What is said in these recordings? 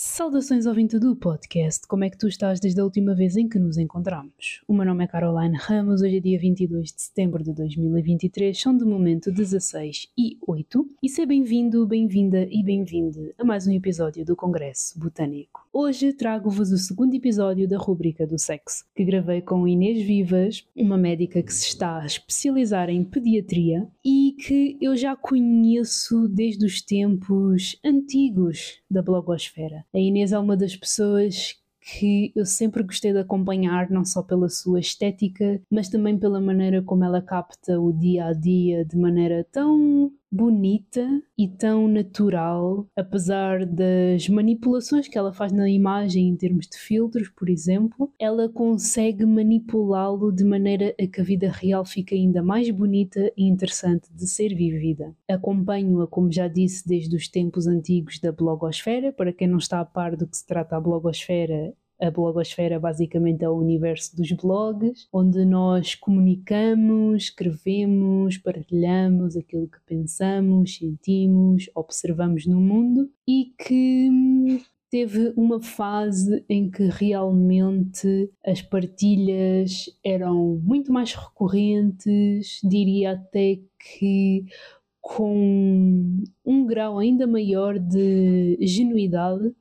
Saudações ouvinte do podcast, como é que tu estás desde a última vez em que nos encontramos? O meu nome é Caroline Ramos, hoje é dia 22 de setembro de 2023, são de momento 16 e 8 e seja bem-vindo, bem-vinda e bem-vinde a mais um episódio do Congresso Botânico. Hoje trago-vos o segundo episódio da rubrica do sexo, que gravei com Inês Vivas, uma médica que se está a especializar em pediatria e que eu já conheço desde os tempos antigos da blogosfera. A Inês é uma das pessoas que eu sempre gostei de acompanhar, não só pela sua estética, mas também pela maneira como ela capta o dia a dia de maneira tão bonita e tão natural, apesar das manipulações que ela faz na imagem em termos de filtros, por exemplo, ela consegue manipulá-lo de maneira a que a vida real fique ainda mais bonita e interessante de ser vivida. Acompanho-a, como já disse, desde os tempos antigos da blogosfera. Para quem não está a par do que se trata a blogosfera, a blogosfera basicamente é o universo dos blogs, onde nós comunicamos, escrevemos, partilhamos aquilo que pensamos, sentimos, observamos no mundo e que hum, teve uma fase em que realmente as partilhas eram muito mais recorrentes, diria até que com um grau ainda maior de genuidade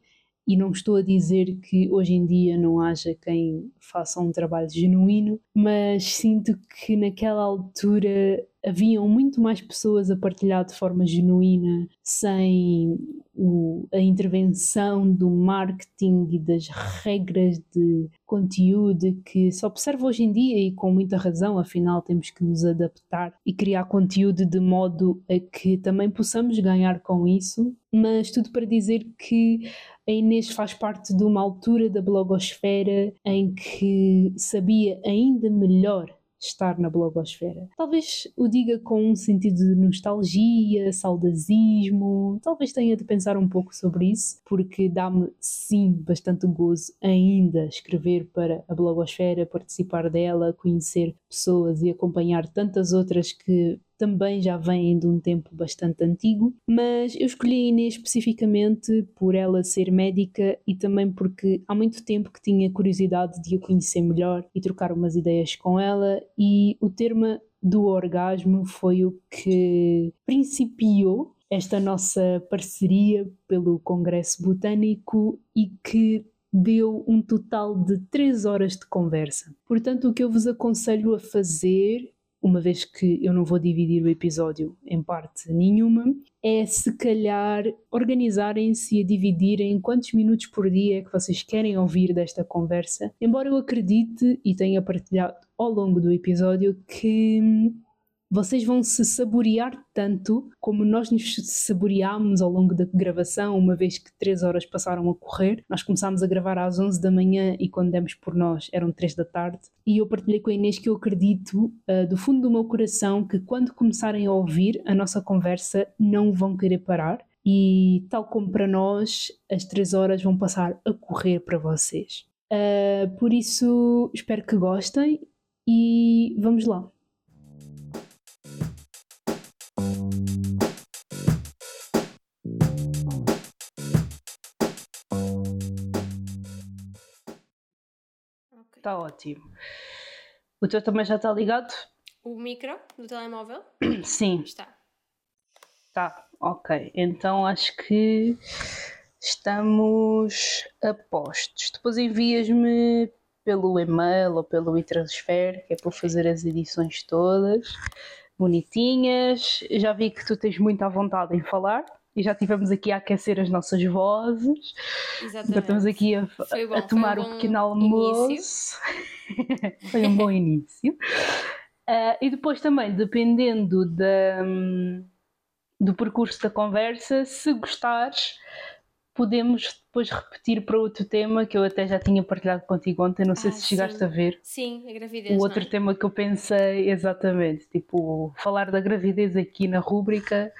e não estou a dizer que hoje em dia não haja quem faça um trabalho genuíno, mas sinto que naquela altura haviam muito mais pessoas a partilhar de forma genuína, sem o, a intervenção do marketing e das regras de conteúdo que se observa hoje em dia e com muita razão, afinal temos que nos adaptar e criar conteúdo de modo a que também possamos ganhar com isso, mas tudo para dizer que a Inês faz parte de uma altura da blogosfera em que sabia ainda melhor estar na blogosfera. Talvez o diga com um sentido de nostalgia, saudosismo, talvez tenha de pensar um pouco sobre isso, porque dá-me sim bastante gozo ainda escrever para a blogosfera, participar dela, conhecer pessoas e acompanhar tantas outras que também já vêm de um tempo bastante antigo, mas eu escolhi a Inês especificamente por ela ser médica e também porque há muito tempo que tinha curiosidade de a conhecer melhor e trocar umas ideias com ela e o termo do orgasmo foi o que principiou esta nossa parceria pelo Congresso Botânico e que deu um total de 3 horas de conversa. Portanto, o que eu vos aconselho a fazer uma vez que eu não vou dividir o episódio em parte nenhuma, é se calhar organizarem-se e dividirem quantos minutos por dia é que vocês querem ouvir desta conversa. Embora eu acredite e tenha partilhado ao longo do episódio que vocês vão se saborear tanto como nós nos saboreámos ao longo da gravação, uma vez que três horas passaram a correr. Nós começámos a gravar às 11 da manhã e quando demos por nós eram três da tarde. E eu partilhei com a Inês que eu acredito, uh, do fundo do meu coração, que quando começarem a ouvir a nossa conversa, não vão querer parar. E tal como para nós, as três horas vão passar a correr para vocês. Uh, por isso, espero que gostem e vamos lá. Está ótimo. O teu também já está ligado? O micro do telemóvel? Sim. Está. Tá, ok. Então acho que estamos a postos. Depois envias-me pelo e-mail ou pelo e-transfer, que é para fazer as edições todas bonitinhas. Já vi que tu tens muita vontade em falar e já tivemos aqui a aquecer as nossas vozes. Exatamente. Então estamos aqui a, bom, a tomar um o pequeno almoço. foi um bom início. Uh, e depois também, dependendo da, do percurso da conversa, se gostares, podemos depois repetir para outro tema que eu até já tinha partilhado contigo ontem, não sei ah, se chegaste sim. a ver. Sim, a gravidez. O outro é? tema que eu pensei, exatamente, tipo, falar da gravidez aqui na rúbrica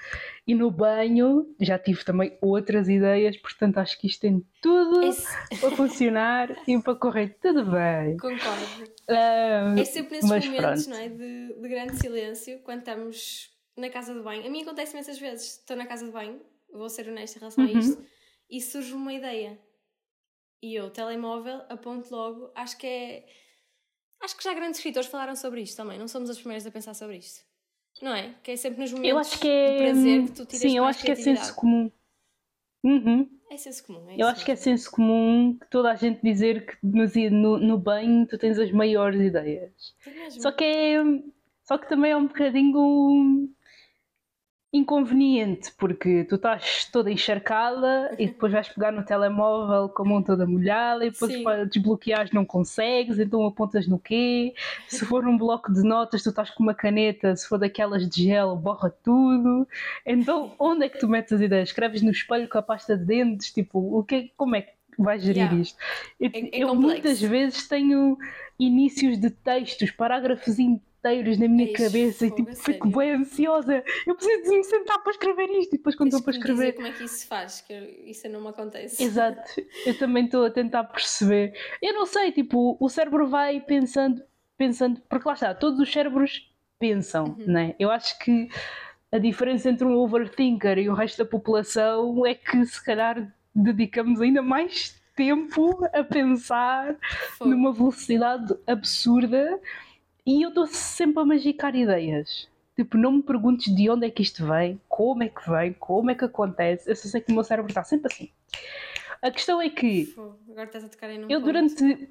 e no banho, já tive também outras ideias, portanto acho que isto tem tudo Esse... para funcionar e para correr tudo bem. Concordo. é sempre nesses momentos, pronto. não é? De, de grande silêncio, quando estamos na casa de banho. A mim acontece imensas vezes, estou na casa de banho, vou ser honesta em relação uhum. a isto e surge uma ideia. E eu, telemóvel, aponto logo, acho que é. Acho que já grandes escritores falaram sobre isto também, não somos as primeiras a pensar sobre isto. Não é? Que é sempre nos momentos eu acho que é... de prazer que tu tiras Sim, eu acho que é senso comum. Uhum. É senso comum. É eu acho que é senso comum que toda a gente dizer que no, no banho tu tens as maiores ideias. Só que é. Só que também é um bocadinho inconveniente, porque tu estás toda encharcada e depois vais pegar no telemóvel com a mão toda molhada e depois Sim. para desbloquear não consegues, então apontas no quê? Se for um bloco de notas, tu estás com uma caneta, se for daquelas de gel, borra tudo. Então, onde é que tu metes as ideias? Escreves no espelho com a pasta de dentes, tipo, o que, como é que vais gerir yeah. isto? Eu, é, é eu muitas vezes tenho inícios de textos, parágrafos inteiros na minha cabeça e tipo, fico bem ansiosa. Eu preciso de me sentar para escrever isto e depois quando estou para escrever. como é que isso se faz, que isso não me acontece. Exato, eu também estou a tentar perceber. Eu não sei, tipo, o cérebro vai pensando, pensando, porque lá está, todos os cérebros pensam, uhum. né? Eu acho que a diferença entre um overthinker e o resto da população é que se calhar dedicamos ainda mais tempo a pensar Foi. numa velocidade absurda e eu estou sempre a magicar ideias. Tipo, não me perguntes de onde é que isto vem, como é que vem, como é que acontece. Eu só sei que o meu cérebro está sempre assim. A questão é que. Agora estás a tocar em um Eu ponto. durante.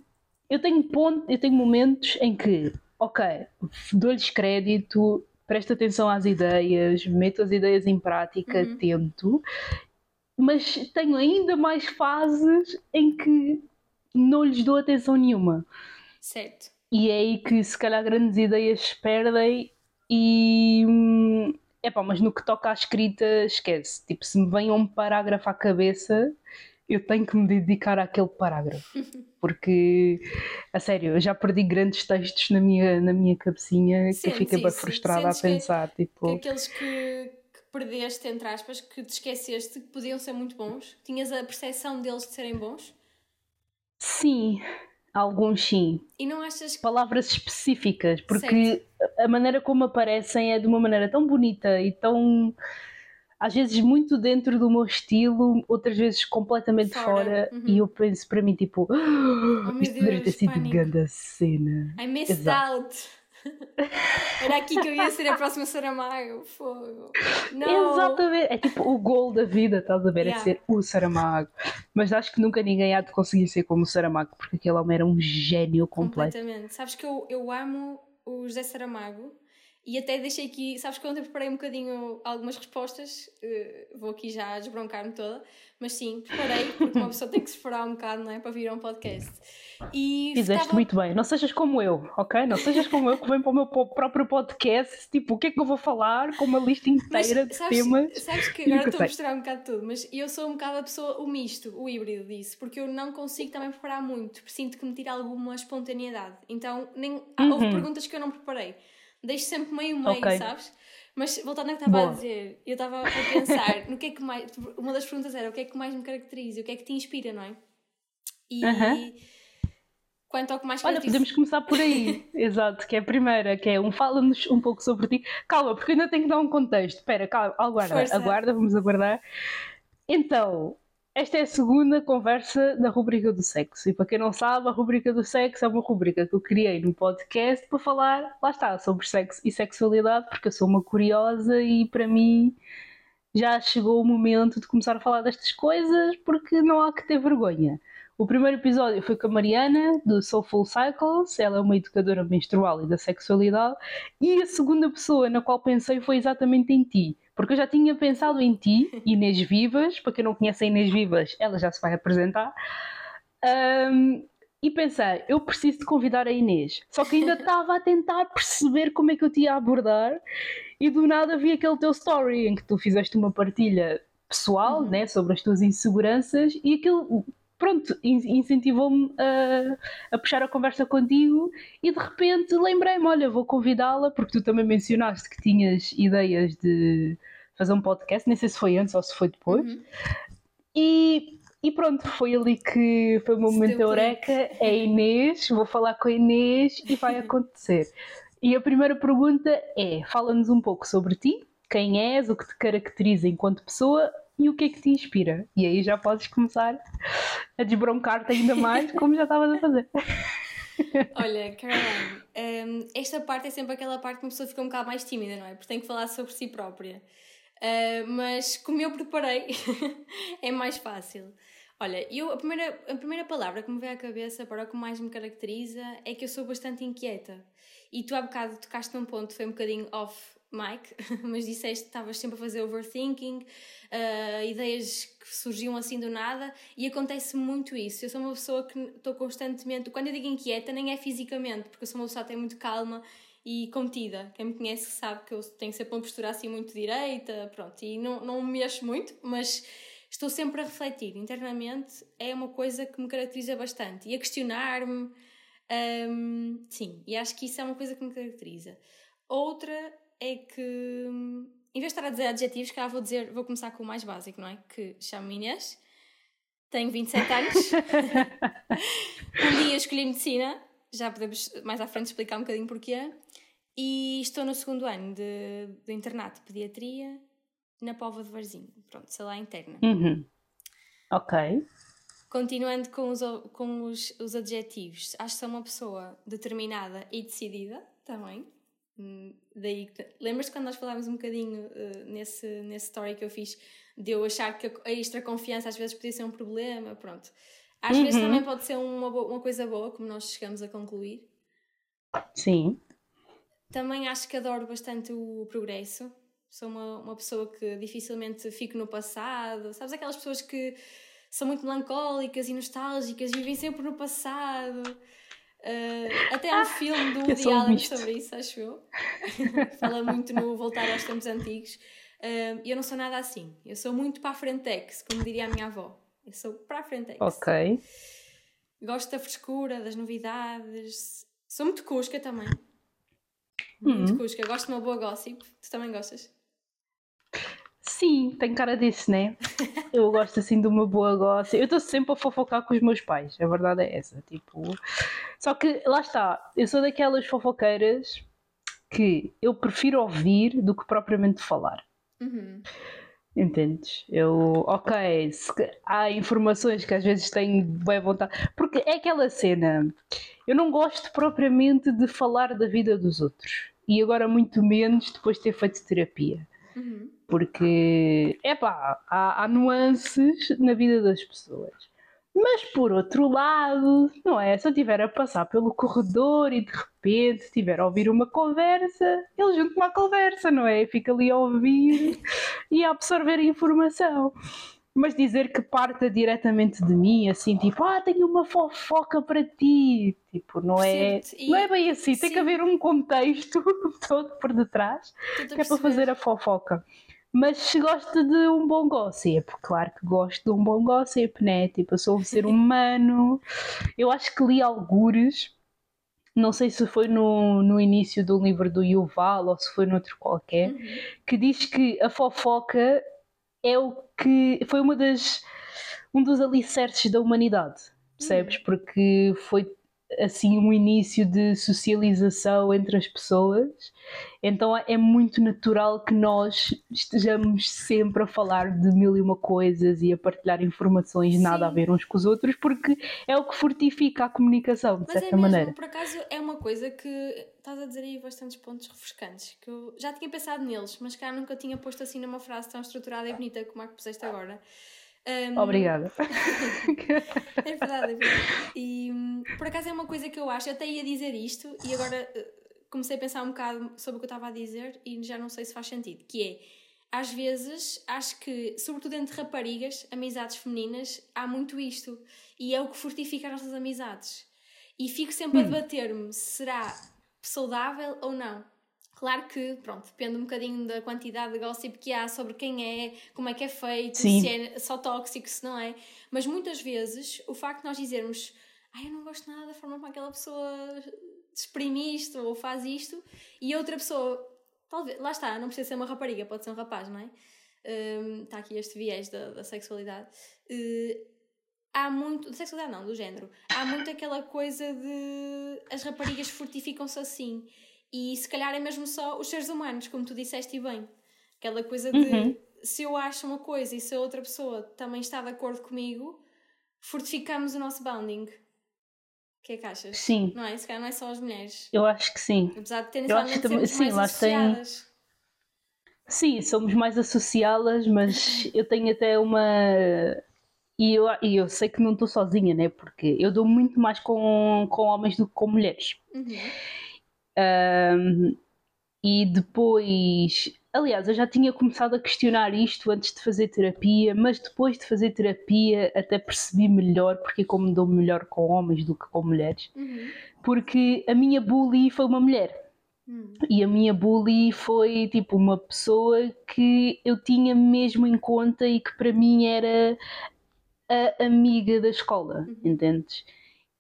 Eu tenho, ponto, eu tenho momentos em que, ok, dou-lhes crédito, presto atenção às ideias, meto as ideias em prática, uhum. tento, mas tenho ainda mais fases em que não lhes dou atenção nenhuma. Certo. E é aí que se calhar grandes ideias se perdem e. É pá, mas no que toca à escrita, esquece. Tipo, se me vem um parágrafo à cabeça, eu tenho que me dedicar àquele parágrafo. Porque, a sério, eu já perdi grandes textos na minha, na minha cabecinha que eu fiquei bem frustrada Sentes a pensar. Que, tipo... que aqueles que, que perdeste, entre aspas, que te esqueceste, que podiam ser muito bons, tinhas a percepção deles de serem bons? Sim, Alguns sim. E não achas que... Palavras específicas, porque certo. a maneira como aparecem é de uma maneira tão bonita e tão. Às vezes muito dentro do meu estilo, outras vezes completamente fora, fora uhum. e eu penso para mim tipo, oh, isto poderia ter sido grande cena. I missed Exato. out. Era aqui que eu ia ser a próxima Saramago. Fogo. Não. Exatamente. É tipo o gol da vida, estás a ver? É yeah. É ser o Saramago. Mas acho que nunca ninguém há de conseguir ser como o Saramago, porque aquele homem era um gênio completo. Completamente. Sabes que eu, eu amo o José Saramago e até deixei aqui, sabes que ontem preparei um bocadinho algumas respostas, uh, vou aqui já desbroncar-me toda, mas sim, preparei, porque uma pessoa tem que se esperar um bocado, não é? Para vir a um podcast. E Fizeste estava... muito bem, não sejas como eu, ok? Não sejas como eu que vem para o meu próprio podcast, tipo, o que é que eu vou falar com uma lista inteira mas, de sabes, temas. Sabes que agora estou a misturar um bocado tudo, mas eu sou um bocado a pessoa, o misto, o híbrido disso, porque eu não consigo também preparar muito, sinto que me tira alguma espontaneidade. Então, nem, uhum. houve perguntas que eu não preparei deixo sempre meio meio, okay. sabes? Mas voltando ao que estava a dizer, eu estava a pensar no que é que mais. Uma das perguntas era o que é que mais me caracteriza, o que é que te inspira, não é? E. Uh -huh. Quanto ao que mais Olha, podemos começar por aí. Exato, que é a primeira, que é um fala-nos um pouco sobre ti. Calma, porque ainda tenho que dar um contexto. Espera, calma, aguarda, Força. aguarda, vamos aguardar. Então, esta é a segunda conversa da rubrica do sexo. E para quem não sabe, a rubrica do sexo é uma rubrica que eu criei no podcast para falar, lá está, sobre sexo e sexualidade, porque eu sou uma curiosa e para mim já chegou o momento de começar a falar destas coisas, porque não há que ter vergonha. O primeiro episódio foi com a Mariana, do Soulful Cycles, ela é uma educadora menstrual e da sexualidade, e a segunda pessoa na qual pensei foi exatamente em ti porque eu já tinha pensado em ti, Inês Vivas, para quem não conhece a Inês Vivas, ela já se vai apresentar. Um, e pensei, eu preciso de convidar a Inês. Só que ainda estava a tentar perceber como é que eu te ia abordar e do nada vi aquele teu story em que tu fizeste uma partilha pessoal uhum. né, sobre as tuas inseguranças e aquilo pronto, incentivou-me a, a, puxar a conversa contigo e de repente lembrei-me, olha, vou convidá-la, porque tu também mencionaste que tinhas ideias de fazer um podcast, nem sei se foi antes ou se foi depois. Uhum. E, e pronto, foi ali que foi o meu momento eureka, é a Inês, vou falar com a Inês e vai acontecer. E a primeira pergunta é, fala-nos um pouco sobre ti, quem és, o que te caracteriza enquanto pessoa, e o que é que te inspira? E aí já podes começar a desbroncar-te ainda mais, como já estavas a fazer. Olha, Caroline, um, esta parte é sempre aquela parte que uma pessoa fica um bocado mais tímida, não é? Porque tem que falar sobre si própria. Uh, mas como eu preparei, é mais fácil. Olha, eu, a, primeira, a primeira palavra que me veio à cabeça para o que mais me caracteriza é que eu sou bastante inquieta. E tu há bocado tocaste num ponto, foi um bocadinho off Mike, mas disseste que estavas sempre a fazer overthinking, uh, ideias que surgiam assim do nada, e acontece muito isso. Eu sou uma pessoa que estou constantemente, quando eu digo inquieta, nem é fisicamente, porque eu sou uma pessoa até muito calma e contida. Quem me conhece sabe que eu tenho sempre uma postura assim muito direita, pronto, e não, não me mexo muito, mas estou sempre a refletir internamente, é uma coisa que me caracteriza bastante, e a questionar-me. Um, sim, e acho que isso é uma coisa que me caracteriza. Outra é que, em vez de estar a dizer adjetivos, cá vou dizer, vou começar com o mais básico, não é? Que chamo-me Inês, tenho 27 anos, um dia escolhi medicina, já podemos mais à frente explicar um bocadinho porquê, e estou no segundo ano de, de internato de pediatria na Pova de Varzim, pronto, sei lá, interna. Uhum. Ok. Continuando com, os, com os, os adjetivos, acho que sou uma pessoa determinada e decidida também. Hum, daí, lembras-te quando nós falámos um bocadinho uh, nesse, nesse story que eu fiz de eu achar que a extra confiança às vezes podia ser um problema? Pronto. Às uhum. vezes também pode ser uma, uma coisa boa, como nós chegamos a concluir. Sim. Também acho que adoro bastante o progresso. Sou uma, uma pessoa que dificilmente fico no passado. Sabes aquelas pessoas que são muito melancólicas e nostálgicas e vivem sempre no passado. Uh, até há um filme do Woody Allen sobre isso, acho eu. Fala muito no voltar aos tempos antigos. Uh, eu não sou nada assim. Eu sou muito para a frentex, como diria a minha avó. Eu sou para a frentex. Ok. Gosto da frescura, das novidades. Sou muito cusca também. Muito uhum. cusca. Gosto de uma boa gossip. Tu também gostas? Sim, tem cara disso, né? Eu gosto assim de uma boa gosta. Eu estou sempre a fofocar com os meus pais, a verdade é essa. Tipo, só que lá está, eu sou daquelas fofoqueiras que eu prefiro ouvir do que propriamente falar. Uhum. Entendes? Eu, ok, se, há informações que às vezes tenho boa vontade, porque é aquela cena. Eu não gosto propriamente de falar da vida dos outros, e agora muito menos depois de ter feito terapia. Uhum porque é pá, há, há nuances na vida das pessoas. Mas por outro lado, não é? Se eu estiver a passar pelo corredor e de repente estiver a ouvir uma conversa, ele junto-me à conversa, não é? Fica ali a ouvir e a absorver a informação. Mas dizer que parta diretamente de mim, assim, tipo, ah, tenho uma fofoca para ti. Tipo, não é, não é bem assim. Sim. Tem que haver um contexto todo por detrás que é para fazer a fofoca. Mas se gosta de um bom gossip, claro que gosto de um bom gossip, né? Tipo, eu sou um ser humano. Eu acho que li algures, não sei se foi no, no início do livro do Yuval ou se foi noutro qualquer, uhum. que diz que a fofoca é o que foi uma das um dos alicerces da humanidade, percebes? Uhum. Porque foi assim um início de socialização entre as pessoas. Então é muito natural que nós estejamos sempre a falar de mil e uma coisas e a partilhar informações Sim. nada a ver uns com os outros, porque é o que fortifica a comunicação, de Mas certa é mesmo, maneira. Por acaso é uma coisa que estás a dizer aí bastantes pontos refrescantes, que eu já tinha pensado neles, mas cá nunca tinha posto assim numa frase tão estruturada e bonita como a que puseste agora. Um... Obrigada. é verdade, é verdade. E por acaso é uma coisa que eu acho, eu até ia dizer isto e agora uh, comecei a pensar um bocado sobre o que eu estava a dizer e já não sei se faz sentido, que é às vezes acho que, sobretudo entre raparigas, amizades femininas, há muito isto. E é o que fortifica as nossas amizades. E fico sempre hum. a debater-me: será saudável ou não? Claro que, pronto, depende um bocadinho da quantidade de gossip que há sobre quem é, como é que é feito, Sim. se é só tóxico, se não é. Mas muitas vezes o facto de nós dizermos ai, eu não gosto nada da forma como aquela pessoa exprime isto ou faz isto, e outra pessoa, talvez, lá está, não precisa ser uma rapariga, pode ser um rapaz, não é? Um, está aqui este viés da, da sexualidade. Uh, há muito, da sexualidade não, do género, há muito aquela coisa de as raparigas fortificam-se assim e se calhar é mesmo só os seres humanos, como tu disseste bem. Aquela coisa de uhum. se eu acho uma coisa e se a outra pessoa também está de acordo comigo, fortificamos o nosso bonding. O que é que achas? Sim. Não é? Se calhar não é só as mulheres. Eu acho que sim. Apesar de terem também, sim, lá tem. Sim, somos mais associá-las, mas eu tenho até uma. E eu, e eu sei que não estou sozinha, né? Porque eu dou muito mais com, com homens do que com mulheres. Uhum. Um, e depois, aliás, eu já tinha começado a questionar isto antes de fazer terapia, mas depois de fazer terapia até percebi melhor porque é como dou melhor com homens do que com mulheres. Uhum. Porque a minha bully foi uma mulher. Uhum. E a minha bully foi tipo uma pessoa que eu tinha mesmo em conta e que para mim era a amiga da escola, Uhum. entendes?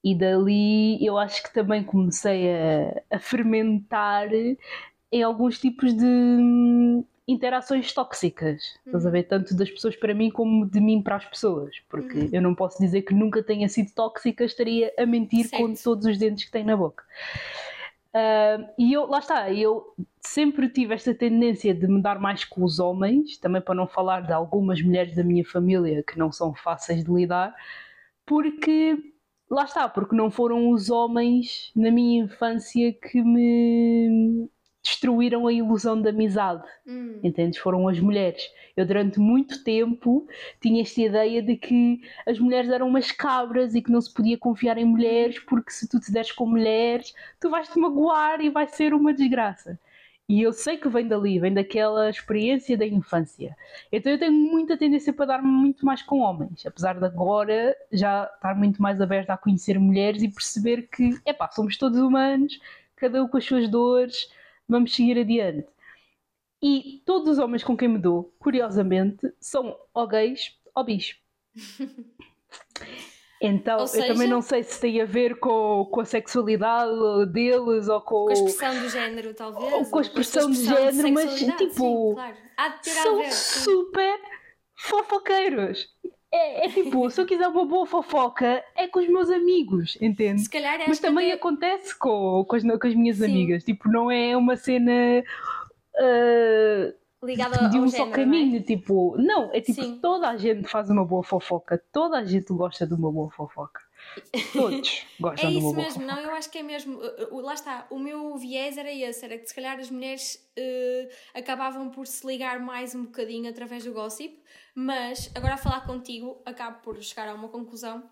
E dali eu acho que também comecei a, a fermentar em alguns tipos de interações tóxicas, estás a Uhum. ver? Tanto das pessoas para mim como de mim para as pessoas, porque Uhum. eu não posso dizer que nunca tenha sido tóxica, estaria a mentir com Certo. todos os dentes que tenho na boca. Ah, e eu, lá está, eu sempre tive esta tendência de me dar mais com os homens, também para não falar de algumas mulheres da minha família que não são fáceis de lidar, porque lá está, porque não foram os homens na minha infância que me destruíram a ilusão da amizade. Hum. Entendes? Foram as mulheres. Eu, durante muito tempo, tinha esta ideia de que as mulheres eram umas cabras e que não se podia confiar em mulheres, porque se tu te deres com mulheres, tu vais-te magoar e vai ser uma desgraça. E eu sei que vem dali, vem daquela experiência da infância. Então eu tenho muita tendência para dar-me muito mais com homens, apesar de agora já estar muito mais aberta a conhecer mulheres e perceber que, epá, somos todos humanos, cada um com as suas dores, vamos seguir adiante. E todos os homens com quem me dou, curiosamente, são ou gays ou bis. Então, Ou eu seja- também não sei se tem a ver com, com a sexualidade deles ou com. Com a expressão do género, talvez. Ou com a expressão de expressão género, mas, tipo, Sim, claro. Há de ter a são ver. sim. super fofoqueiros. É, é tipo, se eu quiser uma boa fofoca, é com os meus amigos, entende? Se calhar Mas acho que também acontece com, com, as, com as minhas Sim. amigas. Tipo, não é uma cena. ah, ligada de ao um género, só caminho, tipo, não, é tipo, Sim. toda a gente faz uma boa fofoca, toda a gente gosta de uma boa fofoca. Todos É gostam de uma isso boa mesmo, fofoca. não, eu acho que é mesmo. uh, uh, Lá está, o meu viés era esse, era que se calhar as mulheres uh, acabavam por se ligar mais um bocadinho através do gossip, mas agora a falar contigo acabo por chegar a uma conclusão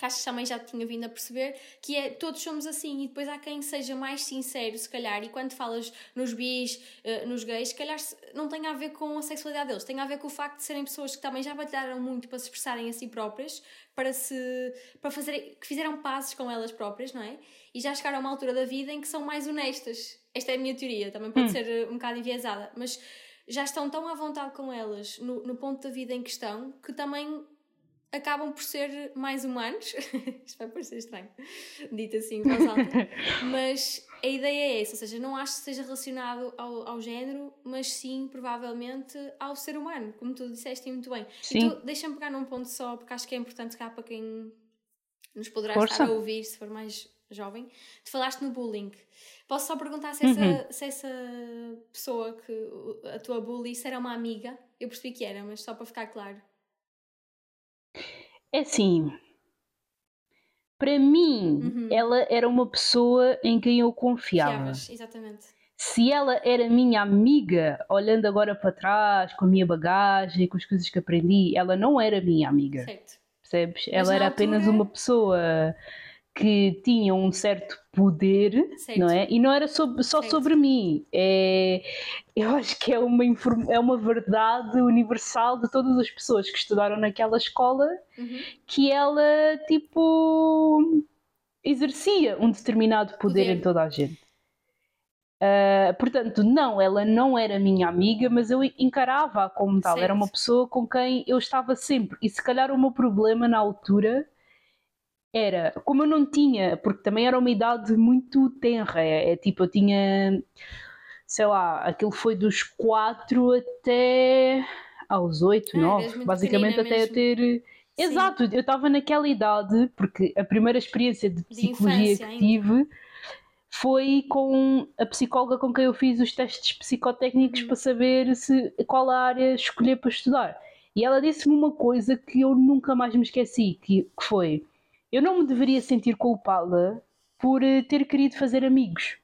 que acho que também já tinha vindo a perceber, que é todos somos assim e depois há quem seja mais sincero, se calhar, e quando falas nos bis, uh, nos gays, se calhar não tem a ver com a sexualidade deles, tem a ver com o facto de serem pessoas que também já batalharam muito para se expressarem a si próprias, para se para fazer que fizeram pazes com elas próprias, não é? E já chegaram a uma altura da vida em que são mais honestas. Esta é a minha teoria, também pode ser uh, um bocado enviesada, mas já estão tão à vontade com elas no, no ponto da vida em que estão que também acabam por ser mais humanos. Isto vai parecer estranho, dito assim, em voz alta. mas a ideia é essa, ou seja, não acho que seja relacionado ao, ao género, mas sim, provavelmente, ao ser humano, como tu disseste e muito bem. Sim. Então, deixa-me pegar num ponto só, porque acho que é importante cá para quem nos poderá Força. estar a ouvir, se for mais jovem. Tu falaste no bullying. Posso só perguntar se essa, Uhum. se essa pessoa que a tua bully se era uma amiga? Eu percebi que era, mas só para ficar claro. É assim, para mim, Uhum. ela era uma pessoa em quem eu confiava. Fiavas, exatamente. Se ela era minha amiga, olhando agora para trás, com a minha bagagem, com as coisas que aprendi, ela não era minha amiga. Certo. percebes? Mas Ela era apenas altura- uma pessoa que tinha um certo poder, Certo. não é? E não era sob- só Certo. sobre mim. É, eu acho que é uma, é uma verdade universal de todas as pessoas que estudaram naquela escola Uhum. que ela, tipo, exercia um determinado poder, Poder. em toda a gente. Ah, portanto, não, ela não era minha amiga, mas eu encarava-a como tal. Era Certo. uma pessoa com quem eu estava sempre. E se calhar o meu problema na altura era, como eu não tinha, porque também era uma idade muito tenra, é, é tipo, eu tinha, sei lá, aquilo foi dos 4 até aos 8, Ah, 9, eras muito basicamente até mesmo. ter. Sim. Exato, eu estava naquela idade, porque a primeira experiência de psicologia infância que ainda. tive foi com a psicóloga com quem eu fiz os testes psicotécnicos uhum. para saber se, qual a área escolher para estudar. E ela disse-me uma coisa que eu nunca mais me esqueci, que, que foi, eu não me deveria sentir culpada por eh, ter querido fazer amigos.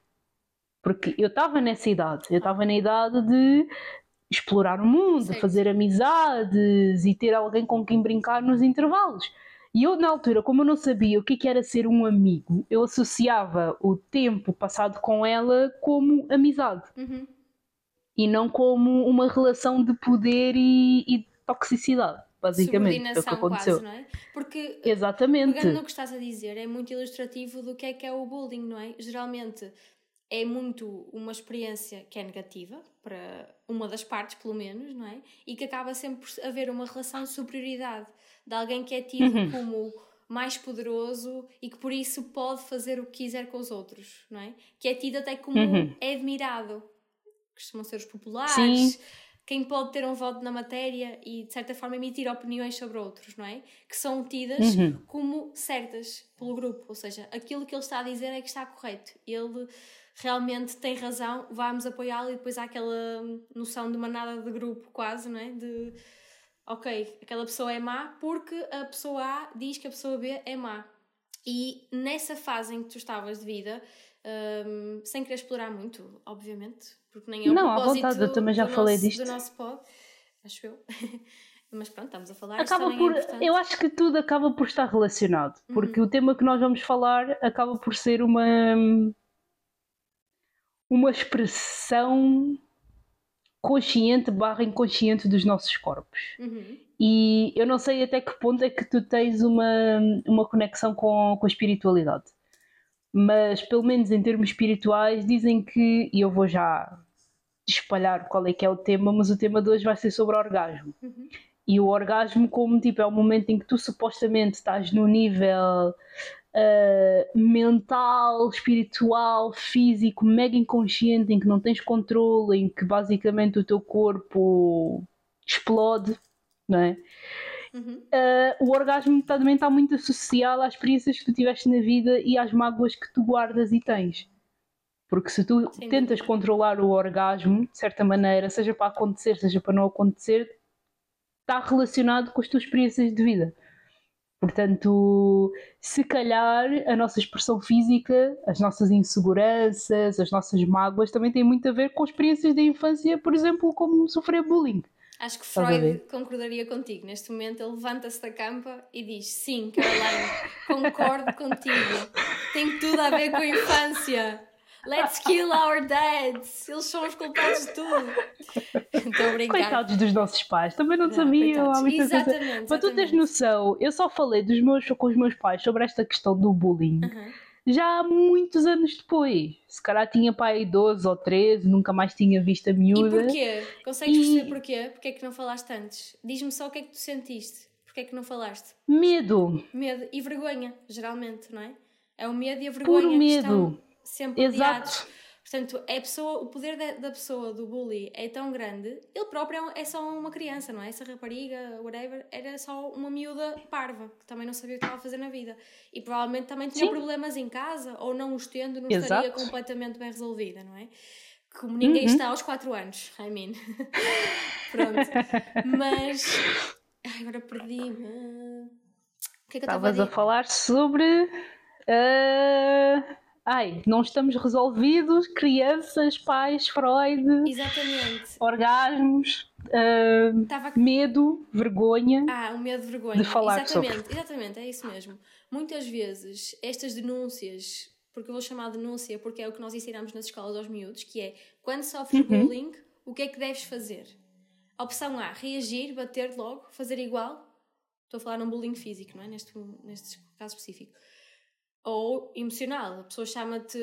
Porque eu estava nessa idade, eu estava na idade de explorar o mundo, Sim. fazer amizades e ter alguém com quem brincar nos intervalos. E eu, na altura, como eu não sabia o que, era ser um amigo, eu associava o tempo passado com ela como amizade. Uhum. E não como uma relação de poder e, e toxicidade, basicamente. Foi o que aconteceu. Quase, não é? Porque, Exatamente. pegando no que estás a dizer, é muito ilustrativo do que é que é o bullying, não é? Geralmente é muito uma experiência que é negativa, para uma das partes, pelo menos, não é? E que acaba sempre por haver uma relação de superioridade de alguém que é tido uhum. como mais poderoso e que por isso pode fazer o que quiser com os outros, não é? Que é tido até como uhum. é admirado. Costumam ser os populares, Sim. Quem pode ter um voto na matéria e de certa forma emitir opiniões sobre outros, não é? Que são tidas uhum. como certas pelo grupo, ou seja, aquilo que ele está a dizer é que está correto. Ele realmente tem razão, vamos apoiá-lo e depois há aquela noção de manada de grupo quase, não é? De ok, aquela pessoa é má porque a pessoa A diz que a pessoa B é má. E nessa fase em que tu estavas de vida, um, sem querer explorar muito, obviamente, porque nem é o Não, à vontade, eu também já falei nosso, disto. do nosso pod, acho eu. Mas pronto, estamos a falar. Acaba por, é eu acho que tudo acaba por estar relacionado, porque uhum. o tema que nós vamos falar acaba por ser uma uma expressão consciente barra inconsciente dos nossos corpos. Uhum. E eu não sei até que ponto é que tu tens uma, uma conexão com, com a espiritualidade. Mas, pelo menos em termos espirituais, dizem que, e eu vou já espalhar qual é que é o tema, mas o tema de hoje vai ser sobre o orgasmo. Uhum. E o orgasmo, como tipo, é o momento em que tu supostamente estás no nível uh, mental, espiritual, físico, mega inconsciente, em que não tens controle, em que basicamente o teu corpo explode, não é? Uhum. Uh, o orgasmo também está muito associado às experiências que tu tiveste na vida e às mágoas que tu guardas e tens. Porque se tu Sim, tentas controlar o orgasmo, de certa maneira, seja para acontecer, seja para não acontecer, está relacionado com as tuas experiências de vida. Portanto, se calhar a nossa expressão física, as nossas inseguranças, as nossas mágoas também têm muito a ver com experiências da infância, por exemplo, como sofrer bullying. Acho que Freud concordaria contigo. Neste momento ele levanta-se da campa e diz: Sim, Caroline, concordo contigo. Tem tudo a ver com a infância. Let's kill our dads! Eles são os culpados de tudo. Estou a brincar. Coitados dos nossos pais, também não, não sabiam. Exatamente, coisa. Mas tu tens noção, eu só falei dos meus, com os meus pais sobre esta questão do bullying. Já há muitos anos depois, se calhar tinha pai 12 ou 13, nunca mais tinha visto a miúda. E porquê? Consegues e... perceber porquê? Porquê é que não falaste antes? Diz-me só o que é que tu sentiste. Porquê é que não falaste? Medo. Medo e vergonha, geralmente, não é? É o medo e a vergonha. Puro medo sempre Exato. Portanto, é pessoa, o poder da, da, pessoa, do bully, é tão grande, ele próprio é, é só uma criança, não é? Essa rapariga, whatever, era só uma miúda parva, que também não sabia o que estava a fazer na vida. E provavelmente também tinha Sim. problemas em casa, ou não os tendo, não Exato. estaria completamente bem resolvida, não é? Como ninguém uhum. está aos 4 anos, I mean. Pronto. Mas. Ai, agora perdi-me. O que é que eu estava a, a falar sobre. Uh ai, não estamos resolvidos, crianças, pais, Freud, Exatamente. orgasmos, uh, Tava... medo, vergonha. Ah, o medo, vergonha. De falar exatamente, sobre. exatamente, é isso mesmo. Muitas vezes estas denúncias, porque eu vou chamar de denúncia porque é o que nós ensinamos nas escolas aos miúdos, que é quando sofres uhum. bullying, o que é que deves fazer? Opção A, reagir, bater logo, fazer igual. Estou a falar num bullying físico, não é? Neste, neste caso específico ou emocional. A pessoa chama-te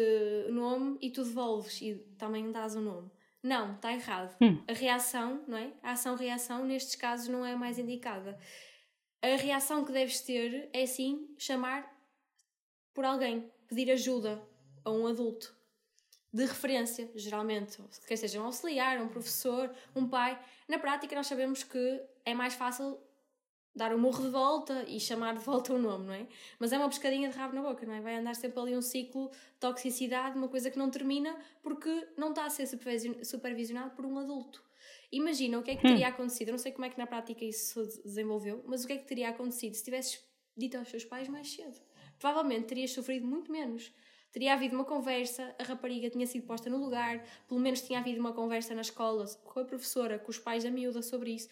nome e tu devolves e também dás o um nome. Não, está errado. Hum. A reação, não é? A ação-reação nestes casos não é mais indicada. A reação que deves ter é sim chamar por alguém, pedir ajuda a um adulto de referência, geralmente, quer seja um auxiliar, um professor, um pai. Na prática, nós sabemos que é mais fácil dar o um morro de volta e chamar de volta o nome, não é? Mas é uma pescadinha de rabo na boca, não é? Vai andar sempre ali um ciclo de toxicidade, uma coisa que não termina porque não está a ser supervisionado por um adulto. Imagina o que é que hum. teria acontecido, eu não sei como é que na prática isso se desenvolveu, mas o que é que teria acontecido se tivesses dito aos teus pais mais cedo? Provavelmente terias sofrido muito menos. Teria havido uma conversa, a rapariga tinha sido posta no lugar, pelo menos tinha havido uma conversa na escola com a professora, com os pais da miúda sobre isso,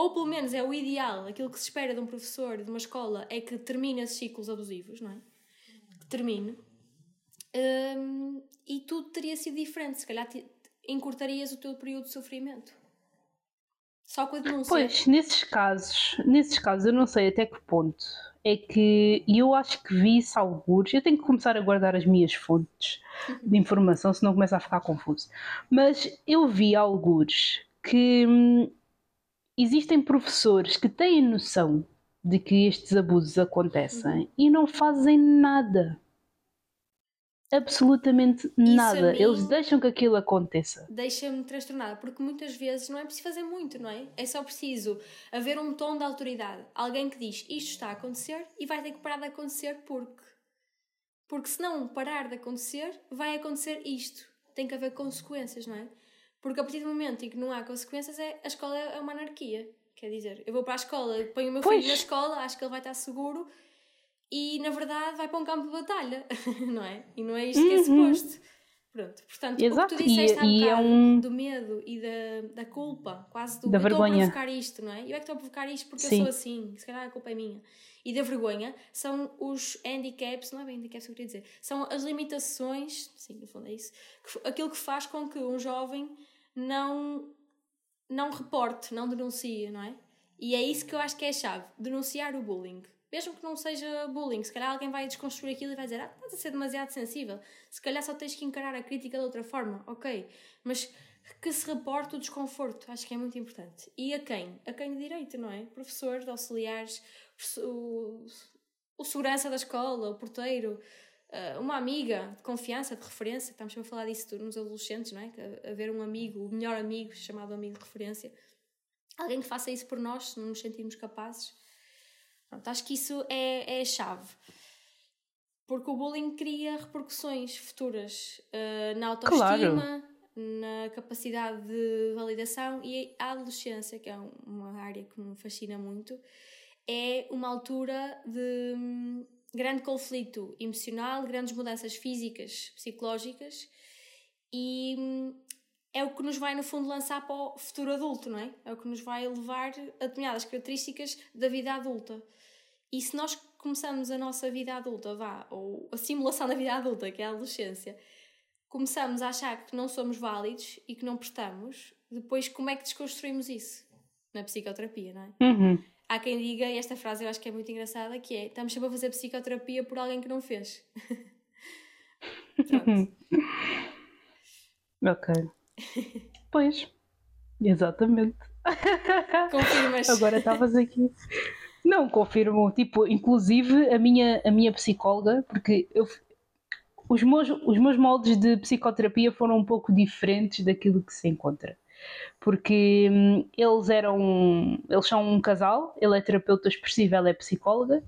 ou pelo menos é o ideal, aquilo que se espera de um professor, de uma escola, é que termine esses ciclos abusivos, não é? Que termine. Um, e tudo teria sido diferente, se calhar encurtarias o teu período de sofrimento. Só com a denúncia. Pois, nesses casos, nesses casos eu não sei até que ponto é que eu acho que vi isso alguns. Eu tenho que começar a guardar as minhas fontes de informação, senão começa a ficar confuso. Mas eu vi alguns que hum, existem professores que têm noção de que estes abusos acontecem uhum. e não fazem nada. Absolutamente nada. Eles deixam que aquilo aconteça. Deixa-me transtornada, porque muitas vezes não é preciso fazer muito, não é? É só preciso haver um tom de autoridade. Alguém que diz isto está a acontecer e vai ter que parar de acontecer porque. Porque se não parar de acontecer, vai acontecer isto. Tem que haver consequências, não é? Porque a partir do momento em que não há consequências, é, a escola é uma anarquia. Quer dizer, eu vou para a escola, ponho o meu pois. filho na escola, acho que ele vai estar seguro e na verdade vai para um campo de batalha, não é? E não é isto que é uhum. suposto. Pronto, portanto, Exato. o que tu disseste há e, é um... do medo e da, da culpa, quase do da eu vergonha. estou a provocar isto, não é? Eu é que estou a provocar isto porque Sim. eu sou assim, se calhar a culpa é minha. E da vergonha são os handicaps, não é bem handicaps que eu queria dizer, são as limitações, sim, no fundo é isso, que, aquilo que faz com que um jovem não, não reporte, não denuncie, não é? E é isso que eu acho que é a chave, denunciar o bullying. Mesmo que não seja bullying, se calhar alguém vai desconstruir aquilo e vai dizer: Ah, estás a ser demasiado sensível. Se calhar só tens que encarar a crítica de outra forma, ok. Mas que se reporte o desconforto, acho que é muito importante. E a quem? A quem de direito, não é? Professores, auxiliares, o, o segurança da escola, o porteiro, uma amiga de confiança, de referência, estamos sempre a falar disso nos adolescentes, não é? Haver um amigo, o melhor amigo, chamado amigo de referência. Alguém que faça isso por nós, se não nos sentirmos capazes Pronto, acho que isso é, é a chave. Porque o bullying cria repercussões futuras uh, na autoestima, claro. na capacidade de validação e a adolescência, que é uma área que me fascina muito, é uma altura de hum, grande conflito emocional, grandes mudanças físicas, psicológicas e hum, é o que nos vai, no fundo, lançar para o futuro adulto, não é? É o que nos vai levar a determinadas características da vida adulta. E se nós começamos a nossa vida adulta, vá, ou a simulação da vida adulta, que é a adolescência, começamos a achar que não somos válidos e que não prestamos, depois como é que desconstruímos isso? Na psicoterapia, não é? Uhum. Há quem diga, e esta frase eu acho que é muito engraçada, que é estamos sempre a fazer psicoterapia por alguém que não fez. Pronto. ok. pois, exatamente. Confirmas. Agora estavas aqui. Não, confirmo. Tipo, inclusive a minha, a minha psicóloga, porque eu, os, meus, os meus moldes de psicoterapia foram um pouco diferentes daquilo que se encontra. Porque hum, eles eram. Eles são um casal, ele é terapeuta expressivo, ela é psicóloga,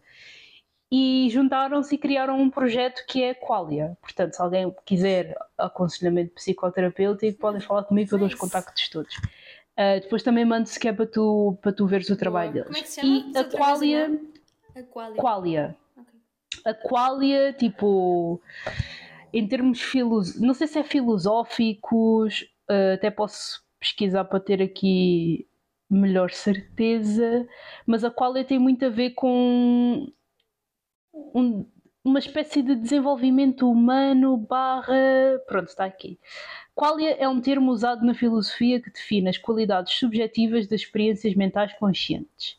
e juntaram-se e criaram um projeto que é Qualia. Portanto, se alguém quiser aconselhamento psicoterapêutico, podem falar comigo que eu dou os contactos todos. Uh, depois também mando-se que é para tu, para tu veres o trabalho deles. Como é que se chama? E a Qualia. Qualia. A Qualia, tipo, em termos filos... não sei se é filosóficos, uh, até posso pesquisar para ter aqui melhor certeza, mas a Qualia tem muito a ver com um, uma espécie de desenvolvimento humano barra. Pronto, está aqui. Qualia é um termo usado na filosofia que define as qualidades subjetivas das experiências mentais conscientes.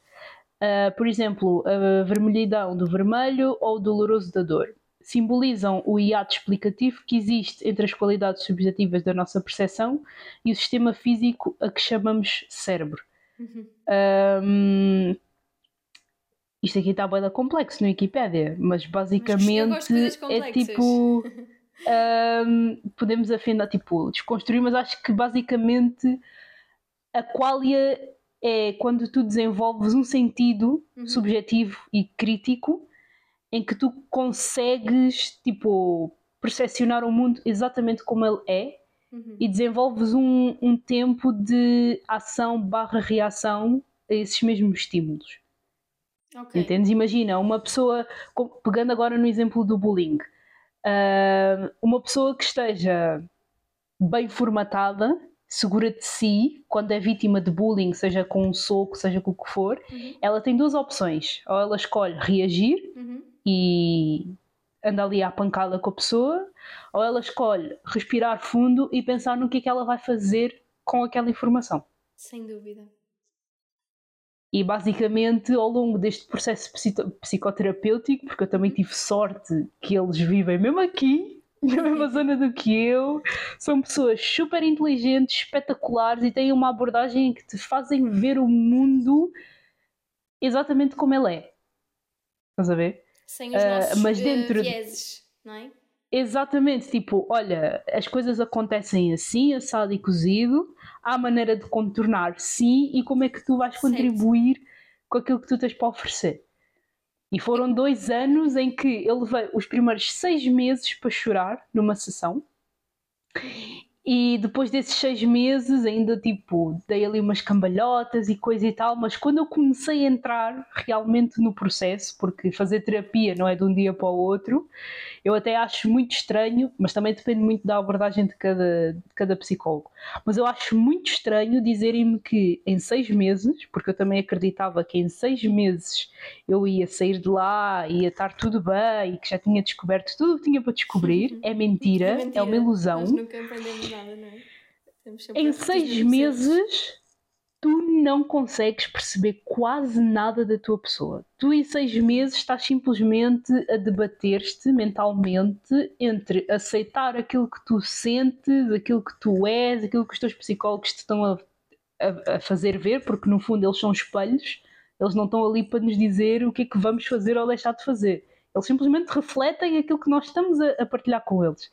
Uh, por exemplo, a vermelhidão do vermelho ou o doloroso da dor. Simbolizam o hiato explicativo que existe entre as qualidades subjetivas da nossa percepção e o sistema físico a que chamamos cérebro. Uhum. Um, isto aqui está bem complexo no Wikipedia, mas basicamente mas é tipo. um, podemos afinar, tipo, desconstruir, mas acho que basicamente a qualia é quando tu desenvolves um sentido Uhum. subjetivo e crítico em que tu consegues, tipo, percepcionar o mundo exatamente como ele é Uhum. e desenvolves um, um tempo de ação barra reação a esses mesmos estímulos. Ok. Entendes? Imagina, uma pessoa, pegando agora no exemplo do bullying, ah, uma pessoa que esteja bem formatada, segura de si, quando é vítima de bullying, seja com um soco, seja com o que for, Uhum. ela tem duas opções. Ou ela escolhe reagir Uhum. E anda ali à pancada com a pessoa, ou ela escolhe respirar fundo e pensar no que é que ela vai fazer com aquela informação. Sem dúvida. E basicamente, ao longo deste processo psicoterapêutico, porque eu também tive sorte que eles vivem mesmo aqui, na mesma zona do que eu, são pessoas super inteligentes, espetaculares e têm uma abordagem em que te fazem ver o mundo exatamente como ele é. Estás a ver? Sem os Ah, nossos mas eh, dentro de- vieses, não é? Exatamente, tipo, olha, as coisas acontecem assim, assado e cozido, há maneira de contornar, sim, e como é que tu vais Certo. contribuir com aquilo que tu tens para oferecer. E foram dois anos em que eu levei os primeiros seis meses para chorar numa sessão. E depois desses seis meses, ainda tipo, dei ali umas cambalhotas e coisa e tal, mas quando eu comecei a entrar realmente no processo, porque fazer terapia não é de um dia para o outro, eu até acho muito estranho, mas também depende muito da abordagem de cada, de cada psicólogo. Mas eu acho muito estranho dizerem-me que em seis meses, porque eu também acreditava que em seis meses eu ia sair de lá, ia estar tudo bem, e que já tinha descoberto tudo o que tinha para descobrir. É mentira, é, mentira. uma ilusão. Nós nunca aprendemos nada, não é? Em seis meses, tu não consegues perceber quase nada da tua pessoa. Tu, em seis meses, estás simplesmente a debater-te mentalmente entre aceitar aquilo que tu sentes, aquilo que tu és, aquilo que os teus psicólogos te estão a, a- a fazer ver, porque no fundo eles são espelhos, eles não estão ali para nos dizer o que é que vamos fazer ou deixar de fazer. Eles simplesmente refletem aquilo que nós estamos a, a partilhar com eles.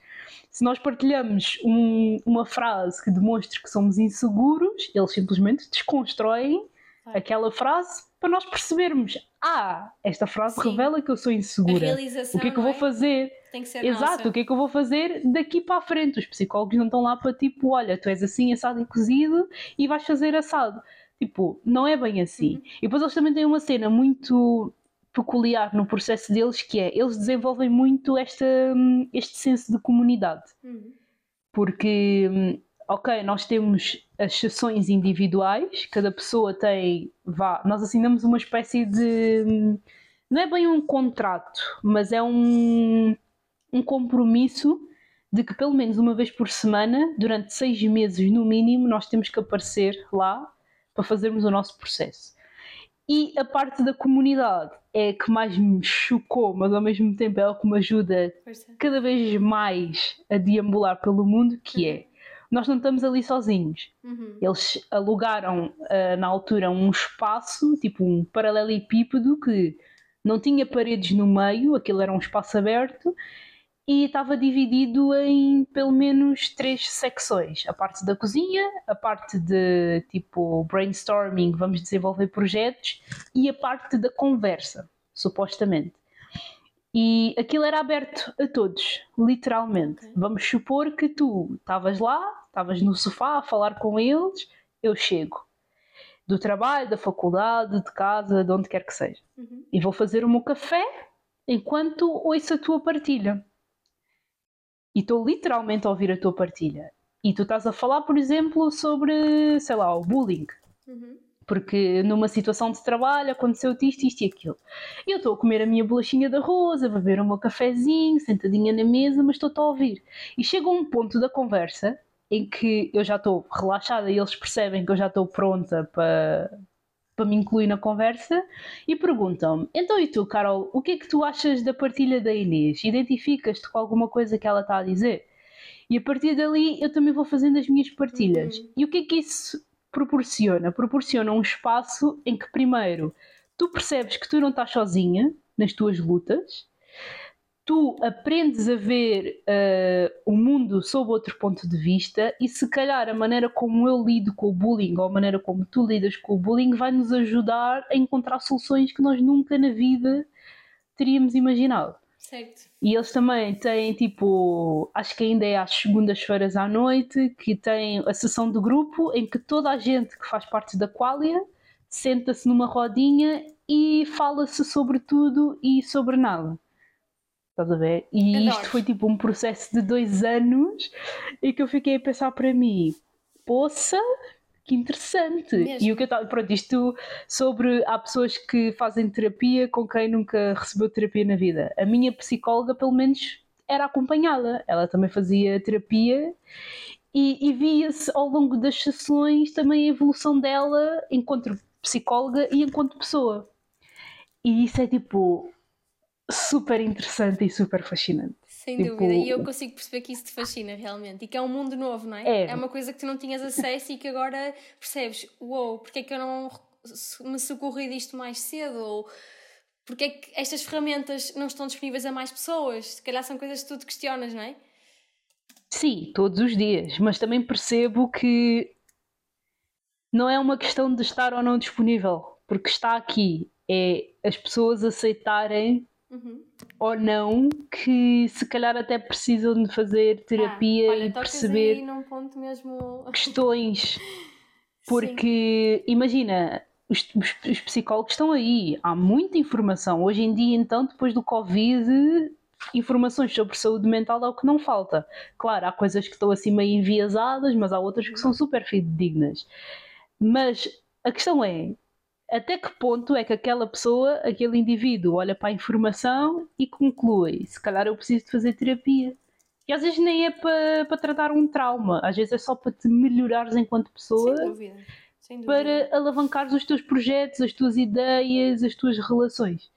Se nós partilhamos um- uma frase que demonstre que somos inseguros, eles simplesmente desconstroem aquela frase para nós percebermos: ah, esta frase Sim. revela que eu sou insegura. O que é que eu vou fazer? tem que ser Exato, nossa. o que é que eu vou fazer daqui para a frente? Os psicólogos não estão lá para tipo, olha, tu és assim, assado e cozido e vais fazer assado. Tipo, não é bem assim. Uhum. E depois eles também têm uma cena muito peculiar no processo deles que é, eles desenvolvem muito esta, hum, este senso de comunidade Uhum. porque, hum, ok, nós temos as sessões individuais, cada pessoa tem, vá, nós assinamos uma espécie de, hum, não é bem um contrato, mas é um, um compromisso de que pelo menos uma vez por semana, durante seis meses no mínimo, nós temos que aparecer lá para fazermos o nosso processo. E a parte da comunidade é a que mais me chocou, mas ao mesmo tempo é o que me ajuda cada vez mais a deambular pelo mundo, que é nós não estamos ali sozinhos. Uhum. Eles alugaram ah, na altura um espaço, tipo um paralelepípedo que não tinha paredes no meio, aquilo era um espaço aberto e estava dividido em pelo menos três secções: a parte da cozinha, a parte de tipo brainstorming, vamos desenvolver projetos, e a parte da conversa, supostamente. E aquilo era aberto a todos, literalmente. Ok. Vamos supor que tu estavas lá, estavas no sofá a falar com eles, eu chego. Do trabalho, da faculdade, de casa, de onde quer que seja. Uhum. E vou fazer o meu café enquanto ouço a tua partilha. E estou literalmente a ouvir a tua partilha. E tu estás a falar, por exemplo, sobre, sei lá, o bullying Uhum. porque numa situação de trabalho aconteceu-te isto, isto e aquilo. E eu estou a comer a minha bolachinha de arroz, a beber o meu cafezinho, sentadinha na mesa, mas estou-te a ouvir. E chega um ponto da conversa em que eu já estou relaxada e eles percebem que eu já estou pronta para, para me incluir na conversa e perguntam-me: então e tu, Carol, o que é que tu achas da partilha da Inês? Identificas-te com alguma coisa que ela está a dizer? E a partir dali eu também vou fazendo as minhas partilhas. Uhum. E o que é que isso proporciona? Proporciona um espaço em que, primeiro, tu percebes que tu não estás sozinha nas tuas lutas, tu aprendes a ver uh, o mundo sob outro ponto de vista e se calhar a maneira como eu lido com o bullying ou a maneira como tu lidas com o bullying vai nos ajudar a encontrar soluções que nós nunca na vida teríamos imaginado. Certo. E eles também têm tipo, acho que ainda é às segundas-feiras à noite, que tem a sessão de grupo em que toda a gente que faz parte da qualia senta-se numa rodinha e fala-se sobre tudo e sobre nada. Estás a ver? E Adoro. isto foi tipo um processo de dois anos e que eu fiquei a pensar para mim, poça, que interessante. Mesmo. E o que eu estava, pronto, isto sobre há pessoas que fazem terapia com quem nunca recebeu terapia na vida. A minha psicóloga, pelo menos, era acompanhada. Ela também fazia terapia e, e via-se ao longo das sessões também a evolução dela enquanto psicóloga e enquanto pessoa. E isso é tipo super interessante e super fascinante. Sem tipo... dúvida, e eu consigo perceber que isso te fascina realmente e que é um mundo novo, não é? É, é uma coisa que tu não tinhas acesso e que agora percebes, uou, wow, porque é que eu não me socorri disto mais cedo? Ou porque é que estas ferramentas não estão disponíveis a mais pessoas? Se calhar são coisas que tu te questionas, não é? Sim, todos os dias, mas também percebo que não é uma questão de estar ou não disponível, porque está aqui, é as pessoas aceitarem uhum. ou não que se calhar até precisam de fazer terapia ah, olha, e perceber mesmo... questões. Porque imagina, os, os, os, psicólogos estão aí, há muita informação. Hoje em dia, então, depois do Covid, informações sobre saúde mental é o que não falta. Claro, há coisas que estão assim meio enviesadas, mas há outras que são super fidedignas. Mas a questão é, até que ponto é que aquela pessoa, aquele indivíduo, olha para a informação e conclui: se calhar eu preciso de fazer terapia. E às vezes nem é para, para tratar um trauma, às vezes é só para te melhorares enquanto pessoa. Sem dúvida. Sem dúvida. Para alavancares os teus projetos, as tuas ideias, as tuas relações.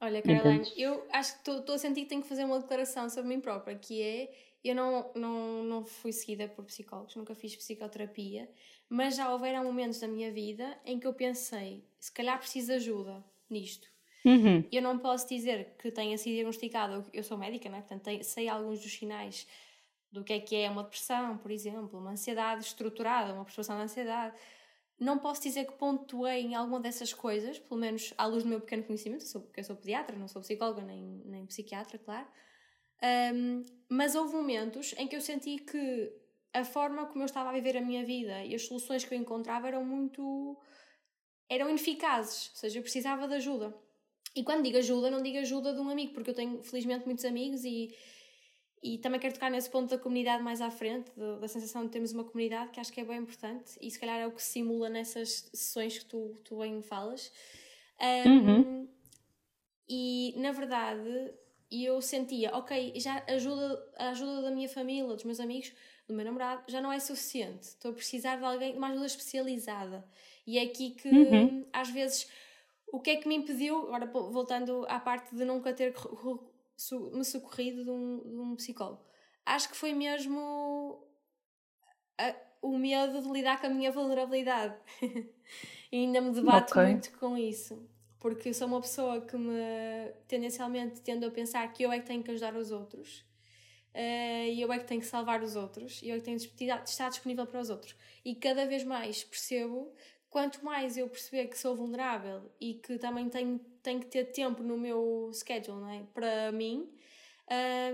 Olha, Caroline, eu acho que estou a sentir que tenho que fazer uma declaração sobre mim própria, que é eu não, não, não fui seguida por psicólogos, nunca fiz psicoterapia, mas já houveram momentos da minha vida em que eu pensei, se calhar preciso de ajuda nisto. Uhum. Eu não posso dizer que tenha sido diagnosticado, eu sou médica, né? portanto sei alguns dos sinais do que é que é uma depressão, por exemplo, uma ansiedade estruturada, uma perturbação da ansiedade. Não posso dizer que pontuei em alguma dessas coisas, pelo menos à luz do meu pequeno conhecimento, porque eu sou pediatra, não sou psicóloga nem, nem psiquiatra, claro. Um, mas houve momentos em que eu senti que a forma como eu estava a viver a minha vida e as soluções que eu encontrava eram muito. Eram ineficazes, ou seja, eu precisava de ajuda. E quando digo ajuda, não digo ajuda de um amigo, porque eu tenho felizmente muitos amigos e, e também quero tocar nesse ponto da comunidade mais à frente, de, da sensação de termos uma comunidade, que acho que é bem importante e se calhar é o que se simula nessas sessões que tu, tu bem falas. Um, uhum. E na verdade, eu sentia, ok, já ajuda, a ajuda da minha família, dos meus amigos, do meu namorado, já não é suficiente. Estou a precisar de alguém, de uma ajuda especializada. E é aqui que, uhum. às vezes, o que é que me impediu, agora voltando à parte de nunca ter me socorrido de um, de um psicólogo, acho que foi mesmo a, o medo de lidar com a minha vulnerabilidade. e ainda me debato okay. muito com isso porque sou uma pessoa que me tendencialmente tendo a pensar que eu é que tenho que ajudar os outros uh, e eu é que tenho que salvar os outros e eu é que tenho de estar disponível para os outros. E cada vez mais percebo, quanto mais eu perceber que sou vulnerável e que também tenho, tenho que ter tempo no meu schedule não é? para mim,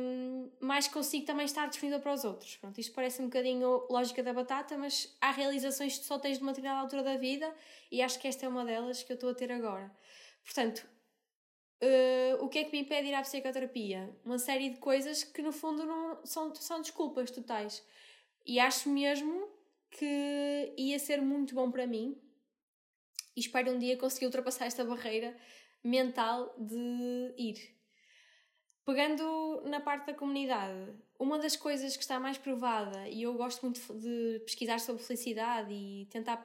um, mais consigo também estar disponível para os outros. Pronto, isto parece um bocadinho lógica da batata, mas há realizações que só tens de uma determinada altura da vida e acho que esta é uma delas que eu estou a ter agora. Portanto, uh, o que é que me impede de ir à psicoterapia? Uma série de coisas que no fundo não são, são desculpas totais. E acho mesmo que ia ser muito bom para mim e espero um dia conseguir ultrapassar esta barreira mental de ir. Pegando na parte da comunidade, uma das coisas que está mais provada, e eu gosto muito de pesquisar sobre felicidade e tentar,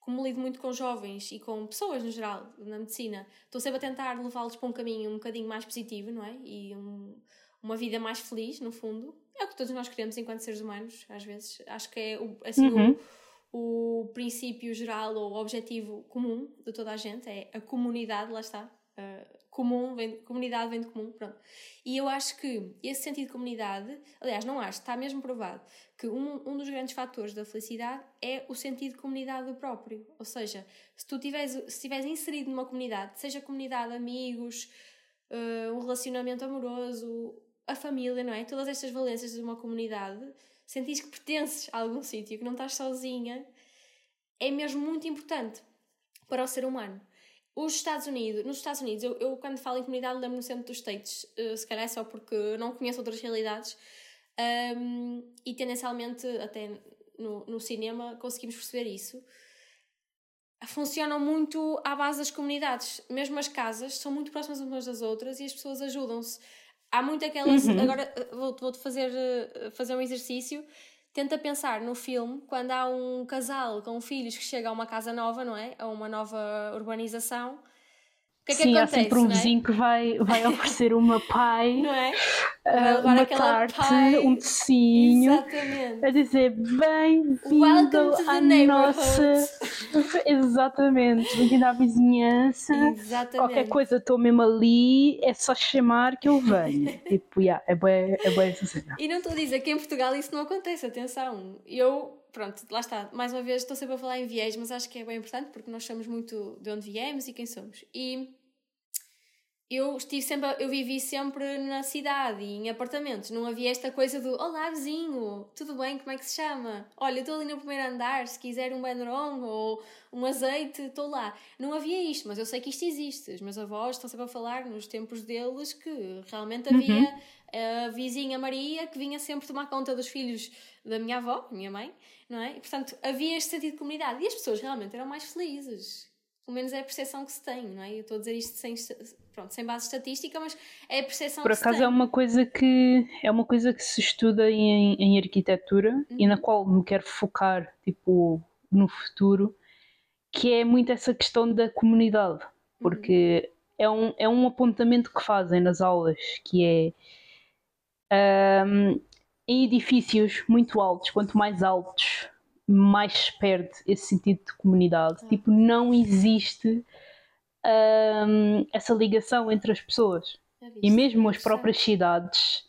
como lido muito com jovens e com pessoas no geral na medicina, estou sempre a tentar levá-los para um caminho um bocadinho mais positivo, não é? E um, uma vida mais feliz, no fundo. É o que todos nós queremos enquanto seres humanos, às vezes. Acho que é assim, uhum. o, o princípio geral ou o objetivo comum de toda a gente, é a comunidade, lá está, Uh, comum, vem, comunidade vem de comum, pronto. E eu acho que esse sentido de comunidade, aliás, não acho, está mesmo provado, que um, um dos grandes fatores da felicidade é o sentido de comunidade próprio. Ou seja, se tu se estiveres inserido numa comunidade, seja comunidade, amigos, uh, um relacionamento amoroso, a família, não é? Todas estas valências de uma comunidade, sentis que pertences a algum sítio, que não estás sozinha, é mesmo muito importante para o ser humano. Os Estados Unidos, nos Estados Unidos, eu, eu quando falo em comunidade lembro-me sempre dos States, uh, se calhar é só porque não conheço outras realidades, um, e tendencialmente até no, no cinema conseguimos perceber isso. Funcionam muito à base das comunidades, mesmo as casas são muito próximas umas das outras e as pessoas ajudam-se. Há muito aquelas. Uhum. Agora eh, vou-te vou fazer, eh, fazer um exercício tenta pensar no filme quando há um casal com filhos que chega a uma casa nova, não é? A uma nova urbanização que é que Sim, acontece, há sempre um é? vizinho que vai, vai oferecer uma pai, não é? Uh, uma tarte, pie. um tecinho, Exatamente. a dizer bem-vindo à nossa. Exatamente, bem-vindo à vizinhança. Exatamente. Qualquer coisa, estou mesmo ali, é só chamar que eu venho. tipo, yeah, é bem, é essa cena. E não estou a dizer que em Portugal isso não acontece, atenção. Eu pronto, lá está, mais uma vez estou sempre a falar em viés, mas acho que é bem importante porque nós sabemos muito de onde viemos e quem somos. E eu estive sempre, eu vivi sempre na cidade e em apartamentos, não havia esta coisa do olá vizinho, tudo bem, como é que se chama? Olha, estou ali no primeiro andar, se quiser um bandrong ou um azeite, estou lá. Não havia isto, mas eu sei que isto existe. Os meus avós estão sempre a falar nos tempos deles que realmente havia uhum. A vizinha Maria que vinha sempre tomar conta dos filhos da minha avó, minha mãe, não é? E portanto havia este sentido de comunidade e as pessoas realmente eram mais felizes pelo menos é a percepção que se tem, não é? Eu estou a dizer isto sem, pronto, sem base estatística, mas é a percepção Por que se tem. Por acaso é uma coisa que é uma coisa que se estuda em, em arquitetura uhum. e na uhum. qual me quero focar tipo no futuro, que é muito essa questão da comunidade, porque uhum. é, um, é um apontamento que fazem nas aulas, que é um, em edifícios muito altos, quanto mais altos mais se perde esse sentido de comunidade. Tipo, não existe um, essa ligação entre as pessoas. E mesmo as próprias cidades,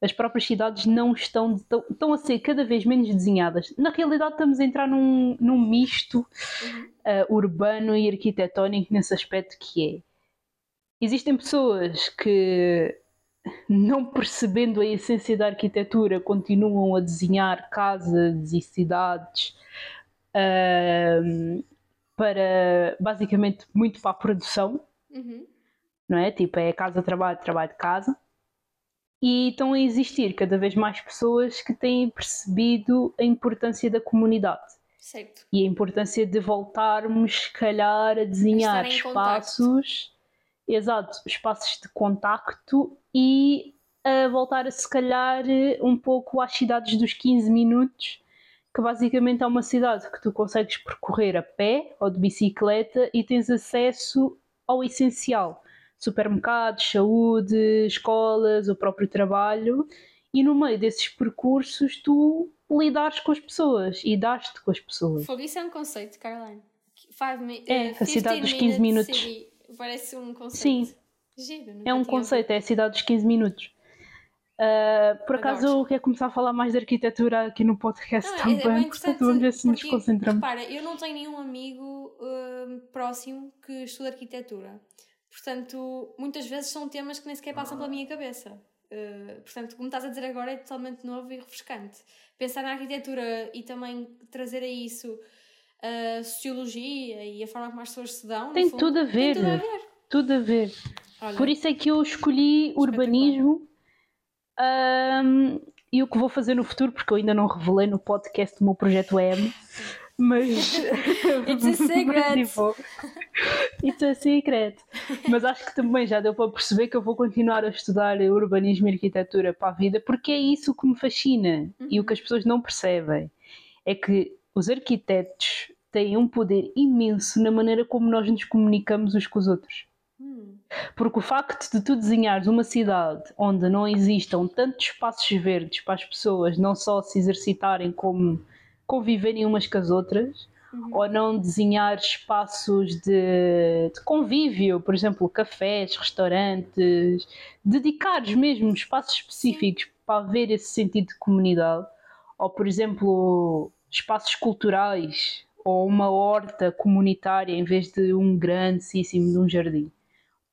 as próprias cidades não estão, estão a ser cada vez menos desenhadas. Na realidade, estamos a entrar num, num misto uhum. uh, urbano e arquitetónico nesse aspecto que é. Existem pessoas que não percebendo a essência da arquitetura, continuam a desenhar casas e cidades uh, para basicamente muito para a produção, uhum. não é? Tipo, é casa, trabalho, trabalho, casa. E estão a existir cada vez mais pessoas que têm percebido a importância da comunidade. Certo. E a importância de voltarmos, se calhar, a desenhar espaços, exato, espaços de contacto e a voltar a se calhar um pouco às cidades dos 15 minutos, que basicamente é uma cidade que tu consegues percorrer a pé ou de bicicleta e tens acesso ao essencial: supermercados, saúde, escolas, o próprio trabalho. E no meio desses percursos, tu lidares com as pessoas e dás-te com as pessoas. Fogo, isso é um conceito, Caroline. Five é, a cidade dos 15 minutos. City. Parece um conceito. Sim, Giro, é um conceito, é a cidade dos 15 minutos. Uh, por acaso eu quero começar a falar mais de arquitetura aqui no podcast não, é, é também, é portanto vamos ver se nos concentramos. Repara, eu não tenho nenhum amigo uh, próximo que estude arquitetura, portanto muitas vezes são temas que nem sequer passam pela minha cabeça. Uh, portanto, como estás a dizer agora, é totalmente novo e refrescante. Pensar na arquitetura e também trazer a isso a sociologia e a forma como as pessoas se dão. Tem, fundo, tudo, a ver. tem tudo a ver. Tudo a ver. Olha, Por isso é que eu escolhi urbanismo um, e o que vou fazer no futuro, porque eu ainda não revelei no podcast do meu projeto M, mas. It's a secret! tipo, it's a secret! Mas acho que também já deu para perceber que eu vou continuar a estudar urbanismo e arquitetura para a vida, porque é isso que me fascina uhum. e o que as pessoas não percebem é que os arquitetos têm um poder imenso na maneira como nós nos comunicamos uns com os outros. Porque o facto de tu desenhares uma cidade onde não existam tantos espaços verdes para as pessoas não só se exercitarem como conviverem umas com as outras, uhum. ou não desenhar espaços de, de, convívio, por exemplo, cafés, restaurantes, dedicares mesmo espaços específicos para haver esse sentido de comunidade, ou por exemplo, espaços culturais ou uma horta comunitária em vez de um grandíssimo de um jardim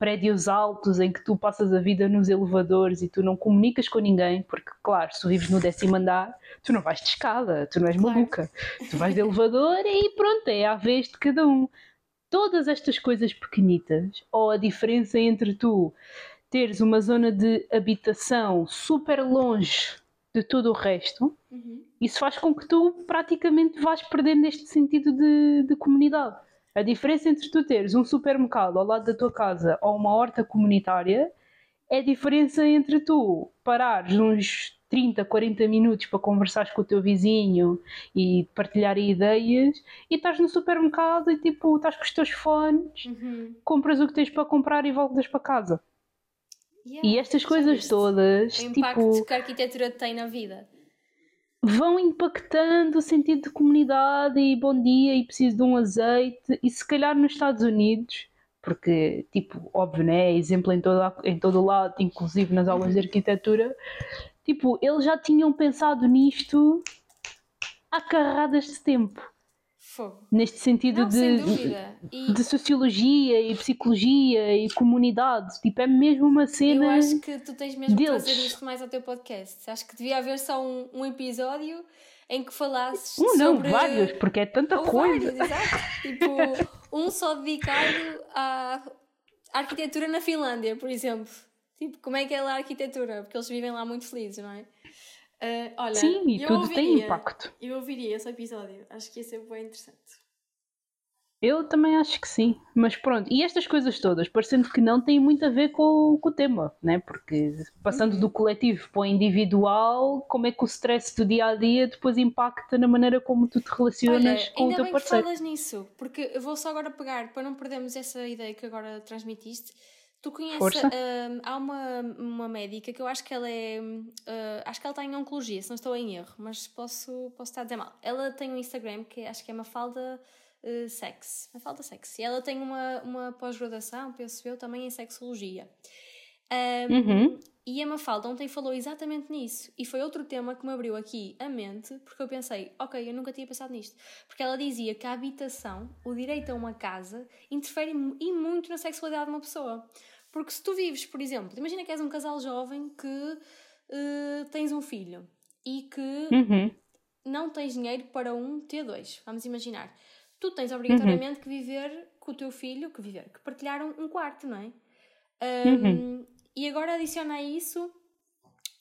prédios altos em que tu passas a vida nos elevadores e tu não comunicas com ninguém, porque, claro, se tu vives no décimo andar, tu não vais de escada, tu não és claro. maluca. Tu vais de elevador e pronto, é a vez de cada um. Todas estas coisas pequenitas, ou a diferença entre tu teres uma zona de habitação super longe de todo o resto, uhum. isso faz com que tu praticamente vás perdendo este sentido de, de comunidade. A diferença entre tu teres um supermercado ao lado da tua casa ou uma horta comunitária é a diferença entre tu parares uns 30, 40 minutos para conversares com o teu vizinho e partilhar ideias e estás no supermercado e tipo estás com os teus fones, uhum. compras o que tens para comprar e voltas para casa. Yeah, e estas coisas todas, o impacto tipo, que a arquitetura tem na vida. vão impactando o sentido de comunidade e bom dia e preciso de um azeite. E se calhar nos Estados Unidos porque tipo óbvio né? É exemplo em todo em todo o lado inclusive nas aulas de arquitetura. Tipo eles já tinham pensado nisto há carradas de tempo Fogo. Neste sentido Não, de, e... de sociologia e psicologia e comunidade. Tipo, é mesmo uma cena. Eu acho que tu tens mesmo deles. que trazer isto mais ao teu podcast. Acho que devia haver só um, um episódio em que falasses. Um, não, sobre... vários, porque é tanta Ou coisa. Vários, exato. tipo, um só dedicado à arquitetura na Finlândia, por exemplo. Tipo, como é que é lá a arquitetura? Porque eles vivem lá muito felizes, não é? Uh, olha, Sim, e tudo ouviria, tem impacto. Eu ouviria esse episódio, acho que ia ser bem interessante. Eu também acho que sim, mas pronto, e estas coisas todas, parecendo que não têm muito a ver com, com o tema, né? porque passando uhum. do coletivo para o individual, como é que o stress do dia a dia depois impacta na maneira como tu te relacionas Olha, com o teu bem parceiro? Que falas nisso, porque eu vou só agora pegar, para não perdermos essa ideia que agora transmitiste, Tu conheces, uh, há uma, uma médica que eu acho que ela é, uh, acho que ela está em oncologia, se não estou em erro, mas posso, posso estar a dizer mal. Ela tem um Instagram que acho que é Mafalda uh, Sex, Mafalda Sex, e ela tem uma, uma pós-graduação, penso eu, também em sexologia. Um, uhum. E a Mafalda ontem falou exatamente nisso. E foi outro tema que me abriu aqui a mente, porque eu pensei, ok, eu nunca tinha pensado nisto. Porque ela dizia que a habitação, o direito a uma casa, interfere e muito na sexualidade de uma pessoa. Porque se tu vives, por exemplo, imagina que és um casal jovem que uh, tens um filho e que uhum. não tens dinheiro para um T2, vamos imaginar. Tu tens obrigatoriamente uhum. que viver com o teu filho, que viver, que partilhar um, um quarto, não é? Um, uhum. E agora adiciona a isso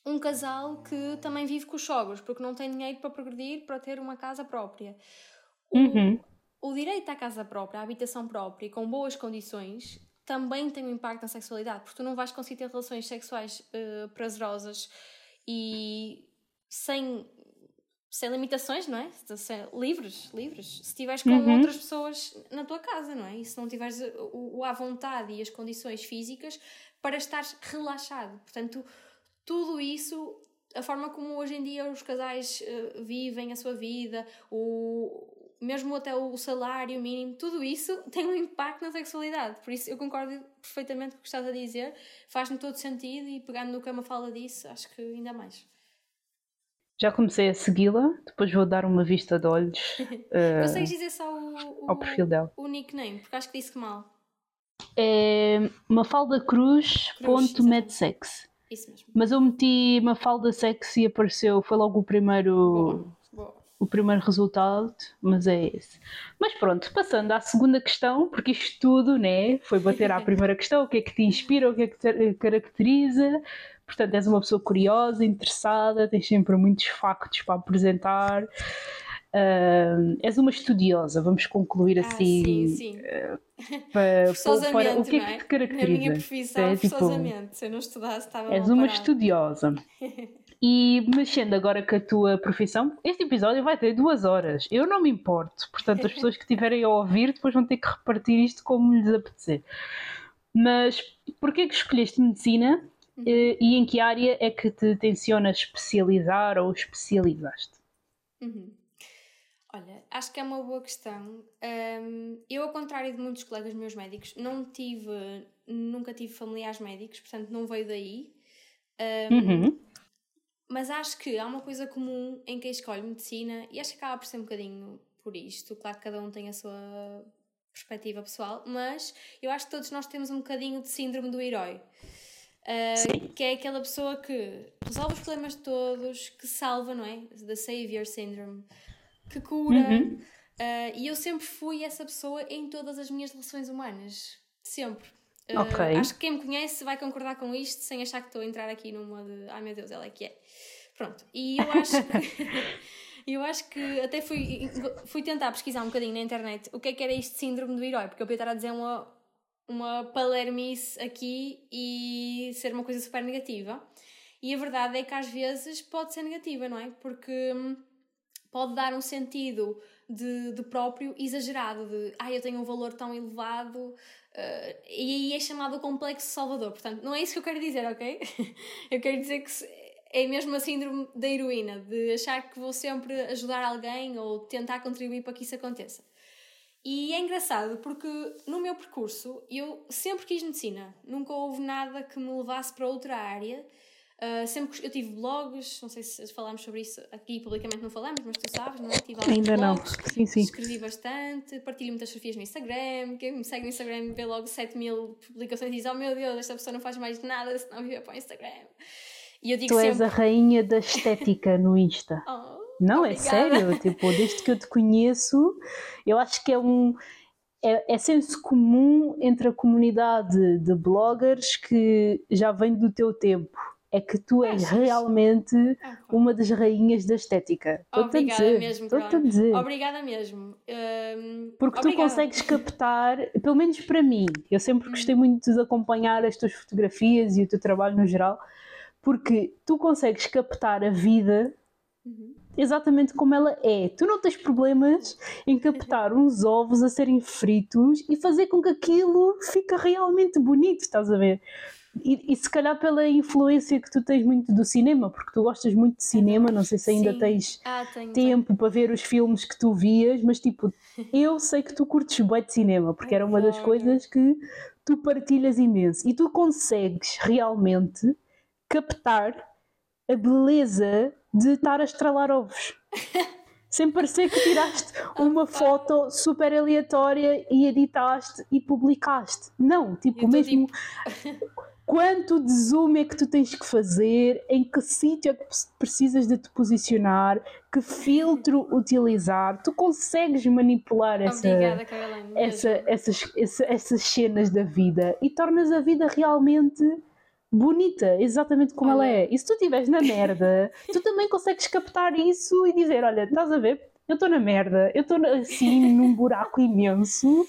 um casal que também vive com os sogros, porque não tem dinheiro para progredir, para ter uma casa própria. O, uhum. o direito à casa própria, à habitação própria, com boas condições, também tem um impacto na sexualidade, porque tu não vais conseguir ter relações sexuais uh, prazerosas e sem, sem limitações, não é? Sem, livres, livres. Se estiveres com uhum. outras pessoas na tua casa, não é? E se não tiveres o, o à vontade e as condições físicas para estar relaxado. Portanto, tudo isso, a forma como hoje em dia os casais uh, vivem a sua vida, o, mesmo até o salário mínimo, tudo isso tem um impacto na sexualidade. Por isso eu concordo perfeitamente com o que estás a dizer, faz-me todo sentido e pegando no que a fala disso, acho que ainda mais. Já comecei a segui-la, depois vou dar uma vista de olhos. uh, Consegues dizer só o, o, ao perfil dela. o nickname, porque acho que disse que mal. É Mafalda Cruz, Cruz ponto medsex. Isso mesmo. Mas eu meti Mafalda Sex e apareceu, foi logo o primeiro. Boa o primeiro resultado, mas é esse. Mas pronto, passando à segunda questão, porque isto tudo né, foi bater à primeira questão: o que é que te inspira, o que é que te caracteriza. Portanto, és uma pessoa curiosa, interessada, tens sempre muitos factos para apresentar. Uh, és uma estudiosa, vamos concluir ah, assim. Sim, sim. Uh, para, para, o que é que te caracteriza? Na minha profissão, é, tipo, se eu não estudasse, estava És uma estudiosa. E mexendo agora com a tua profissão, este episódio vai ter duas horas. Eu não me importo. Portanto, as pessoas que estiverem a ouvir depois vão ter que repartir isto como lhes apetecer. Mas porquê que escolheste medicina uhum. Eh, e em que área é que te tensionas especializar ou especializaste? Uhum. Olha, acho que é uma boa questão. Um, eu, ao contrário de muitos colegas meus médicos, não tive, nunca tive familiares médicos, portanto não veio daí. Um, uhum. Mas acho que há uma coisa comum em quem escolhe medicina e acho que acaba por ser um bocadinho por isto. Claro que cada um tem a sua perspectiva pessoal, mas eu acho que todos nós temos um bocadinho de síndrome do herói. Uh, que é aquela pessoa que resolve os problemas de todos, que salva, não é? The Savior Syndrome, que cura. Uhum. Uh, e eu sempre fui essa pessoa em todas as minhas relações humanas. Sempre. Uh, okay. Acho que quem me conhece vai concordar com isto sem achar que estou a entrar aqui numa de ai meu Deus, ela é que é. Pronto. E eu acho que. eu acho que até fui, fui tentar pesquisar um bocadinho na internet o que é que era este síndrome do herói, porque eu podia estar a dizer uma, uma palermice aqui e ser uma coisa super negativa. E a verdade é que às vezes pode ser negativa, não é? Porque hum, pode dar um sentido de, de próprio exagerado, de ah, eu tenho um valor tão elevado, uh, e aí é chamado complexo salvador. Portanto, não é isso que eu quero dizer, ok? eu quero dizer que é mesmo a síndrome da heroína, de achar que vou sempre ajudar alguém ou tentar contribuir para que isso aconteça. E é engraçado porque no meu percurso eu sempre quis medicina, nunca houve nada que me levasse para outra área. Uh, sempre eu tive blogs, não sei se falámos sobre isso aqui publicamente, não falamos, mas tu sabes, não é? Tive Ainda blogs, não, sim, sim. Escrevi bastante, partilho muitas fotografias no Instagram. Quem me segue no Instagram vê logo 7 mil publicações e diz: Oh meu Deus, esta pessoa não faz mais nada se não viver para o Instagram. E eu digo tu sempre... és a rainha da estética no Insta. Oh. Não, é Obrigada. é sério, tipo, desde que eu te conheço, eu acho que é um é, é senso comum entre a comunidade de bloggers que já vem do teu tempo. É que tu és realmente ah, uma das rainhas da estética. Estou-te a dizer. mesmo, Estou-te a dizer. Obrigada mesmo. Porque obrigada. tu consegues captar, pelo menos para mim, eu sempre gostei uhum. muito de acompanhar as tuas fotografias e o teu trabalho no geral, porque tu consegues captar a vida uhum exatamente como ela é. Tu não tens problemas em captar uns ovos a serem fritos e fazer com que aquilo fique realmente bonito, estás a ver? E, e, se calhar pela influência que tu tens muito do cinema, porque tu gostas muito de cinema, não sei se ainda Sim. tens ah, tenho, tempo tenho. para ver os filmes que tu vias, mas tipo, eu sei que tu curtes bem de cinema, porque era uma das coisas que tu partilhas imenso e tu consegues realmente captar a beleza de estar a estralar ovos. Sem parecer que tiraste uma foto super aleatória e editaste e publicaste. Não, tipo, mesmo. Tipo... Quanto de zoom é que tu tens que fazer? Em que sítio é que precisas de te posicionar? Que filtro utilizar? Tu consegues manipular essa, Obrigada, essa, essas, essa, essas cenas da vida e tornas a vida realmente bonita, exatamente como olha. ela é. E se tu estiveres na merda, tu também consegues captar isso e dizer: Olha, estás a ver? Eu estou na merda, eu estou assim num buraco imenso,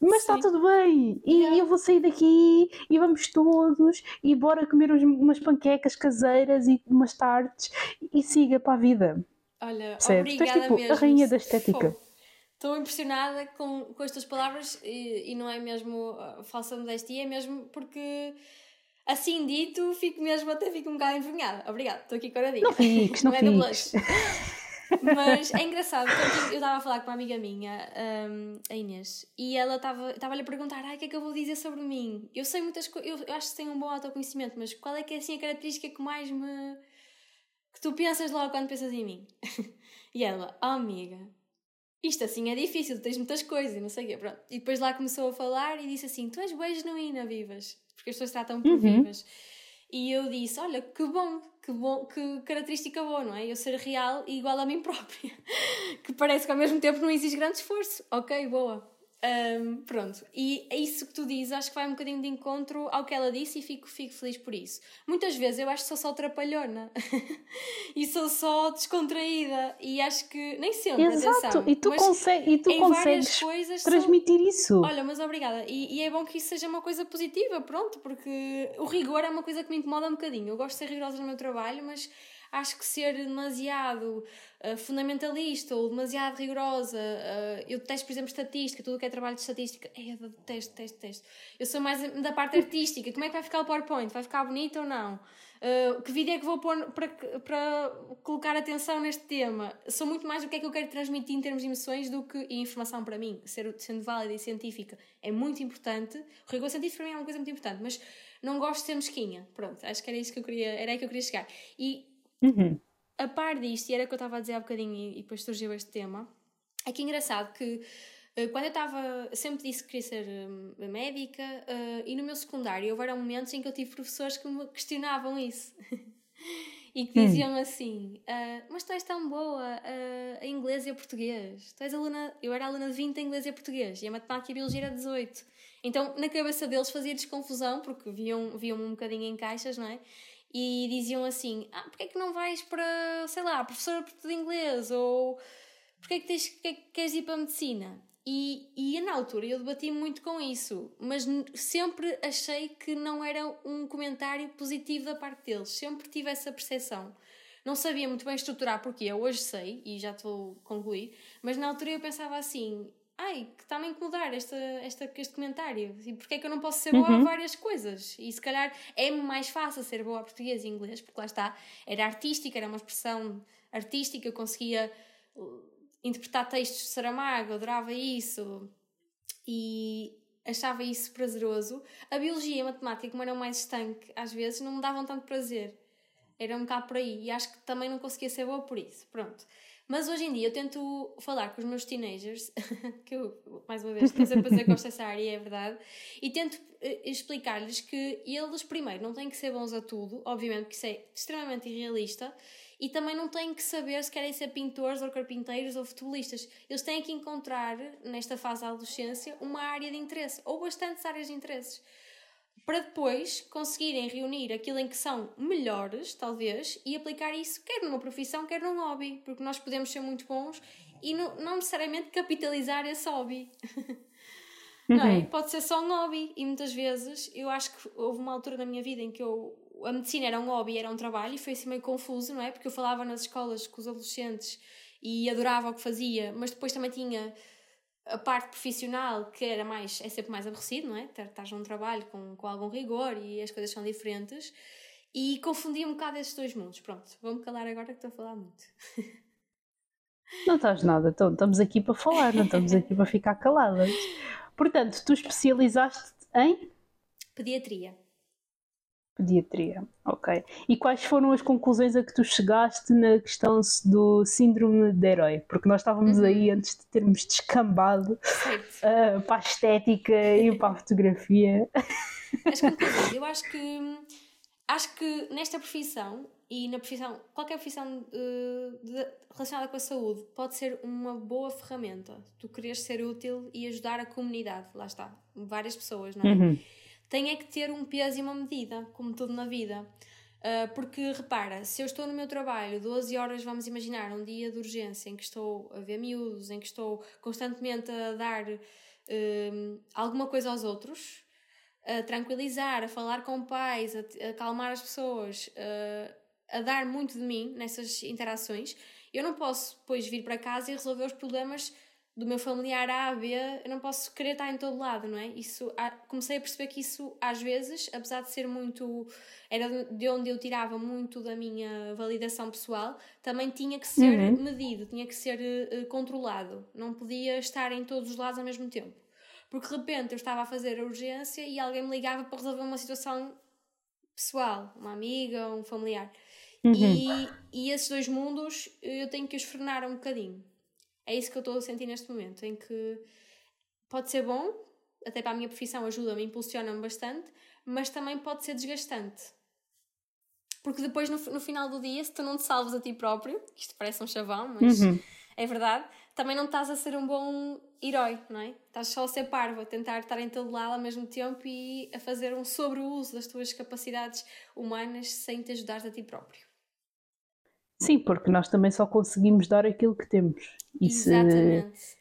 mas está tudo bem. E yeah. eu vou sair daqui e vamos todos e bora comer umas panquecas caseiras e umas tartes e siga para a vida. Olha, Percebes? obrigada tu és, tipo, mesmo. a rainha da estética. Estou impressionada com, com estas palavras e, e não é mesmo uh, falsa modéstia, é mesmo porque Assim dito, fico mesmo até fico um bocado envergonhada. Obrigada, estou aqui coradinha. Não fiques, não, não é do blush. Mas é engraçado, eu estava a falar com uma amiga minha, um, a Inês, e ela estava-lhe a perguntar: ah, o que é que eu vou dizer sobre mim? Eu sei muitas coisas, eu, eu acho que tenho um bom autoconhecimento, mas qual é que é assim a característica que mais me. que tu pensas logo quando pensas em mim? e ela: oh, amiga, isto assim é difícil, tens muitas coisas e não sei o quê. Pronto. E depois lá começou a falar e disse assim: tu és bem genuína, vivas porque as pessoas tratam por uhum. vivas. E eu disse: Olha, que bom, que bom, que característica boa, não é? Eu ser real e igual a mim própria. que parece que ao mesmo tempo não exige grande esforço. Ok, boa. Um, pronto, e é isso que tu dizes, acho que vai um bocadinho de encontro ao que ela disse e fico, fico feliz por isso. Muitas vezes eu acho que sou só trapalhona e sou só descontraída e acho que nem sempre. Exato, atenção, e tu, consegue, e tu consegues transmitir são... isso. Olha, mas obrigada, e, e, é bom que isso seja uma coisa positiva, pronto, porque o rigor é uma coisa que me incomoda um bocadinho. Eu gosto de ser rigorosa no meu trabalho, mas acho que ser demasiado uh, fundamentalista ou demasiado rigorosa, uh, eu detesto, por exemplo, estatística, tudo o que é trabalho de estatística, é, eu detesto, detesto, detesto. Eu sou mais da parte artística, como é que vai ficar o PowerPoint? Vai ficar bonito ou não? Uh, que vídeo é que vou pôr para, para colocar atenção neste tema? Sou muito mais do que é que eu quero transmitir em termos de emoções do que informação para mim. Ser, sendo válida e científica é muito importante. O rigor científico para mim é uma coisa muito importante, mas não gosto de ser mesquinha. Pronto, acho que era isso que eu queria, era aí que eu queria chegar. E uhum. a par disto, e era o que eu estava a dizer há bocadinho e, e depois surgiu este tema, é que é engraçado que eh, quando eu estava, sempre disse que queria ser uh, médica uh, e no meu secundário houve momentos em que eu tive professores que me questionavam isso e que hum. diziam hum. assim: uh, Mas tu és tão boa em inglês e a português. Tu és aluna, eu era aluna de 20 em inglês e a português e a matemática e a biologia era 18. Então na cabeça deles fazia desconfusão porque viam, viam um bocadinho em caixas, não é? E diziam assim: Ah, porque é que não vais para, sei lá, professora de inglês? Ou porque é que, tens, é que queres ir para a medicina? E, e na altura eu debati muito com isso, mas sempre achei que não era um comentário positivo da parte deles, sempre tive essa percepção. Não sabia muito bem estruturar porque hoje sei, e já estou a concluir, mas na altura eu pensava assim: ai, que está-me a incomodar esta, esta, este comentário, e porque é que eu não posso ser boa uhum. a várias coisas? E se calhar é mais fácil ser boa a português e inglês, porque lá está, era artística, era uma expressão artística, eu conseguia interpretar textos de Saramago, adorava isso e achava isso prazeroso. A biologia e a matemática, como eram mais estanque, às vezes não me davam tanto prazer. Era um bocado por aí e acho que também não conseguia ser boa por isso. Pronto. Mas hoje em dia eu tento falar com os meus teenagers, que eu, mais uma vez, estou sempre a fazer gosto dessa área, é verdade, e tento eh, explicar-lhes que eles, primeiro, não têm que ser bons a tudo, obviamente, porque isso é extremamente irrealista, e também não têm que saber se querem ser pintores ou carpinteiros ou futebolistas. Eles têm que encontrar, nesta fase da adolescência, uma área de interesse, ou bastantes áreas de interesses, para depois conseguirem reunir aquilo em que são melhores, talvez, e aplicar isso quer numa profissão, quer num hobby, porque nós podemos ser muito bons e não, não necessariamente capitalizar esse hobby. Uhum. Não é? Uhum. Pode ser só um hobby e muitas vezes eu acho que houve uma altura na minha vida em que eu a medicina era um hobby, era um trabalho e foi assim meio confuso, não é? Porque eu falava nas escolas com os adolescentes e adorava o que fazia, mas depois também tinha a parte profissional que era mais, é sempre mais aborrecido, não é? Estás num trabalho com, com algum rigor e as coisas são diferentes e confundia um bocado esses dois mundos. Pronto, vou-me calar agora que estou a falar muito. Não estás nada, então, estamos aqui para falar, não estamos aqui para ficar caladas. Portanto, tu especializaste em? Pediatria. Pediatria, ok. E quais foram as conclusões a que tu chegaste na questão do síndrome de herói? Porque nós estávamos uhum. aí antes de termos descambado uh, para a estética e para a fotografia. As conclusões, eu acho que acho que nesta profissão e na profissão, qualquer profissão uh, de, relacionada com a saúde pode ser uma boa ferramenta. Tu queres ser útil e ajudar a comunidade, lá está, várias pessoas, não é? Uhum tem é que ter um peso e uma medida, como tudo na vida. Uh, porque repara, se eu estou no meu trabalho 12 horas, vamos imaginar, um dia de urgência em que estou a ver miúdos, em que estou constantemente a dar uh, alguma coisa aos outros, a tranquilizar, a falar com pais, a, a acalmar as pessoas, uh, a dar muito de mim nessas interações, eu não posso depois vir para casa e resolver os problemas do meu familiar A a B, eu não posso querer estar em todo lado, não é? Isso, comecei a perceber que isso, às vezes, apesar de ser muito. era de onde eu tirava muito da minha validação pessoal, também tinha que ser uhum. medido, tinha que ser uh, controlado. Não podia estar em todos os lados ao mesmo tempo. Porque de repente eu estava a fazer a urgência e alguém me ligava para resolver uma situação pessoal, uma amiga, um familiar. Uhum. E, e esses dois mundos eu tenho que os frenar um bocadinho é isso que eu estou a sentir neste momento, em que pode ser bom, até para a minha profissão ajuda-me, impulsiona-me bastante, mas também pode ser desgastante. Porque depois, no, no final do dia, se tu não te salves a ti próprio, isto parece um chavão, mas uhum. é verdade, também não estás a ser um bom herói, não é? Estás só a ser parvo, a tentar estar em todo lado ao mesmo tempo e a fazer um sobreuso das tuas capacidades humanas sem te ajudar a ti próprio. Sim, porque nós também só conseguimos dar aquilo que temos. E Exatamente. Se,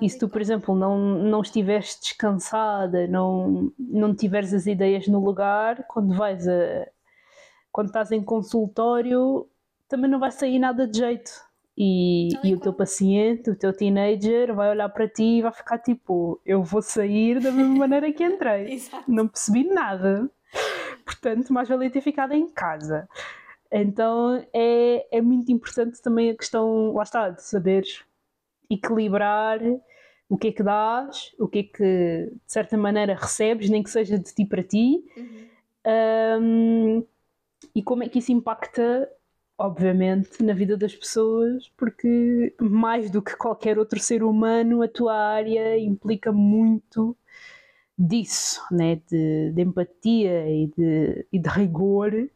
e se tu, por exemplo, não, não estiveres descansada, não, não tiveres as ideias no lugar, quando vais a. quando estás em consultório, também não vai sair nada de jeito. E, e o teu paciente, o teu teenager, vai olhar para ti e vai ficar tipo: Eu vou sair da mesma maneira que entrei. não percebi nada. Portanto, mais valia ter ficado em casa. Então é, é muito importante também a questão, lá está, de saberes equilibrar o que é que dás, o que é que de certa maneira recebes, nem que seja de ti para ti, uhum. um, e como é que isso impacta, obviamente, na vida das pessoas, porque mais do que qualquer outro ser humano, a tua área implica muito disso, né? de, de empatia e de, e de rigor, uhum.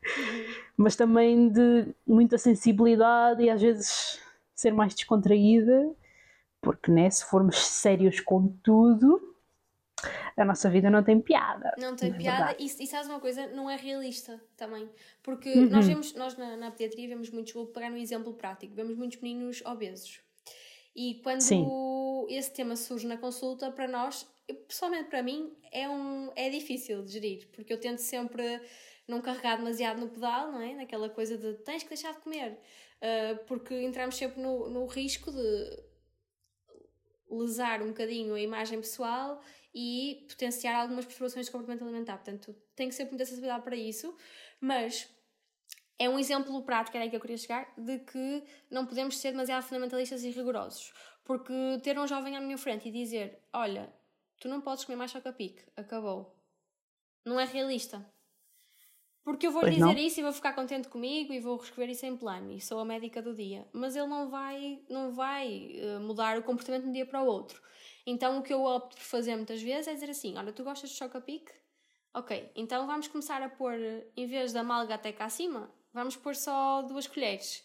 Mas também de muita sensibilidade e às vezes ser mais descontraída porque, né, se formos sérios com tudo, a nossa vida não tem piada. Não tem não é piada e, e sabes uma coisa, não é realista também. Porque uhum. nós vemos, nós na, na pediatria vemos muitos, vou pegar um exemplo prático, vemos muitos meninos obesos. E quando Sim. esse tema surge na consulta, para nós, pessoalmente para mim, é, um, é difícil de gerir, porque eu tento sempre não carregar demasiado no pedal, não é? Naquela coisa de tens que deixar de comer, uh, porque entramos sempre no, no risco de lesar um bocadinho a imagem pessoal e potenciar algumas perturbações de comportamento alimentar. Portanto, tem que ser muita sensibilidade para isso, mas é um exemplo prático, era aí que eu queria chegar, de que não podemos ser demasiado fundamentalistas e rigorosos. Porque ter um jovem à minha frente e dizer: Olha, tu não podes comer mais chocapic, acabou. Não é realista. Porque eu vou lhe dizer não. isso e vou ficar contente comigo e vou reescrever isso em plano e sou a médica do dia. Mas ele não vai, não vai uh, mudar o comportamento de um dia para o outro. Então o que eu opto por fazer muitas vezes é dizer assim: Olha, tu gostas de choca-pique? Ok, então vamos começar a pôr, em vez da malga até cá acima, vamos pôr só duas colheres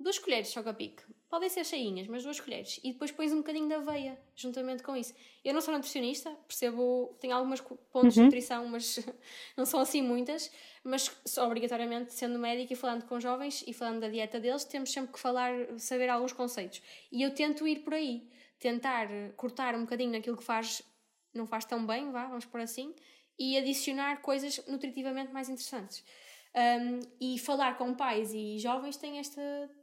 duas colheres de choca-pique. Podem ser cheinhas, mas duas colheres. E depois pões um bocadinho de aveia, juntamente com isso. Eu não sou nutricionista, percebo, tenho algumas pontos uhum. de nutrição, mas não são assim muitas. Mas obrigatoriamente, sendo médica e falando com jovens e falando da dieta deles, temos sempre que falar, saber alguns conceitos. E eu tento ir por aí, tentar cortar um bocadinho naquilo que faz, não faz tão bem, vá, vamos por assim, e adicionar coisas nutritivamente mais interessantes. Um, e falar com pais e jovens tem esta,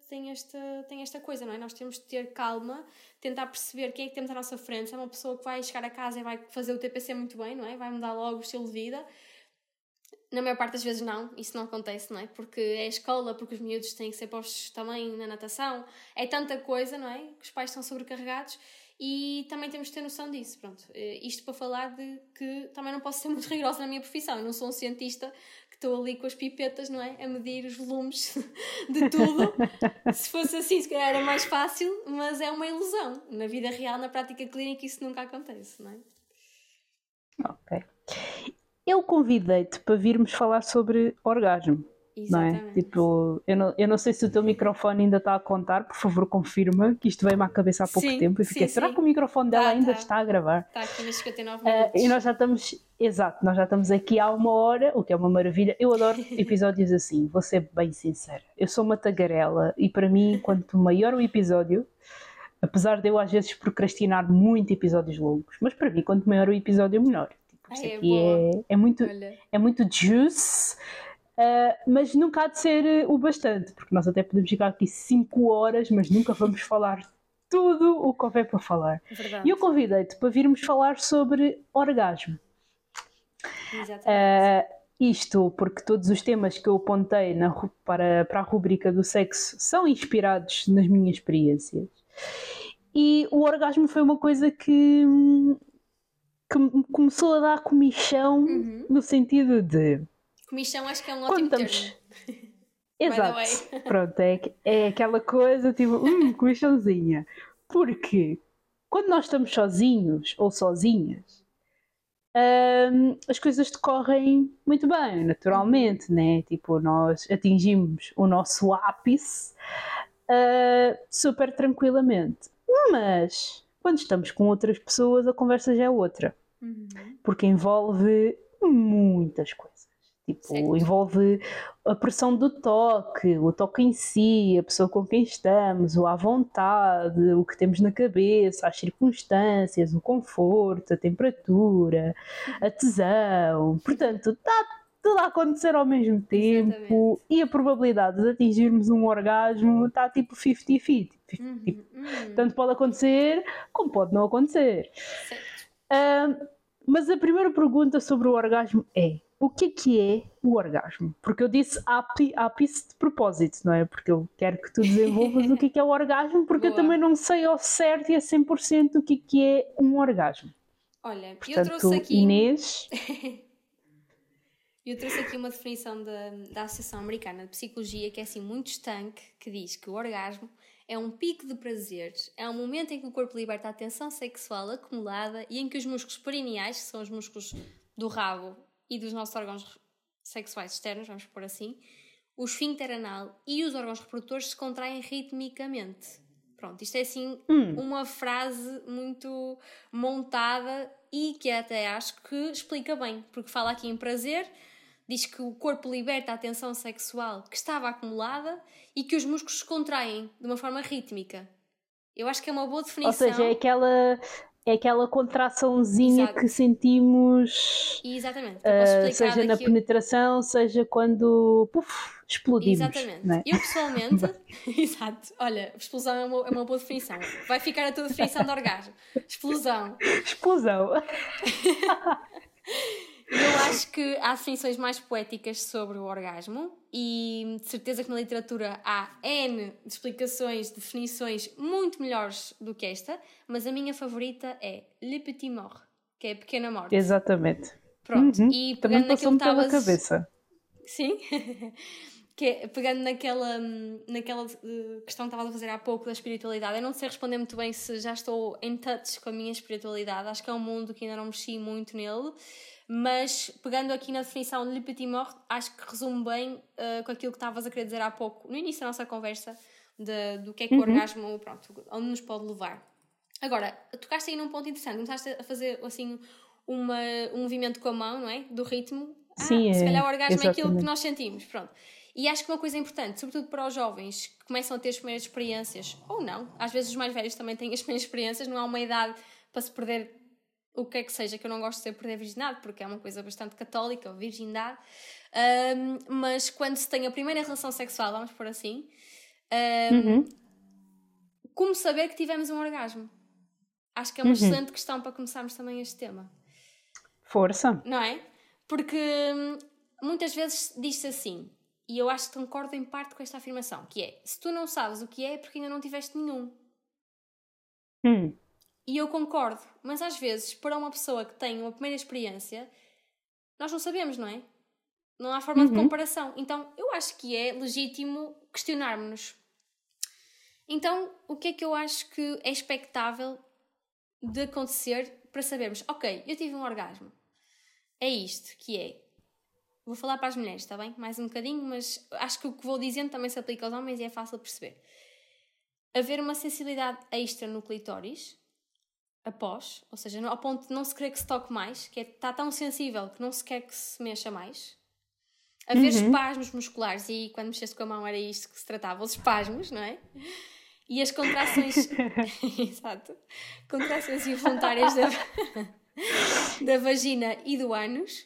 tem, esta, tem esta coisa, não é? Nós temos de ter calma, tentar perceber quem é que temos à nossa frente. Se é uma pessoa que vai chegar a casa e vai fazer o TPC muito bem, não é? Vai mudar logo o estilo de vida. Na maior parte das vezes não, isso não acontece, não é? Porque é a escola, porque os miúdos têm que ser postos também na natação, é tanta coisa, não é? Que os pais estão sobrecarregados e também temos de ter noção disso. Pronto, eh, isto para falar de que também não posso ser muito rigorosa na minha profissão. Eu não sou um cientista estou ali com as pipetas, não é? A medir os volumes de tudo. se fosse assim, se calhar era mais fácil, mas é uma ilusão. Na vida real, na prática clínica, isso nunca acontece, não é? Ok. Eu convidei-te para virmos falar sobre orgasmo. Exatamente. Não é? Tipo, eu não, eu não sei se o teu microfone ainda está a contar, por favor, confirma que isto veio-me à cabeça há pouco sim, tempo. E fiquei, sim, será sim. que o microfone dela tá, ainda tá. está a gravar? Está aqui nos 59 minutos. Uh, e nós já estamos, exato, nós já estamos aqui há uma hora, o que é uma maravilha. Eu adoro episódios assim, vou ser bem sincera. Eu sou uma tagarela e para mim, quanto maior o episódio, apesar de eu às vezes procrastinar muito episódios longos, mas para mim, quanto maior o episódio, melhor. Tipo, Ai, é, é, é, muito, é muito juice Uh, mas nunca há de ser eh, o bastante, porque nós até podemos ficar aqui 5 horas, mas nunca vamos falar tudo o que houver para falar. Verdade. E eu convidei-te para virmos falar sobre orgasmo. Exatamente. Uh, isto porque todos os temas que eu apontei na, para, para a rubrica do sexo são inspirados nas minhas experiências. E o orgasmo foi uma coisa que, que começou a dar comichão uhum. no sentido de Comichão acho que é um ótimo termo. Exato. Pronto, é, é aquela coisa tipo, hum, comichãozinha. Porque quando nós estamos sozinhos ou sozinhas, hum, as coisas decorrem muito bem, naturalmente, né? Tipo, nós atingimos o nosso ápice uh, super tranquilamente. Mas quando estamos com outras pessoas, a conversa já é outra. Uhum. Porque envolve muitas coisas. Tipo, envolve a pressão do toque, o toque em si, a pessoa com quem estamos, o à vontade, o que temos na cabeça, as circunstâncias, o conforto, a temperatura, a tesão. Portanto, está tudo a acontecer ao mesmo tempo Exatamente. e a probabilidade de atingirmos um orgasmo está tipo 50-50. Uhum, tipo, uhum. Tanto pode acontecer como pode não acontecer. Uh, mas a primeira pergunta sobre o orgasmo é: o que é que é o orgasmo? Porque eu disse ápice de propósito, não é? Porque eu quero que tu desenvolvas o que é que é o orgasmo, porque Boa. eu também não sei ao certo e a 100% o que é que é um orgasmo. Olha, Portanto, eu trouxe aqui. Inês. eu trouxe aqui uma definição da, da Associação Americana de Psicologia que é assim muito estanque, que diz que o orgasmo é um pico de prazer, é um momento em que o corpo liberta a tensão sexual acumulada e em que os músculos perineais, que são os músculos do rabo e dos nossos órgãos sexuais externos, vamos pôr assim, o esfíncter anal e os órgãos reprodutores se contraem ritmicamente. Pronto, isto é assim hum. uma frase muito montada e que até acho que explica bem, porque fala aqui em prazer, diz que o corpo liberta a tensão sexual que estava acumulada e que os músculos se contraem de uma forma rítmica. Eu acho que é uma boa definição. Ou seja, é aquela é aquela contraçãozinha Exato. que sentimos. Exatamente. Uh, seja na penetração, seja quando puf, explodimos. Exatamente. É? Eu pessoalmente. Exato. Olha, explosão é uma, é uma boa definição. Vai ficar a tua definição de orgasmo. Explosão. Explosão. Eu acho que há definições mais poéticas sobre o orgasmo e de certeza que na literatura há N de explicações, definições muito melhores do que esta, mas a minha favorita é Le Petit Mort, que é a pequena morte. Exatamente. Pronto, uhum. e pegando Também naquilo que estavas... cabeça. Sim. que é, pegando naquela, naquela uh, questão que estavas a fazer há pouco da espiritualidade, eu não sei responder muito bem se já estou em touch com a minha espiritualidade, acho que é um mundo que ainda não mexi muito nele, mas pegando aqui na definição de Le Petit Mort, acho que resume bem uh, com aquilo que estavas a querer dizer há pouco, no início da nossa conversa, de, do que é que uhum. o orgasmo, pronto, onde nos pode levar. Agora, tocaste aí num ponto interessante, começaste a fazer assim uma, um movimento com a mão, não é? Do ritmo. Sim, ah, é, se calhar o orgasmo exatamente. é aquilo que nós sentimos, pronto. E acho que uma coisa importante, sobretudo para os jovens que começam a ter as primeiras experiências, ou não, às vezes os mais velhos também têm as primeiras experiências, não há uma idade para se perder o que é que seja, que eu não gosto de ser perder a virgindade, porque é uma coisa bastante católica, a virgindade, um, mas quando se tem a primeira relação sexual, vamos por assim, um, uhum. como saber que tivemos um orgasmo? Acho que é uma uhum. excelente questão para começarmos também este tema. Força! Não é? Porque hum, muitas vezes diz-se assim, e eu acho que concordo em parte com esta afirmação, que é, se tu não sabes o que é, é porque ainda não tiveste nenhum. Hum. E eu concordo, mas às vezes, para uma pessoa que tem uma primeira experiência, nós não sabemos, não é? Não há forma uhum. de comparação. Então, eu acho que é legítimo questionarmos-nos. Então, o que é que eu acho que é expectável de acontecer para sabermos, ok, eu tive um orgasmo. É isto que é. Vou falar para as mulheres, está bem? Mais um bocadinho, mas acho que o que vou dizendo também se aplica aos homens e é fácil perceber. Haver uma sensibilidade extra no clitóris, após, ou seja, ao ponto de não se querer que se toque mais, que é, está tão sensível que não se quer que se mexa mais. Haver uhum. espasmos musculares, e quando mexeste com a mão era isto que se tratava, os espasmos, não é? E as contrações. Exato. Contrações involuntárias da, da vagina e do ânus.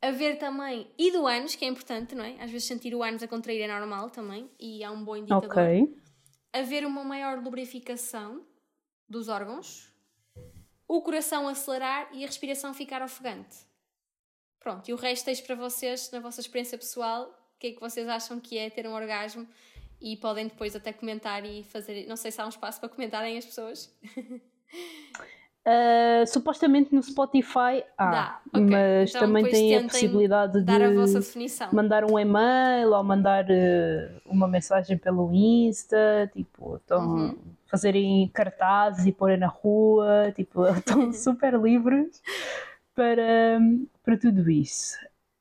Haver também. E do ânus, que é importante, não é? Às vezes sentir o ânus a contrair é normal também, e é um bom indicador. Ok. Haver uma maior lubrificação dos órgãos, o coração acelerar e a respiração ficar ofegante. Pronto, e o resto deixo para vocês, na vossa experiência pessoal, o que é que vocês acham que é ter um orgasmo e podem depois até comentar e fazer. Não sei se há um espaço para comentarem as pessoas. Uh, supostamente no Spotify há, okay. mas então, também tem a possibilidade de mandar um e-mail ou mandar uh, uma mensagem pelo Insta, tipo, estão uhum. fazerem cartazes e porem na rua, tipo, estão super livres para, para tudo isso.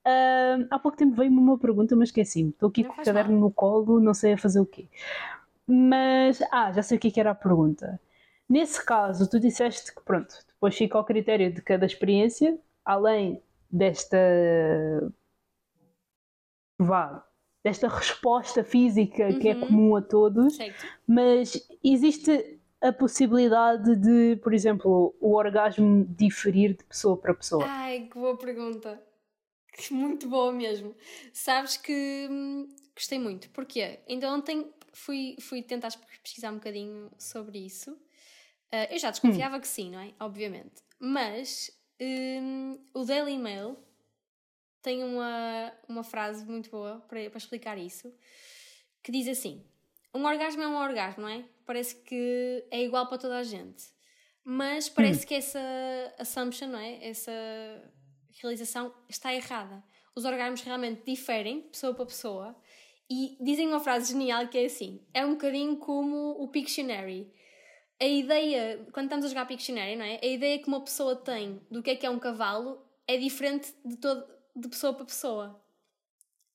Uh, há pouco tempo veio-me uma pergunta, mas esqueci-me. Estou aqui não com o caderno mal. no colo, não sei a fazer o quê. Mas, ah, já sei o que, é que era a pergunta. Nesse caso, tu disseste que, pronto, depois fica ao critério de cada experiência, além desta. vá, desta resposta física uhum. que é uhum. comum a todos, certo. mas existe a possibilidade de, por exemplo, o orgasmo diferir de pessoa para pessoa? Ai, que boa pergunta. Muito boa mesmo. Sabes que hum, gostei muito. Porquê? Então ontem fui, fui tentar pesquisar um bocadinho sobre isso. Uh, eu já desconfiava hum. que sim, não é? Obviamente. Mas um, o Daily Mail tem uma, uma frase muito boa para, para explicar isso, que diz assim: Um orgasmo é um orgasmo, não é? Parece que é igual para toda a gente. Mas parece hum. que essa assumption, não é? Essa realização está errada. Os orgasmos realmente diferem pessoa para pessoa e dizem uma frase genial que é assim: é um bocadinho como o Pictionary. A ideia, quando estamos a jogar Pictionary, não é? A ideia que uma pessoa tem do que é que é um cavalo é diferente de, todo, de pessoa para pessoa.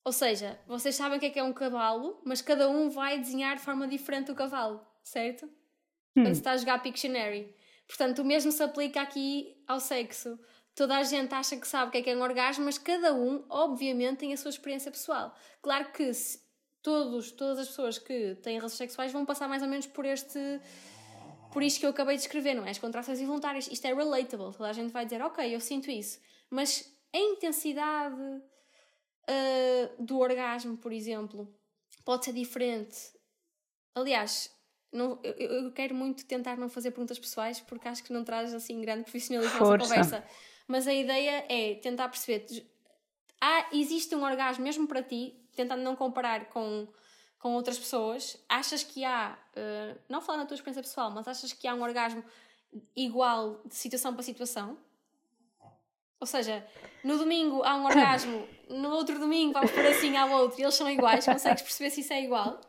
Ou seja, vocês sabem o que é que é um cavalo, mas cada um vai desenhar de forma diferente o cavalo, certo? Hum. Quando se está a jogar Pictionary. Portanto, o mesmo se aplica aqui ao sexo toda a gente acha que sabe o que é que é um orgasmo, mas cada um, obviamente, tem a sua experiência pessoal. Claro que se, todos, todas as pessoas que têm relações sexuais vão passar mais ou menos por este. Por isto que eu acabei de escrever, não é? As contrações involuntárias. Isto é relatable. Toda a gente vai dizer, ok, eu sinto isso. Mas a intensidade uh, do orgasmo, por exemplo, pode ser diferente. Aliás, não, eu, eu, quero muito tentar não fazer perguntas pessoais porque acho que não traz assim grande profissionalismo à conversa mas a ideia é tentar perceber. Há, existe um orgasmo mesmo para ti, tentando não comparar com, com outras pessoas. Achas que há, uh, não falando da tua experiência pessoal, mas achas que há um orgasmo igual de situação para situação? Ou seja, no domingo há um orgasmo, no outro domingo vamos por assim ao outro e eles são iguais. Consegues perceber se isso é igual?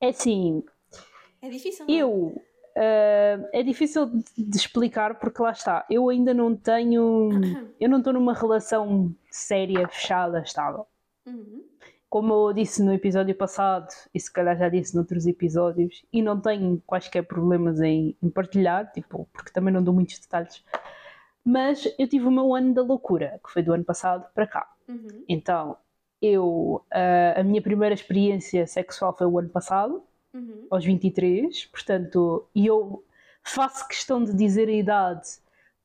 É assim. É difícil. Não? É? Eu Uh, é difícil de explicar porque lá está, eu ainda não tenho, eu não estou numa relação séria, fechada, estável. Uhum. Como eu disse no episódio passado, e se calhar já disse noutros episódios, e não tenho quaisquer problemas em, em partilhar, tipo, porque também não dou muitos detalhes, mas eu tive o meu ano da loucura, que foi do ano passado para cá. Uhum. Então, eu, uh, a minha primeira experiência sexual foi o ano passado, uhum. aos 23, portanto, e eu faço questão de dizer a idade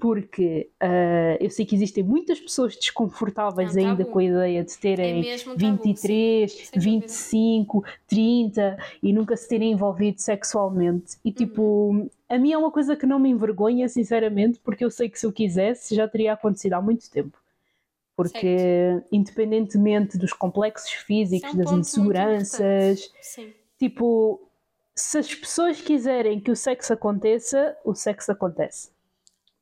porque uh, eu sei que existem muitas pessoas desconfortáveis não, ainda com a ideia de terem é 23, 25, 30 e nunca se terem envolvido sexualmente. E tipo, uhum. a mim é uma coisa que não me envergonha, sinceramente, porque eu sei que se eu quisesse já teria acontecido há muito tempo. Porque, certo. independentemente dos complexos físicos, é um das inseguranças, Tipo, se as pessoas quiserem que o sexo aconteça, o sexo acontece.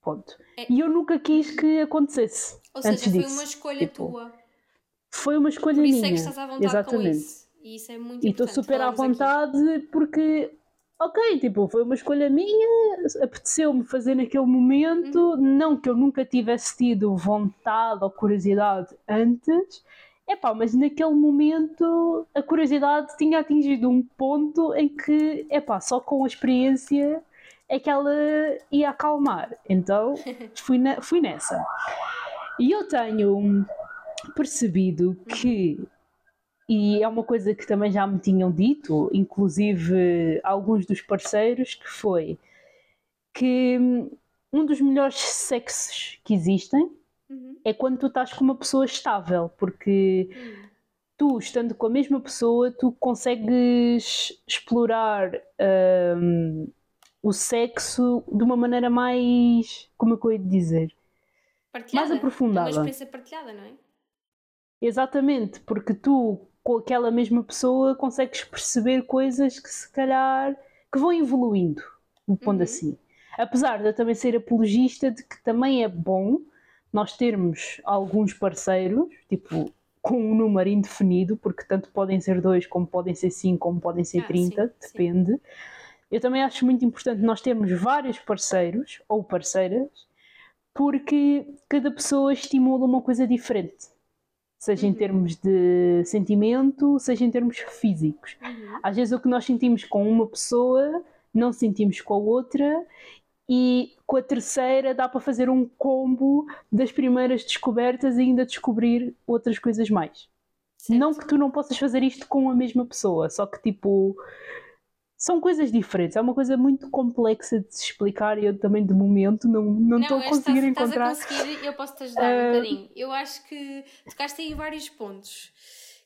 Ponto. É. E eu nunca quis que acontecesse. Ou seja, foi disso. uma escolha tipo, tua. Foi uma escolha Por isso minha. É que estás à vontade Exatamente. com isso. E isso é muito E estou super à vontade aqui. porque, ok, tipo, foi uma escolha minha, apeteceu-me fazer naquele momento, uhum. não que eu nunca tivesse tido vontade ou curiosidade antes, Epá, mas naquele momento a curiosidade tinha atingido um ponto em que, epá, só com a experiência é que ela ia acalmar. Então fui, na, fui nessa. E eu tenho percebido que, e é uma coisa que também já me tinham dito, inclusive alguns dos parceiros, que foi que um dos melhores sexos que existem uhum. é quando tu estás com uma pessoa estável, porque uhum. tu, estando com a mesma pessoa, tu consegues explorar um, o sexo de uma maneira mais. Como é que eu ia dizer? Partilhada. Mais aprofundada. É uma experiência partilhada, não é? Exatamente, porque tu, com aquela mesma pessoa, consegues perceber coisas que se calhar que vão evoluindo, pondo uhum. assim. Apesar de eu também ser apologista de que também é bom nós termos alguns parceiros, tipo, com um número indefinido, porque tanto podem ser dois, como podem ser cinco, como podem ser ah, 30, sim, depende. Sim. Eu também acho muito importante nós termos vários parceiros ou parceiras, porque cada pessoa estimula uma coisa diferente. Seja uhum. em termos de sentimento, seja em termos físicos. Uhum. Às vezes o que nós sentimos com uma pessoa não sentimos com a outra e com a terceira dá para fazer um combo das primeiras descobertas e ainda descobrir outras coisas mais. Certo. Não que tu não possas fazer isto com a mesma pessoa, só que tipo, são coisas diferentes, é uma coisa muito complexa de se explicar e eu também de momento não não estou a conseguir estás, encontrar. Estás a conseguir, eu posso te ajudar uh... um bocadinho. Eu acho que tocaste aí vários pontos.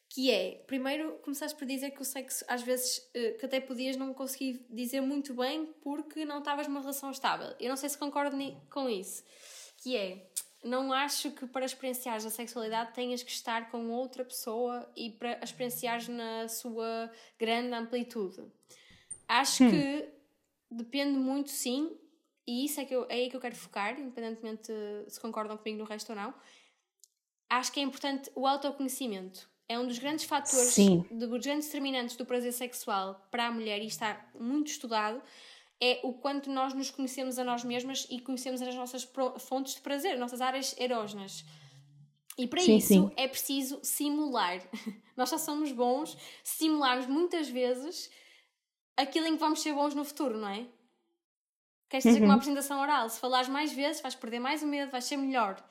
Que é, primeiro começaste por dizer que o sexo às vezes eh, que até podias não conseguir dizer muito bem porque não estavas numa relação estável. Eu não sei se concordo com isso. Que é, não acho que para experienciar a sexualidade tenhas que estar com outra pessoa e para experienciar na sua grande amplitude. Acho hum. que depende muito, sim, e isso é, que eu, é aí que eu quero focar, independentemente se concordam comigo no resto ou não. Acho que é importante o autoconhecimento. É um dos grandes fatores, sim. dos grandes determinantes do prazer sexual para a mulher, e está muito estudado, é o quanto nós nos conhecemos a nós mesmas e conhecemos as nossas fontes de prazer, nossas áreas erógenas. E para sim, isso sim. é preciso simular. nós só somos bons se simularmos muitas vezes aquilo em que vamos ser bons no futuro, não é? Queres dizer uhum. que uma apresentação oral, se falares mais vezes, vais perder mais o medo, vais ser melhor.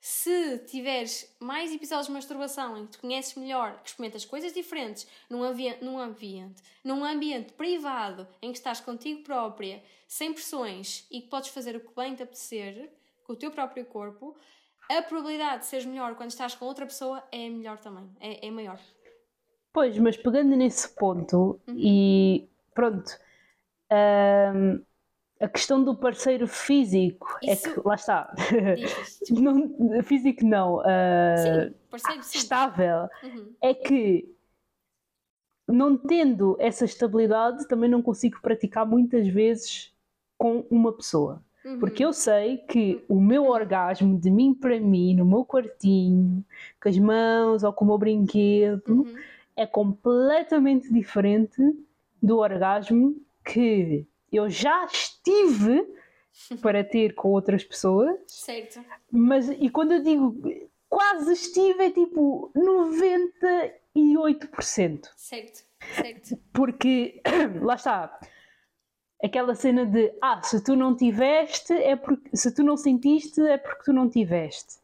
Se tiveres mais episódios de masturbação em que te conheces melhor, que experimentas coisas diferentes num, ambiente, num ambiente, num ambiente privado em que estás contigo própria, sem pressões e que podes fazer o que bem te apetecer com o teu próprio corpo, a probabilidade de seres melhor quando estás com outra pessoa é melhor também, é, é maior. Pois, mas pegando nesse ponto uhum. e pronto. Um, a questão do parceiro físico Isso... é que lá está. não, físico não. Uh, sim, parceiro sim. estável. Uhum. É que não tendo essa estabilidade, também não consigo praticar muitas vezes com uma pessoa. Uhum. Porque eu sei que o meu orgasmo de mim para mim, no meu quartinho, com as mãos ou com o meu brinquedo, uhum. é completamente diferente do orgasmo que eu já estive para ter com outras pessoas. Certo. Mas, e quando eu digo quase estive, é tipo 98%. Certo, certo. Porque, lá está, aquela cena de ah, se tu não tiveste, é porque se tu não sentiste, é porque tu não tiveste.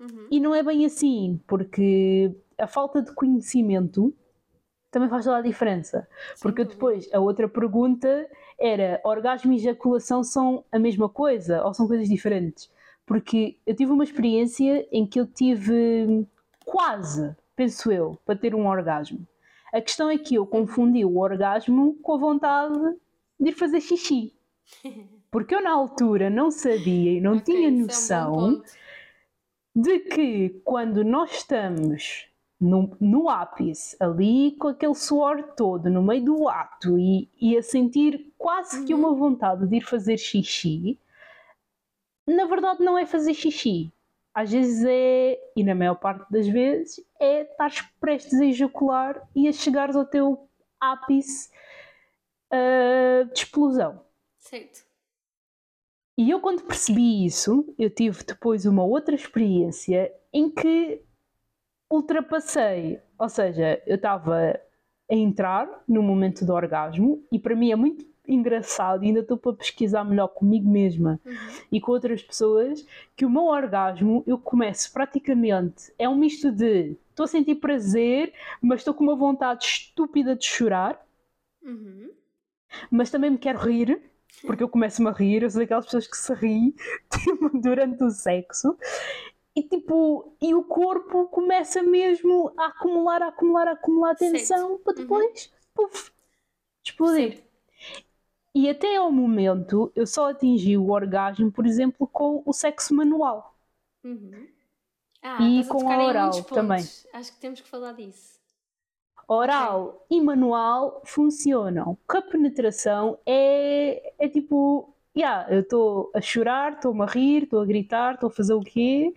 Uhum. E não é bem assim, porque a falta de conhecimento também faz toda a diferença. Porque depois a outra pergunta era: orgasmo e ejaculação são a mesma coisa ou são coisas diferentes? Porque eu tive uma experiência em que eu tive quase, penso eu, para ter um orgasmo. A questão é que eu confundi o orgasmo com a vontade de ir fazer xixi. Porque eu na altura não sabia e não okay, tinha noção é um de que quando nós estamos no, no ápice, ali com aquele suor todo, no meio do ato e, e a sentir quase que uma uhum. vontade de ir fazer xixi, na verdade não é fazer xixi. Às vezes é, e na maior parte das vezes, é estar prestes a ejacular e a chegares ao teu ápice uh, de explosão. Certo. E eu, quando percebi isso, eu tive depois uma outra experiência em que ultrapassei, ou seja, eu estava a entrar no momento do orgasmo e para mim é muito engraçado e ainda estou para pesquisar melhor comigo mesma uhum. e com outras pessoas que o meu orgasmo eu começo praticamente é um misto de estou a sentir prazer mas estou com uma vontade estúpida de chorar uhum. mas também me quero rir porque eu começo-me a rir, eu sou daquelas pessoas que se riem tipo, durante o sexo e tipo, e o corpo começa mesmo a acumular, a acumular, a acumular tensão para uhum. depois, uhum. puf, explodir. E até ao momento eu só atingi o orgasmo, por exemplo, com o sexo manual. Uhum. Ah, e com a oral também. Acho que temos que falar disso. Oral okay. e manual funcionam. Com a penetração é, é tipo yeah, eu estou a chorar, estou-me a rir, estou a gritar, estou a fazer o quê?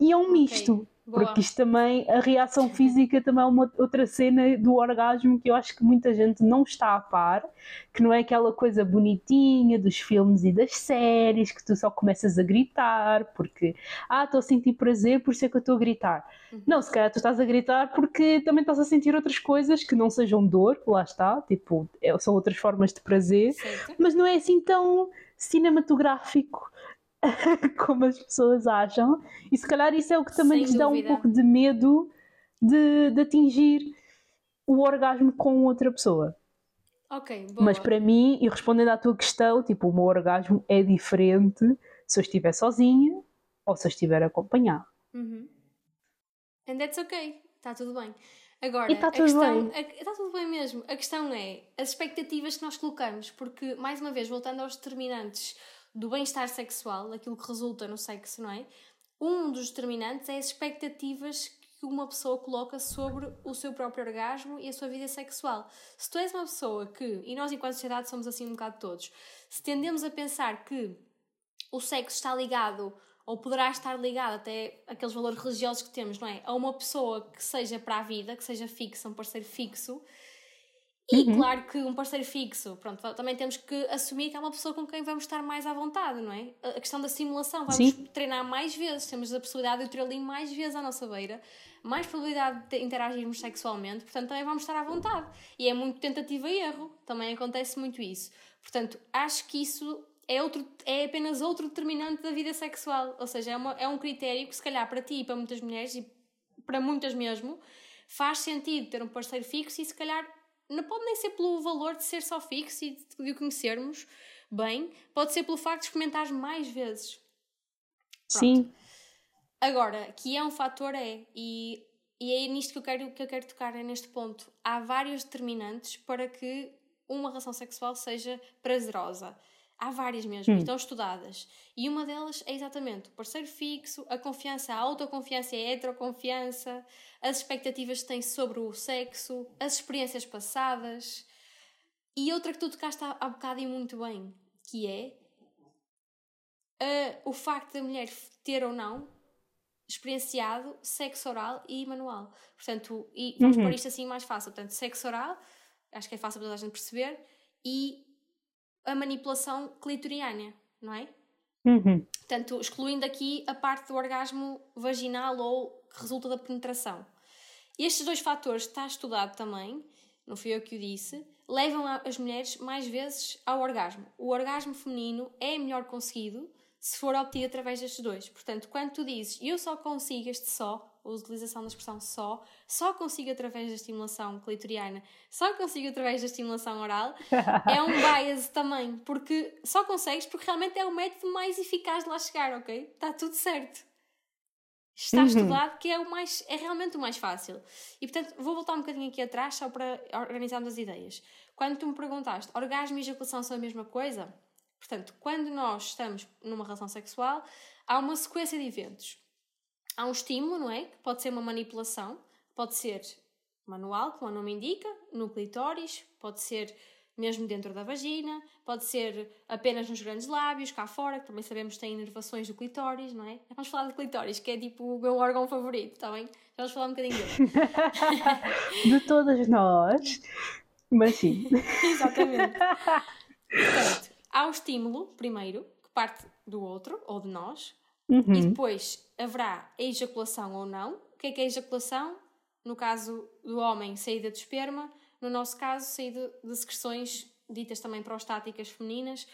E é um misto. Boa. Porque isto também, a reação física também é uma outra cena do orgasmo que eu acho que muita gente não está a par, que não é aquela coisa bonitinha dos filmes e das séries que tu só começas a gritar porque, ah, estou a sentir prazer, por isso é que eu estou a gritar. Uhum. Não, se calhar tu estás a gritar porque também estás a sentir outras coisas que não sejam dor, lá está, tipo, é, são outras formas de prazer, certo. mas não é assim tão cinematográfico como as pessoas acham, e se calhar isso é o que também Sem lhes dá um pouco de medo de, de atingir o orgasmo com outra pessoa. Ok, boa. Mas para mim, e respondendo à tua questão, tipo, o meu orgasmo é diferente se eu estiver sozinha ou se eu estiver acompanhado. Uhum. And that's ok, está tudo bem. Agora, E tá a tudo questão, bem. Está tudo bem mesmo. A questão é as expectativas que nós colocamos, porque, mais uma vez, voltando aos determinantes do bem-estar sexual, aquilo que resulta no sexo, não é? Um dos determinantes é as expectativas que uma pessoa coloca sobre o seu próprio orgasmo e a sua vida sexual. Se tu és uma pessoa que, e nós enquanto sociedade somos assim um bocado todos, se tendemos a pensar que o sexo está ligado ou poderá estar ligado até aqueles valores religiosos que temos, não é? A uma pessoa que seja para a vida, que seja fixa, um parceiro fixo. E claro que um parceiro fixo, pronto, também temos que assumir que é uma pessoa com quem vamos estar mais à vontade, não é? A questão da simulação, vamos Sim. treinar mais vezes, temos a possibilidade de o ter ali mais vezes à nossa beira, mais probabilidade de interagirmos sexualmente, portanto também vamos estar à vontade. E é muito tentativa e erro, também acontece muito isso. Portanto, acho que isso é, outro, é apenas outro determinante da vida sexual, ou seja, é, uma, é um critério que se calhar para ti e para muitas mulheres, e para muitas mesmo, faz sentido ter um parceiro fixo e se calhar não pode nem ser pelo valor de ser só fixo e de, o conhecermos bem, pode ser pelo facto de experimentares mais vezes. Sim, Agora, que é um fator, é, e, e é nisto que eu, quero, que eu quero tocar, é neste ponto. Há vários determinantes para que uma relação sexual seja prazerosa. Há várias mesmo, e estão estudadas. E uma delas é exatamente o parceiro fixo, a confiança, a autoconfiança e a heteroconfiança, as expectativas que têm sobre o sexo, as experiências passadas. E outra que tu tocaste há, há bocado e muito bem, que é ah, o facto da mulher ter ou não experienciado sexo oral e manual. Portanto, e vamos pôr isto assim mais fácil. Portanto, sexo oral, acho que é fácil para toda a gente perceber, e a manipulação clitoriana, não é? Uhum. Portanto, excluindo aqui a parte do orgasmo vaginal ou que resulta da penetração. Estes dois fatores, está estudado também, não fui eu que o disse, levam as mulheres mais vezes ao orgasmo. O orgasmo feminino é melhor conseguido se for obtido através destes dois. Portanto, quando tu dizes eu só consigo este só, a utilização da expressão só, só consigo através da estimulação clitoriana, só consigo através da estimulação oral, é um bias também, porque só consegues porque realmente é o método mais eficaz de lá chegar, ok? Está tudo certo. Está Uhum. estudado que é o mais é realmente o mais fácil. E portanto, vou voltar um bocadinho aqui atrás só para organizarmos as ideias. Quando tu me perguntaste, orgasmo e ejaculação são a mesma coisa? Portanto, quando nós estamos numa relação sexual, há uma sequência de eventos. Há um estímulo, não é? Que pode ser uma manipulação, pode ser manual, como o nome indica, no clitóris, pode ser mesmo dentro da vagina, pode ser apenas nos grandes lábios, cá fora, que também sabemos que tem inervações do clitóris, não é? Vamos falar do clitóris, que é tipo o meu órgão favorito, está bem? Vamos falar um bocadinho dele. de todas nós, mas sim. Exatamente. Portanto, há o estímulo, primeiro, que parte do outro, ou de nós, e Uhum. depois haverá a ejaculação ou não. O que é que é a ejaculação? No caso do homem, saída de esperma. No nosso caso, saída de secreções ditas também prostáticas femininas.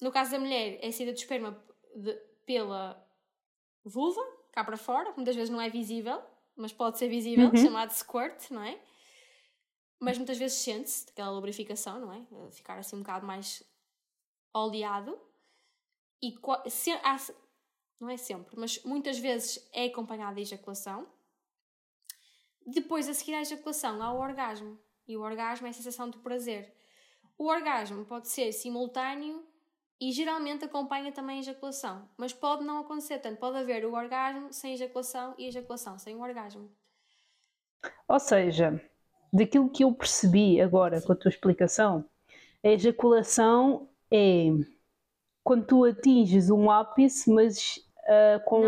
No caso da mulher, é saída de esperma de- pela vulva, cá para fora. Muitas vezes não é visível, mas pode ser visível, Uhum. chamado squirt, não é? Mas muitas vezes sente-se aquela lubrificação, não é? Ficar assim um bocado mais oleado. E se, há, não é sempre, mas muitas vezes é acompanhada de ejaculação. Depois, a seguir à ejaculação, há o orgasmo. E o orgasmo é a sensação de prazer. O orgasmo pode ser simultâneo e geralmente acompanha também a ejaculação. Mas pode não acontecer. Portanto, pode haver o orgasmo sem ejaculação e ejaculação sem o orgasmo. Ou seja, daquilo que eu percebi agora com a tua explicação, a ejaculação é quando tu atinges um ápice, mas ah, com.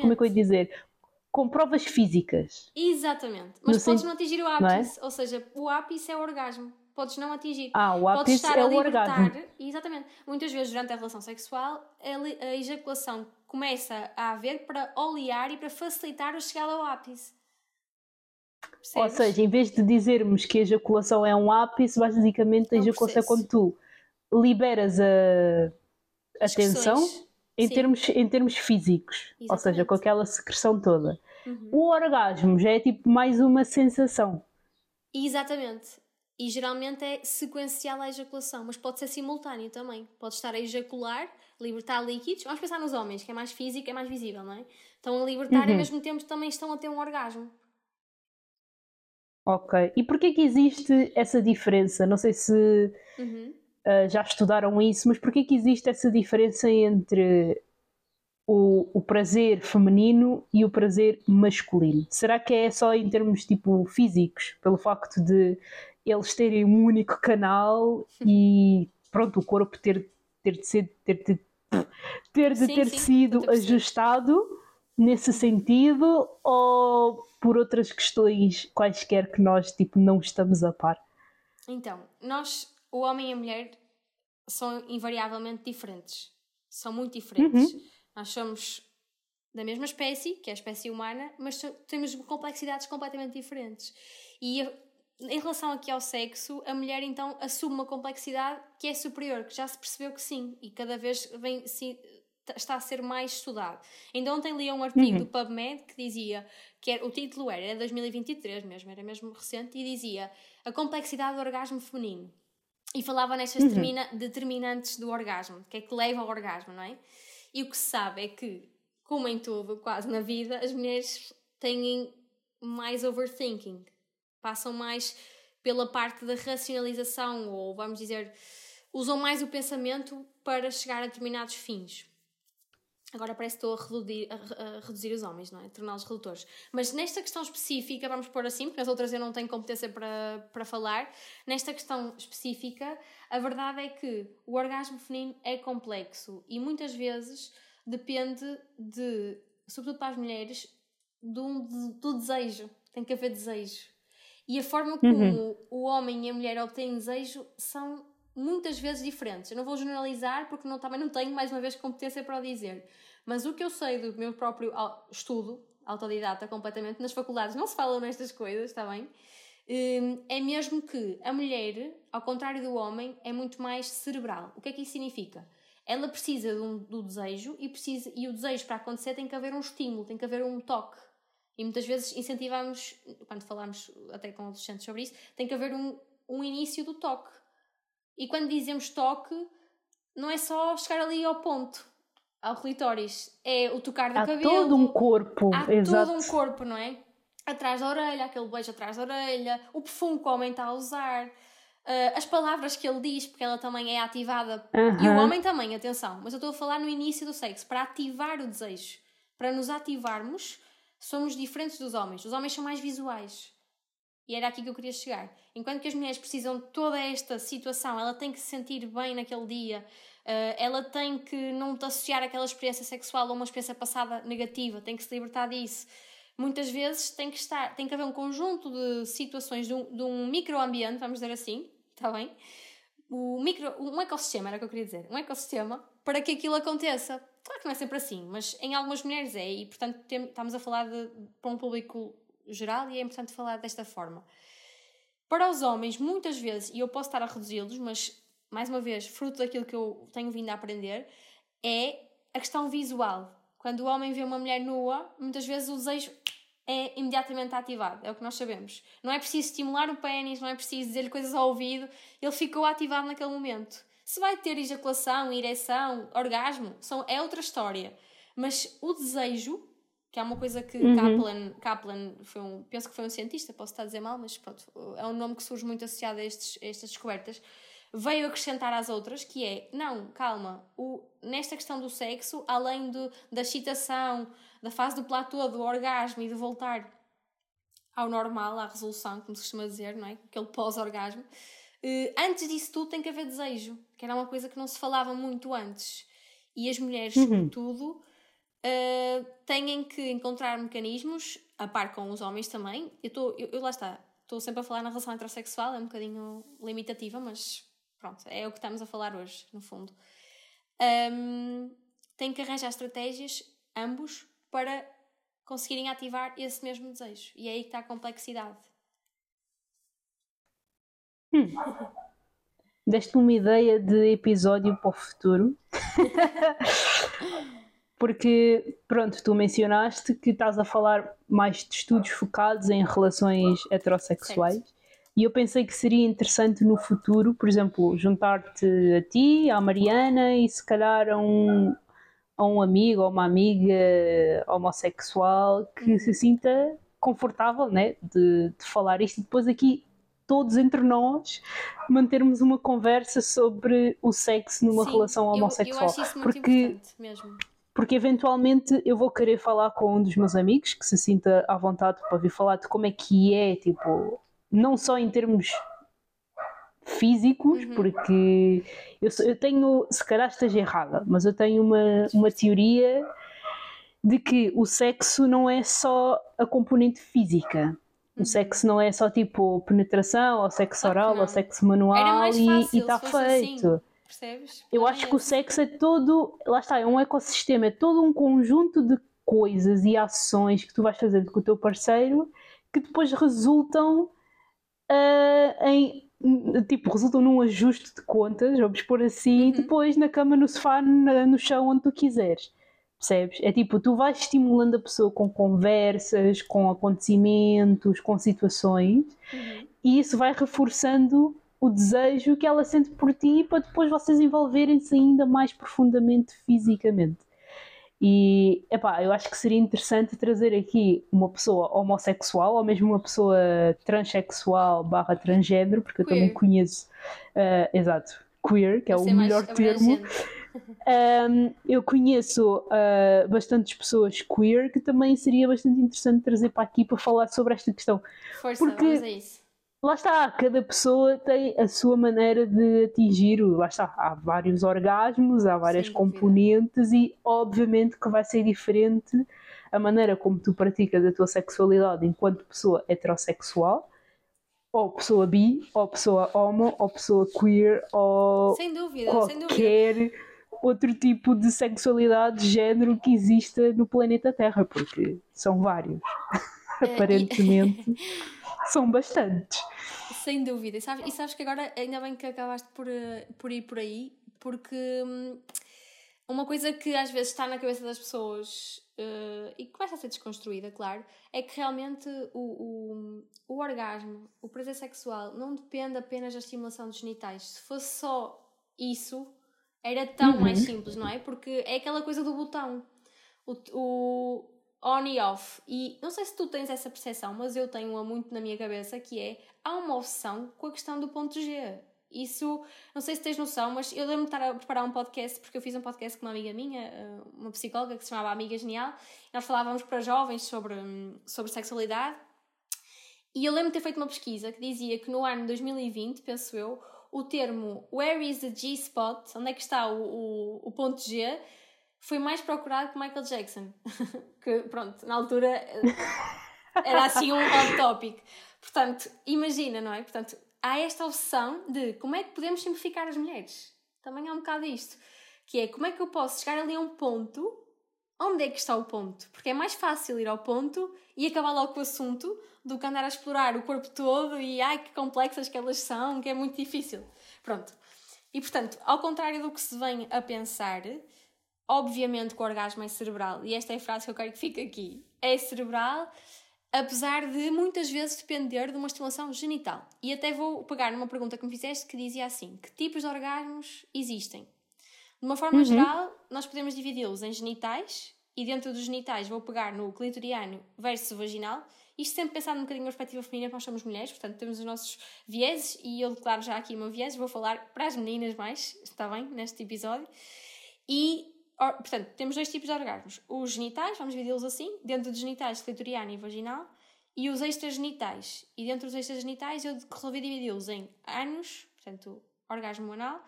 Como é que eu ia dizer? Com provas físicas. Exatamente. Mas No podes não atingir o é? ápice. Ou seja, o ápice é o orgasmo. Podes não atingir. Ah, o Podes ápice estar é a o libertar. orgasmo. Exatamente. Muitas vezes durante a relação sexual, a, a ejaculação começa a haver para olear e para facilitar a chegada ao ápice. Ou Percebes? seja, em vez de dizermos que a ejaculação é um ápice, basicamente a É ejaculação é quando tu liberas a, a tensão. Em Sim. termos, em termos físicos, ou seja, Exatamente. com aquela secreção toda. Uhum. O orgasmo já é tipo mais uma sensação. Exatamente. e geralmente é sequencial a ejaculação, mas pode ser simultâneo também. Pode estar a ejacular, libertar líquidos. Vamos pensar nos homens, que é mais físico, é mais visível, não é? Estão a libertar uhum. e ao mesmo tempo também estão a ter um orgasmo. Ok. E porquê que existe essa diferença? Não sei se uhum. Uh, já estudaram isso, mas porquê que existe essa diferença entre o, o prazer feminino e o prazer masculino? Será que é só em termos tipo físicos, pelo facto de eles terem um único canal e pronto, o corpo ter, ter de ser ter de, ter, de sim, ter sim, sido ajustado nesse sentido ou por outras questões quaisquer que nós tipo não estamos a par? Então, nós, o homem e a mulher, são invariavelmente diferentes. São muito diferentes. Uhum. Nós somos da mesma espécie, que é a espécie humana, mas temos complexidades completamente diferentes. E em relação aqui ao sexo, a mulher então assume uma complexidade que é superior, que já se percebeu que sim, e cada vez vem, sim, está a ser mais estudado. Ainda ontem li um artigo uhum. do PubMed que dizia que era, o título era, era 2023 mesmo, era mesmo recente, e dizia a complexidade do orgasmo feminino. E falava nestas uhum. determinantes do orgasmo, que é que leva ao orgasmo, não é? E o que se sabe é que, como em tudo, quase na vida, as mulheres têm mais overthinking passam mais pela parte da racionalização, ou vamos dizer, usam mais o pensamento para chegar a determinados fins. Agora parece que estou a reduzir, a, a reduzir os homens, não é? Torná-los redutores. Mas nesta questão específica, vamos pôr assim, porque nas outras eu não tenho competência para, para falar. Nesta questão específica, a verdade é que o orgasmo feminino é complexo e muitas vezes depende de, sobretudo para as mulheres, do, do desejo. Tem que haver desejo. E a forma como uhum. o homem e a mulher obtêm desejo são muitas vezes diferentes. Eu não vou generalizar porque não, também não tenho, mais uma vez, competência para o dizer. Mas o que eu sei do meu próprio estudo, autodidata completamente, nas faculdades não se falam nestas coisas, está bem? Hum, é mesmo que a mulher, ao contrário do homem, é muito mais cerebral. O que é que isso significa? Ela precisa do, do desejo e, precisa, e o desejo para acontecer tem que haver um estímulo, tem que haver um toque. E muitas vezes incentivamos, quando falamos até com adolescentes sobre isso, tem que haver um, um início do toque. E quando dizemos toque, não é só chegar ali ao ponto, ao clitóris. É o tocar do há cabelo. Há todo um corpo. Há Exato. todo um corpo, não é? Atrás da orelha, aquele beijo atrás da orelha, o perfume que o homem está a usar, uh, as palavras que ele diz, porque ela também é ativada. E o homem também, atenção. Mas eu estou a falar no início do sexo, para ativar o desejo. Para nos ativarmos somos diferentes dos homens. Os homens são mais visuais. E era aqui que eu queria chegar. Enquanto que as mulheres precisam de toda esta situação, ela tem que se sentir bem naquele dia, uh, ela tem que não te associar aquela experiência sexual a uma experiência passada negativa, tem que se libertar disso. Muitas vezes tem que estar, tem que haver um conjunto de situações de um, de um microambiente, vamos dizer assim, está bem? O micro, um ecossistema, era o que eu queria dizer, um ecossistema para que aquilo aconteça. Claro que não é sempre assim, mas em algumas mulheres é, e portanto estamos a falar de, para um público geral e é importante falar desta forma. Para os homens, muitas vezes, e eu posso estar a reduzi-los, mas mais uma vez, fruto daquilo que eu tenho vindo a aprender, é a questão visual. Quando o homem vê uma mulher nua, muitas vezes o desejo é imediatamente ativado, é o que nós sabemos. Não é preciso estimular o pênis, não é preciso dizer-lhe coisas ao ouvido, ele ficou ativado naquele momento. Se vai ter ejaculação, ereção, orgasmo, são, é outra história. Mas o desejo, que é uma coisa que uhum. Kaplan, Kaplan foi um, penso que foi um cientista, posso estar a dizer mal, mas pronto, é um nome que surge muito associado a, estes, a estas descobertas, veio acrescentar às outras, que é, não, calma, o, nesta questão do sexo, além do, da excitação, da fase do platô, do orgasmo e de voltar ao normal, à resolução, como se costuma dizer, não é? Aquele pós-orgasmo, Uh, antes disso tudo tem que haver desejo, que era uma coisa que não se falava muito antes. E as mulheres, uhum. sobretudo, uh, têm que encontrar mecanismos, a par com os homens também. Eu, tô, eu, eu lá está, estou sempre a falar na relação heterossexual, é um bocadinho limitativa, mas pronto, é o que estamos a falar hoje, no fundo. Um, têm que arranjar estratégias, ambos, para conseguirem ativar esse mesmo desejo. E é aí que está a complexidade. Hum. Deste-me uma ideia de episódio para o futuro. Porque, pronto, tu mencionaste que estás a falar mais de estudos focados em relações heterossexuais. Certo. E eu pensei que seria interessante no futuro, por exemplo, juntar-te a ti, à Mariana e se calhar a um, a um amigo ou uma amiga homossexual que se sinta confortável né, de, de falar isto e depois aqui todos entre nós mantermos uma conversa sobre o sexo numa Sim, relação homossexual. Eu, eu acho isso muito porque, importante mesmo. Porque eventualmente eu vou querer falar com um dos meus amigos que se sinta à vontade para vir falar de como é que é, tipo, não só em termos físicos, uhum. porque eu, eu tenho, se calhar esteja errada, mas eu tenho uma, uma teoria de que o sexo não é só a componente física. O uhum. sexo não é só tipo penetração, ou sexo oral, ou sexo manual e está assim, feito. Assim, percebes? Eu acho que o sexo é todo, lá está, é um ecossistema, é todo um conjunto de coisas e ações que tu vais fazendo com o teu parceiro que depois resultam uh, em tipo, resultam num ajuste de contas, vamos pôr assim, uhum. depois na cama, no sofá, na, no chão, onde tu quiseres. Percebes? É tipo, tu vais estimulando a pessoa com conversas, com acontecimentos, com situações, uhum. e isso vai reforçando o desejo que ela sente por ti para depois vocês envolverem-se ainda mais profundamente fisicamente. E epá, eu acho que seria interessante trazer aqui uma pessoa homossexual ou mesmo uma pessoa transexual barra transgênero, porque queer. eu também conheço, uh, exato, queer, que é o melhor termo. Um, eu conheço uh, bastantes pessoas queer que também seria bastante interessante trazer para aqui para falar sobre esta questão. Força, porque, vamos a isso lá está, cada pessoa tem a sua maneira de atingir, lá está, há vários orgasmos, há várias Sem componentes e obviamente que vai ser diferente a maneira como tu praticas a tua sexualidade enquanto pessoa heterossexual, ou pessoa bi, ou pessoa homo, ou pessoa queer, ou sem dúvida, qualquer sem dúvida. outro tipo de sexualidade, género que exista no planeta Terra, porque são vários, é, aparentemente. São bastantes. Sem dúvida. E sabes, e sabes que agora, ainda bem que acabaste por, eh, por ir por aí, porque hum, uma coisa que às vezes está na cabeça das pessoas uh, e que começa a ser desconstruída, claro, é que realmente o, o, o orgasmo, o prazer sexual, não depende apenas da estimulação dos genitais. Se fosse só isso, era tão uhum. mais simples, não é? Porque é aquela coisa do botão. O, o, on e off. E não sei se tu tens essa percepção, mas eu tenho-a muito na minha cabeça, que é, há uma obsessão com a questão do ponto G. Isso, não sei se tens noção, mas eu lembro-me de estar a preparar um podcast, porque eu fiz um podcast com uma amiga minha, eh, uma psicóloga que se chamava Amiga Genial, nós falávamos para jovens sobre, sobre sexualidade, e eu lembro-me de ter feito uma pesquisa que dizia que no ano 2020, penso eu, o termo Where is the G-spot, onde é que está o, o, o ponto G, foi mais procurado que Michael Jackson. que, pronto, na altura era assim um hot topic. Portanto, imagina, não é? Portanto, há esta opção de como é que podemos simplificar as mulheres. Também há um bocado isto. Que é como é que eu posso chegar ali a um ponto. Onde é que está o ponto? Porque é mais fácil ir ao ponto e acabar logo com o assunto do que andar a explorar o corpo todo e ai que complexas que elas são, que é muito difícil. Pronto. E portanto, ao contrário do que se vem a pensar, Obviamente que o orgasmo é cerebral, e esta é a frase que eu quero que fique aqui. É cerebral, apesar de muitas vezes depender de uma estimulação genital. E até vou pegar numa pergunta que me fizeste que dizia assim: que tipos de orgasmos existem? De uma forma uhum. geral, nós podemos dividi-los em genitais, e dentro dos genitais vou pegar no clitoriano versus vaginal. Isto sempre pensando um bocadinho na perspectiva feminina, porque nós somos mulheres, portanto temos os nossos vieses, e eu declaro já aqui o meu viés, vou falar para as meninas mais, está bem, neste episódio. E portanto, temos dois tipos de orgasmos. Os genitais, vamos dividi-los assim, dentro dos genitais, clitoriano e vaginal, e os extragenitais. E dentro dos extragenitais eu resolvi dividi-los em anos, portanto, orgasmo anal,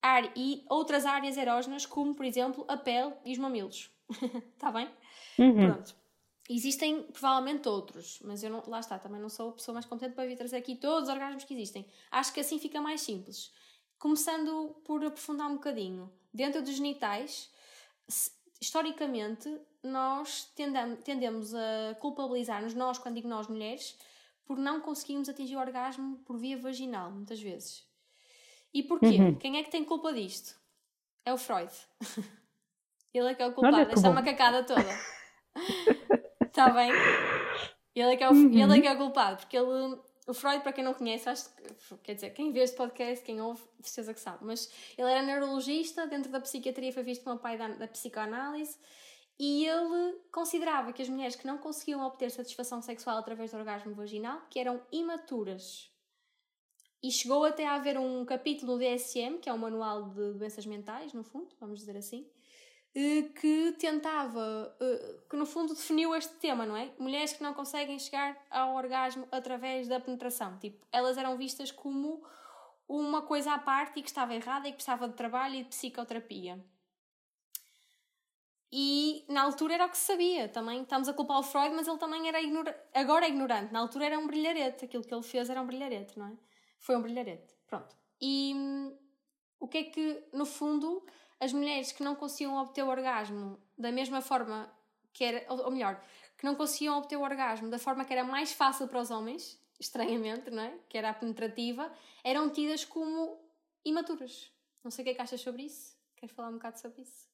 ar e outras áreas erógenas, como, por exemplo, a pele e os mamilos. Está bem? Uhum. Pronto. Existem provavelmente outros, mas eu não, lá está, também não sou a pessoa mais competente para vir trazer aqui todos os orgasmos que existem. Acho que assim fica mais simples. Começando por aprofundar um bocadinho. Dentro dos genitais, historicamente, nós tendemos a culpabilizar-nos, nós, quando digo nós mulheres, por não conseguirmos atingir o orgasmo por via vaginal, muitas vezes. E porquê? Uhum. Quem é que tem culpa disto? É o Freud. Ele é que é o culpado, esta macacada toda. Está bem? Ele é, que é o, uhum. ele é que é o culpado, porque ele, o Freud, para quem não conhece, acho que, quer dizer, quem vê este podcast, quem ouve, de certeza que sabe, mas ele era neurologista, dentro da psiquiatria foi visto como pai da, da psicoanálise e ele considerava que as mulheres que não conseguiam obter satisfação sexual através do orgasmo vaginal, que eram imaturas. E chegou até a haver um capítulo no DSM, que é o Manual de Doenças Mentais, no fundo, vamos dizer assim, que tentava, eh, que no fundo definiu este tema, não é? Mulheres que não conseguem chegar ao orgasmo através da penetração. Tipo, elas eram vistas como uma coisa à parte e que estava errada e que precisava de trabalho e de psicoterapia. E na altura era o que se sabia também. Estamos a culpar o Freud, mas ele também era ignorante. Agora é ignorante. Na altura era um brilharete. Aquilo que ele fez era um brilharete, não é? Foi um brilharete. Pronto. E hum, o que é que, no fundo, as mulheres que não conseguiam obter o orgasmo da mesma forma que era. Ou melhor, que não conseguiam obter o orgasmo da forma que era mais fácil para os homens, estranhamente, não é? Que era a penetrativa, eram tidas como imaturas. Não sei o que é que achas sobre isso. Queres falar um bocado sobre isso?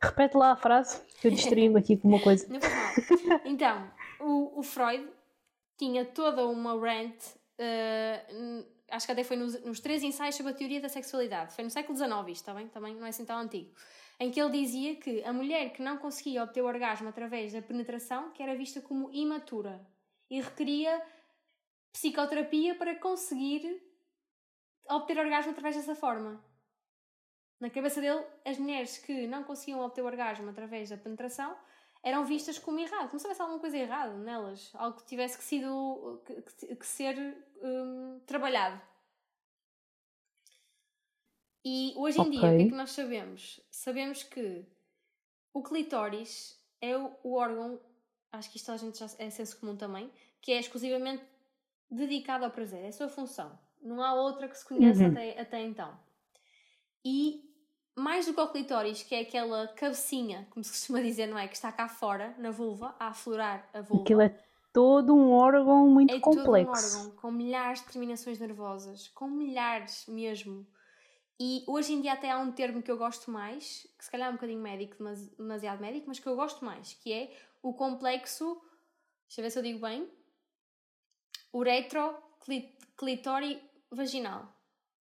Repete lá a frase, que eu distraí-me aqui com uma coisa. Não faz mal. Então, o, o Freud tinha toda uma rant, uh, acho que até foi nos, nos três ensaios sobre a teoria da sexualidade, foi no século XIX isto, bem? Também não é assim tão antigo, em que ele dizia que a mulher que não conseguia obter o orgasmo através da penetração, que era vista como imatura, e requeria psicoterapia para conseguir obter orgasmo através dessa forma. Na cabeça dele, as mulheres que não conseguiam obter o orgasmo através da penetração eram vistas como errado. Não se alguma coisa errada nelas, algo que tivesse que, sido, que, que ser um, trabalhado. E hoje em okay. dia, o que é que nós sabemos? Sabemos que o clitóris é o, o órgão, acho que isto a gente já é senso comum também, que é exclusivamente dedicado ao prazer, é a sua função. Não há outra que se conheça uhum. até, até então. E mais do que o clitóris, que é aquela cabecinha, como se costuma dizer, não é? Que está cá fora, na vulva, a aflorar a vulva. Aquilo é todo um órgão muito é complexo. todo um órgão com milhares de terminações nervosas, com milhares mesmo. E hoje em dia até há um termo que eu gosto mais, que se calhar é um bocadinho médico, demasiado médico, mas que eu gosto mais, que é o complexo, deixa eu ver se eu digo bem, uretroclitóri vaginal.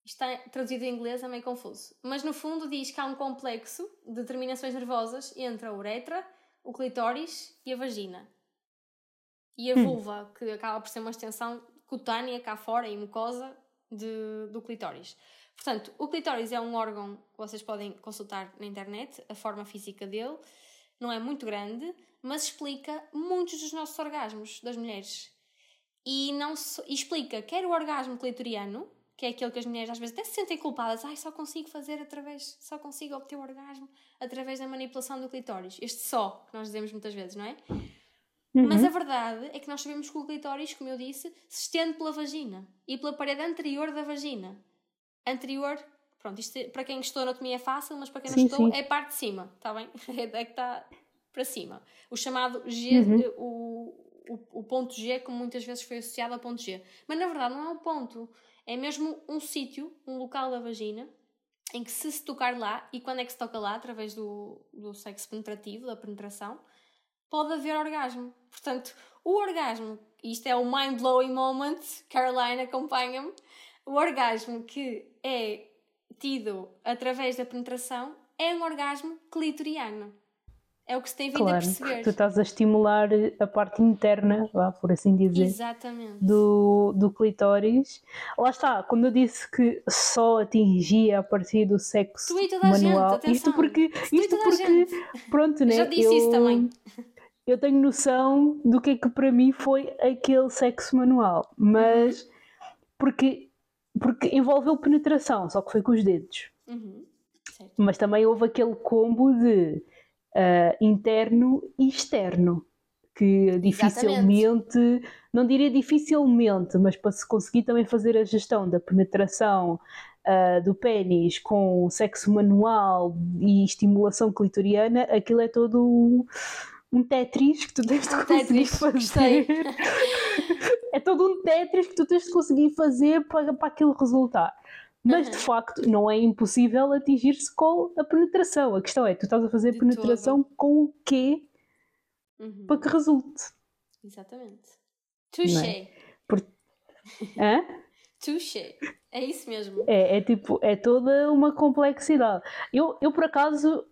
Isto está traduzido em inglês, é meio confuso. Mas no fundo diz que há um complexo de terminações nervosas entre a uretra, o clitóris e a vagina. E a hum. vulva, que acaba por ser uma extensão cutânea cá fora e mucosa de, do clitóris. Portanto, o clitóris é um órgão que vocês podem consultar na internet, a forma física dele. Não é muito grande, mas explica muitos dos nossos orgasmos das mulheres. E, não e explica quer o orgasmo clitoriano, que é aquele que as mulheres às vezes até se sentem culpadas. Ai, só consigo fazer através, só consigo obter o orgasmo através da manipulação do clitóris. Este só, que nós dizemos muitas vezes, não é? Uhum. Mas a verdade é que nós sabemos que o clitóris, como eu disse, se estende pela vagina e pela parede anterior da vagina. Anterior, pronto, isto é, para quem gostou anatomia é fácil, mas para quem não gostou é parte de cima, está bem? É que está para cima. O chamado G, uhum. o, o, o ponto G, como muitas vezes foi associado ao ponto G. Mas na verdade não é um ponto é mesmo um sítio, um local da vagina, em que se se tocar lá, e quando é que se toca lá, através do, do sexo penetrativo, da penetração, pode haver orgasmo. Portanto, o orgasmo, isto é o mind-blowing moment, Caroline acompanha-me, o orgasmo que é tido através da penetração é um orgasmo clitoriano. É o que se tem vindo claro, a perceber. Tu estás a estimular a parte interna, vá, por assim dizer, Exatamente. Do, do clitóris. Lá está, quando eu disse que só atingia a partir do sexo manual. Gente, isto porque, isto porque pronto, né? Já disse eu, isso também. Eu tenho noção do que é que para mim foi aquele sexo manual, mas uhum. porque, porque envolveu penetração, só que foi com os dedos. Uhum. Mas também houve aquele combo de uh, interno e externo, que dificilmente, Exatamente. não diria dificilmente, mas para se conseguir também fazer a gestão da penetração uh, do pênis com sexo manual e estimulação clitoriana, aquilo é todo um, um Tetris que tu tens de conseguir tetris, fazer. é todo um Tetris que tu tens de conseguir fazer para, para aquilo resultar. Mas uhum. de facto não é impossível atingir-se com a penetração. A questão é, tu estás a fazer de penetração todo. com o quê uhum. para que resulte? Exatamente. Touché. É? Por... Hã? Touché. É isso mesmo. É, é tipo, é toda uma complexidade. Eu, eu por acaso,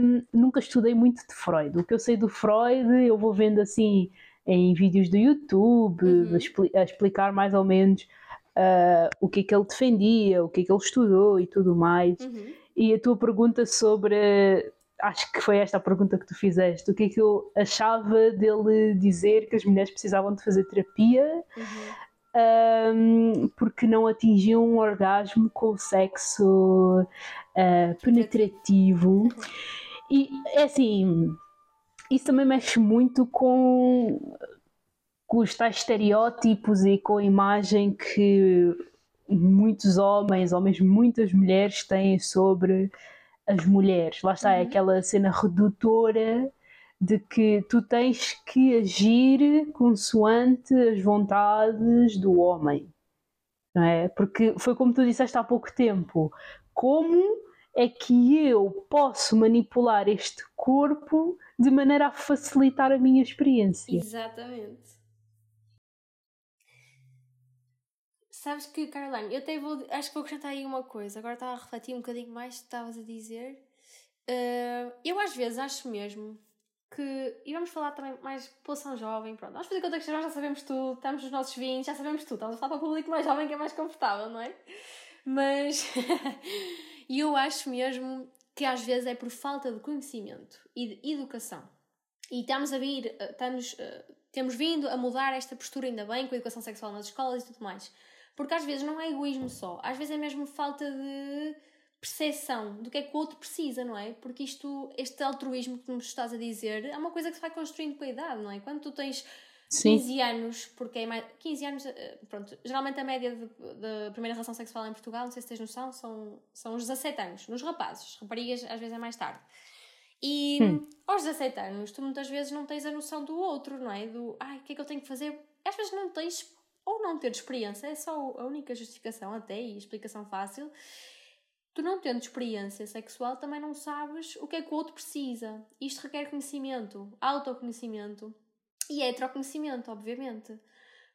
hum, nunca estudei muito de Freud. O que eu sei do Freud, eu vou vendo assim em vídeos do YouTube, uhum. a, explicar mais ou menos uh, o que é que ele defendia, o que é que ele estudou e tudo mais. Uhum. E a tua pergunta sobre. Acho que foi esta a pergunta que tu fizeste. O que é que eu achava dele dizer que as mulheres precisavam de fazer terapia uhum. um, porque não atingiam um orgasmo com o sexo uh, penetrativo. E é assim isso também mexe muito com, com os tais estereótipos e com a imagem que muitos homens, ou mesmo muitas mulheres têm sobre as mulheres. Lá está, é uhum. é aquela cena redutora de que tu tens que agir consoante as vontades do homem. Não é? Porque foi como tu disseste há pouco tempo. Como é que eu posso manipular este corpo de maneira a facilitar a minha experiência. Exatamente. Sabes que, Caroline, eu até vou, acho que vou acrescentar aí uma coisa. Agora estava a refletir um bocadinho mais do que estavas a dizer. Uh, eu às vezes acho mesmo que. E vamos falar também mais população jovem. Pronto, vamos fazer conta que já sabemos tudo, estamos nos nossos vinhos, já sabemos tudo. Estamos a falar para o público mais jovem que é mais confortável, não é? Mas. E eu acho mesmo que às vezes é por falta de conhecimento e de educação. E estamos a vir, eh, estamos, uh, temos vindo a mudar esta postura ainda bem com a educação sexual nas escolas e tudo mais. Porque às vezes não é egoísmo só, às vezes é mesmo falta de percepção do que é que o outro precisa, não é? Porque isto, este altruísmo que nos estás a dizer é uma coisa que se vai construindo com a idade, não é? Quando tu tens Sim. 15 anos, porque é mais. 15 anos, eh, pronto. Geralmente a média da primeira relação sexual em Portugal, não sei se tens noção, são, são os 17 anos. Nos rapazes, raparigas às vezes é mais tarde. E hum. aos 17 anos, tu muitas vezes não tens a noção do outro, não é? Do ai, o que é que eu tenho que fazer? Às vezes não tens, ou não ter experiência, é só a única justificação, até e explicação fácil. Tu não tendo experiência sexual, também não sabes o que é que o outro precisa. Isto requer conhecimento, autoconhecimento e heteroconhecimento, obviamente.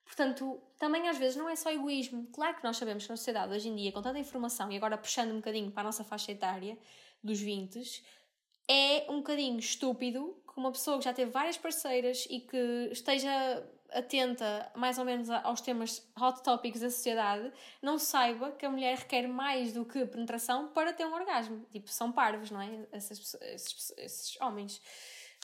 Portanto, também às vezes não é só egoísmo. Claro que nós sabemos que na sociedade hoje em dia, com tanta informação, e agora puxando um bocadinho para a nossa faixa etária, dos 20, é um bocadinho estúpido que uma pessoa que já teve várias parceiras e que esteja atenta mais ou menos aos temas hot topics da sociedade, não saiba que a mulher requer mais do que penetração para ter um orgasmo. Tipo, são parvos, não é? Esses, esses, esses homens.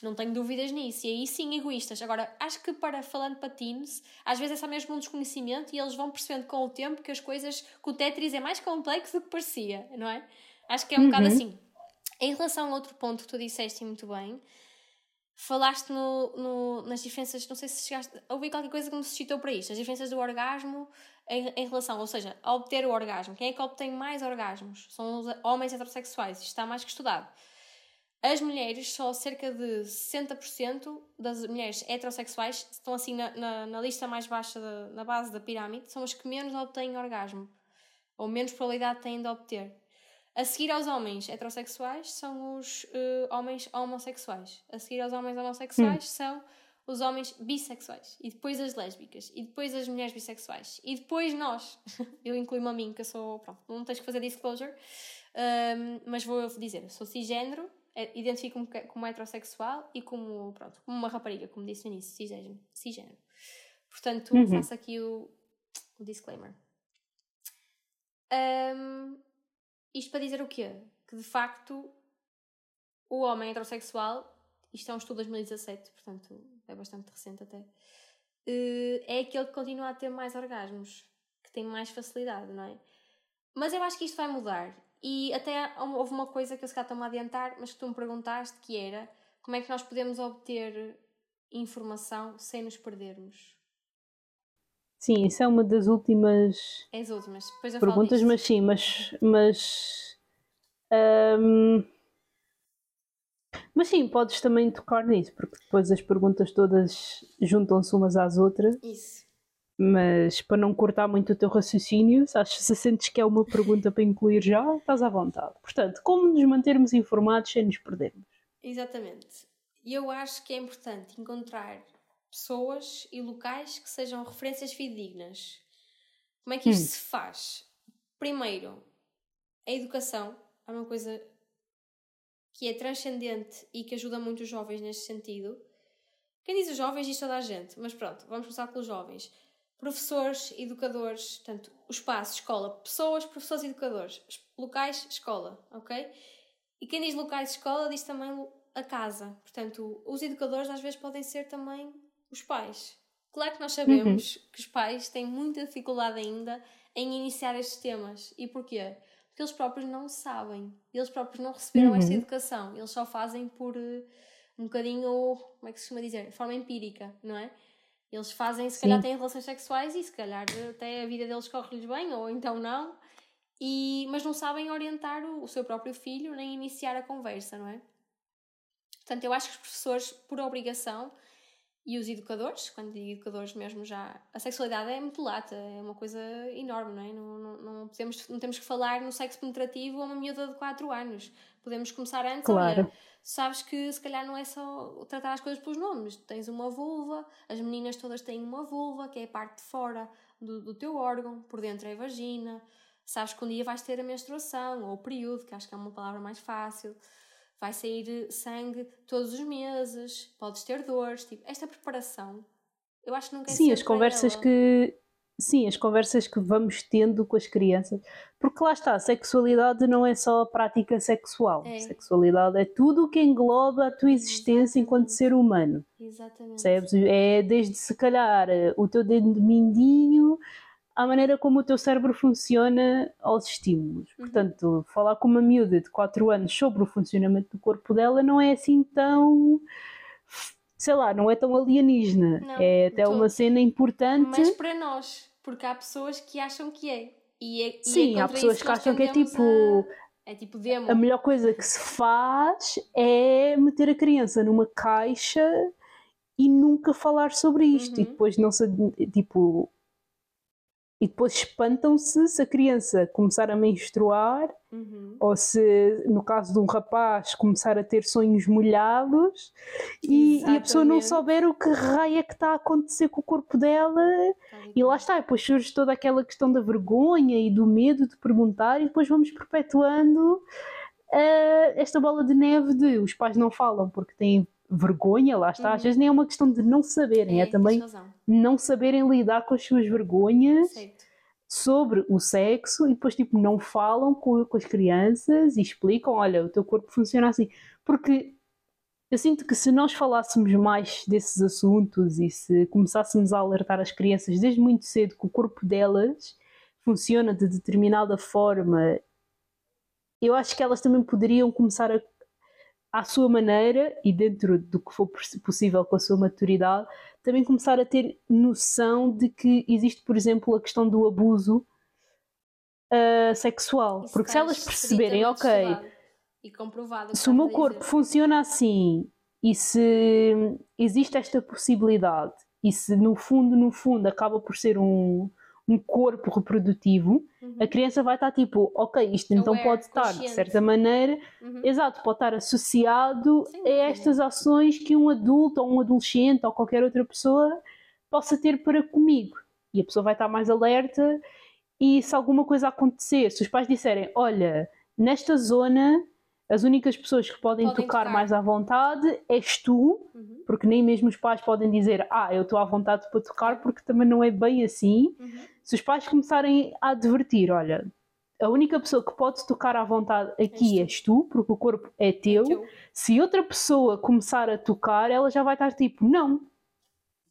Não tenho dúvidas nisso. E aí sim, egoístas. Agora, acho que para falando para teens, às vezes é só mesmo um desconhecimento e eles vão percebendo com o tempo que as coisas, que o Tetris é mais complexo do que parecia, não é? Acho que é um uhum. bocado assim. Em relação a outro ponto que tu disseste muito bem, falaste no, no, nas diferenças, não sei se chegaste a ouvir qualquer coisa que me suscitou para isto, as diferenças do orgasmo em, em relação, ou seja, a obter o orgasmo. Quem é que obtém mais orgasmos? São os homens heterossexuais, isto está mais que estudado. As mulheres, só cerca de 60% das mulheres heterossexuais estão assim na, na, na lista mais baixa, na base da pirâmide, são as que menos obtêm orgasmo, ou menos probabilidade têm de obter. A seguir aos homens heterossexuais são os uh, homens homossexuais. A seguir aos homens homossexuais hum. são os homens bissexuais. E depois as lésbicas. E depois as mulheres bissexuais. E depois nós. eu incluo-me a mim, que eu sou. Pronto, não tens que fazer disclosure. Um, mas vou dizer, sou cisgênero é, identifico-me como heterossexual e como, pronto, como uma rapariga, como disse no início, cisgênero. cisgênero. Portanto, uhum. faço aqui o, o disclaimer. Um, isto para dizer o quê? Que de facto o homem heterossexual, isto é um estudo de 2017, portanto é bastante recente até, eh, é aquele que continua a ter mais orgasmos, que tem mais facilidade, não é? Mas eu acho que isto vai mudar e até houve uma coisa que eu se calhar estou-me a adiantar, mas que tu me perguntaste, que era como é que nós podemos obter informação sem nos perdermos? Sim, isso é uma das últimas, é as últimas. Depois perguntas, mas sim, mas, mas, um, mas sim, podes também tocar nisso, porque depois as perguntas todas juntam-se umas às outras. Isso. Mas para não cortar muito o teu raciocínio, se, se sentes que é uma pergunta para incluir já, estás à vontade. Portanto, como nos mantermos informados sem nos perdermos? Exatamente. E eu acho que é importante encontrar pessoas e locais que sejam referências fidedignas. Como é que isto hum. se faz? Primeiro, a educação é uma coisa que é transcendente e que ajuda muito os jovens neste sentido. Quem diz os jovens diz toda a gente, mas pronto, vamos começar pelos jovens. Professores, educadores, portanto, o espaço, escola, pessoas, professores, educadores, locais, escola, ok? E quem diz locais, escola, diz também a casa. Portanto, os educadores às vezes podem ser também os pais. Claro que nós sabemos uhum. que os pais têm muita dificuldade ainda em iniciar estes temas. E porquê? Porque eles próprios não sabem. Eles próprios não receberam uhum. esta educação. Eles só fazem por uh, um bocadinho, como é que se costuma dizer? De forma empírica, não é? Eles fazem, se Sim. calhar têm relações sexuais e se calhar até a vida deles corre-lhes bem, ou então não. E, mas não sabem orientar o, o seu próprio filho nem iniciar a conversa, não é? Portanto, eu acho que os professores, por obrigação, e os educadores, quando digo educadores mesmo já, a sexualidade é muito lata, é uma coisa enorme, não é? Não, não, não, podemos, não temos que falar no sexo penetrativo a uma miúda de 4 anos. Podemos começar antes, claro. olha, sabes que se calhar não é só tratar as coisas pelos nomes. Tens uma vulva, as meninas todas têm uma vulva, que é a parte de fora do, do teu órgão, por dentro é a vagina. Sabes que um dia vais ter a menstruação, ou o período, que acho que é uma palavra mais fácil vai sair sangue todos os meses, podes ter dores, tipo, esta preparação, eu acho que nunca é Sim, as conversas ela. que sim, as conversas que vamos tendo com as crianças, porque lá está, sexualidade não é só a prática sexual. É. Sexualidade é tudo o que engloba a tua existência enquanto ser humano. Exatamente. Percebes? É desde se calhar o teu dedo de mindinho à maneira como o teu cérebro funciona aos estímulos. Uhum. Portanto, falar com uma miúda de 4 anos sobre o funcionamento do corpo dela não é assim tão. sei lá, não é tão alienígena. Não, é até uma cena importante. Mas para nós, porque há pessoas que acham que é. E é Sim, é há pessoas que acham que é tipo. A... É tipo demo. A melhor coisa que se faz é meter a criança numa caixa e nunca falar sobre isto. Uhum. E depois não se. Tipo, e depois espantam-se se a criança começar a menstruar uhum. ou se, no caso de um rapaz, começar a ter sonhos molhados e, e, a pessoa não souber o que raio é que está a acontecer com o corpo dela. E lá está, depois surge toda aquela questão da vergonha e do medo de perguntar, e depois vamos perpetuando uh, esta bola de neve de os pais não falam porque têm vergonha, lá está, uhum. às vezes nem é uma questão de não saberem, é, é também não saberem lidar com as suas vergonhas sobre o sexo e depois tipo não falam com, com as crianças e explicam, olha, o teu corpo funciona assim, porque eu sinto que se nós falássemos mais desses assuntos e se começássemos a alertar as crianças desde muito cedo que o corpo delas funciona de determinada forma, eu acho que elas também poderiam começar a à sua maneira e dentro do que for possível com a sua maturidade, também começar a ter noção de que existe, por exemplo, a questão do abuso uh, sexual. Isso Porque se elas perceberem, ok, se o meu corpo dizer. funciona assim e se existe esta possibilidade e se no fundo, no fundo, acaba por ser um, um corpo reprodutivo, uhum. a criança vai estar tipo, ok, isto então Aware, pode estar de certa maneira, uhum. exato, pode estar associado Sim, a estas ações que um adulto ou um adolescente ou qualquer outra pessoa possa ter para comigo. E a pessoa vai estar mais alerta e se alguma coisa acontecer, se os pais disserem, olha, nesta zona as únicas pessoas que podem, podem tocar, tocar, mais à vontade és tu, uhum. porque nem mesmo os pais podem dizer, ah, eu estou à vontade para tocar, porque também não é bem assim. Uhum. Se os pais começarem a advertir, olha, a única pessoa que pode tocar à vontade aqui és tu, porque o corpo é teu. É Se outra pessoa começar a tocar, ela já vai estar tipo, não.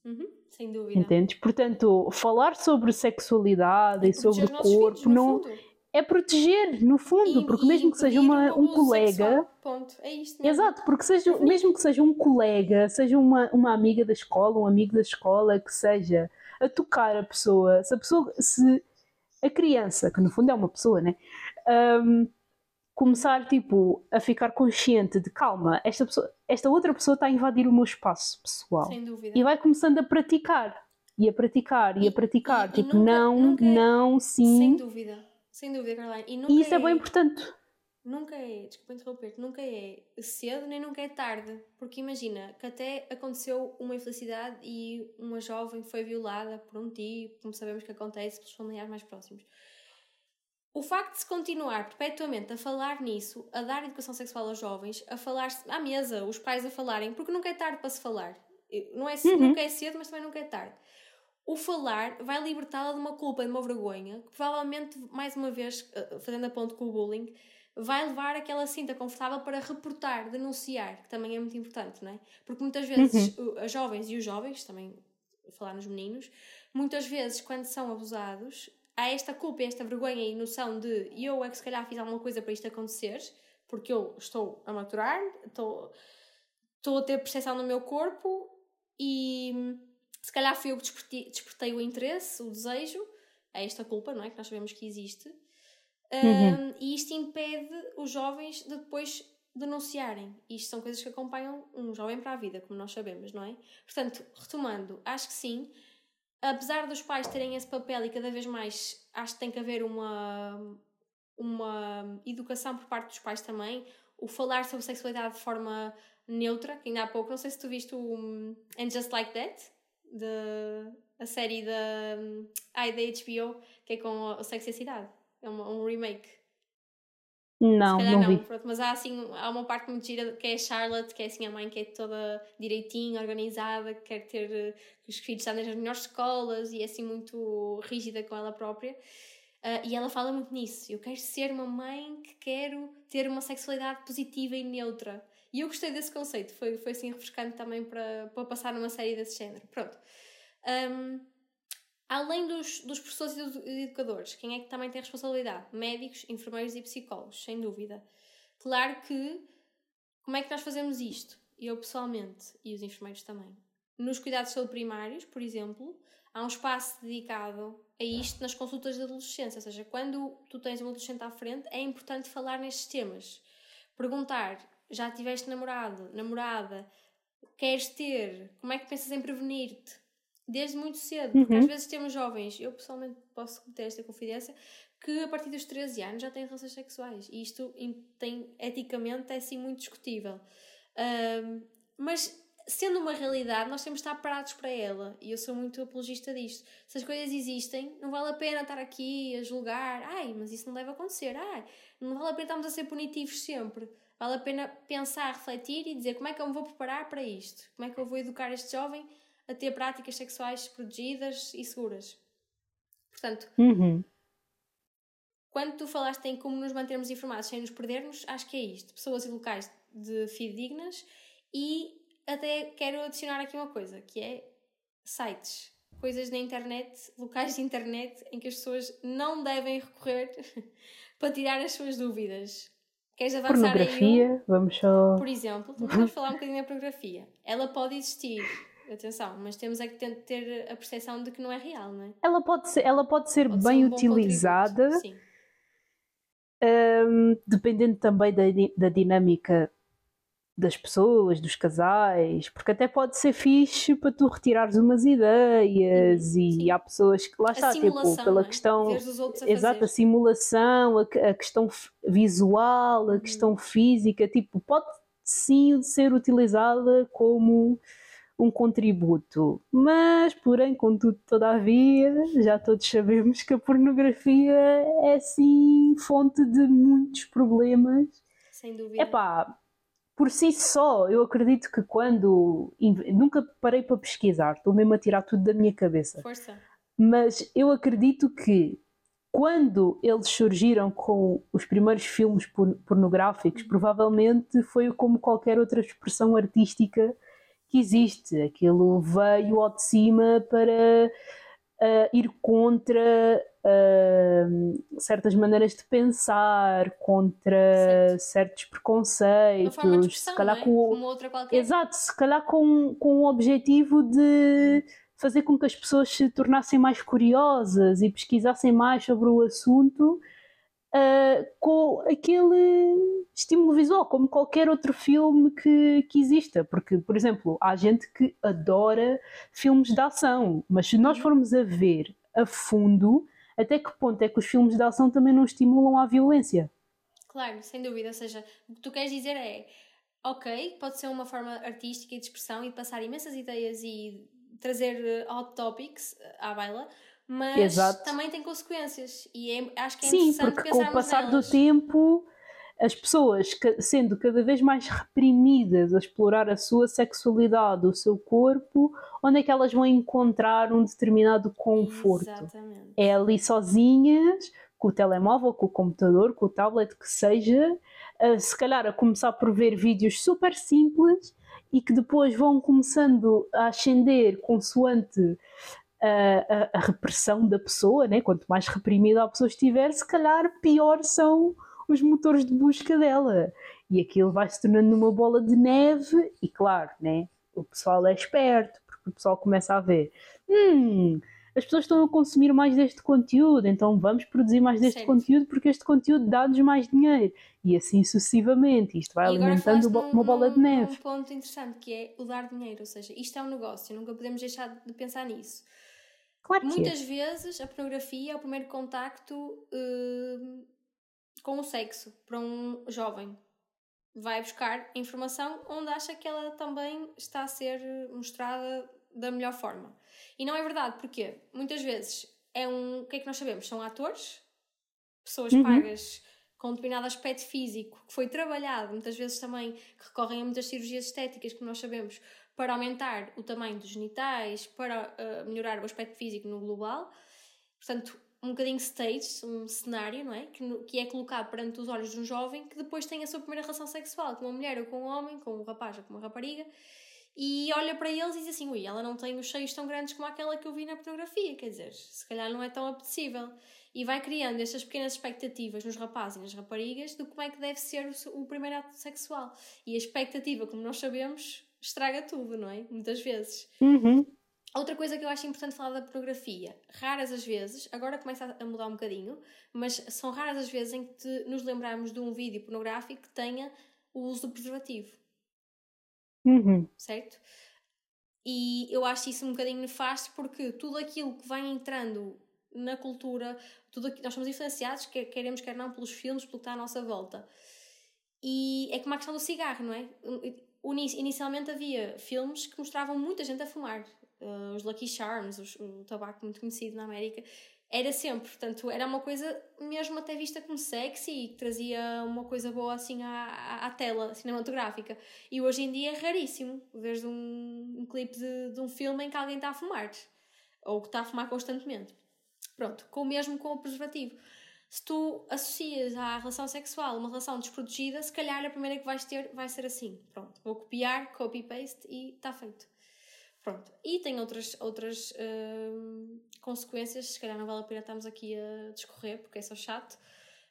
Uhum. Sem dúvida. Entendes? Portanto, falar sobre sexualidade e, e sobre o corpo filhos, não. Fundo é proteger, no fundo, e, porque mesmo que seja uma, um colega. Ponto. É isto mesmo. Exato, porque seja, mesmo que seja um colega, seja uma, uma amiga da escola, um amigo da escola, que seja a tocar a pessoa, se a pessoa, se a criança, que no fundo é uma pessoa, né? Um, começar tipo a ficar consciente de calma, esta, pessoa, esta outra pessoa está a invadir o meu espaço pessoal. Sem dúvida. E vai começando a praticar. E a praticar, e, e a praticar. Tipo, nunca, não, nunca, não, sim. Sem dúvida sem dúvida, Caroline. E, e isso é bem importante. nunca é, desculpa interromper, nunca é cedo nem nunca é tarde. Porque imagina que até aconteceu uma infelicidade e uma jovem foi violada por um tio, como sabemos que acontece pelos familiares mais próximos. O facto de se continuar perpetuamente a falar nisso, a dar educação sexual aos jovens, a falar à mesa, os pais a falarem, porque nunca é tarde para se falar. Não é, uhum. Nunca é cedo, mas também nunca é tarde. O falar vai libertá-la de uma culpa, de uma vergonha, que provavelmente, mais uma vez, eh, fazendo a ponto com o bullying, vai levar aquela cinta confortável para reportar, denunciar, que também é muito importante, não é? Porque muitas vezes uhum. as jovens e os jovens, também falar nos meninos, muitas vezes quando são abusados, há esta culpa, esta vergonha e noção de eu é que se calhar fiz alguma coisa para isto acontecer, porque eu estou a maturar, estou, estou a ter percepção no meu corpo e se calhar fui eu que despertei, despertei o interesse, o desejo, é esta culpa, não é? Que nós sabemos que existe. Uhum. Um, e isto impede os jovens de depois denunciarem. Isto são coisas que acompanham um jovem para a vida, como nós sabemos, não é? Portanto, retomando, acho que sim, apesar dos pais terem esse papel e cada vez mais acho que tem que haver uma, uma educação por parte dos pais também, o falar sobre sexualidade de forma neutra, que ainda há pouco, não sei se tu viste o And Just Like That, de, a série da, ai, da HBO, que é com a Sexo e a Cidade. É uma, um remake. Não, não, vi. Pronto, mas há assim, há uma parte muito gira que é a Charlotte, que é assim a mãe que é toda direitinha, organizada, que quer ter que os filhos estão nas melhores escolas e é assim muito rígida com ela própria. Uh, e ela fala muito nisso. Eu quero ser uma mãe que quero ter uma sexualidade positiva e neutra. E eu gostei desse conceito, foi, foi assim refrescante também para, para passar numa série desse género. Pronto. Um, Além dos, dos professores e dos educadores, quem é que também tem responsabilidade? Médicos, enfermeiros e psicólogos, sem dúvida. Claro que, como é que nós fazemos isto? Eu pessoalmente, e os enfermeiros também. Nos cuidados saúde primários, por exemplo, há um espaço dedicado a isto nas consultas de adolescência. Ou seja, quando tu tens um adolescente à frente, é importante falar nestes temas. Perguntar, já tiveste namorado, namorada, queres ter, como é que pensas em prevenir-te? desde muito cedo, porque uhum. às vezes temos jovens, eu pessoalmente posso ter esta confidência, que a partir dos 13 anos já têm relações sexuais e isto tem, eticamente é assim muito discutível. Um, mas sendo uma realidade, nós temos de estar parados para ela e eu sou muito apologista disto. Se as coisas existem, não vale a pena estar aqui a julgar, ai, mas isso não deve acontecer, ai, não vale a pena estarmos a ser punitivos sempre. Vale a pena pensar, refletir e dizer como é que eu me vou preparar para isto? Como é que eu vou educar este jovem a ter práticas sexuais protegidas e seguras. Portanto, uhum. quando tu falaste em como nos mantermos informados sem nos perdermos, acho que é isto: pessoas e locais de fidedignas e até quero adicionar aqui uma coisa que é sites, coisas na internet, locais de internet em que as pessoas não devem recorrer para tirar as suas dúvidas. Queres avançar pornografia, aí? Vamos só. Por exemplo, vamos falar um bocadinho da pornografia. Ela pode existir atenção, mas temos é que ter a percepção de que não é real, não é? Ela pode ser, ela pode ser pode bem ser um utilizada, um, dependendo também da, da dinâmica das pessoas, dos casais, porque até pode ser fixe para tu retirares umas ideias uhum, e sim. há pessoas que lá está, tipo, pela é? questão exato, a simulação, a, a, questão visual, a uhum. questão física, tipo, pode sim ser utilizada como um contributo. Mas, porém, contudo, todavia, já todos sabemos que a pornografia é sim fonte de muitos problemas. Sem dúvida. Epá, por si só, eu acredito que quando. Nunca parei para pesquisar, estou mesmo a tirar tudo da minha cabeça. Força. Mas eu acredito que quando eles surgiram com os primeiros filmes pornográficos, provavelmente foi como qualquer outra expressão artística que existe. Aquilo veio ao de cima para uh, ir contra uh, certas maneiras de pensar, contra certos preconceitos, se calhar é? com Como outra qualquer. Exato, se calhar com, com o objetivo de fazer com que as pessoas se tornassem mais curiosas e pesquisassem mais sobre o assunto uh, com aquele estímulo visual, como qualquer outro filme que, que exista. Porque, por exemplo, há gente que adora filmes de ação, mas se nós formos a ver a fundo, até que ponto é que os filmes de ação também não estimulam a violência? Claro, sem dúvida. Ou seja, o que tu queres dizer é, ok, pode ser uma forma artística e de expressão e passar imensas ideias e trazer eh, hot topics eh, à baila, mas Exato. também tem consequências e é, acho que é Sim, interessante porque com o passar nelas. do tempo as pessoas sendo cada vez mais reprimidas a explorar a sua sexualidade, o seu corpo, onde é que elas vão encontrar um determinado conforto? Exatamente. É ali sozinhas, com o telemóvel, com o computador, com o tablet, que seja, se calhar a começar por ver vídeos super simples e que depois vão começando a ascender consoante a, a, a repressão da pessoa, né? quanto mais reprimida a pessoa estiver, se calhar pior são os motores de busca dela. E aquilo vai se tornando uma bola de neve, e claro, né? o pessoal é esperto, porque o pessoal começa a ver. Hum, as pessoas estão a consumir mais deste conteúdo, então vamos produzir mais deste certo. conteúdo porque este conteúdo dá-nos mais dinheiro. E assim sucessivamente. Isto vai alimentando uma bola de neve. um ponto interessante que é o dar dinheiro, ou seja, isto é um negócio, nunca podemos deixar de pensar nisso. Claro que Muitas é. vezes a pornografia é o primeiro contacto uh, com o sexo para um jovem. Vai buscar informação onde acha que ela também está a ser mostrada da melhor forma. E não é verdade, porque muitas vezes é um. O que é que nós sabemos? São atores, pessoas uhum. pagas com um determinado aspecto físico que foi trabalhado, muitas vezes também que recorrem a muitas cirurgias estéticas, como nós sabemos, para aumentar o tamanho dos genitais, para uh, melhorar o aspecto físico no global. Portanto, um bocadinho stage, um cenário, não é? Que, que é colocado perante os olhos de um jovem que depois tem a sua primeira relação sexual com uma mulher ou com um homem, com um rapaz ou com uma rapariga, e olha para eles e diz assim: ui, ela não tem os seios tão grandes como aquela que eu vi na pornografia, quer dizer, se calhar não é tão apetecível. E vai criando estas pequenas expectativas nos rapazes e nas raparigas de como é que deve ser o, o primeiro ato sexual. E a expectativa, como nós sabemos, estraga tudo, não é? Muitas vezes. Uhum. Outra coisa que eu acho importante falar da pornografia, raras as vezes, agora começa a mudar um bocadinho, mas são raras as vezes em que nos lembramos de um vídeo pornográfico que tenha o uso do preservativo. Uhum. Certo? E eu acho isso um bocadinho nefasto porque tudo aquilo que vai entrando na cultura, tudo aquilo, nós somos influenciados, quer queremos, quer não, pelos filmes, pelo que está à nossa volta. E é como a questão do cigarro, não é? Inicialmente havia filmes que mostravam muita gente a fumar. Uh, os Lucky Charms, os, o tabaco muito conhecido na América, era sempre, portanto, era uma coisa mesmo até vista como sexy e que trazia uma coisa boa assim à, à tela cinematográfica. E hoje em dia é raríssimo ver um, um clipe de, de um filme em que alguém está a fumar ou que está a fumar constantemente. Pronto, com o mesmo com o preservativo. Se tu associas à relação sexual uma relação desprotegida, se calhar a primeira que vais ter vai ser assim. Pronto, vou copiar, copy-paste e está feito. Pronto. E tem outras, outras uh, consequências, se calhar não vale a pena estarmos aqui a discorrer porque é só chato,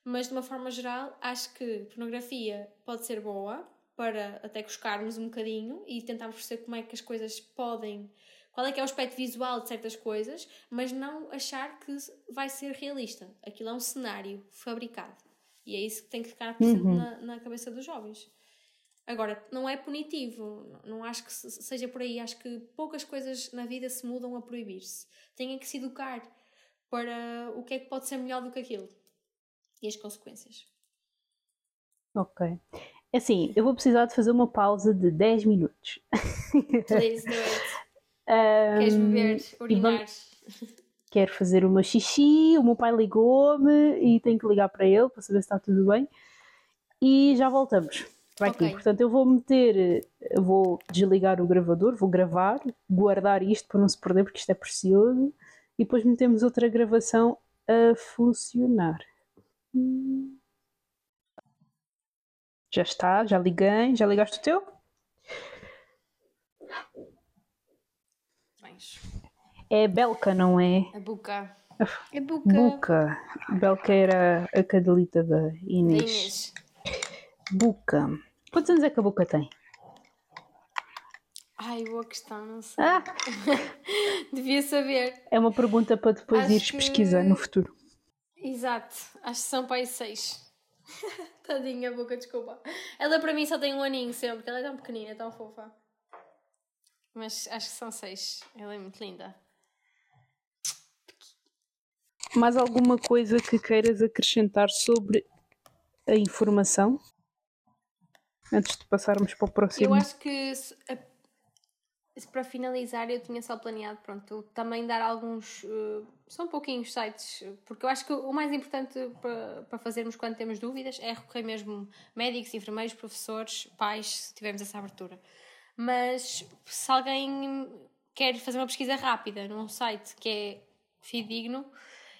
mas de uma forma geral acho que pornografia pode ser boa para até buscarmos um bocadinho e tentarmos perceber como é que as coisas podem, qual é que é o aspecto visual de certas coisas, mas não achar que vai ser realista. Aquilo é um cenário fabricado. E é isso que tem que ficar presente uhum. na, na cabeça dos jovens. Agora, não é punitivo, não acho que seja por aí. Acho que poucas coisas na vida se mudam a proibir-se. Têm que se educar para o que é que pode ser melhor do que aquilo e as consequências. Ok. É assim, eu vou precisar de fazer uma pausa de 10 minutos. Please do it. Um, Queres beber, urinar? Quero fazer o meu xixi, o meu pai ligou-me e tenho que ligar para ele para saber se está tudo bem. E já voltamos para okay. aqui. Portanto, eu vou meter, eu vou desligar o gravador, vou gravar, guardar isto para não se perder, porque isto é precioso, e depois metemos outra gravação a funcionar. Já está, já liguei, já ligaste o teu? É Belka, não é? É Buca. É Buca. Buca. Belka era a cadelita da Inês. Inês. Buca. Quantos anos é que a boca tem? Ai, boa questão, não sei. Ah. Devia saber. É uma pergunta para depois acho ires que... pesquisar no futuro. Exato, acho que são para aí seis. Tadinha a boca, desculpa. Ela para mim só tem um aninho sempre, ela é tão pequenina, tão fofa. Mas acho que são seis. Ela é muito linda. Mais alguma coisa que queiras acrescentar sobre a informação? Antes de passarmos para o próximo. Eu acho que se, se para finalizar eu tinha só planeado, pronto, também dar alguns, uh, são pouquinhos sites, porque eu acho que o mais importante para, para fazermos quando temos dúvidas é recorrer mesmo médicos, enfermeiros, professores, pais, se tivermos essa abertura. Mas se alguém quer fazer uma pesquisa rápida num site que é fidedigno,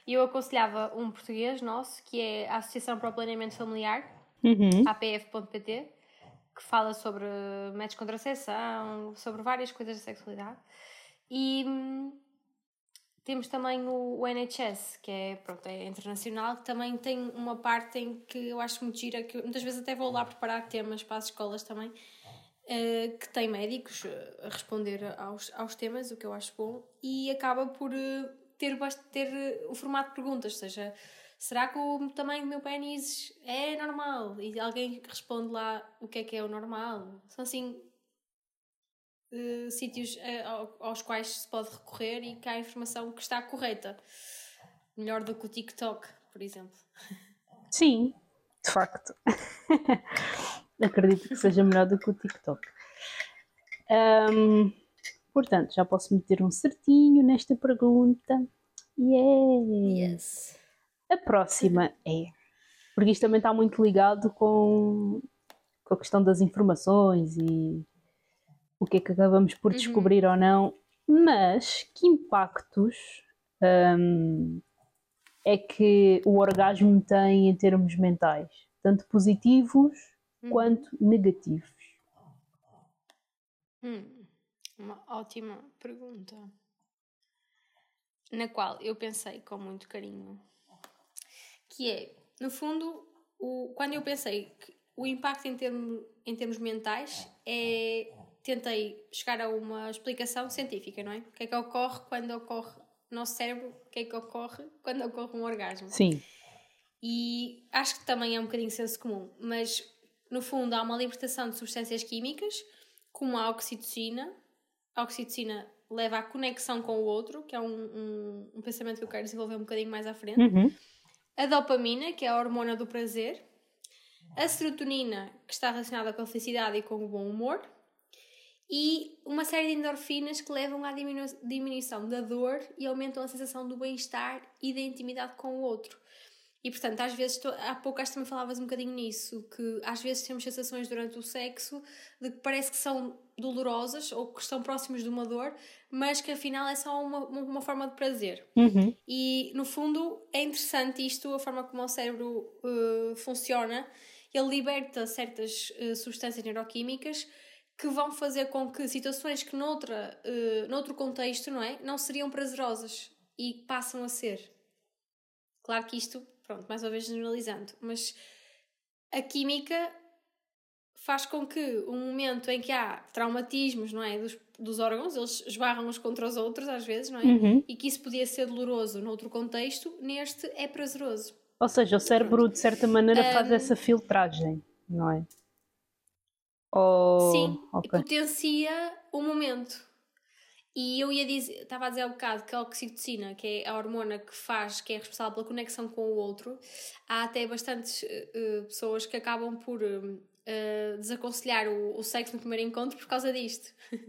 eu aconselhava um português nosso, que é a Associação para o Planeamento Familiar, uhum. apf.pt, que fala sobre métodos de contracepção, sobre várias coisas da sexualidade. E hum, temos também o, o, NHS, que é, pronto, é internacional, que também tem uma parte em que eu acho muito gira, que muitas vezes até vou lá preparar temas para as escolas também, uh, que tem médicos eh, a responder aos, aos temas, o que eu acho bom, e acaba por uh, ter, ter o formato de perguntas, ou seja, será que o tamanho do meu pênis é normal? E alguém responde lá o que é que é o normal. São assim uh, sítios uh, aos quais se pode recorrer e que há informação que está correta. Melhor do que o TikTok, por exemplo. Sim, de facto. Acredito que seja melhor do que o TikTok. Um, portanto, já posso meter um certinho nesta pergunta. Yeah. Yes. A próxima é. Porque isto também está muito ligado com, com a questão das informações e o que é que acabamos por uhum. descobrir uhum. ou não. Mas que impactos um, é que o orgasmo tem em termos mentais? Tanto positivos uhum. quanto negativos? Hum, uma ótima pergunta. Na qual eu pensei com muito carinho. Que é, no fundo, o, quando eu pensei que o impacto em, termo, em termos mentais é. Tentei chegar a uma explicação científica, não é? O que é que ocorre quando ocorre no nosso cérebro? O que é que ocorre quando ocorre um orgasmo? Sim. E acho que também é um bocadinho senso comum, mas no fundo há uma libertação de substâncias químicas como a oxitocina. A oxitocina leva à conexão com o outro, que é um, um, um pensamento que eu quero desenvolver um bocadinho mais à frente. Uhum. A dopamina, que é a hormona do prazer. A serotonina, que está relacionada com a felicidade e com o bom humor. E uma série de endorfinas que levam à diminu diminuição da dor e aumentam a sensação do bem-estar e da intimidade com o outro. E portanto, às vezes, há pouco acho que também falavas um bocadinho nisso, que às vezes temos sensações durante o sexo de que parece que são dolorosas ou que estão próximas de uma dor, mas que afinal é só uma, uma forma de prazer. Uhum. E no fundo é interessante isto, a forma como o cérebro uh, funciona. Ele liberta certas uh, substâncias neuroquímicas que vão fazer com que situações que noutra, uh, noutro contexto não, é, não seriam prazerosas e passam a ser. Claro que isto Pronto, mais uma vez generalizando. Mas a química faz com que um momento em que há traumatismos, não é? Dos, dos órgãos, eles esbarram uns contra os outros às vezes, não é? Uhum. E que isso podia ser doloroso noutro contexto, neste é prazeroso. Ou seja, o cérebro de certa maneira um, faz essa filtragem, não é? Ou... Sim, okay. potencia o momento. E eu ia dizer, estava a dizer há um bocado que a oxitocina, que é a hormona que faz, que é responsável pela conexão com o outro, há até bastantes uh, pessoas que acabam por uh, desaconselhar o, o sexo no primeiro encontro por causa disto.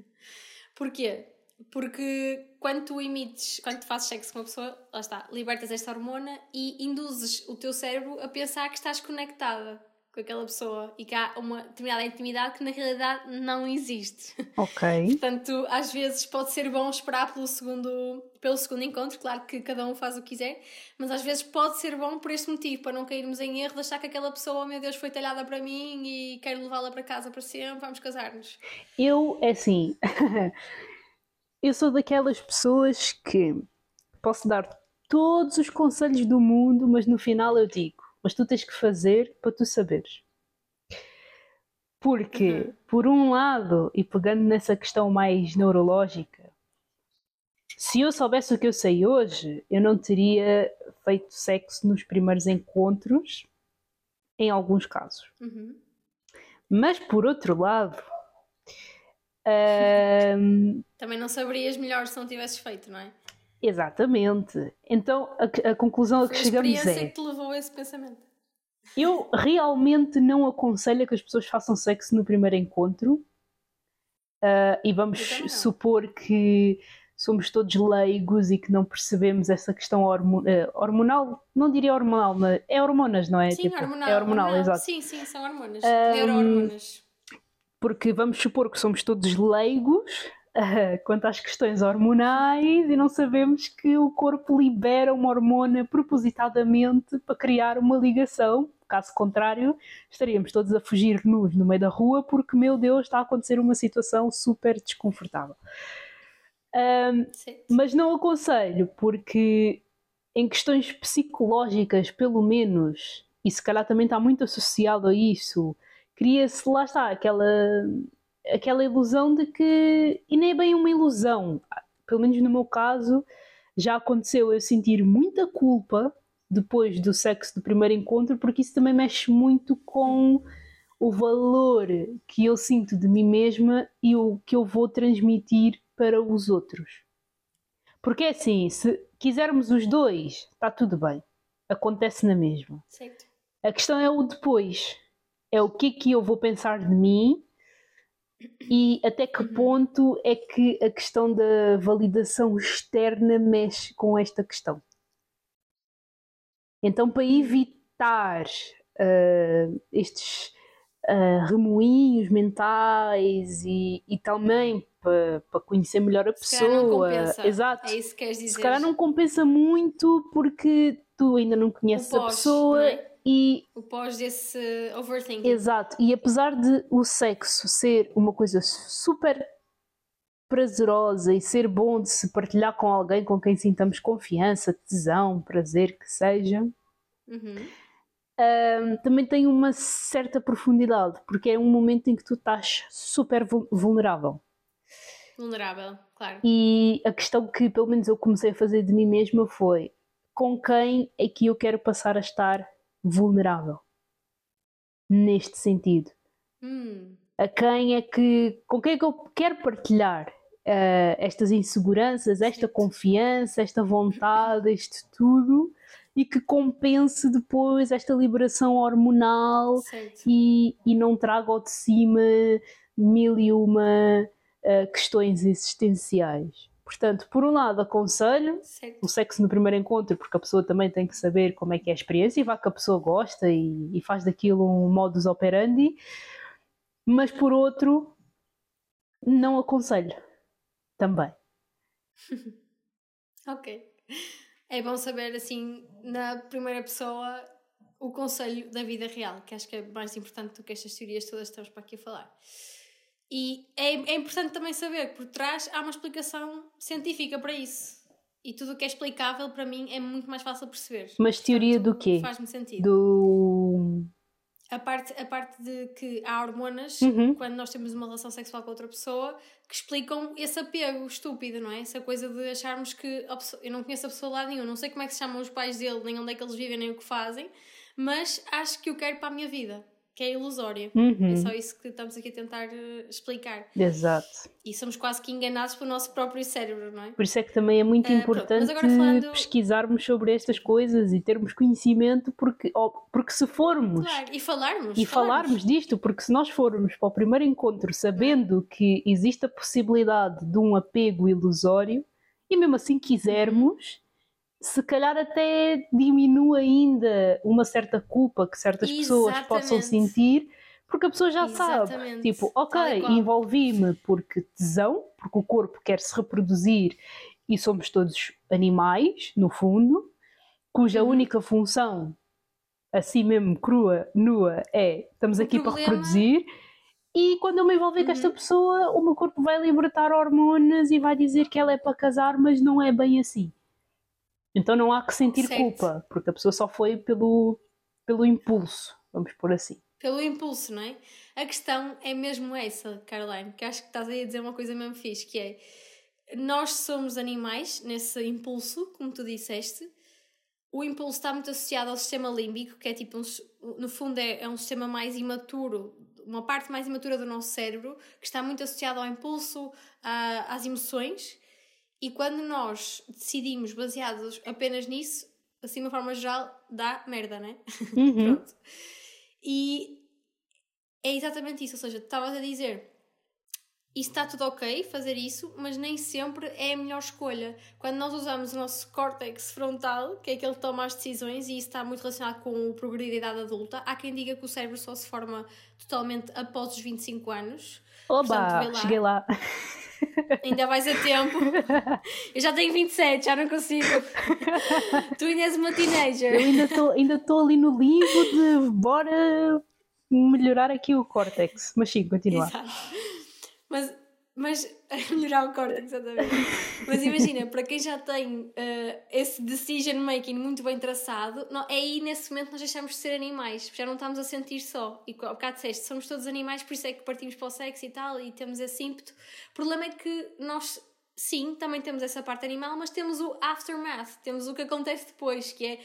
Porquê? Porque quando tu emites, quando tu fazes sexo com uma pessoa, lá está, libertas esta hormona e induzes o teu cérebro a pensar que estás conectada com aquela pessoa e que há uma determinada intimidade que na realidade não existe. Ok. Portanto, às vezes pode ser bom esperar pelo segundo, pelo segundo encontro, claro que cada um faz o que quiser, mas às vezes pode ser bom por este motivo, para não cairmos em erro de achar que aquela pessoa, oh meu Deus, foi talhada para mim e quero levá-la para casa para sempre, vamos casar-nos. Eu, é assim, eu sou daquelas pessoas que posso dar todos os conselhos do mundo, mas no final eu digo mas tu tens que fazer para tu saberes. Porque, uhum. por um lado, e pegando nessa questão mais neurológica, se eu soubesse o que eu sei hoje, eu não teria feito sexo nos primeiros encontros, em alguns casos. Uhum. Mas, por outro lado. Um... Também não saberias melhor se não tivesses feito, não é? Exatamente. Então a, a conclusão a que chegamos é. A experiência que te levou a esse pensamento. Eu realmente não aconselho que as pessoas façam sexo no primeiro encontro. Uh, e vamos supor que somos todos leigos e que não percebemos essa questão hormo uh, hormonal, não diria hormonal, mas é hormonas, não é? Sim, tipo, hormonal, é hormonal, hormonal, exato. Sim, sim, são hormonas, um, neurohormonas. Porque vamos supor que somos todos leigos quanto às questões hormonais e não sabemos que o corpo libera uma hormona propositadamente para criar uma ligação. Caso contrário, estaríamos todos a fugir nus no meio da rua porque, meu Deus, está a acontecer uma situação super desconfortável. Um, mas não aconselho, porque em questões psicológicas, pelo menos, e se calhar também está muito associado a isso, cria-se, lá está, aquela aquela ilusão de que. E nem é bem uma ilusão. Pelo menos no meu caso, já aconteceu eu sentir muita culpa depois do sexo do primeiro encontro, porque isso também mexe muito com o valor que eu sinto de mim mesma e o que eu vou transmitir para os outros. Porque é assim, se quisermos os dois, está tudo bem. Acontece na mesma. A questão é o depois. É o que é que eu vou pensar de mim e até que uhum. ponto é que a questão da validação externa mexe com esta questão? Então, para evitar uh, estes uh, remoinhos mentais e, e também para, para conhecer melhor a pessoa. Se calhar não compensa. Exato. É isso que queres dizer. Se calhar não compensa muito porque tu ainda não conheces a pessoa. É? E, o pós desse overthinking. Exato, e apesar de o sexo ser uma coisa super prazerosa e ser bom de se partilhar com alguém com quem sintamos confiança, tesão, prazer, que seja, uhum. um, também tem uma certa profundidade, porque é um momento em que tu estás super vulnerável. Vulnerável, claro. E a questão que pelo menos eu comecei a fazer de mim mesma foi com quem é que eu quero passar a estar vulnerável neste sentido. Hum. A quem é que, com quem é que eu quero partilhar uh, estas inseguranças, esta confiança, esta vontade, este tudo e que compense depois esta liberação hormonal e, e não traga ao de cima mil e uma uh, questões existenciais. Portanto, por um lado, aconselho certo. o sexo no primeiro encontro, porque a pessoa também tem que saber como é que é a experiência e vá que a pessoa gosta e, e faz daquilo um modus operandi. Mas por outro, não aconselho também. ok. É bom saber, assim, na primeira pessoa, o conselho da vida real, que acho que é mais importante do que estas teorias todas que estamos para aqui a falar. E é, é importante também saber que por trás há uma explicação científica para isso. E tudo o que é explicável para mim é muito mais fácil de perceber. Mas teoria Portanto, do quê? Faz-me sentido. Do. A parte, a parte de que há hormonas, uhum. quando nós temos uma relação sexual com outra pessoa, que explicam esse apego estúpido, não é? Essa coisa de acharmos que pessoa, eu não conheço a pessoa lá nenhum, não sei como é que se chamam os pais dele, nem onde é que eles vivem, nem o que fazem, mas acho que o quero para a minha vida que é ilusória. Uhum. É só isso que estamos aqui a tentar uh, explicar. Exato. E somos quase que enganados pelo nosso próprio cérebro, não é? Por isso é que também é muito uh, importante falando... pesquisarmos sobre estas coisas e termos conhecimento, porque, oh, porque se formos. Claro, e falarmos. E falarmos. falarmos disto, porque se nós formos para o primeiro encontro sabendo que existe a possibilidade de um apego ilusório, e mesmo assim quisermos se calhar até diminui ainda uma certa culpa que certas Exatamente. pessoas possam sentir, porque a pessoa já Exatamente. sabe, tipo, ok, envolvi-me porque tesão, porque o corpo quer se reproduzir e somos todos animais, no fundo, cuja uhum. única função, assim mesmo crua, nua, é estamos o aqui problema... para reproduzir. E quando eu me envolver uhum. com esta uhum. pessoa, o meu corpo vai libertar hormonas e vai dizer que ela é para casar, mas não é bem assim. Então não há que sentir certo. culpa, porque a pessoa só foi pelo, pelo impulso, vamos por assim. Pelo impulso, não é? A questão é mesmo essa, Caroline, que acho que estás aí a dizer uma coisa mesmo fixe, que é nós somos animais nesse impulso, como tu disseste. O impulso está muito associado ao sistema límbico, que é tipo, um, no fundo, é, é um sistema mais imaturo, uma parte mais imatura do nosso cérebro, que está muito associado ao impulso, a, às emoções e quando nós decidimos baseados apenas nisso, assim de uma forma geral, dá merda, né? Uhum. Pronto. E é exatamente isso, ou seja, estavas a dizer isso está tudo ok, fazer isso, mas nem sempre é a melhor escolha. Quando nós usamos o nosso córtex frontal, que é aquele que toma as decisões, e isso está muito relacionado com o progredir da idade adulta, há quem diga que o cérebro só se forma totalmente após os 25 anos. Oba, Portanto, lá. cheguei lá. Ainda vais a tempo. Eu já tenho 27, já não consigo. tu ainda és uma teenager. Eu ainda estou ainda ali no limbo de bora melhorar aqui o córtex. Mas sim, continua. Exato. Mas, mas melhorar o córtex, exatamente. Mas imagina, para quem já tem uh, esse decision making muito bem traçado, não, é aí nesse momento nós deixamos de ser animais, já não estamos a sentir só. E ao bocado disseste, somos todos animais, por isso é que partimos para o sexo e tal, e temos esse ímpeto. O problema é que nós, sim, também temos essa parte animal, mas temos o aftermath, temos o que acontece depois, que é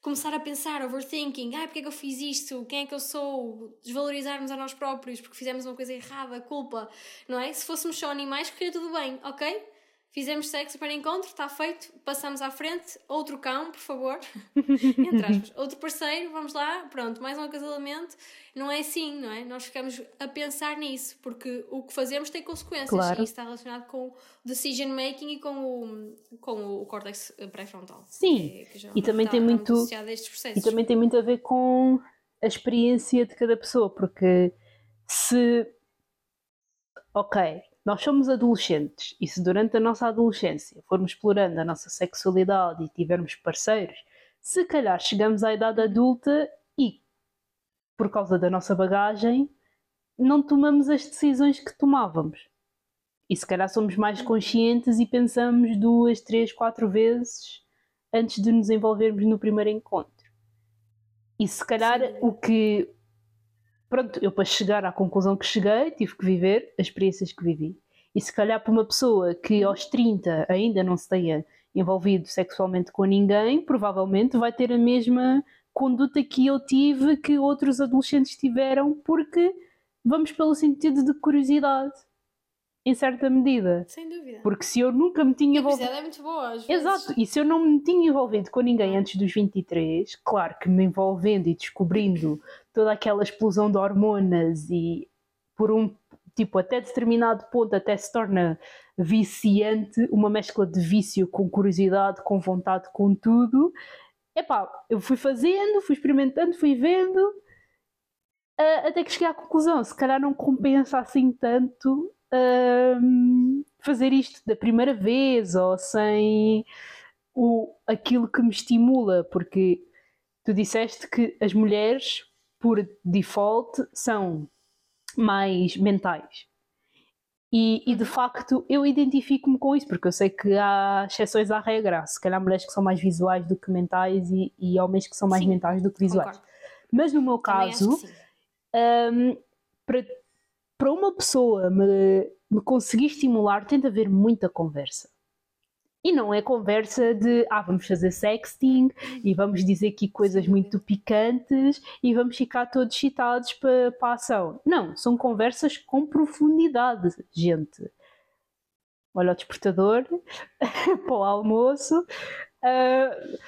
começar a pensar, overthinking, ai, porque é que eu fiz isto? Quem é que eu sou? Desvalorizarmos a nós próprios porque fizemos uma coisa errada, culpa, não é? Se fôssemos só animais, corria tudo bem, ok? Fizemos sexo para encontro, está feito, passamos à frente, outro cão, por favor, entre aspas, outro parceiro, vamos lá, pronto, mais um acasalamento. Não é assim, não é? Nós ficamos a pensar nisso, porque o que fazemos tem consequências claro. e isso está relacionado com o decision making e com o, com o córtex pré-frontal. Sim, que, que e também tem muito, e também tem muito a ver com a experiência de cada pessoa, porque se ok, nós somos adolescentes e se durante a nossa adolescência formos explorando a nossa sexualidade e tivermos parceiros, se calhar chegamos à idade adulta e, por causa da nossa bagagem, não tomamos as decisões que tomávamos. E se calhar somos mais conscientes e pensamos duas, três, quatro vezes antes de nos envolvermos no primeiro encontro. E se calhar Sim. o que pronto, eu para chegar à conclusão que cheguei, tive que viver as experiências que vivi. E se calhar para uma pessoa que aos 30 ainda não se tenha envolvido sexualmente com ninguém, provavelmente vai ter a mesma conduta que eu tive, que outros adolescentes tiveram, porque vamos pelo sentido de curiosidade. Em certa medida. Sem dúvida. Porque se eu nunca me tinha envolvido. é muito boa, às Exato. E se eu não me tinha envolvido com ninguém antes dos 23, claro que me envolvendo e descobrindo toda aquela explosão de hormonas e por um tipo até determinado ponto até se torna viciante, uma mescla de vício com curiosidade, com vontade, com tudo. Epá, eu fui fazendo, fui experimentando, fui vendo, uh, até que cheguei à conclusão, se calhar não compensa assim tanto uh, fazer isto da primeira vez ou sem o, aquilo que me estimula, porque tu disseste que as mulheres por default, são mais mentais. E, e de facto eu identifico-me com isso, porque eu sei que há exceções à regra. Se calhar mulheres que são mais visuais do que mentais e, e homens que são mais sim, mentais do que visuais. Concordo. Mas no meu caso, um, para, para uma pessoa me, me conseguir estimular, tem de haver muita conversa. E não é conversa de ah, vamos fazer sexting e vamos dizer aqui coisas muito picantes e vamos ficar todos excitados para, para a ação. Não, são conversas com profundidade, gente. Olha o despertador para o almoço. Uh,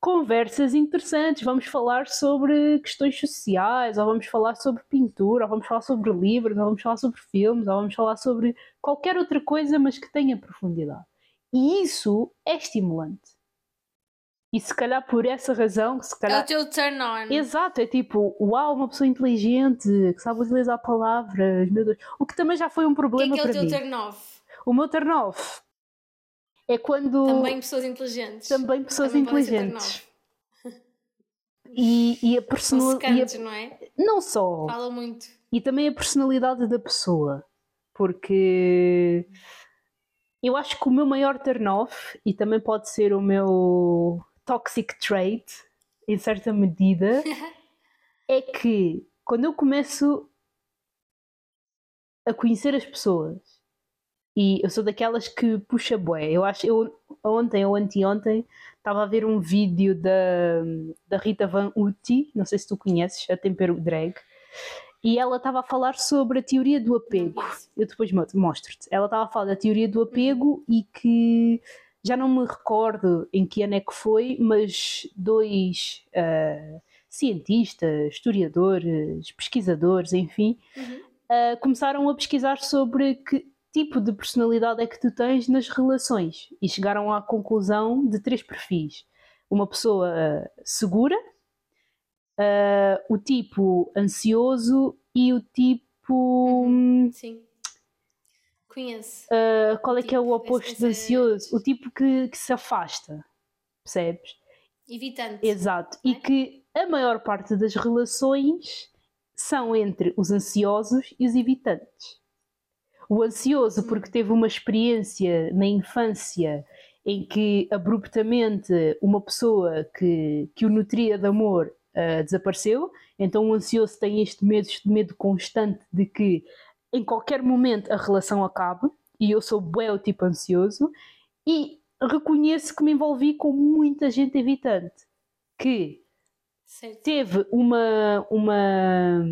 conversas interessantes. Vamos falar sobre questões sociais, ou vamos falar sobre pintura, ou vamos falar sobre livros, ou vamos falar sobre filmes, ou vamos falar sobre qualquer outra coisa, mas que tenha profundidade. E isso é estimulante. E se calhar por essa razão, se calhar. É o teu turn on. Exato, é tipo, uau, uma pessoa inteligente, que sabe utilizar palavras, meu Deus. O que também já foi um problema mim. O que é, que é o teu turn off? O meu turn off é quando. Também pessoas inteligentes. Também pessoas também inteligentes. E, e a personalidade. não é? Não só. Fala muito. E também a personalidade da pessoa. Porque eu acho que o meu maior turn-off, e também pode ser o meu toxic trait, em certa medida, é que quando eu começo a conhecer as pessoas, e eu sou daquelas que puxa bué, eu acho, eu ontem ou anteontem estava a ver um vídeo da, da Rita Van Uti, não sei se tu conheces, a Tempero Drag, e ela estava a falar sobre a teoria do apego. Eu depois mostro-te. Ela estava a falar da teoria do apego e que já não me recordo em que ano é que foi, mas dois uh, cientistas, historiadores, pesquisadores, enfim, uhum. uh, começaram a pesquisar sobre que tipo de personalidade é que tu tens nas relações e chegaram à conclusão de três perfis. Uma pessoa uh, segura, o tipo ansioso e o tipo. Uhum. Sim Conheço. Uh, qual é tipo, que é o tipo, oposto de ansioso? O tipo que, que se afasta, percebes? Evitante. Exato. É? E que a maior parte das relações são entre os ansiosos e os evitantes. O ansioso, porque hum. teve uma experiência na infância em que abruptamente uma pessoa que, que o nutria de amor uh, desapareceu, então o ansioso tem este medo, este medo constante de que em qualquer momento a relação acabe e eu sou bué o tipo ansioso e reconheço que me envolvi com muita gente evitante que certo. teve uma, uma,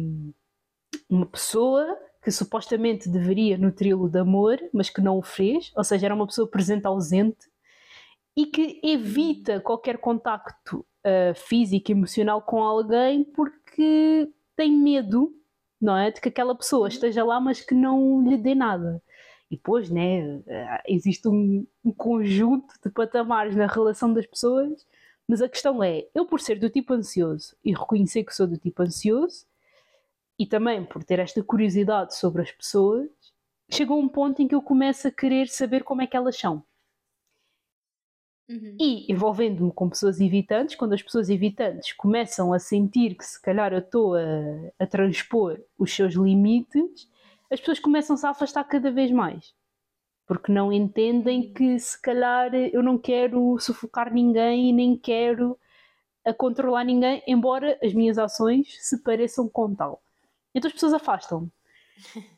uma pessoa que supostamente deveria nutri-lo de amor, mas que não o fez, ou seja, era uma pessoa presente ausente e que evita qualquer contacto uh, físico, emocional com alguém porque tem medo não é? De que aquela pessoa uhum. esteja lá, mas que não lhe dê nada. E depois, né, eh, existe um, um, conjunto de patamares na relação das pessoas, mas a questão é, eu por ser do tipo ansioso e reconhecer que sou do tipo ansioso, e também por ter esta curiosidade sobre as pessoas, chegou um ponto em que eu começo a querer saber como é que elas são. Uhum. E envolvendo-me com pessoas evitantes, quando as pessoas evitantes começam a sentir que se calhar eu estou a, a transpor os seus limites, as pessoas começam-se a afastar cada vez mais. Porque não entendem uhum. que se calhar eu não quero sufocar ninguém e nem quero a controlar ninguém, embora as minhas ações se pareçam com tal. Então as pessoas afastam-me.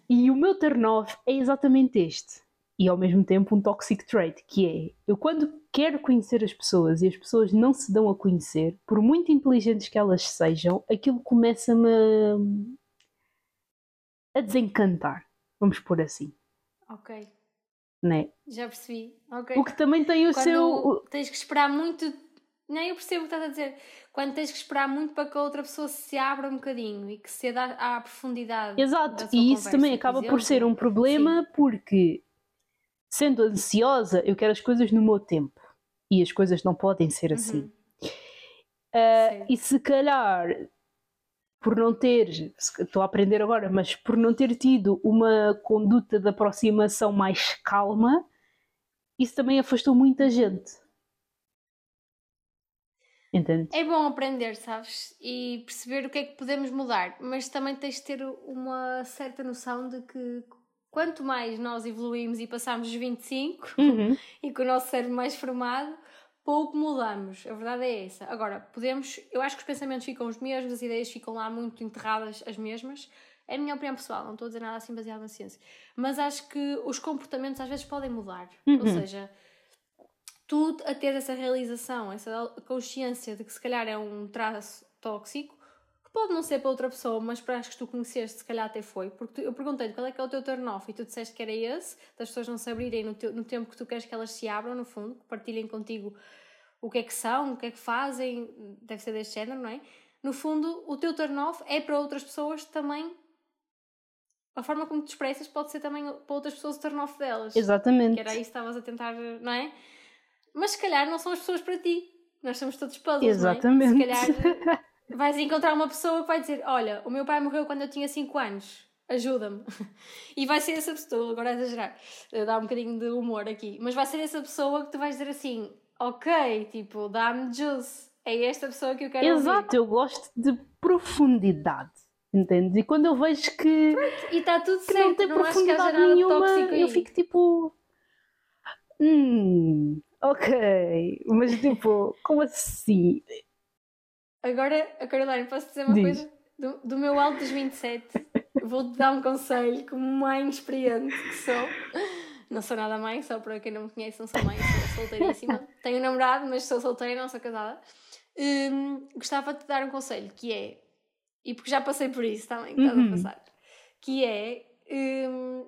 E o meu turn off é exatamente este e ao mesmo tempo um toxic trait, que é eu quando quero conhecer as pessoas e as pessoas não se dão a conhecer, por muito inteligentes que elas sejam, aquilo começa-me a desencantar, vamos pôr assim. Ok. Né? Já percebi. Ok. O que também tem o quando seu. Tens que esperar muito. Nem eu percebo o que estás a dizer. Quando tens que esperar muito para que a outra pessoa se abra um bocadinho e que se dê à profundidade. Exato, e isso também acaba por, por ser um problema Sim. porque sendo ansiosa, eu quero as coisas no meu tempo e as coisas não podem ser assim. Uhum. Uh, e se calhar, por não ter, estou a aprender agora, mas por não ter tido uma conduta de aproximação mais calma, isso também afastou muita gente. Entende? É bom aprender, sabes? E perceber o que é que podemos mudar, mas também tens de ter uma certa noção de que quanto mais nós evoluímos e passamos os 25 uhum. e com o nosso cérebro mais formado, pouco mudamos. A verdade é essa. Agora, podemos. Eu acho que os pensamentos ficam os mesmos, as ideias ficam lá muito enterradas, as mesmas. É a minha opinião pessoal, não estou a dizer nada assim baseado na ciência. Mas acho que os comportamentos às vezes podem mudar. Uhum. Ou seja, tu a ter essa realização, essa consciência de que se calhar é um traço tóxico, pode não ser para outra pessoa, mas para as que tu conheceste, se calhar até foi. Porque tu, eu perguntei-te qual é que é o teu turn off e tu disseste que era esse, das pessoas não se abrirem no, teu, no tempo que tu queres que elas se abram, no fundo, que partilhem contigo o que é que são, o que é que fazem, deve ser deste género, não é? No fundo, o teu turn off é para outras pessoas também. A forma como te expressas pode ser também para outras pessoas o turn off delas. Exatamente. Que era isso que estavas a tentar, não é? Mas se calhar não são as pessoas para ti. Nós somos todos puzzles, Exatamente. Não é? Se calhar vais encontrar uma pessoa que vai dizer: Olha, o meu pai morreu quando eu tinha 5 anos, ajuda-me. e vai ser essa pessoa, agora a exagerar, dá um bocadinho de humor aqui, mas vai ser essa pessoa que tu vais dizer assim: Ok, tipo, dá-me juice. É esta pessoa que eu quero Exato, ouvir. eu gosto de profundidade. Entendes? E quando eu vejo que, e está tudo que certo, não tem não profundidade nenhuma, eu fico tipo. Hum, ok, mas tipo, como assim? Agora, a Caroline, posso dizer uma Diz. coisa? Do, do meu alto dos 27, vou-te dar um conselho como mãe experiente que sou. Não sou nada mãe, só para quem não me conhece, não sou mãe, sou solteiríssima. Tenho um namorado, mas sou solteira, não sou casada. Hum, gostava de te dar um conselho, que é, e porque já passei por isso também, que estás uhum. a passar, que é, hum,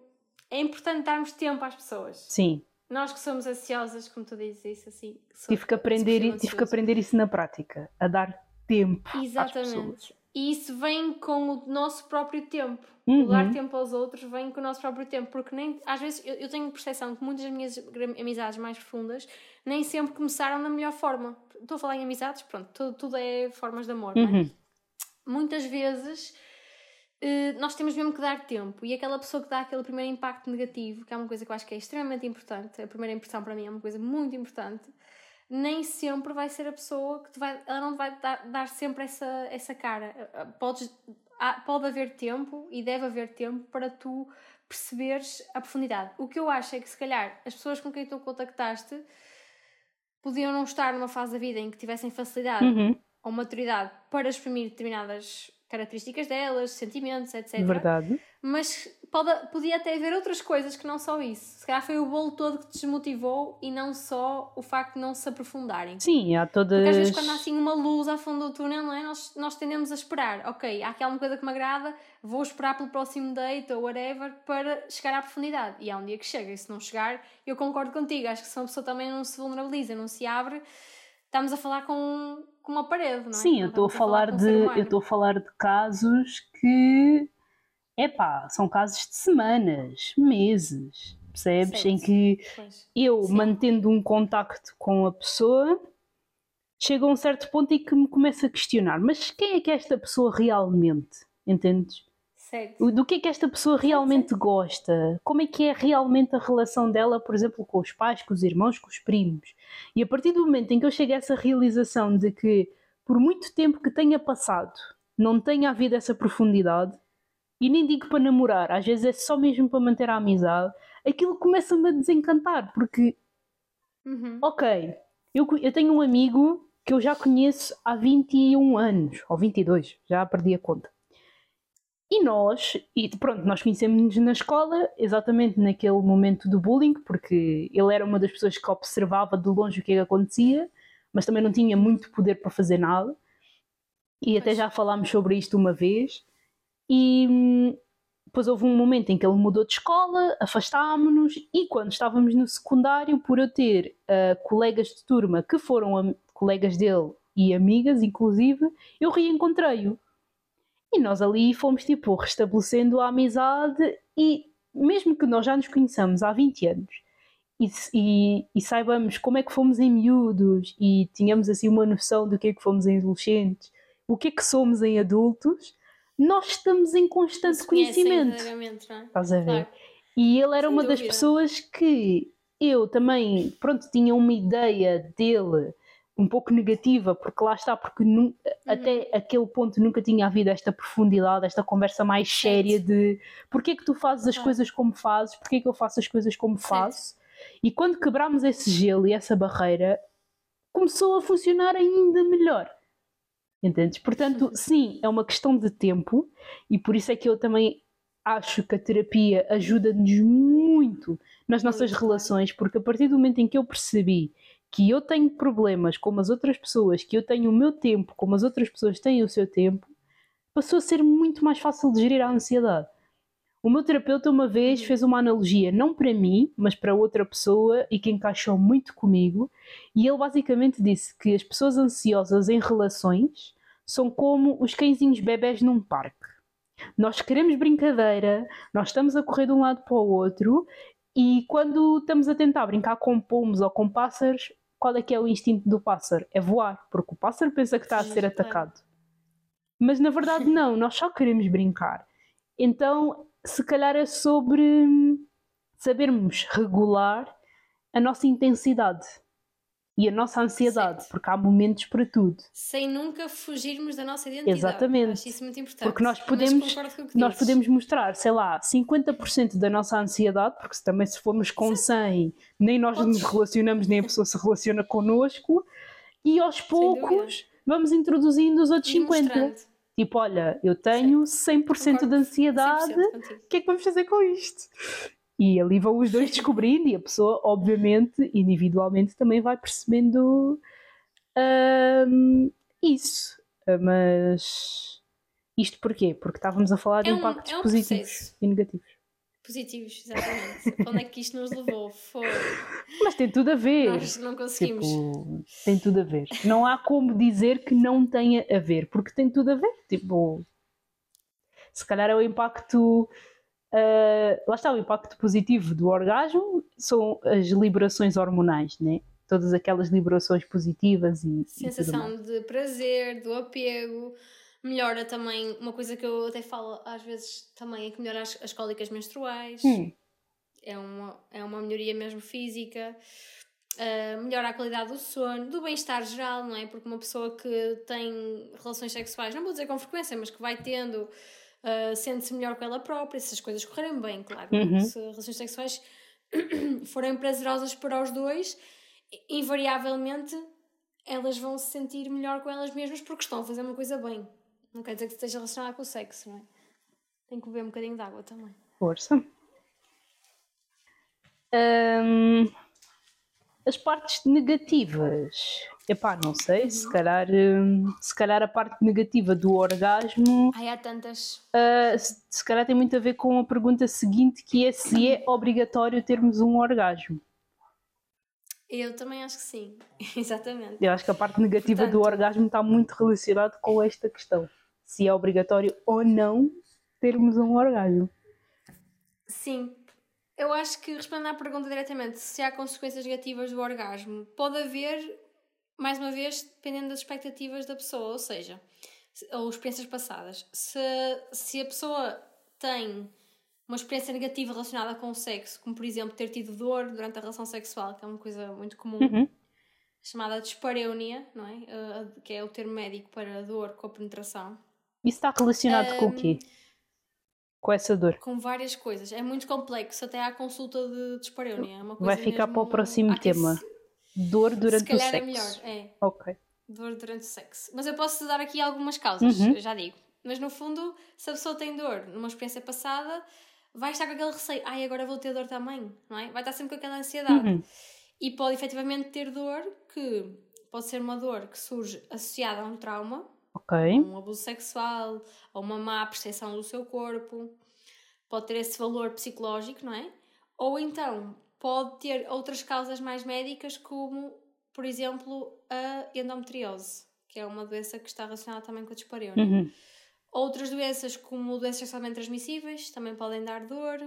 é importante darmos tempo às pessoas. Sim. Nós que somos ansiosas, como tu dizes isso, assim. Tive que, aprender, tive que aprender isso na prática, a dar tempo Exatamente. E isso vem com o nosso próprio tempo. Uhum. O dar tempo aos outros vem com o nosso próprio tempo. Porque nem, às vezes eu, eu tenho percepção que muitas das minhas amizades mais profundas nem sempre começaram da melhor forma. Estou a falar em amizades, pronto, tudo, tudo é formas de amor, uhum. não é? Uhum. Muitas vezes nós temos mesmo que dar tempo. E aquela pessoa que dá aquele primeiro impacto negativo, que é uma coisa que eu acho que é extremamente importante, a primeira impressão para mim é uma coisa muito importante nem sempre vai ser a pessoa que vai, ela não vai dar, dar sempre essa, essa cara. Podes, há, pode haver tempo e deve haver tempo para tu perceberes a profundidade. O que eu acho é que se calhar as pessoas com quem tu contactaste podiam não estar numa fase da vida em que tivessem facilidade uhum. ou maturidade para exprimir determinadas características delas, sentimentos, etc. Verdade. Mas pode, podia até haver outras coisas que não só isso. Se calhar foi o bolo todo que te desmotivou e não só o facto de não se aprofundarem. Sim, há todas. Porque às vezes quando há assim uma luz ao fundo do túnel, não é? nós, nós tendemos a esperar. Ok, há aqui alguma coisa que me agrada, vou esperar pelo próximo date ou whatever para chegar à profundidade. E há um dia que chega, e se não chegar, eu concordo contigo. Acho que se uma pessoa também não se vulnerabiliza, não se abre, estamos a falar com com uma parede, não é? Sim, eu estou a falar, falar de eu estou a falar de casos que epá, são casos de semanas, meses, percebes? Certo. Em que pois. eu, Sim. mantendo um contacto com a pessoa, chega a um certo ponto em que me começo a questionar, mas quem é que é esta pessoa realmente? Entendes? Certo. Do que é que esta pessoa realmente certo. gosta? Como é que é realmente a relação dela, por exemplo, com os pais, com os irmãos, com os primos? E a partir do momento em que eu chego a essa realização de que, por muito tempo que tenha passado, não tenha havido essa profundidade, e nem digo para namorar, às vezes é só mesmo para manter a amizade, aquilo começa-me a desencantar, porque, uhum. ok, eu, eu tenho um amigo que eu já conheço há 21 anos, ou 22, já perdi a conta. E nós, e pronto, nós conhecemos-nos na escola, exatamente naquele momento do bullying, porque ele era uma das pessoas que observava de longe o que, é que acontecia, mas também não tinha muito poder para fazer nada. E até já falámos sobre isto uma vez. E hum, depois houve um momento em que ele mudou de escola, afastámos-nos, e quando estávamos no secundário, por eu ter uh, colegas de turma que foram colegas dele e amigas, inclusive, eu reencontrei-o. E nós ali fomos tipo restabelecendo a amizade e mesmo que nós já nos conheçamos há 20 anos e, e, e, saibamos como é que fomos em miúdos e tínhamos assim uma noção do que é que fomos em adolescentes, o que é que somos em adultos, nós estamos em constante conhecimento. É? Estás a ver? Claro. E ele era Sem uma dúvida. das pessoas que eu também, pronto, tinha uma ideia dele um pouco negativa, porque lá está, porque uhum. até aquele ponto nunca tinha havido esta profundidade, esta conversa mais séria de porque é que tu fazes as coisas como fazes, porque é que eu faço as coisas como faço. E quando quebramos esse gelo e essa barreira, começou a funcionar ainda melhor. Entendes? Portanto, sim, é uma questão de tempo e por isso é que eu também acho que a terapia ajuda-nos muito nas nossas relações, porque a partir do momento em que eu percebi que eu tenho problemas como as outras pessoas, que eu tenho o meu tempo como as outras pessoas têm o seu tempo, passou a ser muito mais fácil de gerir a ansiedade. O meu terapeuta uma vez fez uma analogia, não para mim, mas para outra pessoa e que encaixou muito comigo, e ele basicamente disse que as pessoas ansiosas em relações são como os cãezinhos bebés num parque. Nós queremos brincadeira, nós estamos a correr de um lado para o outro, e quando estamos a tentar brincar com pomos ou com pássaros, qual é que é o instinto do pássaro? É voar, porque o pássaro pensa que está a ser atacado. Mas na verdade não, nós só queremos brincar. Então, se calhar é sobre sabermos regular a nossa intensidade e a nossa ansiedade, certo. porque há momentos para tudo. Sem nunca fugirmos da nossa identidade. Exatamente. Acho isso muito importante. Porque nós podemos, nós podemos mostrar, sei lá, 50% da nossa ansiedade, porque também se formos com 100, nem nós nos relacionamos, nem a pessoa se relaciona connosco, e aos poucos vamos introduzindo os outros 50. Tipo, olha, eu tenho 100% de ansiedade, o que é que vamos fazer com isto? E ali vão os dois descobrindo e a pessoa, obviamente, individualmente também vai percebendo um, isso. Mas isto porquê? Porque estávamos a falar de é um, impactos é um positivos processo. e negativos. Positivos, exatamente. Onde é que isto nos levou? Foi. Mas tem tudo a ver. Nós não conseguimos. Tipo, tem tudo a ver. Não há como dizer que não tenha a ver, porque tem tudo a ver. Tipo, se calhar é o impacto. Uh, lá está, o impacto positivo do orgasmo são as liberações hormonais, né? Todas aquelas liberações positivas e. Sensação e de prazer, do apego melhora também, uma coisa que eu até falo às vezes também é que melhora as, as cólicas menstruais. Hum. É, uma, é uma melhoria mesmo física. Uh, melhora a qualidade do sono, do bem-estar geral, não é? Porque uma pessoa que tem relações sexuais, não vou dizer com frequência, mas que vai tendo, uh, sente-se melhor com ela própria, se as coisas correrem bem, claro. Uhum. Se relações sexuais forem prazerosas para os dois, invariavelmente elas vão se sentir melhor com elas mesmas porque estão a fazer uma coisa bem. Não quer dizer que esteja relacionada com o sexo, não é? Tem que beber um bocadinho de água também. Força. Hum, as partes negativas. Epá, não sei, se, calhar, hum, se calhar a parte negativa do orgasmo. Ai, há tantas. Uh, se, se calhar tem muito a ver com a pergunta seguinte, que é se é obrigatório termos um orgasmo. Eu também acho que sim, exatamente. Eu acho que a parte negativa Portanto, do orgasmo está muito relacionada com esta questão se é obrigatório ou não termos um orgasmo. Sim. Eu acho que respondendo à pergunta diretamente, se há consequências negativas do orgasmo, pode haver, mais uma vez, dependendo das expectativas da pessoa, ou seja, ou experiências passadas. Se, se a pessoa tem uma experiência negativa relacionada com o sexo, como por exemplo ter tido dor durante a relação sexual, que é uma coisa muito comum, uhum. chamada dispareunia, não é? Uh, que é o termo médico para dor com a penetração. Isso está relacionado um, com o quê? Com essa dor? Com várias coisas. É muito complexo, até à consulta de dispareunia. É Vai ficar para o próximo tema. Dor durante o sexo. Se calhar é melhor, é. Ok. Dor durante o sexo. Mas eu posso dar aqui algumas causas, uhum. já digo. Mas no fundo, se a pessoa tem dor numa experiência passada, vai estar com aquele receio. Ai, agora vou ter dor também, não é? Vai estar sempre com aquela ansiedade. Uhum. E pode efetivamente ter dor que pode ser uma dor que surge associada a um trauma, Okay. Um abuso sexual ou uma má percepção do seu corpo. Pode ter esse valor psicológico, não é? Ou então pode ter outras causas mais médicas, como, por exemplo, a endometriose, que é uma doença que está relacionada também com a dispareunia. Uhum. Outras doenças, como doenças sexualmente transmissíveis, também podem dar dor.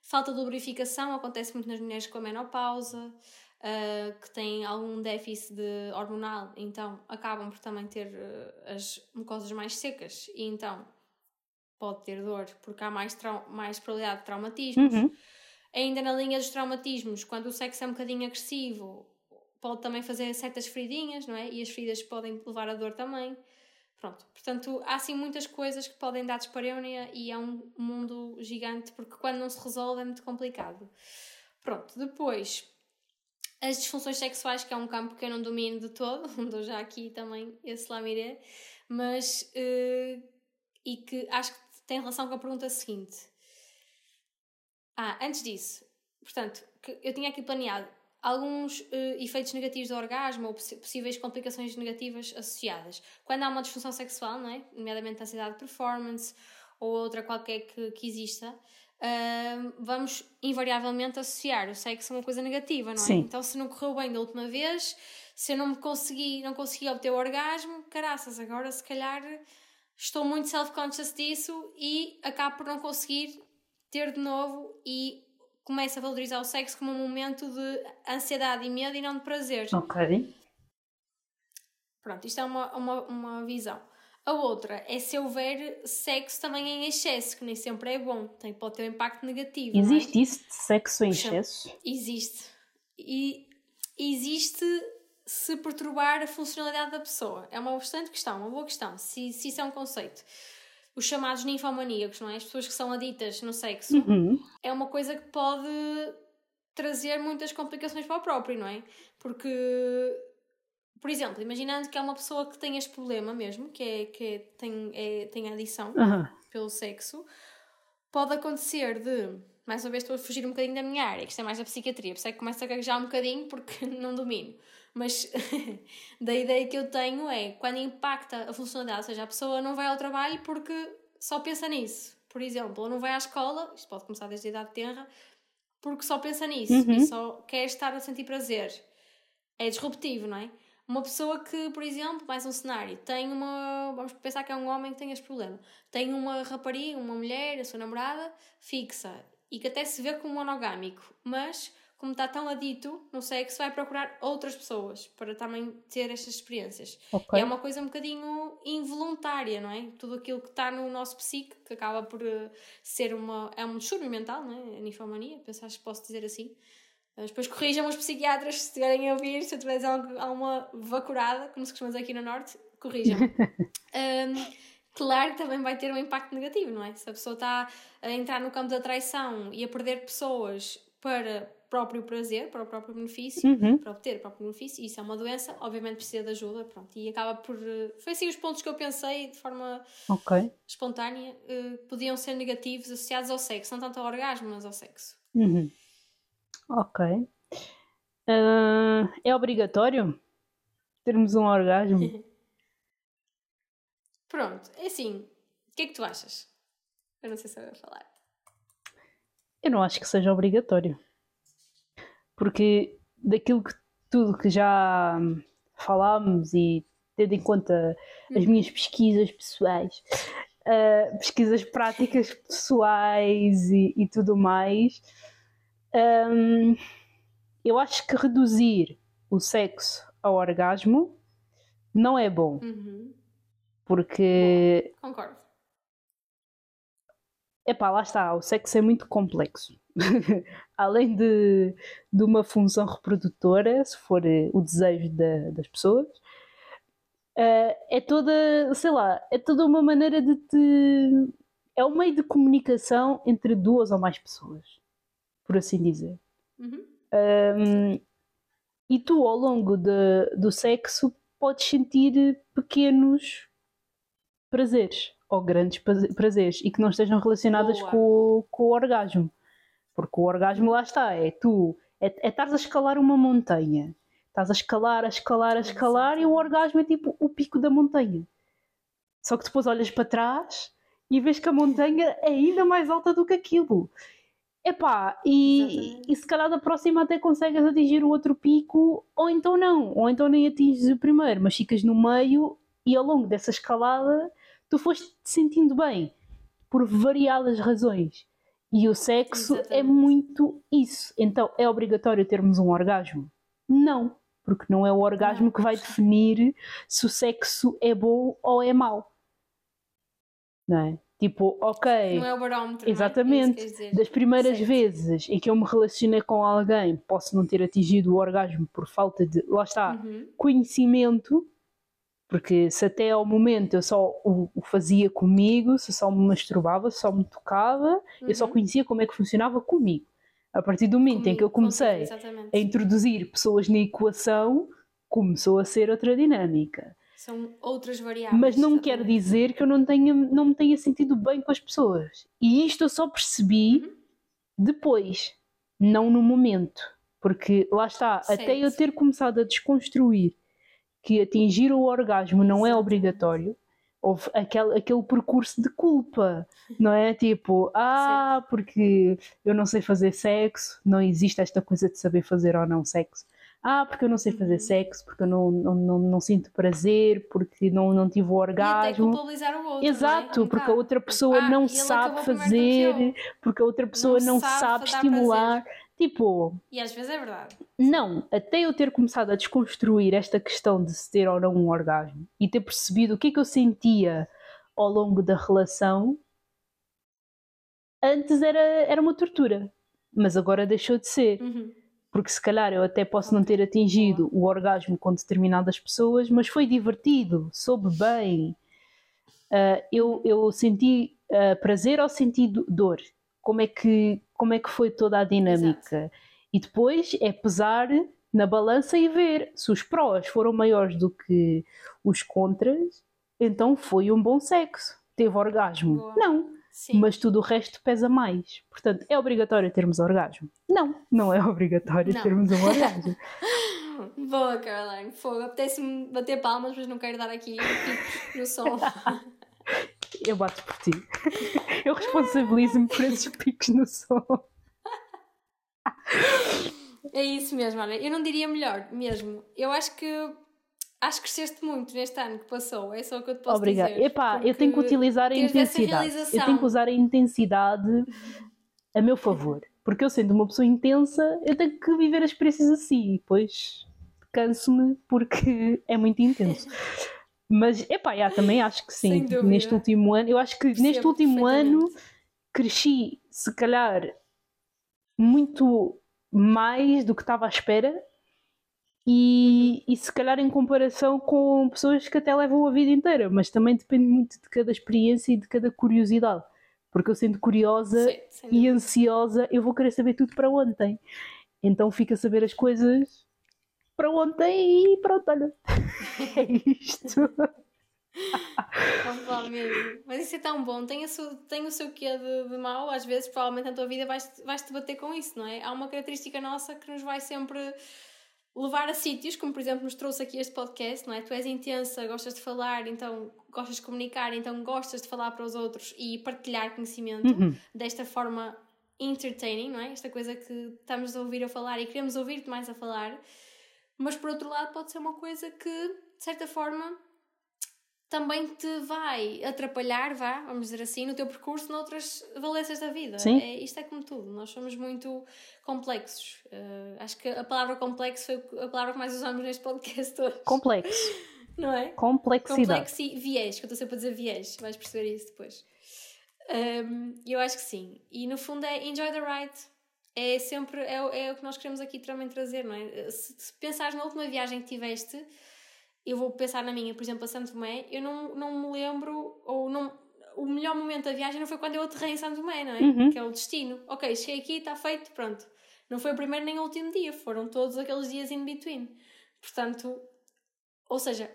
Falta de lubrificação acontece muito nas mulheres com a menopausa uh, que têm algum déficit de hormonal, então acabam por também ter uh, as mucosas mais secas e então pode ter dor porque há mais, mais probabilidade de traumatismos. Uhum. Ainda na linha dos traumatismos, quando o sexo é um bocadinho agressivo, pode também fazer certas feridinhas, não é? E as feridas podem levar a dor também. Pronto, portanto, há assim muitas coisas que podem dar dispareunia e é um mundo gigante porque quando não se resolve é muito complicado. Pronto, depois as disfunções sexuais, que é um campo que eu não domino de todo, dou já aqui também esse lamiré, mas uh, e que acho que tem relação com a pergunta seguinte. Ah, antes disso, portanto, eu tinha aqui planeado alguns uh, efeitos negativos do orgasmo ou possíveis complicações negativas associadas. Quando há uma disfunção sexual, não é? nomeadamente ansiedade de performance ou outra qualquer que, que exista, uh, vamos invariavelmente associar o sexo a uma coisa negativa, não é? Sim. Então, se não correu bem da última vez, se eu não me consegui, não consegui obter o orgasmo, caraças, agora se calhar estou muito self-conscious disso e acabo por não conseguir ter de novo e começo a valorizar o sexo como um momento de ansiedade e medo e não de prazer. Ok. Pronto, isto é uma, uma, uma visão. A outra é se houver sexo também em excesso, que nem sempre é bom, tem, pode ter um impacto negativo. É? Existe é? isso de sexo em excesso? Existe. E existe se perturbar a funcionalidade da pessoa. É uma bastante questão, uma boa questão, se, se isso é um conceito. Os chamados ninfomaníacos, não é? As pessoas que são aditas no sexo, uhum. é uma coisa que pode trazer muitas complicações para o próprio, não é? Porque por exemplo, imaginando que é uma pessoa que tem este problema mesmo, que, é, que é, tem, é, tem adição uhum. pelo sexo, pode acontecer de. Mais uma vez estou a fugir um bocadinho da minha área, que isto é mais da psiquiatria, por isso é que começo a gaguejar um bocadinho porque não domino. Mas da ideia que eu tenho é quando impacta a funcionalidade, ou seja, a pessoa não vai ao trabalho porque só pensa nisso. por exemplo, ou não vai à escola, isto pode começar desde a idade tenra, porque só pensa nisso Uhum. e só quer estar a sentir prazer. É disruptivo, não é? Uma pessoa que, por exemplo, mais um cenário, tem uma. Vamos pensar que é um homem que tem este problema. Tem uma rapariga, uma mulher, a sua namorada, fixa e que até se vê como monogâmico, mas como está tão adito no sexo, vai procurar outras pessoas para também ter estas experiências. Ok. E é uma coisa um bocadinho involuntária, não é? Tudo aquilo que está no nosso psique, que acaba por eh, ser uma. é um distúrbio mental, não é? A ninfomania, pensaste que posso dizer assim. Mas depois corrijam os psiquiatras se estiverem a ouvir, se eu tiver alguma vacurada, como se costuma dizer aqui no Norte, corrijam. Um, claro que também vai ter um impacto negativo, não é? Se a pessoa está a entrar no campo da traição e a perder pessoas para próprio prazer, para o próprio benefício, Uhum. para obter o próprio benefício, isso é uma doença, obviamente precisa de ajuda, pronto, e acaba por... eh, Foi assim os pontos que eu pensei de forma Ok. espontânea, eh, podiam ser negativos associados ao sexo, não tanto ao orgasmo, mas ao sexo. Uhum. Ok. Ah, é obrigatório termos um orgasmo? Pronto, é assim, o que é que tu achas? Eu não sei se eu vou falar. Eu não acho que seja obrigatório. Porque daquilo que tudo que já falámos e tendo em conta as minhas pesquisas pessoais, ah, pesquisas práticas pessoais e, e tudo mais, hum, eu acho que reduzir o sexo ao orgasmo não é bom. Uhum, Porque concordo. Epá, lá está, o sexo é muito complexo. Além de, de uma função reprodutora, se for eh, o desejo da- das pessoas, eh, é toda, sei lá, é toda uma maneira de te. É um meio de comunicação entre duas ou mais pessoas, por assim dizer. Uhum. Um, e tu, ao longo de- do sexo, podes sentir pequenos prazeres ou grandes praze- prazeres e que não estejam relacionadas Boa. com, com o orgasmo. Porque o orgasmo lá está, é tu, é, é estares a escalar uma montanha. Estás a escalar, a escalar, a escalar e o orgasmo é tipo o pico da montanha. Só que depois olhas para trás e vês que a montanha é ainda mais alta do que aquilo. Epá, e, e se calhar da próxima até consegues atingir o outro pico, ou então não, ou então nem atinges o primeiro, mas ficas no meio e ao longo dessa escalada tu foste te sentindo bem, por variadas razões. E o sexo é Exatamente. muito isso. Então é obrigatório termos um orgasmo? Não, porque não é o orgasmo Não. que vai definir se o sexo é bom ou é mau. Não é? Tipo, ok. Não é o barómetro. não é? Exatamente. É que. Das primeiras Certo. vezes em que eu me relacionei com alguém, posso não ter atingido o orgasmo por falta de, lá está, Uhum. conhecimento, porque se até ao momento eu só o, o fazia comigo, se só me masturbava, se só me tocava, eu só Uhum. conhecia como é que funcionava comigo. A partir do momento em que eu Comigo, comecei a introduzir pessoas na equação, começou a ser outra dinâmica. São outras variáveis. Mas não quer dizer que eu não, tenha, não me tenha sentido bem com as pessoas. E isto eu só percebi Uhum. depois, não no momento. Porque lá está, até eu Certo. ter começado a desconstruir que atingir o orgasmo não é obrigatório, houve aquele, aquele percurso de culpa, não é? Tipo, ah, porque eu não sei fazer sexo, não existe esta coisa de saber fazer ou não sexo. Ah, porque eu não sei fazer Uhum. sexo, porque eu não, não, não, não sinto prazer, porque não, não tive o E até orgasmo. culpabilizar o outro. Exato, é? Um porque a outra pessoa Ah, não sabe fazer, porque a outra pessoa não, sabe, sabe estimular. Tipo, E às vezes é verdade. não, até eu ter começado a desconstruir esta questão de se ter ou não um orgasmo e ter percebido o que é que eu sentia ao longo da relação, antes era, era uma tortura, mas agora deixou de ser. Uhum. Porque se calhar eu até posso não ter atingido o orgasmo com determinadas pessoas, mas foi divertido, soube bem. Ah, eu, eu senti ah, prazer ou senti do- dor? Como é, que, como é que foi toda a dinâmica? E depois é pesar na balança e ver se os prós foram maiores do que os contras, então foi um bom sexo. Teve orgasmo? Boa. Não Sim. mas tudo o resto pesa mais. Portanto, é obrigatório termos orgasmo? Não, não é obrigatório Não. termos um orgasmo. Boa, Caroline. Fogo. Apetece-me bater palmas, mas não quero dar aqui no som. Eu bato por ti. Eu responsabilizo-me por esses picos no som. É isso mesmo, olha. Eu não diria melhor, mesmo. Eu acho que acho que cresceste muito neste ano que passou. É só o que eu te posso Obrigada. dizer. Epá, eu tenho que utilizar a intensidade. Eu tenho que usar a intensidade a meu favor. Porque eu sendo uma pessoa intensa, eu tenho que viver as experiências assim. E depois canso-me porque é muito intenso. Mas, epá, já, também acho que sim. Neste último ano, eu acho que Percebo neste último ano cresci, se calhar, muito mais do que estava à espera e, e se calhar em comparação com pessoas que até levam a vida inteira, mas também depende muito de cada experiência e de cada curiosidade. Porque eu sendo curiosa sim, e ansiosa, eu vou querer saber tudo para ontem. Então fica a saber as coisas para ontem e pronto, olha. é isto. mesmo. Mas isso é tão bom. Tem, seu, tem o seu quê de, de mau, às vezes, provavelmente na tua vida vais-te vais -te bater com isso, não é? Há uma característica nossa que nos vai sempre levar a sítios, como por exemplo nos trouxe aqui este podcast, não é? Tu és intensa, gostas de falar, então gostas de comunicar, então gostas de falar para os outros e partilhar conhecimento uhum. desta forma entertaining, não é? Esta coisa que estamos a ouvir a falar e queremos ouvir-te mais a falar. Mas por outro lado, pode ser uma coisa que, de certa forma, também te vai atrapalhar, vá, vamos dizer assim, no teu percurso noutras valências da vida. Sim. É, isto é como tudo, nós somos muito complexos. Uh, acho que a palavra complexo foi a palavra que mais usamos neste podcast hoje. Complexo. Não é? Complexidade. Complexo e viés, que eu estou sempre a dizer viés, vais perceber isso depois. Um, eu acho que sim. E no fundo é enjoy the ride. É sempre, é, é o que nós queremos aqui também trazer, não é? Se, se pensares na última viagem que tiveste eu vou pensar na minha, por exemplo, a Santo Tomé, eu não, não me lembro, ou não, o melhor momento da viagem não foi quando eu aterrei em Santo Tomé, não é? Uhum. Que é o destino. Ok, cheguei aqui, está feito, pronto. Não foi o primeiro nem o último dia, foram todos aqueles dias in between. Portanto, ou seja,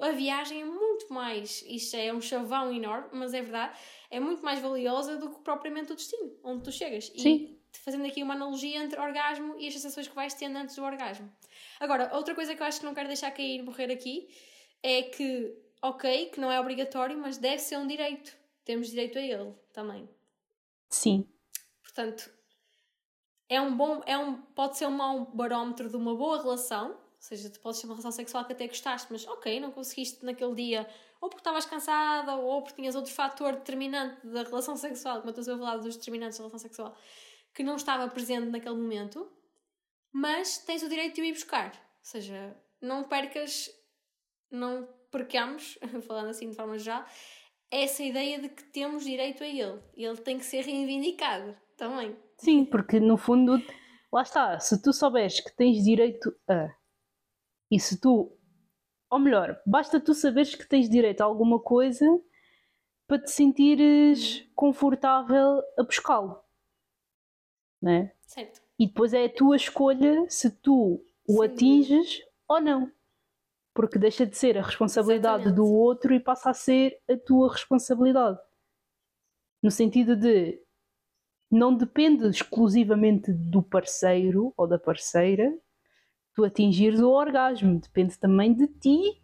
a viagem é muito mais, isto é um chavão enorme, mas é verdade, é muito mais valiosa do que propriamente o destino, onde tu chegas. Sim. E fazendo aqui uma analogia entre orgasmo e as sensações que vais tendo antes do orgasmo. Agora, outra coisa que eu acho que não quero deixar cair e morrer aqui é que, ok, que não é obrigatório, mas deve ser um direito. Temos direito a ele também. Sim. Portanto, é um bom, é um, pode ser um mau barómetro de uma boa relação, ou seja, tu podes ter uma relação sexual que até gostaste, mas ok, não conseguiste naquele dia, ou porque estavas cansada, ou porque tinhas outro fator determinante da relação sexual, como eu estou a falar dos determinantes da relação sexual, que não estava presente naquele momento, mas tens o direito de o ir buscar. Ou seja, não percas, não percamos, falando assim de forma geral, essa ideia de que temos direito a ele. Ele tem que ser reivindicado também. Sim, porque no fundo, lá está, se tu souberes que tens direito a, e se tu, ou melhor, basta tu saberes que tens direito a alguma coisa para te sentires confortável a buscá-lo. Né? Certo. E depois é a tua escolha se tu o Sim. atinges ou não. Porque deixa de ser a responsabilidade Exatamente. do outro e passa a ser a tua responsabilidade. No sentido de não depende exclusivamente do parceiro ou da parceira tu atingires o orgasmo, depende também de ti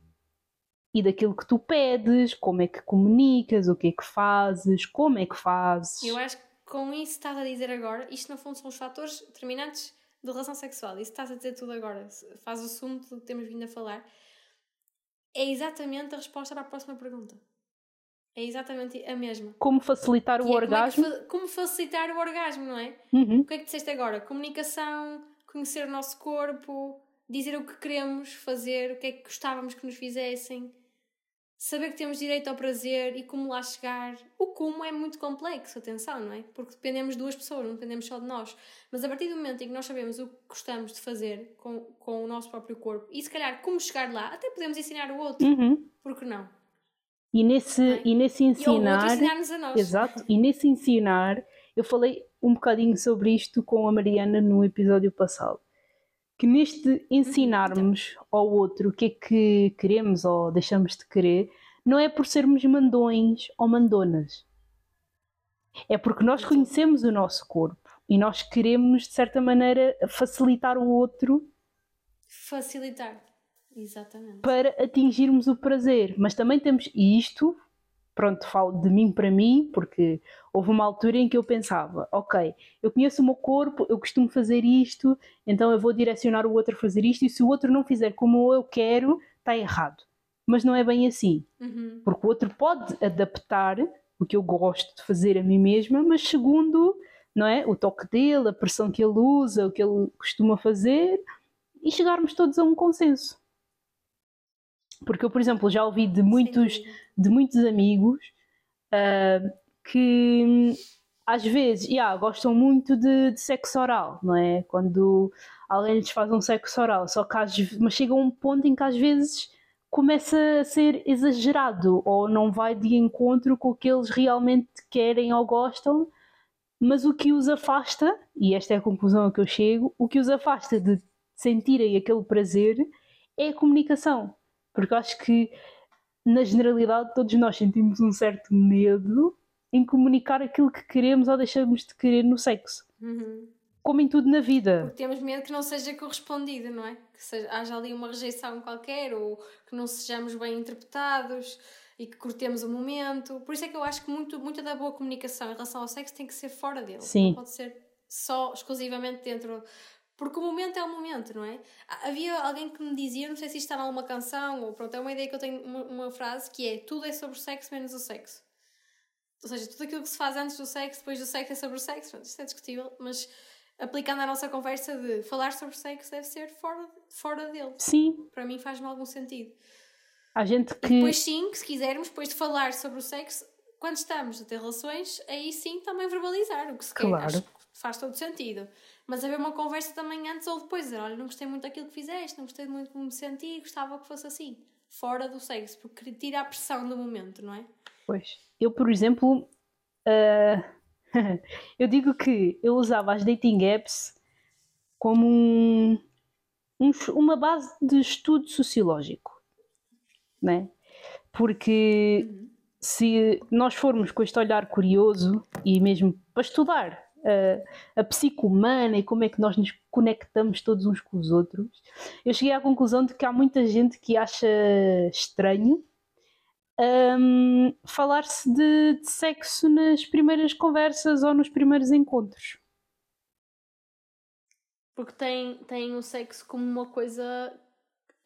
e daquilo que tu pedes, como é que comunicas, o que é que fazes, como é que fazes. Eu acho que com isso estás a dizer agora, isto no fundo são os fatores determinantes de relação sexual. Isso estás a dizer tudo agora, faz o sumo do que temos vindo a falar. É exatamente a resposta para a próxima pergunta. É exatamente a mesma. Como facilitar o é orgasmo? Como, é como, facilitar o orgasmo, não é? Uhum. O que é que disseste agora? Comunicação, conhecer o nosso corpo, dizer o que queremos fazer, o que é que gostávamos que nos fizessem saber que temos direito ao prazer e como lá chegar. O como é muito complexo, atenção, não é? Porque dependemos de duas pessoas, não dependemos só de nós. Mas a partir do momento em que nós sabemos o que gostamos de fazer com, com o nosso próprio corpo e se calhar como chegar lá, até podemos ensinar o outro. Uhum. Por que não? E nesse, é? e nesse ensinar. E ensinar-nos a nós. Exato, e nesse ensinar, eu falei um bocadinho sobre isto com a Mariana no episódio passado que neste ensinarmos ao outro o que é que queremos ou deixamos de querer, não é por sermos mandões ou mandonas. É porque nós conhecemos o nosso corpo e nós queremos, de certa maneira, facilitar o outro. Facilitar, exatamente. Para atingirmos o prazer. Mas também temos isto, pronto, falo de mim para mim, porque houve uma altura em que eu pensava, ok, eu conheço o meu corpo, eu costumo fazer isto, então eu vou direcionar o outro a fazer isto, e se o outro não fizer como eu quero, está errado. Mas não é bem assim, Uhum. porque o outro pode adaptar o que eu gosto de fazer a mim mesma, mas segundo não é, o toque dele, a pressão que ele usa, o que ele costuma fazer, e chegarmos todos a um consenso. Porque eu, por exemplo, já ouvi de muitos, de muitos amigos uh, que às vezes yeah, gostam muito de, de, sexo oral, não é? Quando alguém lhes faz um sexo oral, só que às, mas chega a um ponto em que às vezes começa a ser exagerado ou não vai de encontro com o que eles realmente querem ou gostam, mas o que os afasta, e esta é a conclusão a que eu chego, o que os afasta de sentirem aquele prazer é a comunicação. Porque eu acho que, na generalidade, todos nós sentimos um certo medo em comunicar aquilo que queremos ou deixamos de querer no sexo. Uhum. Como em tudo na vida. Porque temos medo que não seja correspondido, não é? Que seja, haja ali uma rejeição qualquer ou que não sejamos bem interpretados e que cortemos o momento. Por isso é que eu acho que muito, muita da boa comunicação em relação ao sexo tem que ser fora dele. Sim. Não pode ser só exclusivamente dentro. Porque o momento é o momento, não é? Havia alguém que me dizia, não sei se isto está em alguma canção ou pronto, é uma ideia que eu tenho, uma, uma frase que é tudo é sobre sexo menos o sexo. Ou seja, tudo aquilo que se faz antes do sexo, depois do sexo é sobre o sexo. Pronto, isto é discutível, mas aplicando a nossa conversa de falar sobre sexo deve ser fora, fora dele. Sim. Para mim faz-me algum sentido. Há gente que. E depois sim, que se quisermos, depois de falar sobre o sexo, quando estamos a ter relações, aí sim também verbalizar o que se quer. Claro. Acho que faz todo sentido. Mas haver uma conversa também antes ou depois, dizer, olha, não gostei muito daquilo que fizeste, não gostei muito como me senti, gostava que fosse assim. Fora do sexo, porque tira a pressão do momento, não é? Pois. Eu, por exemplo, uh, eu digo que eu usava as dating apps como um, um, uma base de estudo sociológico, né? Porque uhum. se nós formos com este olhar curioso e mesmo para estudar a, psique humana e como é que nós nos conectamos todos uns com os outros, eu cheguei à conclusão de que há muita gente que acha estranho um, falar-se de, de, sexo nas primeiras conversas ou nos primeiros encontros. Porque tem, tem o sexo como uma coisa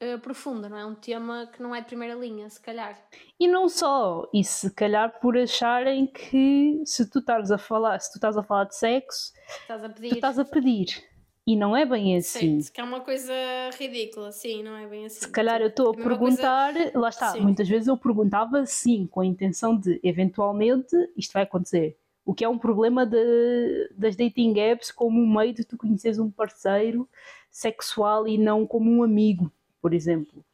uh, profunda, não é? Um tema que não é de primeira linha, se calhar. E não só, e se calhar por acharem que se tu estás a falar, se tu estás a falar de sexo, estás a pedir. tu estás a pedir. E não é bem assim. Certo, que é uma coisa ridícula, sim, não é bem assim. Se calhar eu estou a é perguntar, coisa... lá está, sim. muitas vezes eu perguntava sim, com a intenção de eventualmente isto vai acontecer. O que é um problema de, das dating apps como um meio de tu conheceres um parceiro sexual e não como um amigo, por exemplo.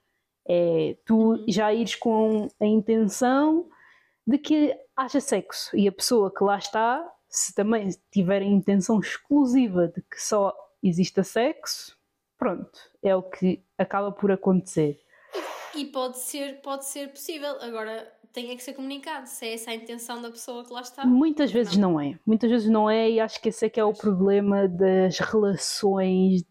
É tu uhum. já ires com a intenção de que haja sexo e a pessoa que lá está, se também tiver a intenção exclusiva de que só exista sexo, pronto, é o que acaba por acontecer. E pode ser, pode ser possível. Agora tem é que ser comunicado se é essa a intenção da pessoa que lá está. Muitas vezes não, não é. Muitas vezes não é, e acho que esse é que é o problema das relações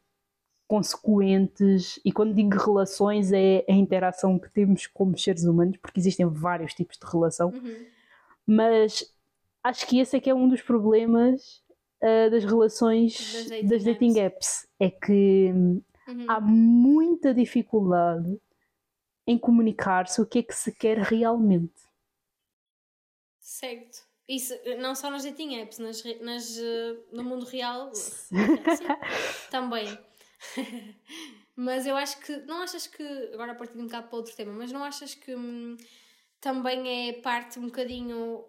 consequentes. E quando digo relações, é a interação que temos como seres humanos, porque existem vários tipos de relação. Uhum. Mas acho que esse é que é um dos problemas uh, das relações das dating, das dating apps. É que uhum. há muita dificuldade em comunicar-se o que é que se quer realmente. Certo. Isso, não só nas dating apps, nas, nas, uh, no mundo real também. mas eu acho que, não achas que, agora a partir de um bocado para outro tema, mas não achas que hum, também é parte um bocadinho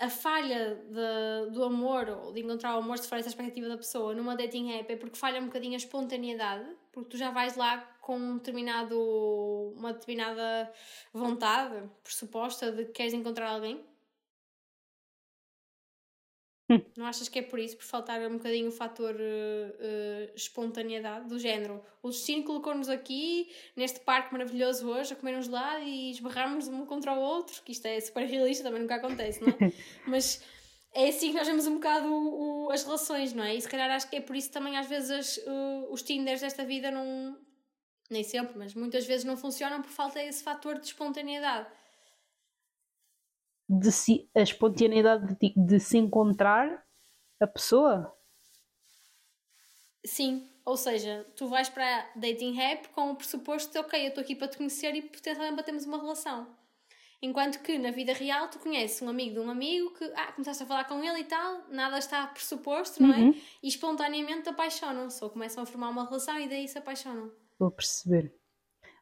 a falha de, do amor ou de encontrar o amor se for essa expectativa da pessoa numa dating app é porque falha um bocadinho a espontaneidade porque tu já vais lá com um determinado uma determinada vontade pressuposta de que queres encontrar alguém. não achas que é por isso por faltar um bocadinho o fator uh, uh, espontaneidade do género o destino colocou-nos aqui neste parque maravilhoso hoje a comer um gelado e esbarrarmos um contra o outro que isto é super realista, também nunca acontece, não é? mas é assim que nós vemos um bocado o, o, as relações, não é? E se calhar acho que é por isso também às vezes uh, os Tinders desta vida não nem sempre, mas muitas vezes não funcionam por falta desse fator de espontaneidade de si, a espontaneidade de, de se encontrar a pessoa? Sim, ou seja, tu vais para a dating app com o pressuposto de ok, eu estou aqui para te conhecer e potencialmente batemos uma relação. Enquanto que na vida real tu conheces um amigo de um amigo que ah, começaste a falar com ele e tal, nada está pressuposto, não é? Uhum. E espontaneamente apaixonam-se ou começam a formar uma relação e daí se apaixonam. Vou perceber.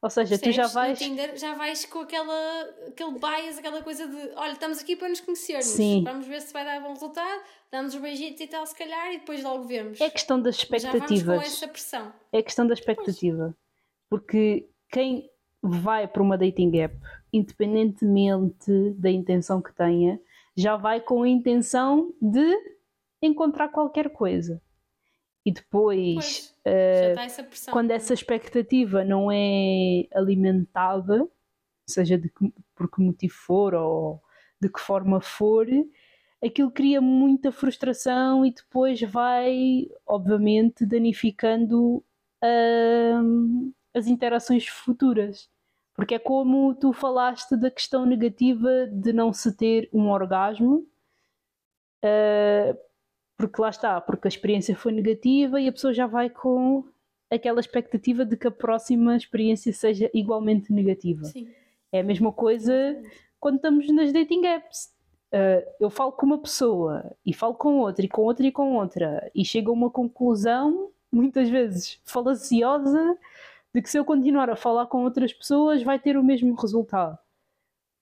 Ou seja, Percebes? tu já vais. No Tinder já vais com aquela, aquele bias, aquela coisa de olha, estamos aqui para nos conhecermos. Sim. Vamos ver se vai dar bom resultado, damos os beijitos e tal, se calhar, e depois logo vemos. É questão das Já vamos com expectativas. essa pressão. É questão da expectativa. Porque quem vai para uma dating app, independentemente da intenção que tenha, já vai com a intenção de encontrar qualquer coisa. E depois, Pois, está essa quando essa expectativa não é alimentada, seja de que, por que motivo for ou de que forma for, aquilo cria muita frustração e depois vai, obviamente, danificando hum, as interações futuras. Porque é como tu falaste da questão negativa de não se ter um orgasmo, uh, porque lá está, porque a experiência foi negativa e a pessoa já vai com aquela expectativa de que a próxima experiência seja igualmente negativa. Sim. É a mesma coisa quando estamos nas dating apps. Uh, eu falo com uma pessoa e falo com outra e com outra e com outra e chego a uma conclusão, muitas vezes falaciosa, de que se eu continuar a falar com outras pessoas vai ter o mesmo resultado.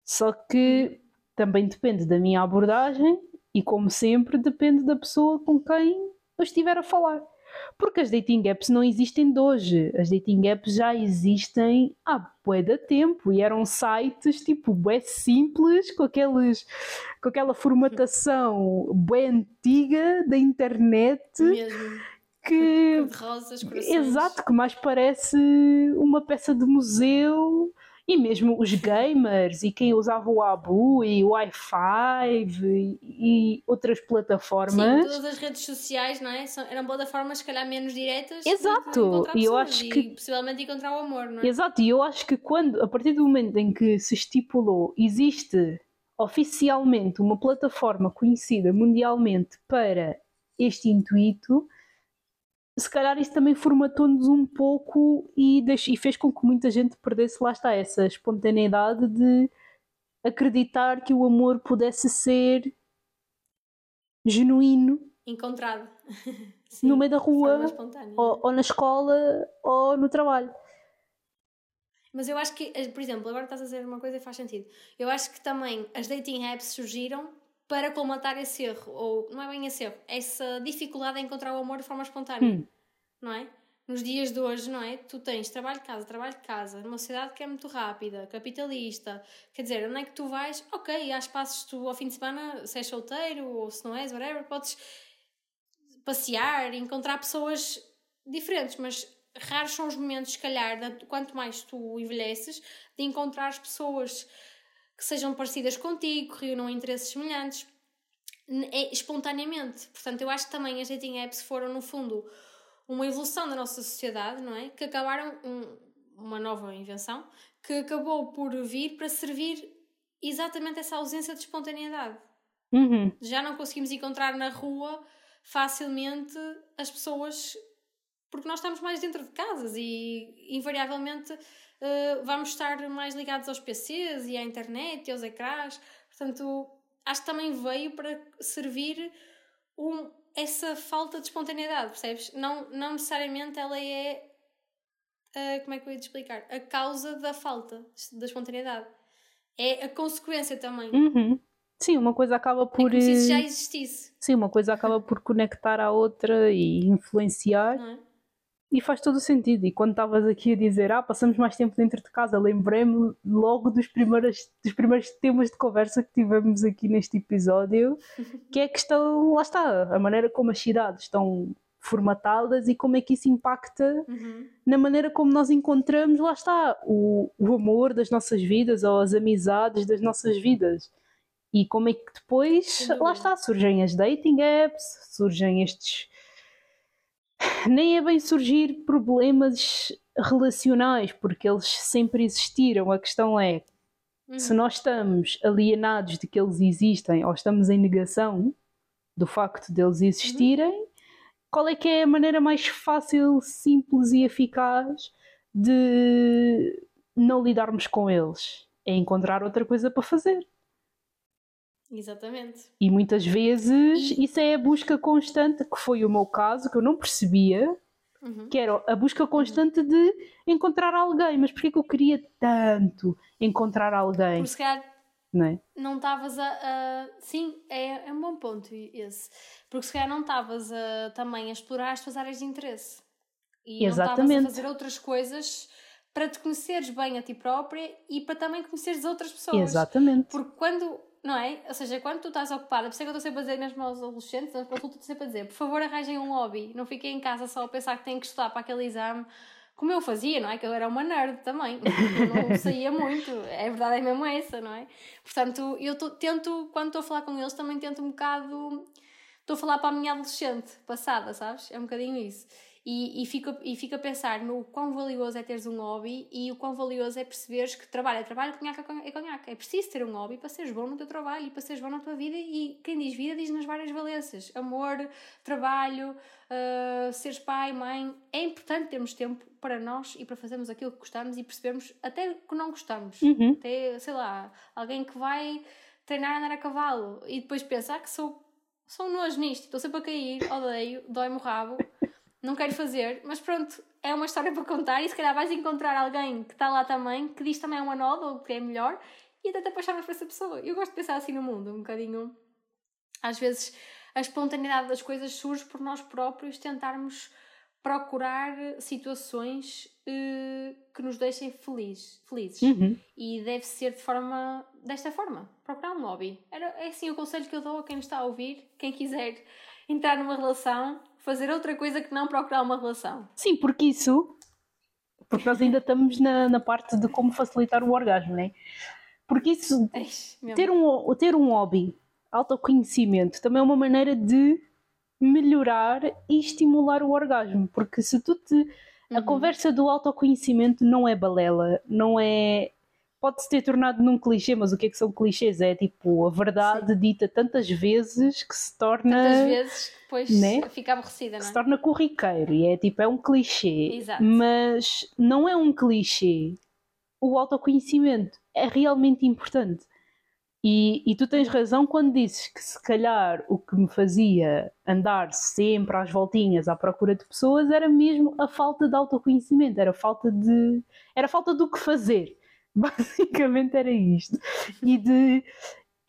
Só que também depende da minha abordagem e, como sempre, depende da pessoa com quem eu estiver a falar. Porque as dating apps não existem de hoje. As dating apps já existem há bué tempo e eram sites tipo bué simples, com, aqueles, com aquela formatação bué antiga da internet Mesmo. que rosas, corações. Exato, que mais parece uma peça de museu. E mesmo os gamers e quem usava o Abu e o Wi-Fi e, e outras Sim, plataformas. todas as redes sociais, não é? São, eram plataformas, se calhar, menos diretas. Exato, e eu acho e que- possivelmente encontrar o amor, não é? Exato, e eu acho que quando, a partir do momento em que se estipulou, existe oficialmente uma plataforma conhecida mundialmente para este intuito, se calhar isso também formatou-nos um pouco e, e fez com que muita gente perdesse, lá está, essa espontaneidade de acreditar que o amor pudesse ser genuíno Encontrado. Sim, no meio da rua, ou, ou na escola, ou no trabalho. Mas eu acho que, por exemplo, agora estás a dizer uma coisa e faz sentido. Eu acho que também as dating apps surgiram para colmatar esse erro, ou não é bem esse erro, essa dificuldade em encontrar o amor de forma espontânea, Hum. não é? Nos dias de hoje, não é? Tu tens trabalho de casa, trabalho de casa, numa sociedade que é muito rápida, capitalista. Quer dizer, onde é que tu vais? Ok, há espaços tu ao fim de semana, se és solteiro ou se não és, whatever, podes passear, encontrar pessoas diferentes, mas raros são os momentos, se calhar, de- quanto mais tu envelheces, de encontrar as pessoas que sejam parecidas contigo, que reúnam interesses semelhantes, é, espontaneamente. Portanto, eu acho que também as dating apps foram, no fundo, uma evolução da nossa sociedade, não é? Que acabaram um- uma nova invenção, que acabou por vir para servir exatamente essa ausência de espontaneidade Uhum. já não conseguimos encontrar na rua facilmente as pessoas porque nós estamos mais dentro de casas e invariavelmente eh, vamos estar mais ligados aos PCs e à internet e aos ecrãs. Portanto, acho que também veio para servir um, essa falta de espontaneidade, percebes? Não, não necessariamente ela é. eh, como é que eu ia te explicar? A causa da falta da espontaneidade. É a consequência também. Uhum. Sim, uma coisa acaba É por. como se isso já eh, existisse, Sim, uma coisa acaba por conectar à outra e influenciar é? E faz todo o sentido. E quando estavas aqui a dizer, ah, passamos mais tempo dentro de casa, lembrei-me logo dos primeiros, dos primeiros temas de conversa que tivemos aqui neste episódio, que é a questão, lá está, a maneira como as cidades estão formatadas e como é que isso impacta Uhum. na maneira como nós encontramos, lá está, o, o amor das nossas vidas ou as amizades das nossas vidas. E como é que depois, lá está, surgem as dating apps, surgem estes. Nem é bem surgir problemas relacionais, porque eles sempre existiram. A questão é Uhum. Se nós estamos alienados de que eles existem ou estamos em negação do facto deles existirem, uhum. qual é que é a maneira mais fácil, simples e eficaz de não lidarmos com eles? É encontrar outra coisa para fazer. Exatamente. E muitas vezes isso é a busca constante, que foi o meu caso, que eu não percebia, uhum. que era a busca constante uhum. de encontrar alguém. Mas porquê que eu queria tanto encontrar alguém? Porque se calhar não estavas a, a, Sim, é, é um bom ponto esse. Porque se calhar não estavas também a explorar as tuas áreas de interesse. E Exatamente. não estavas a fazer outras coisas para te conheceres bem a ti própria e para também conheceres outras pessoas. Exatamente. Porque quando não é? Ou seja, quando tu estás ocupada, por isso é que eu estou sempre a dizer mesmo aos adolescentes, nas consultas estou sempre a dizer, por favor arranjem um hobby, não fiquem em casa só a pensar que têm que estudar para aquele exame, como eu fazia, não é? Que eu era uma nerd também, eu não saía muito, é verdade, é mesmo essa, não é? Portanto, eu tô, tento, quando estou a falar com eles, também tento um bocado, estou a falar para a minha adolescente passada, sabes? É um bocadinho isso. E, e, fico, e fico a pensar no quão valioso é teres um hobby e o quão valioso é perceberes que trabalho é trabalho, conhaque é conhaque. É preciso ter um hobby para seres bom no teu trabalho e para seres bom na tua vida. E quem diz vida diz nas várias valências: amor, trabalho, uh, seres pai, mãe. É importante termos tempo para nós e para fazermos aquilo que gostamos e percebermos até que não gostamos. Uhum. Até, sei lá, alguém que vai treinar a andar a cavalo e depois pensar que sou, sou um nojo nisto, estou sempre a cair, odeio, dói-me o rabo não quero fazer, mas pronto, é uma história para contar e se calhar vais encontrar alguém que está lá também, que diz também é uma nova ou que é melhor e até te apaixonas por essa pessoa. Eu gosto de pensar assim no mundo, um bocadinho. Às vezes a espontaneidade das coisas surge por nós próprios tentarmos procurar situações uh, que nos deixem feliz, felizes. Uhum. E deve ser de forma desta forma, procurar um hobby. Era, é assim o conselho que eu dou a quem está a ouvir, quem quiser entrar numa relação, fazer outra coisa que não procurar uma relação. Sim, porque isso. Porque nós ainda estamos na, na parte de como facilitar o orgasmo, né? Porque isso. Eish, ter, um, ter um hobby, autoconhecimento, também é uma maneira de melhorar e estimular o orgasmo. Porque se tu te. Uhum. A conversa do autoconhecimento não é balela, não é pode-se ter tornado num clichê, mas o que é que são clichês? É tipo a verdade Sim. dita tantas vezes que se torna. Tantas vezes que depois né? fica aborrecida, não é? Se torna corriqueiro e é tipo, é um clichê. Exato. Mas não é um clichê. O autoconhecimento é realmente importante. E, e tu tens razão quando dizes que se calhar o que me fazia andar sempre às voltinhas à procura de pessoas era mesmo a falta de autoconhecimento, era a falta de. era a falta do que fazer Basicamente era isto. E, de,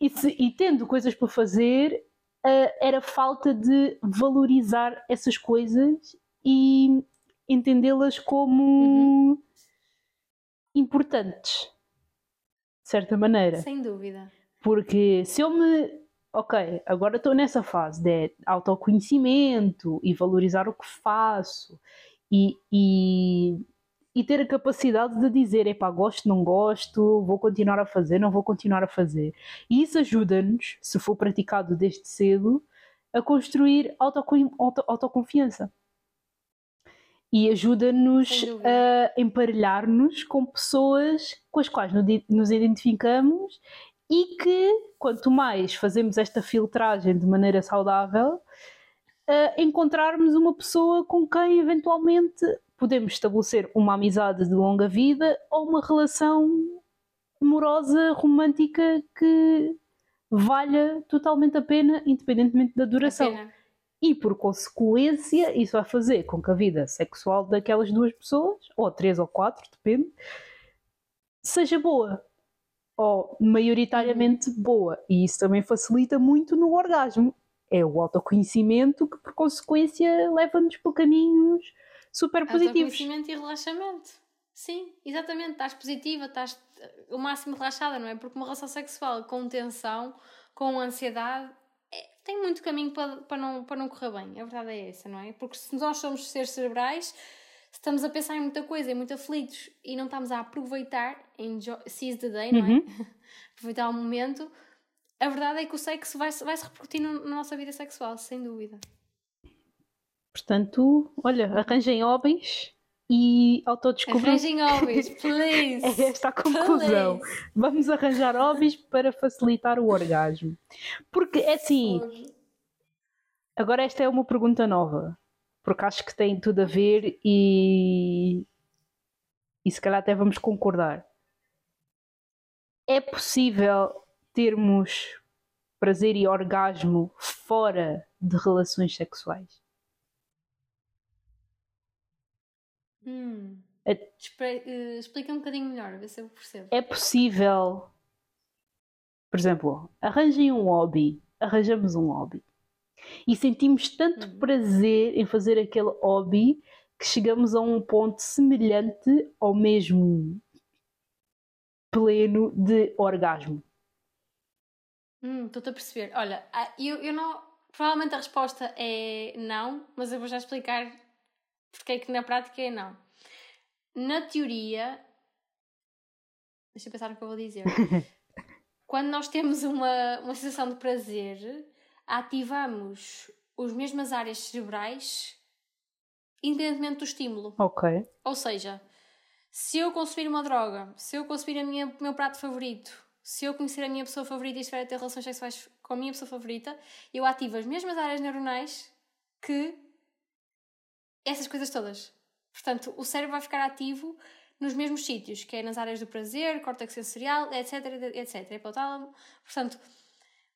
e, se, e tendo coisas para fazer, uh, era falta de valorizar essas coisas e entendê-las como uhum. importantes, de certa maneira. Sem dúvida. Porque se eu me. Ok, agora estou nessa fase de autoconhecimento e valorizar o que faço e, e e ter a capacidade de dizer, epá, gosto, não gosto, vou continuar a fazer, não vou continuar a fazer. E isso ajuda-nos, se for praticado desde cedo, a construir auto, autoconfiança. E ajuda-nos a emparelhar-nos com pessoas com as quais nos identificamos e que, quanto mais fazemos esta filtragem de maneira saudável, encontrarmos uma pessoa com quem eventualmente podemos estabelecer uma amizade de longa vida ou uma relação amorosa, romântica que valha totalmente a pena, independentemente da duração. E por consequência, isso vai fazer com que a vida sexual daquelas duas pessoas, ou três ou quatro, depende, seja boa. Ou maioritariamente boa. E isso também facilita muito no orgasmo. É o autoconhecimento que, por consequência, leva-nos por caminhos super positivos. Autoconhecimento e relaxamento. Sim, exatamente. Estás positiva, estás eh, o máximo relaxada, não é? Porque uma relação sexual com tensão, com ansiedade, é, tem muito caminho para, para, não, para não correr bem. A verdade é essa, não é? Porque se nós somos seres cerebrais, estamos a pensar em muita coisa, em muito aflitos e não estamos a aproveitar, enjoy, seize the day, não é? Uhum. aproveitar o momento. A verdade é que o sexo vai, vai se repercutir no, na nossa vida sexual, sem dúvida. Portanto, olha, arranjem hobbies e autodescobrir. Arranjem hobbies, please! é esta a conclusão. Please. Vamos arranjar hobbies para facilitar o orgasmo. Porque é assim. Agora, esta é uma pergunta nova, porque acho que tem tudo a ver e. E se calhar até vamos concordar. É possível termos prazer e orgasmo fora de relações sexuais? Hum. É, uh, explica um bocadinho melhor, ver se eu percebo. É possível, por exemplo, arranjem um hobby, arranjamos um hobby e sentimos tanto hum. prazer em fazer aquele hobby que chegamos a um ponto semelhante ao mesmo pleno de orgasmo. Hum, estou-te a perceber. Olha, ah, eu, eu não. Provavelmente a resposta é não, mas eu vou já explicar porque é que na prática é não. Na teoria. Deixa eu pensar no que eu vou dizer. Quando nós temos uma, uma sensação de prazer, ativamos as mesmas áreas cerebrais independentemente do estímulo. Ok. Ou seja, se eu consumir uma droga, se eu consumir o meu prato favorito, se eu conhecer a minha pessoa favorita e estiver a ter relações sexuais com a minha pessoa favorita, eu ativo as mesmas áreas neuronais que essas coisas todas. Portanto, o cérebro vai ficar ativo nos mesmos sítios, que é nas áreas do prazer, córtex sensorial, etc, etc, hipotálamo. Portanto,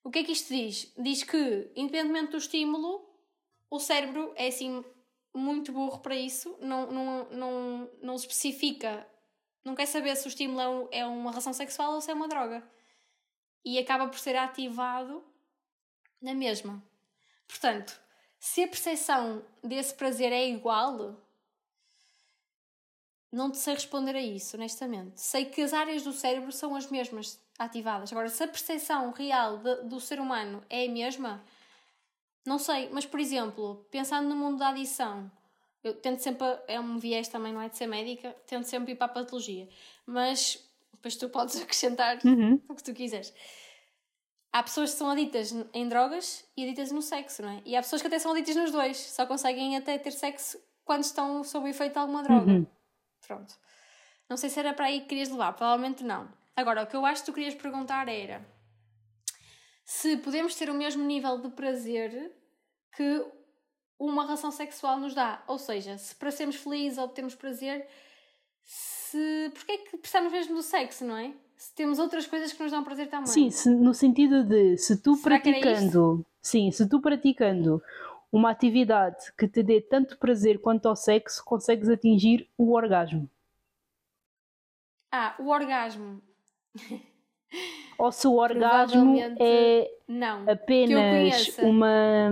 o que é que isto diz? Diz que, independentemente do estímulo, o cérebro é assim muito burro para isso, não, não, não, não especifica, não quer saber se o estímulo é, é uma relação sexual ou se é uma droga. E acaba por ser ativado na mesma. Portanto, se a percepção desse prazer é igual, não te sei responder a isso, honestamente. Sei que as áreas do cérebro são as mesmas ativadas. Agora, se a percepção real de, do ser humano é a mesma, não sei. Mas, por exemplo, pensando no mundo da adição, eu tento sempre. É um viés também, não é de ser médica, tento sempre ir para a patologia. Mas depois tu podes acrescentar uhum. o que tu quiseres há pessoas que são aditas em drogas e aditas no sexo, não é? E há pessoas que até são aditas nos dois, só conseguem até ter sexo quando estão sob o efeito de alguma droga. Uhum. Pronto. Não sei se era para aí que querias levar, provavelmente não. Agora, o que eu acho que tu querias perguntar era se podemos ter o mesmo nível de prazer que uma relação sexual nos dá. Ou seja, se para sermos felizes obtemos prazer, se. Porquê é que precisamos mesmo do sexo, não é? Se temos outras coisas que nos dão prazer também. Sim, se, no sentido de se tu Será praticando, sim, se tu praticando uma atividade que te dê tanto prazer quanto ao sexo, consegues atingir o orgasmo. Ah, o orgasmo. Ou se o orgasmo é não, apenas uma.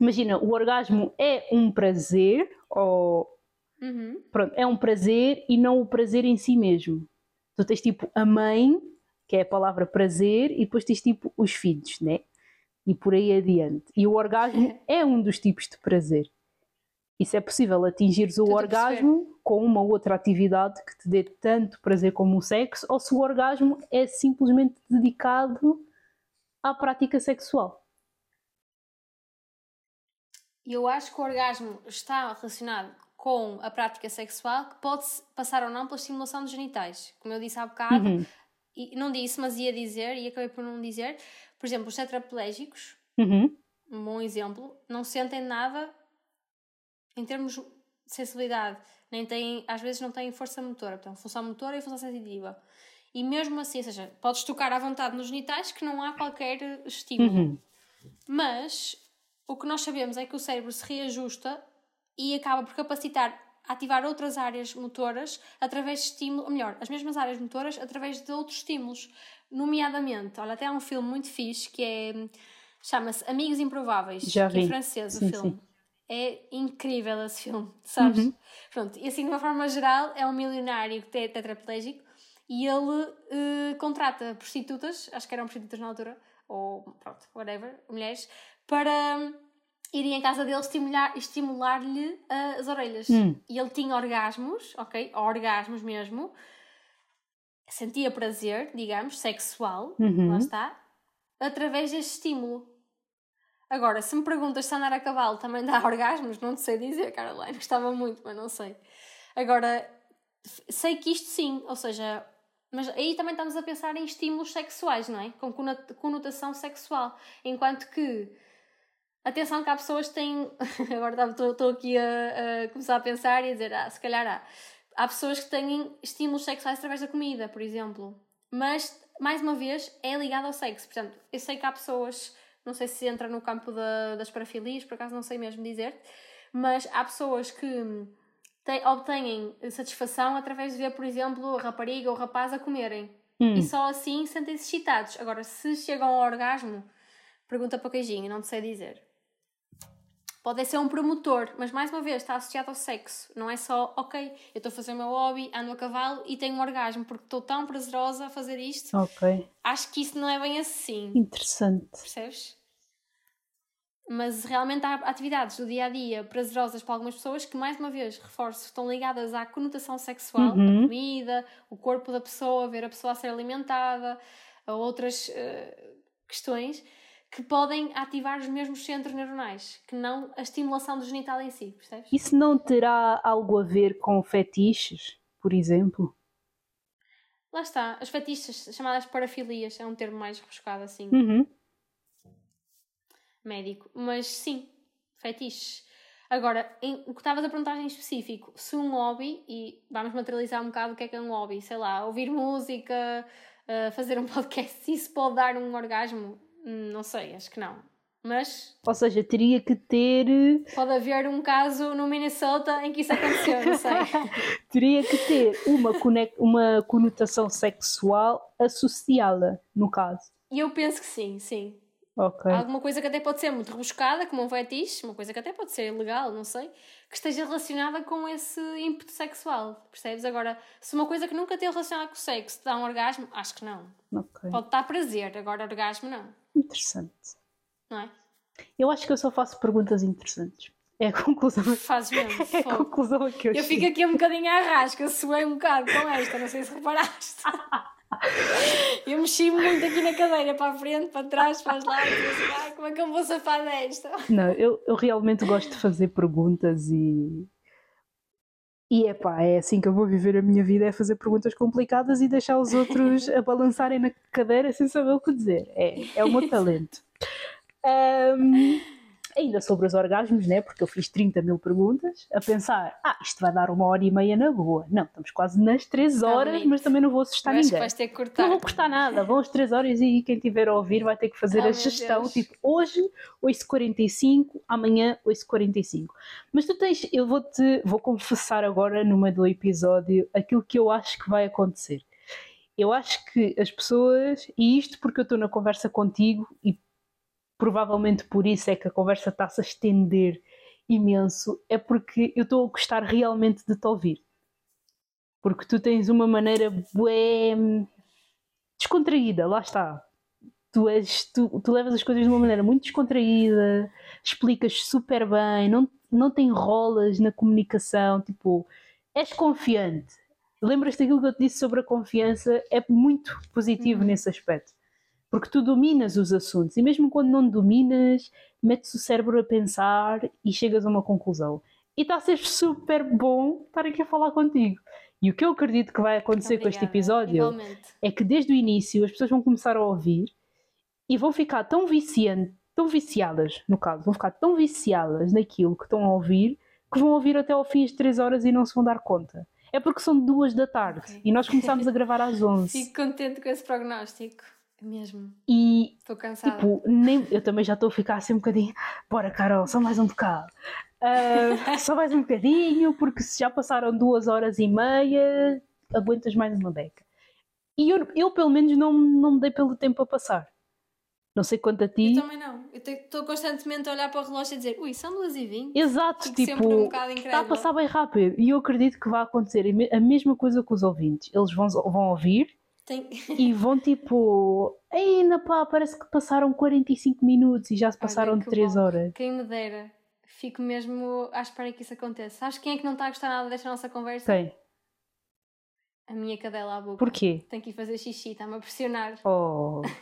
Imagina, o orgasmo é um prazer, ou. Uhum. Pronto, é um prazer e não o prazer em si mesmo. Tu tens tipo a mãe, que é a palavra prazer, e depois tens tipo os filhos, né? E por aí adiante. E o orgasmo é um dos tipos de prazer. Isso é possível atingires o orgasmo com uma outra atividade que te dê tanto prazer como o sexo, ou se o orgasmo é simplesmente dedicado à prática sexual. Eu acho que o orgasmo está relacionado com a prática sexual que pode passar ou não pela estimulação dos genitais. Como eu disse há bocado, uhum. e não disse, mas ia dizer, e acabei por não dizer. Por exemplo, os tetraplégicos, uhum. um bom exemplo, não sentem nada em termos de sensibilidade, nem têm, às vezes não têm força motora, portanto, função motora e função sensitiva. E mesmo assim, ou seja, podes tocar à vontade nos genitais que não há qualquer estímulo. Uhum. Mas o que nós sabemos é que o cérebro se reajusta e acaba por capacitar ativar outras áreas motoras através de estímulo, ou melhor, as mesmas áreas motoras através de outros estímulos, nomeadamente, olha, até há um filme muito fixe que é chama-se Amigos Improváveis, Já vi. que é francês sim, o filme. Sim. É incrível esse filme, sabes? Uhum. Pronto, e assim de uma forma geral é um milionário que é tetraplégico e ele uh, contrata prostitutas, acho que eram prostitutas na altura, ou pronto, whatever, mulheres, para iria em casa dele estimular-lhe estimular uh, as orelhas. Hum. E ele tinha orgasmos, ok? Orgasmos mesmo. Sentia prazer, digamos, sexual, uhum. lá está, através deste estímulo. Agora, se me perguntas se andar a cavalo também dá orgasmos, não te sei dizer, Caroline. Gostava muito, mas não sei. Agora, sei que isto sim, ou seja, mas aí também estamos a pensar em estímulos sexuais, não é? Com conotação sexual. Enquanto que, atenção que há pessoas que têm. Agora estou aqui a, a, começar a pensar e a dizer, ah, se calhar há. Há pessoas que têm estímulos sexuais através da comida, por exemplo. Mas, mais uma vez, é ligado ao sexo. Portanto, eu sei que há pessoas, não sei se entra no campo da, das parafilias, por acaso não sei mesmo dizer, mas há pessoas que tem, obtêm satisfação através de ver, por exemplo, a rapariga ou o rapaz a comerem. Hum. E só assim sentem-se excitados. Agora, se chegam ao orgasmo, pergunta para o queijinho, não te sei dizer. Pode ser um promotor, mas mais uma vez está associado ao sexo. Não é só, ok, eu estou a fazer o meu hobby, ando a cavalo e tenho um orgasmo porque estou tão prazerosa a fazer isto. Ok. Acho que isso não é bem assim. Interessante. Percebes? Mas realmente há atividades do dia a dia prazerosas para algumas pessoas que, mais uma vez, reforço, estão ligadas à conotação sexual, uhum. a comida, o corpo da pessoa, ver a pessoa a ser alimentada, a outras uh, questões que podem ativar os mesmos centros neuronais, que não a estimulação do genital em si, percebes? Isso não terá algo a ver com fetiches, por exemplo? Lá está, as fetiches chamadas parafilias, é um termo mais rebuscado assim. Uhum médico. Mas sim, fetiches. Agora, em, o que estavas a perguntar em específico, se um hobby, e vamos materializar um bocado o que é que é um hobby, sei lá, ouvir música, uh, fazer um podcast, se isso pode dar um orgasmo, não sei, acho que não. Mas. Ou seja, teria que ter. Pode haver um caso no Minnesota em que isso aconteceu, não sei. teria que ter uma, conect... uma conotação sexual associada, no caso. E eu penso que sim, sim. Okay. Alguma coisa que até pode ser muito rebuscada, como um fetiche, uma coisa que até pode ser legal, não sei, que esteja relacionada com esse ímpeto sexual, percebes? Agora, se uma coisa que nunca teve relacionada com o sexo te dá um orgasmo, acho que não. Okay. Pode dar prazer, agora orgasmo não. Interessante. Não é? Eu acho que eu só faço perguntas interessantes. É a conclusão. Fazes mesmo. É a conclusão que eu Eu fico aqui um bocadinho à rasca, suei um bocado com esta, não sei se reparaste. Eu mexi muito aqui na cadeira, para a frente, para trás, para os lados, assim, ah, como é que eu vou safar desta? Não, eu, eu realmente gosto de fazer perguntas e. E é pá, é assim que eu vou viver a minha vida: é fazer perguntas complicadas e deixar os outros a balançarem na cadeira sem saber o que dizer. É, é o meu talento. Um, ainda sobre os orgasmos, né? Porque eu fiz 30 mil perguntas, a pensar, ah, isto vai dar uma hora e meia na boa. Não, estamos quase nas 3 horas, mas também não vou assustar ninguém. vais ter que cortar. Não vou cortar nada, vão às 3 horas e quem tiver a ouvir vai ter que fazer oh, a gestão, tipo, hoje 8h45, amanhã 8h45. Mas tu tens, eu vou-te, vou confessar agora no meio do episódio aquilo que eu acho que vai acontecer. Eu acho que as pessoas, e isto porque eu estou na conversa contigo e provavelmente por isso é que a conversa está-se a estender imenso, é porque eu estou a gostar realmente de te ouvir. Porque tu tens uma maneira bué descontraída, lá está. Tu, és, tu, tu levas as coisas de uma maneira muito descontraída, explicas super bem, não, não tem rolas na comunicação, tipo, és confiante. Lembras-te daquilo que eu te disse sobre a confiança? É muito positivo uhum. nesse aspecto porque tu dominas os assuntos e mesmo quando não dominas, metes o cérebro a pensar e chegas a uma conclusão. E está a ser super bom estar aqui a falar contigo. E o que eu acredito que vai acontecer Obrigada. com este episódio Igualmente. é que desde o início as pessoas vão começar a ouvir e vão ficar tão viciantes, tão viciadas, no caso, vão ficar tão viciadas naquilo que estão a ouvir que vão ouvir até ao fim as 3 horas e não se vão dar conta. É porque são duas da tarde okay. e nós começamos a gravar às 11. Fico contente com esse prognóstico. Mesmo. E. Estou cansada. Tipo, nem, eu também já estou a ficar assim um bocadinho. Bora, Carol, só mais um bocado. Uh, só mais um bocadinho, porque se já passaram duas horas e meia, aguentas mais uma beca. E eu, eu pelo menos, não, não me dei pelo tempo a passar. Não sei quanto a ti. Eu também não. Eu estou constantemente a olhar para o relógio e dizer, ui, são duas e vinte. Exato, Fico tipo, um está a passar bem rápido. E eu acredito que vai acontecer a mesma coisa com os ouvintes. Eles vão, vão ouvir tem... E vão tipo, ainda pá, parece que passaram 45 minutos e já se passaram Olha, 3 bom. horas. Quem me dera, fico mesmo à espera que isso aconteça. Sabes quem é que não está a gostar nada desta nossa conversa? Quem? A minha cadela à boca. Porquê? Tem que ir fazer xixi, está-me a pressionar. Oh.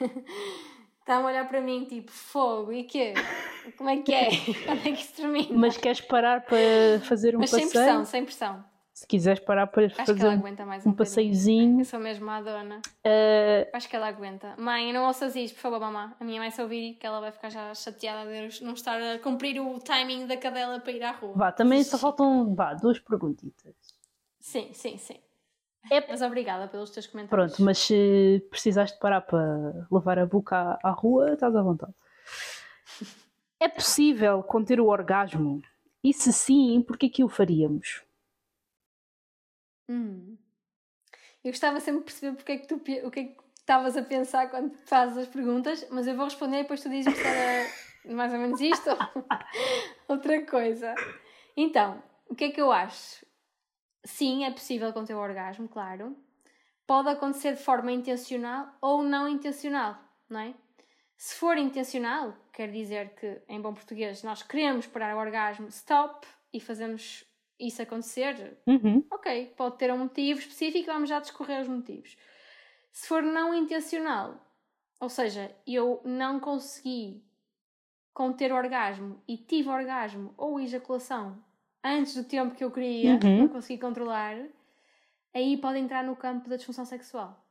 Está-me a olhar para mim tipo, fogo, e quê? Como é que é? Quando é que isso termina? Mas queres parar para fazer um Mas passeio? sem pressão, sem pressão. Se quiseres parar para Acho fazer um, um passeiozinho. Eu sou mesmo a dona. eh, Acho que ela aguenta. Mãe, não ouças isto, por favor, mamã. A minha mãe se ouvir que ela vai ficar já chateada de não estar a cumprir o timing da cadela para ir à rua. vá, também só faltam vá, duas perguntitas. Sim, sim, sim. É- Mas obrigada pelos teus comentários. Pronto, mas se precisares de parar para levar a boca à, à rua, estás à vontade. É possível conter o orgasmo? E se sim, porquê que o faríamos? Hum. Eu gostava sempre de perceber porque é que tu, o que é que estavas a pensar quando fazes as perguntas, mas eu vou responder e depois tu dizes que era mais ou menos isto ou outra coisa. Então, o que é que eu acho? Sim, é possível conter o orgasmo, claro. Pode acontecer de forma intencional ou não intencional, não é? Se for intencional, quer dizer que, em bom português, nós queremos parar o orgasmo, stop, e fazemos isso acontecer, Uhum. ok, pode ter um motivo específico, vamos já discorrer os motivos. Se for não intencional, ou seja, eu não consegui conter o orgasmo e tive orgasmo ou ejaculação antes do tempo que eu queria, Uhum. não consegui controlar, aí pode entrar no campo da disfunção sexual.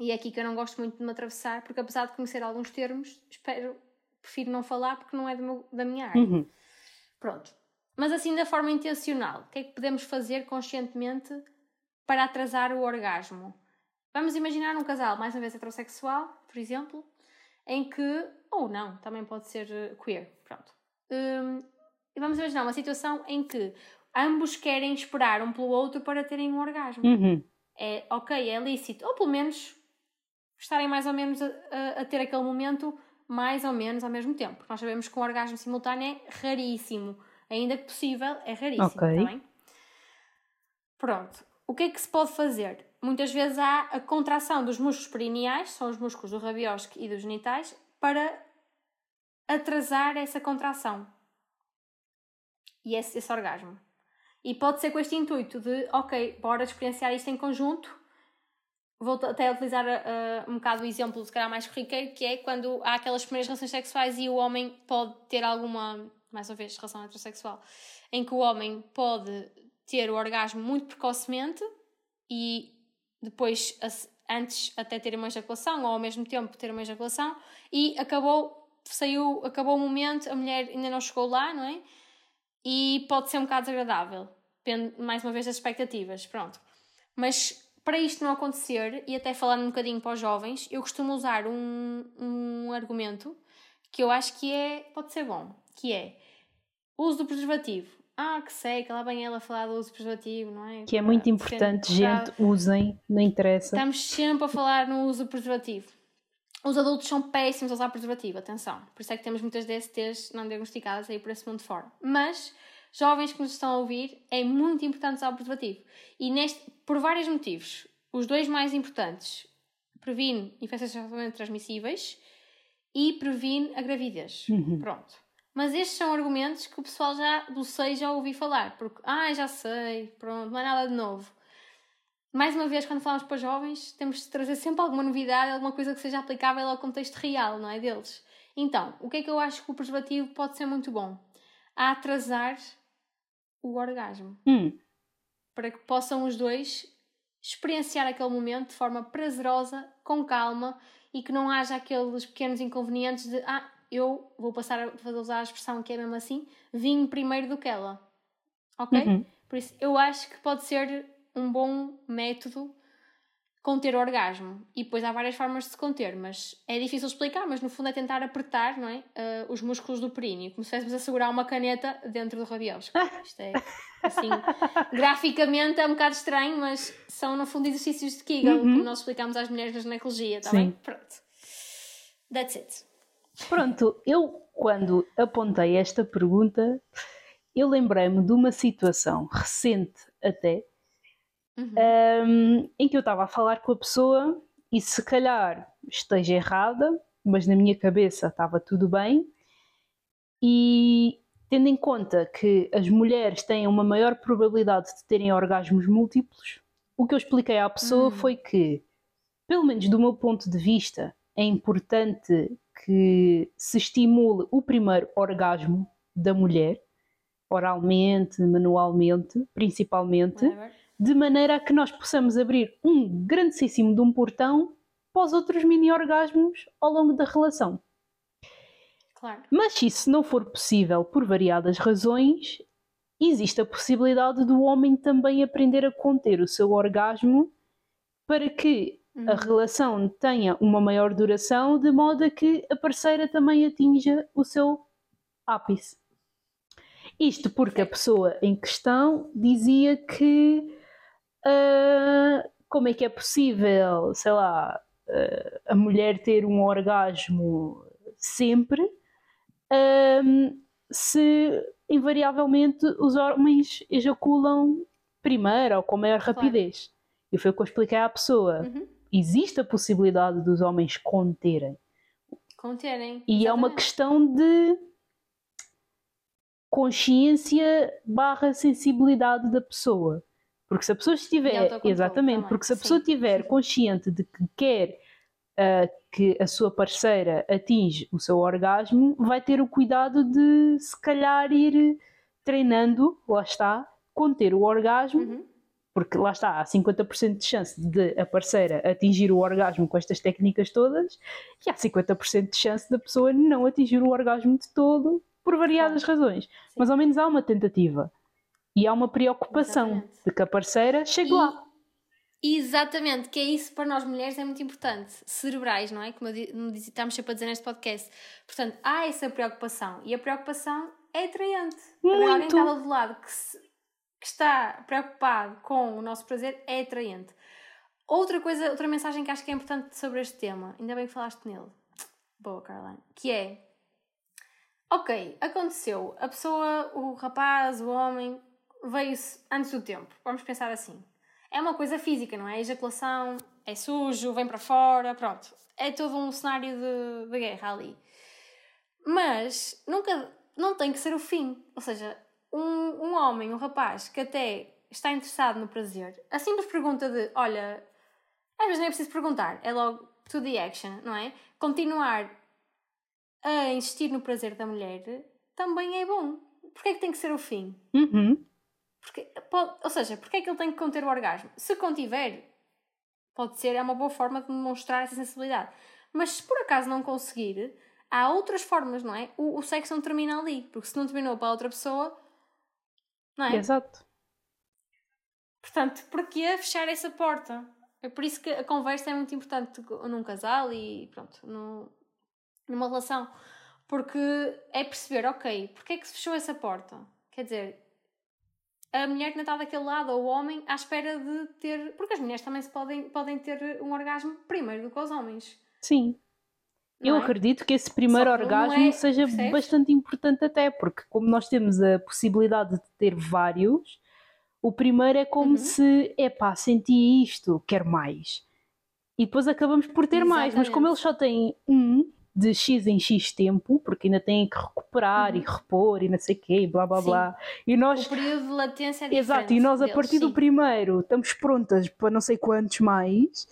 E é aqui que eu não gosto muito de me atravessar, porque apesar de conhecer alguns termos, espero, prefiro não falar porque não é meu- da minha área. Uhum. Pronto. Mas assim, da forma intencional, o que é que podemos fazer conscientemente para atrasar o orgasmo? Vamos imaginar um casal, mais uma vez heterossexual, por exemplo, em que, ou não, também pode ser eh, queer, pronto. Hum, e vamos imaginar uma situação em que ambos querem esperar um pelo outro para terem um orgasmo. Uhum. É ok, é lícito, ou pelo menos estarem mais ou menos a, a- a ter aquele momento mais ou menos ao mesmo tempo. Nós sabemos que um orgasmo simultâneo é raríssimo. Ainda que possível, é raríssimo. Ok. tá? Pronto. O que é que se pode fazer? Muitas vezes há a contração dos músculos perineais, são os músculos do rabiosque e dos genitais, para atrasar essa contração e esse, esse orgasmo. E pode ser com este intuito de, ok, bora experienciar isto em conjunto. Vou até utilizar uh, um bocado o exemplo, se calhar mais corriqueiro, que é quando há aquelas primeiras relações sexuais e o homem pode ter alguma, mais uma vez, relação heterossexual, em que o homem pode ter o orgasmo muito precocemente e depois, antes até ter uma ejaculação, ou ao mesmo tempo ter uma ejaculação, e acabou, saiu, acabou o momento, a mulher ainda não chegou lá, não é? e pode ser um bocado desagradável. Depende, mais uma vez, das expectativas. Pronto. Mas para isto não acontecer, e até falando um bocadinho para os jovens, eu costumo usar um, um argumento que eu acho que é, pode ser bom, que é o uso do preservativo. Ah, que sei, que lá vem ela falar do uso do preservativo, não é? Que é muito Para importante, gente, usem, não interessa. Estamos sempre a falar no uso do preservativo. Os adultos são péssimos a usar preservativo, atenção. Por isso é que temos muitas DSTs não diagnosticadas aí por esse mundo fora. Mas, jovens que nos estão a ouvir, é muito importante usar o preservativo. E neste, por vários motivos. Os dois mais importantes. Previne infecções sexualmente transmissíveis e previne a gravidez. Uhum. Pronto. Mas estes são argumentos que o pessoal já do sei já ouvi falar. Porque, ah, já sei, pronto, não é nada de novo mais uma vez, quando falamos para jovens, temos de trazer sempre alguma novidade, alguma coisa que seja aplicável ao contexto real, não é? Deles. Então, o que é que eu acho que o preservativo pode ser muito bom? A atrasar o orgasmo. Hum, Para que possam os dois experienciar aquele momento de forma prazerosa, com calma e que não haja aqueles pequenos inconvenientes de ah, eu vou passar a usar a expressão que é mesmo assim, vim primeiro do que ela. Ok? uhum. Por isso, eu acho que pode ser um bom método conter o orgasmo. E depois há várias formas de se conter, mas é difícil explicar, mas no fundo é tentar apertar não é? Ah, os músculos do períneo, como se estivéssemos a segurar uma caneta dentro do rabiosco. Isto é, assim, graficamente é um bocado estranho, mas são no fundo exercícios de Kegel, Uhum. como nós explicamos às mulheres na ginecologia, está bem? Pronto. That's it. Pronto, eu quando apontei esta pergunta, eu lembrei-me de uma situação recente até, Uhum. hum, em que eu estava a falar com a pessoa e se calhar esteja errada, mas na minha cabeça estava tudo bem. E tendo em conta que as mulheres têm uma maior probabilidade de terem orgasmos múltiplos, o que eu expliquei à pessoa Hum. foi que, pelo menos do meu ponto de vista, é importante que se estimule o primeiro orgasmo da mulher oralmente, manualmente, principalmente, de maneira a que nós possamos abrir um grandíssimo de um portão para os outros mini-orgasmos ao longo da relação. Claro. Mas se isso não for possível por variadas razões, existe a possibilidade do homem também aprender a conter o seu orgasmo para que a Uhum. relação tenha uma maior duração, de modo a que a parceira também atinja o seu ápice. Isto porque a pessoa em questão dizia que ah, como é que é possível, sei lá, ah, a mulher ter um orgasmo sempre ahm, se invariavelmente os homens ejaculam primeiro ou com maior Claro. rapidez. E foi o que eu expliquei à pessoa. Uhum. Existe a possibilidade dos homens conterem. Conterem. E é uma exatamente. questão de consciência barra sensibilidade da pessoa. Porque se a pessoa estiver, exatamente, também, porque se a pessoa estiver consciente de que quer ah, que a sua parceira atinge o seu orgasmo, vai ter o cuidado de se calhar ir treinando, lá está, conter o orgasmo, Uhum. Porque lá está, há 50% de chance de a parceira atingir o orgasmo com estas técnicas todas e há 50% de chance da pessoa não atingir o orgasmo de todo por variadas razões. Mas ao menos há uma tentativa e há uma preocupação Exatamente. de que a parceira chegue E- lá. Exatamente, que é isso para nós mulheres é muito importante. Cerebrais, não é? Como estamos sempre a dizer neste podcast. Portanto, há essa preocupação e a preocupação é atraente. Haver Alguém que Muito. está do lado que, se- que está preocupado com o nosso prazer é atraente. Outra coisa, outra mensagem que acho que é importante sobre este tema, ainda bem que falaste nele. Boa, Caroline. Que é. Ok, aconteceu. A pessoa, o rapaz, o homem, veio-se antes do tempo. Vamos pensar assim. É uma coisa física, não é? Ejaculação, é sujo, vem para fora, pronto. É todo um cenário de, de guerra ali. Mas nunca, não tem que ser o fim. Ou seja, um, um homem, um rapaz que até está interessado no prazer, a simples pergunta de: olha, às vezes nem é preciso perguntar, é logo to the action, não é? Continuar a insistir no prazer da mulher também é bom. Porquê é que tem que ser o fim? Uhum. Porque, pode, ou seja, porque é que ele tem que conter o orgasmo? Se contiver, pode ser, é uma boa forma de demonstrar essa sensibilidade. Mas se por acaso não conseguir, há outras formas, não é? O, o sexo não termina ali, porque se não terminou para a outra pessoa, não é? Exato. Portanto, porquê fechar essa porta? É por isso que a conversa é muito importante num casal e pronto, no, numa relação. Porque é perceber, ok, porque é que se fechou essa porta? Quer dizer, a mulher que não está daquele lado, ou o homem, à espera de ter. Porque as mulheres também se podem, podem ter um orgasmo primeiro do que os homens. Sim. Não Eu é? acredito que esse primeiro que orgasmo é, seja percebes? bastante importante até, porque como nós temos a possibilidade de ter vários, o primeiro é como Uhum. se, epá, senti isto, quero mais. E depois acabamos por ter mais, mas como Exatamente. eles só têm um de X em X tempo, porque ainda têm que recuperar e repor e não sei o quê, e blá blá Uhum. Sim. blá. E nós, O período de latência é diferente. exato, e nós a partir do primeiro estamos prontas para não sei quantos mais.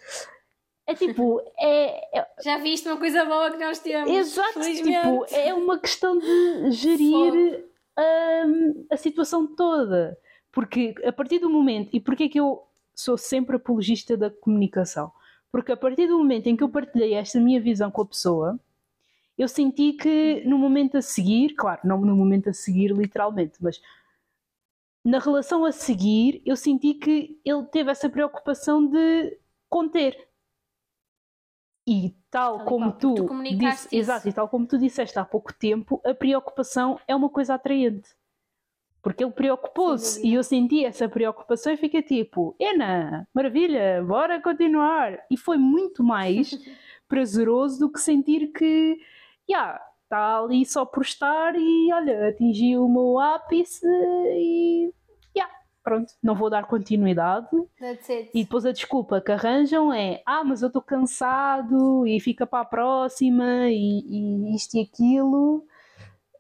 É tipo, é, é- Já viste uma coisa boa que nós temos? Exato, tipo, é uma questão de gerir hum, a situação toda. Porque a partir do momento, e porquê é que eu sou sempre apologista da comunicação? Porque a partir do momento em que eu partilhei esta minha visão com a pessoa, eu senti que no momento a seguir, claro, não no momento a seguir literalmente, mas na relação a seguir, eu senti que ele teve essa preocupação de conter. E tal, Tal como tu, tu disse, exato, e tal como tu disseste há pouco tempo, a preocupação é uma coisa atraente. Porque ele preocupou-se e eu senti essa preocupação e fiquei tipo, Ena, maravilha, bora continuar. E foi muito mais prazeroso do que sentir que, já, está ali só por estar e olha, atingiu o meu ápice e, pronto, não vou dar continuidade. E depois a desculpa que arranjam é ah, mas eu estou cansado e fica para a próxima e, e isto e aquilo.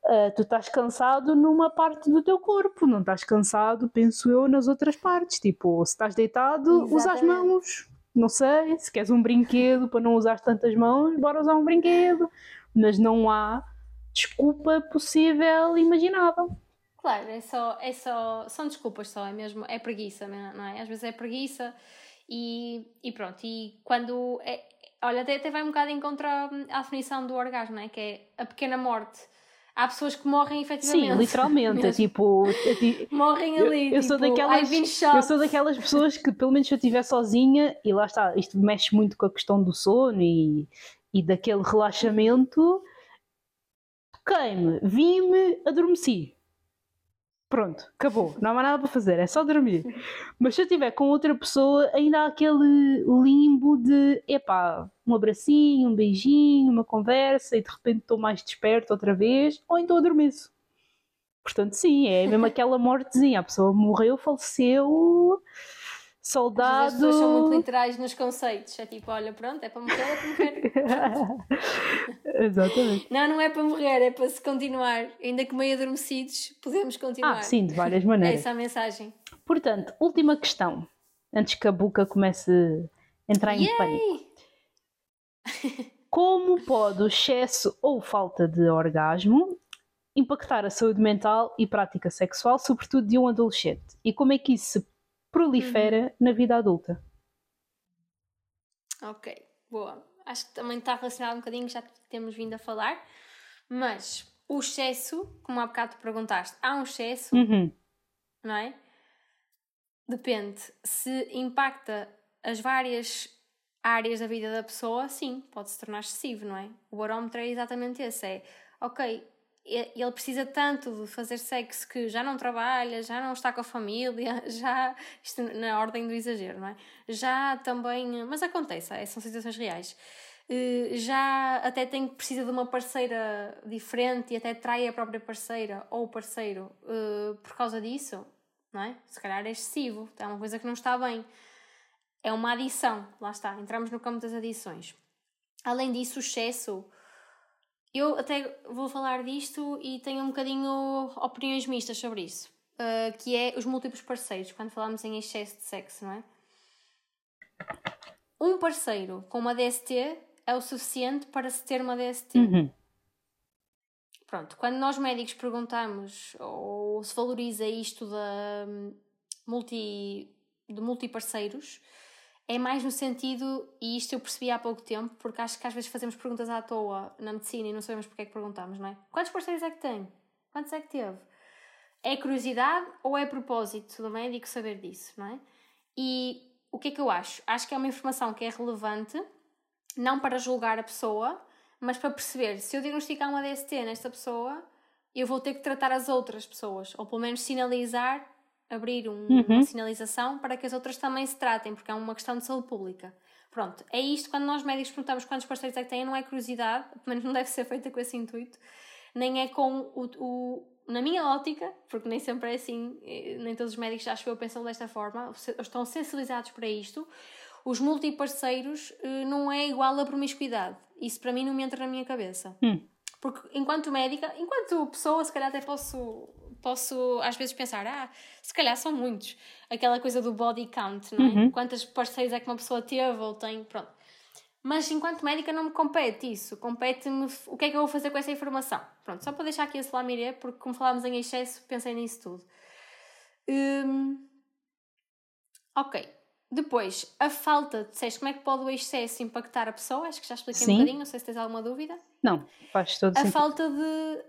Ah, tu estás cansado numa parte do teu corpo, não estás cansado, penso eu, nas outras partes. Tipo, se estás deitado, usa as Exatamente. mãos. Não sei, se queres um brinquedo para não usar tantas mãos, bora usar um brinquedo. Mas não há desculpa possível imaginável. Claro, é só, é só, são desculpas só, é mesmo, é preguiça, não é? Às vezes é preguiça e, e pronto, e quando, é, olha, até, até vai um bocado em contra a definição do orgasmo, não é? Que é a pequena morte. Há pessoas que morrem efetivamente. Sim, literalmente, é tipo... É morrem ali, eu, eu tipo, sou daquelas, eu sou daquelas pessoas que, pelo menos se eu estiver sozinha, e lá está, isto mexe muito com a questão do sono e, e daquele relaxamento, toquei-me, vi-me, adormeci Pronto, acabou, não há mais nada para fazer, é só dormir. Mas se eu estiver com outra pessoa, ainda há aquele limbo de epá, um abracinho, um beijinho, uma conversa e de repente estou mais desperto outra vez, ou então adormeço. Portanto, sim, é mesmo aquela mortezinha, a pessoa morreu, faleceu, soldado. As pessoas são muito literais nos conceitos. É tipo, olha, pronto, é para morrer, é para morrer. Exatamente. Não, não é para morrer, é para se continuar. Ainda que meio adormecidos, podemos continuar. Ah, sim, de várias maneiras. É essa a mensagem. Portanto, última questão, antes que a boca comece a entrar em Yay! pânico. Como pode o excesso ou falta de orgasmo impactar a saúde mental e prática sexual, sobretudo de um adolescente? E como é que isso se prolifera uhum. na vida adulta. Ok, boa. Acho que também está relacionado um bocadinho, já temos vindo a falar, mas o excesso, como há bocado perguntaste, há um excesso, uhum. não é? Depende. Se impacta as várias áreas da vida da pessoa, sim, pode se tornar excessivo, não é? O barómetro é exatamente esse: é ok, ele precisa tanto de fazer sexo que já não trabalha, já não está com a família, já. Isto na ordem do exagero, não é? Já também. Mas acontece, é, são situações reais. Eh, já até tem precisa de uma parceira diferente e até trai a própria parceira ou parceiro eh, por causa disso, não é? Se calhar é excessivo, é uma coisa que não está bem. É uma adição, lá está, entramos no campo das adições. Além disso, o excesso eu até vou falar disto e tenho um bocadinho opiniões mistas sobre isso, uh, que é os múltiplos parceiros, quando falamos em excesso de sexo, não é? Um parceiro com uma DST é o suficiente para se ter uma DST. Uhum. Pronto, quando nós médicos perguntamos ou se valoriza isto da hum, multi, de multiparceiros, é mais no sentido, e isto eu percebi há pouco tempo, porque acho que às vezes fazemos perguntas à toa na medicina e não sabemos porque é que perguntamos, não é? Quantos parceiros é que tem? Quantos é que teve? É curiosidade ou é propósito do médico saber disso, não é? E o que é que eu acho? Acho que é uma informação que é relevante, não para julgar a pessoa, mas para perceber se eu diagnosticar uma DST nesta pessoa, eu vou ter que tratar as outras pessoas, ou pelo menos sinalizar abrir um, uhum. uma sinalização para que as outras também se tratem, porque é uma questão de saúde pública. Pronto, é isto. Quando nós médicos perguntamos quantos parceiros é que têm, não é curiosidade, pelo menos não deve ser feita com esse intuito, nem é com o, o na minha ótica, porque nem sempre é assim, eh, nem todos os médicos acho que eu pensam desta forma, estão sensibilizados para isto. Os multiparceiros eh, não é igual a promiscuidade. Isso para mim não me entra na minha cabeça. Hum. Porque enquanto médica, enquanto pessoa, se calhar até posso posso às vezes pensar, ah, se calhar são muitos. Aquela coisa do body count, não é? Uhum. Quantas parceiros é que uma pessoa teve ou tem, pronto. Mas enquanto médica não me compete isso, compete-me o que é que eu vou fazer com essa informação. Pronto, só para deixar aqui esse lamiré, porque como falámos em excesso, pensei nisso tudo. Hum, ok. Depois, a falta, disseste como é que pode o excesso impactar a pessoa? Acho que já expliquei Sim. um bocadinho, não sei se tens alguma dúvida. Não, faz todo a sentido. A falta de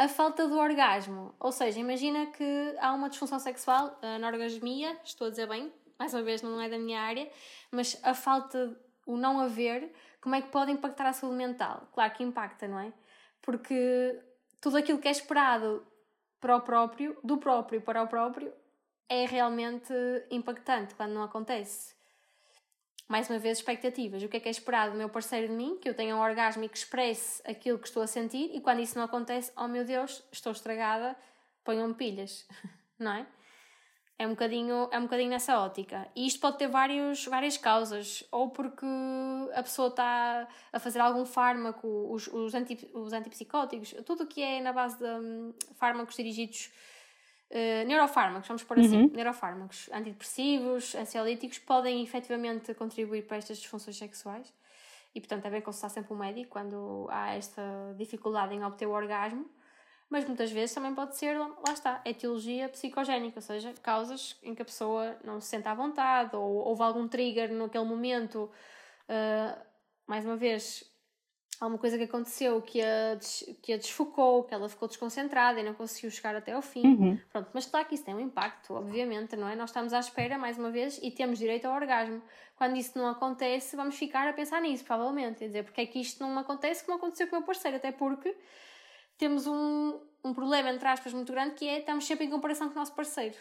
a falta do orgasmo. Ou seja, imagina que há uma disfunção sexual, a anorgasmia, estou a dizer bem, mais uma vez não é da minha área, mas a falta, o não haver, como é que pode impactar a saúde mental? Claro que impacta, não é? Porque tudo aquilo que é esperado para o próprio, do próprio para o próprio, é realmente impactante quando não acontece mais uma vez, expectativas. O que é que é esperado do meu parceiro de mim? Que eu tenha um orgasmo e que expresse aquilo que estou a sentir, e quando isso não acontece, oh meu Deus, estou estragada, ponham-me pilhas, não é? É um, bocadinho, é um bocadinho nessa ótica. E isto pode ter vários, várias causas. Ou porque a pessoa está a fazer algum fármaco, os, os, anti, os antipsicóticos, tudo o que é na base de um, fármacos dirigidos Uh, neurofármacos, vamos pôr assim, uhum. neurofármacos, antidepressivos, ansiolíticos, podem efetivamente contribuir para estas disfunções sexuais e, portanto, é bem consultar sempre um médico quando há esta dificuldade em obter o orgasmo. mas muitas vezes também pode ser, lá está, etiologia psicogénica, ou seja, causas em que a pessoa não se sente à vontade ou houve algum trigger naquele momento. Uh, mais uma vez, alguma coisa que aconteceu que a, que a desfocou, que ela ficou desconcentrada e não conseguiu chegar até ao fim. Uhum. Pronto, mas claro que isso tem um impacto, obviamente, não é? Nós estamos à espera, mais uma vez, e temos direito ao orgasmo. Quando isso não acontece, vamos ficar a pensar nisso, provavelmente. Quer dizer, porque é que isto não acontece como aconteceu com o meu parceiro? Até porque temos um, um problema, entre aspas, muito grande, que é estamos sempre em comparação com o nosso parceiro.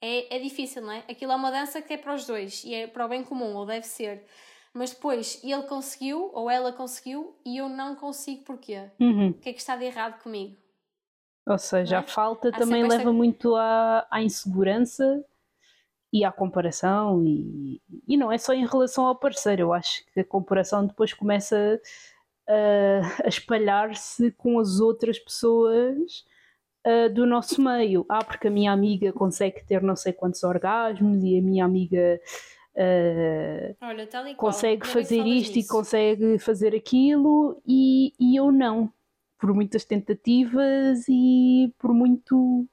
É, é difícil, não é? Aquilo é uma dança que é para os dois e é para o bem comum, ou deve ser. Mas depois ele conseguiu, ou ela conseguiu, e eu não consigo porquê? Uhum. O que é que está de errado comigo? Ou seja, é? a falta Há também leva esta... muito à, à insegurança e à comparação, e, e não é só em relação ao parceiro, eu acho que a comparação depois começa a, a espalhar-se com as outras pessoas uh, do nosso meio. Ah, porque a minha amiga consegue ter não sei quantos orgasmos e a minha amiga uh, Olha, consegue fazer isto e consegue fazer aquilo e, e eu não. Por muitas tentativas e por muito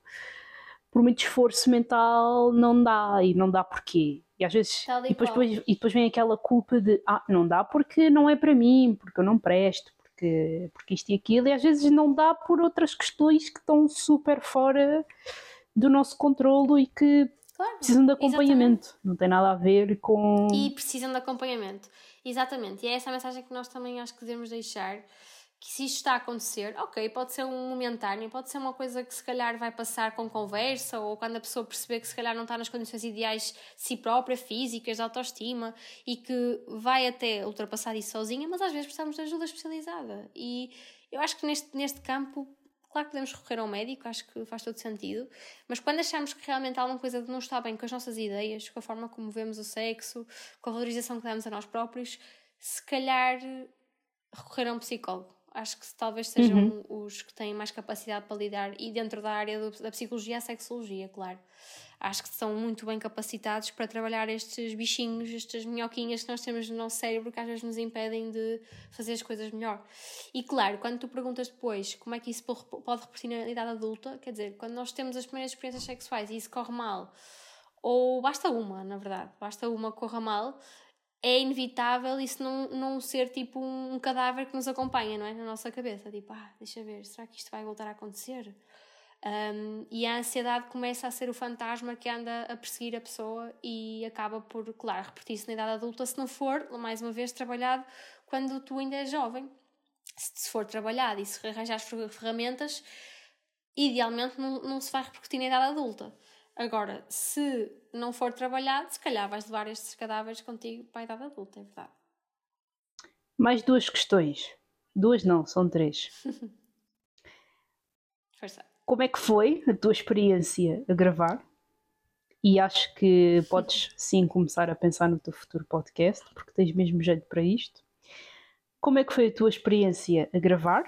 por muito esforço mental não dá e não dá porquê. E às vezes. E depois, depois, e depois vem aquela culpa de ah, não dá porque não é para mim, porque eu não presto, porque, porque isto e aquilo, e às vezes não dá por outras questões que estão super fora do nosso controlo e que claro, precisam de acompanhamento. Exatamente. Não tem nada a ver com. E precisam de acompanhamento. Exatamente. E é essa a mensagem que nós também acho que devemos deixar que se isto está a acontecer, ok, pode ser um momentâneo, pode ser uma coisa que se calhar vai passar com conversa ou quando a pessoa perceber que se calhar não está nas condições ideais de si própria, físicas, de autoestima e que vai até ultrapassar isso sozinha, mas às vezes precisamos de ajuda especializada. E eu acho que neste, neste campo, claro que podemos recorrer ao médico, acho que faz todo sentido, mas quando achamos que realmente alguma coisa não está bem com as nossas ideias, com a forma como vemos o sexo, com a valorização que damos a nós próprios, se calhar recorrer a um psicólogo acho que talvez sejam uhum. os que têm mais capacidade para lidar, e dentro da área do, da psicologia, a sexologia, claro. Acho que são muito bem capacitados para trabalhar estes bichinhos, estas minhoquinhas que nós temos no nosso cérebro que às vezes nos impedem de fazer as coisas melhor. E claro, quando tu perguntas depois como é que isso pode repetir na idade adulta, quer dizer, quando nós temos as primeiras experiências sexuais e isso corre mal, ou basta uma, na verdade, basta uma que corra mal, é inevitável isso não, não ser tipo um cadáver que nos acompanha, não é? Na nossa cabeça. Tipo, ah, deixa ver, será que isto vai voltar a acontecer? Um, e a ansiedade começa a ser o fantasma que anda a perseguir a pessoa e acaba por, claro, repetir-se na idade adulta se não for, mais uma vez, trabalhado quando tu ainda és jovem. Se for trabalhado e se arranjar as ferramentas, idealmente não, não se vai repercutir na idade adulta. Agora, se não for trabalhado, se calhar vais levar estes cadáveres contigo para a idade adulta, é verdade. Mais duas questões. Duas não, são três. Força. Como é que foi a tua experiência a gravar? E acho que podes sim começar a pensar no teu futuro podcast, porque tens mesmo jeito para isto. Como é que foi a tua experiência a gravar?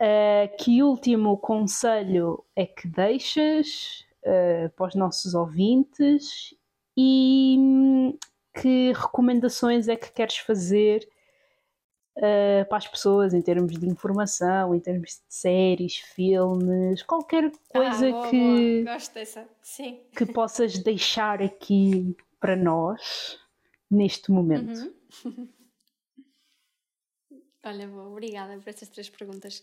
Uh, que último conselho é que deixas? uh, para os nossos ouvintes e hum, que recomendações é que queres fazer uh, para as pessoas em termos de informação, em termos de séries, filmes, qualquer coisa ah, boa, que, boa. Gosto dessa. Sim. que possas deixar aqui para nós neste momento. Uhum. Olha, boa, obrigada por essas três perguntas.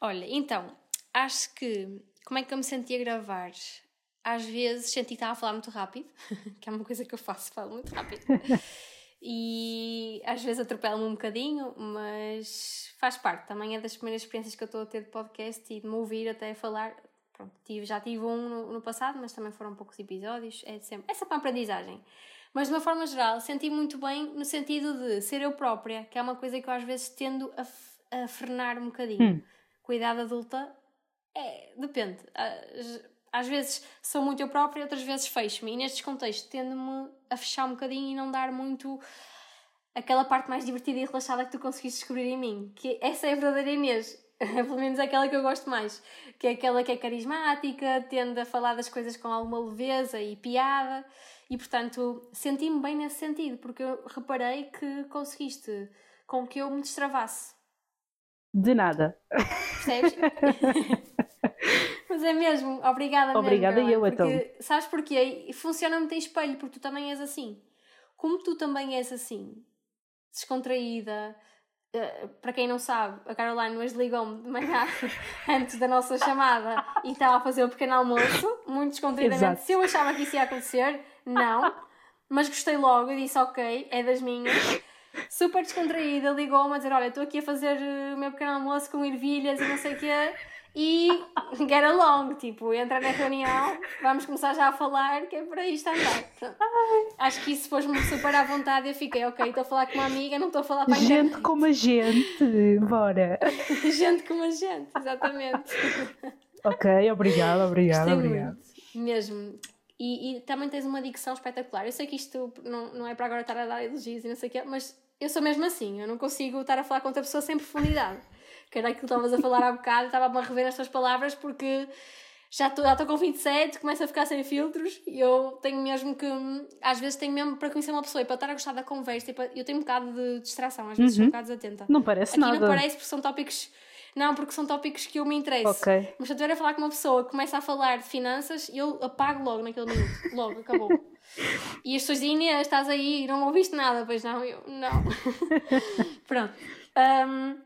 Olha, então, acho que como é que eu me senti a gravar? às vezes senti que estava a falar muito rápido, que é uma coisa que eu faço, falo muito rápido. e às vezes atropelo-me um bocadinho, mas faz parte. Também é das primeiras experiências que eu estou a ter de podcast e de me ouvir até falar. Pronto, tive, já tive um no, no, passado, mas também foram poucos episódios. É sempre, é sempre uma aprendizagem. Mas de uma forma geral, senti muito bem no sentido de ser eu própria, que é uma coisa que eu às vezes tendo a, a frenar um bocadinho. Hum. Cuidado adulta, é, depende às vezes sou muito eu própria, outras vezes fecho-me. E nestes contextos tendo-me a fechar um bocadinho e não dar muito aquela parte mais divertida e relaxada que tu conseguiste descobrir em mim. Que essa é a verdadeira Inês. Pelo menos é aquela que eu gosto mais. Que é aquela que é carismática, tende a falar das coisas com alguma leveza e piada. E portanto, senti-me bem nesse sentido, porque eu reparei que conseguiste com que eu me destravasse. De nada. Percebes? Mas é mesmo, obrigada Obrigada mesmo, eu, então. Sabes porquê? Funciona muito em espelho, porque tu também és assim. Como tu também és assim, descontraída, uh, para quem não sabe, a Caroline hoje ligou-me de manhã antes da nossa chamada e estava a fazer o pequeno almoço, muito descontraídamente. Exato. Se eu achava que isso ia acontecer, não. Mas gostei logo e disse ok, é das minhas super descontraída, ligou-me a dizer: Olha, estou aqui a fazer o meu pequeno almoço com ervilhas e não sei o quê e get along, tipo, entra na reunião, vamos começar já a falar, que é para isto andar. Acho que isso pôs-me super à vontade e eu fiquei, ok, estou a falar com uma amiga, não estou a falar para a Gente internet. como a gente, bora. gente como a gente, exatamente. Ok, obrigada, obrigada, obrigada. Mesmo. E, e, também tens uma dicção espetacular. Eu sei que isto não, não é para agora estar a dar elogios e não sei o quê, mas eu sou mesmo assim, eu não consigo estar a falar com outra pessoa sem profundidade que era aquilo que estavas a falar há bocado, estava-me a rever as tuas palavras porque já estou já com 27, começo a ficar sem filtros e eu tenho mesmo que, às vezes tenho mesmo para conhecer uma pessoa e para estar a gostar da conversa, para, eu tenho um bocado de distração, às vezes uhum. sou um bocado desatenta. Não parece Aqui nada. não parece porque são tópicos... Não, porque são tópicos que eu me interesso. Okay. Mas se eu estiver a falar com uma pessoa que começa a falar de finanças, eu apago logo naquele minuto. Logo, acabou. E as pessoas dizem, Inês, estás aí, não ouviste nada. Pois não, eu, não. Pronto. Um,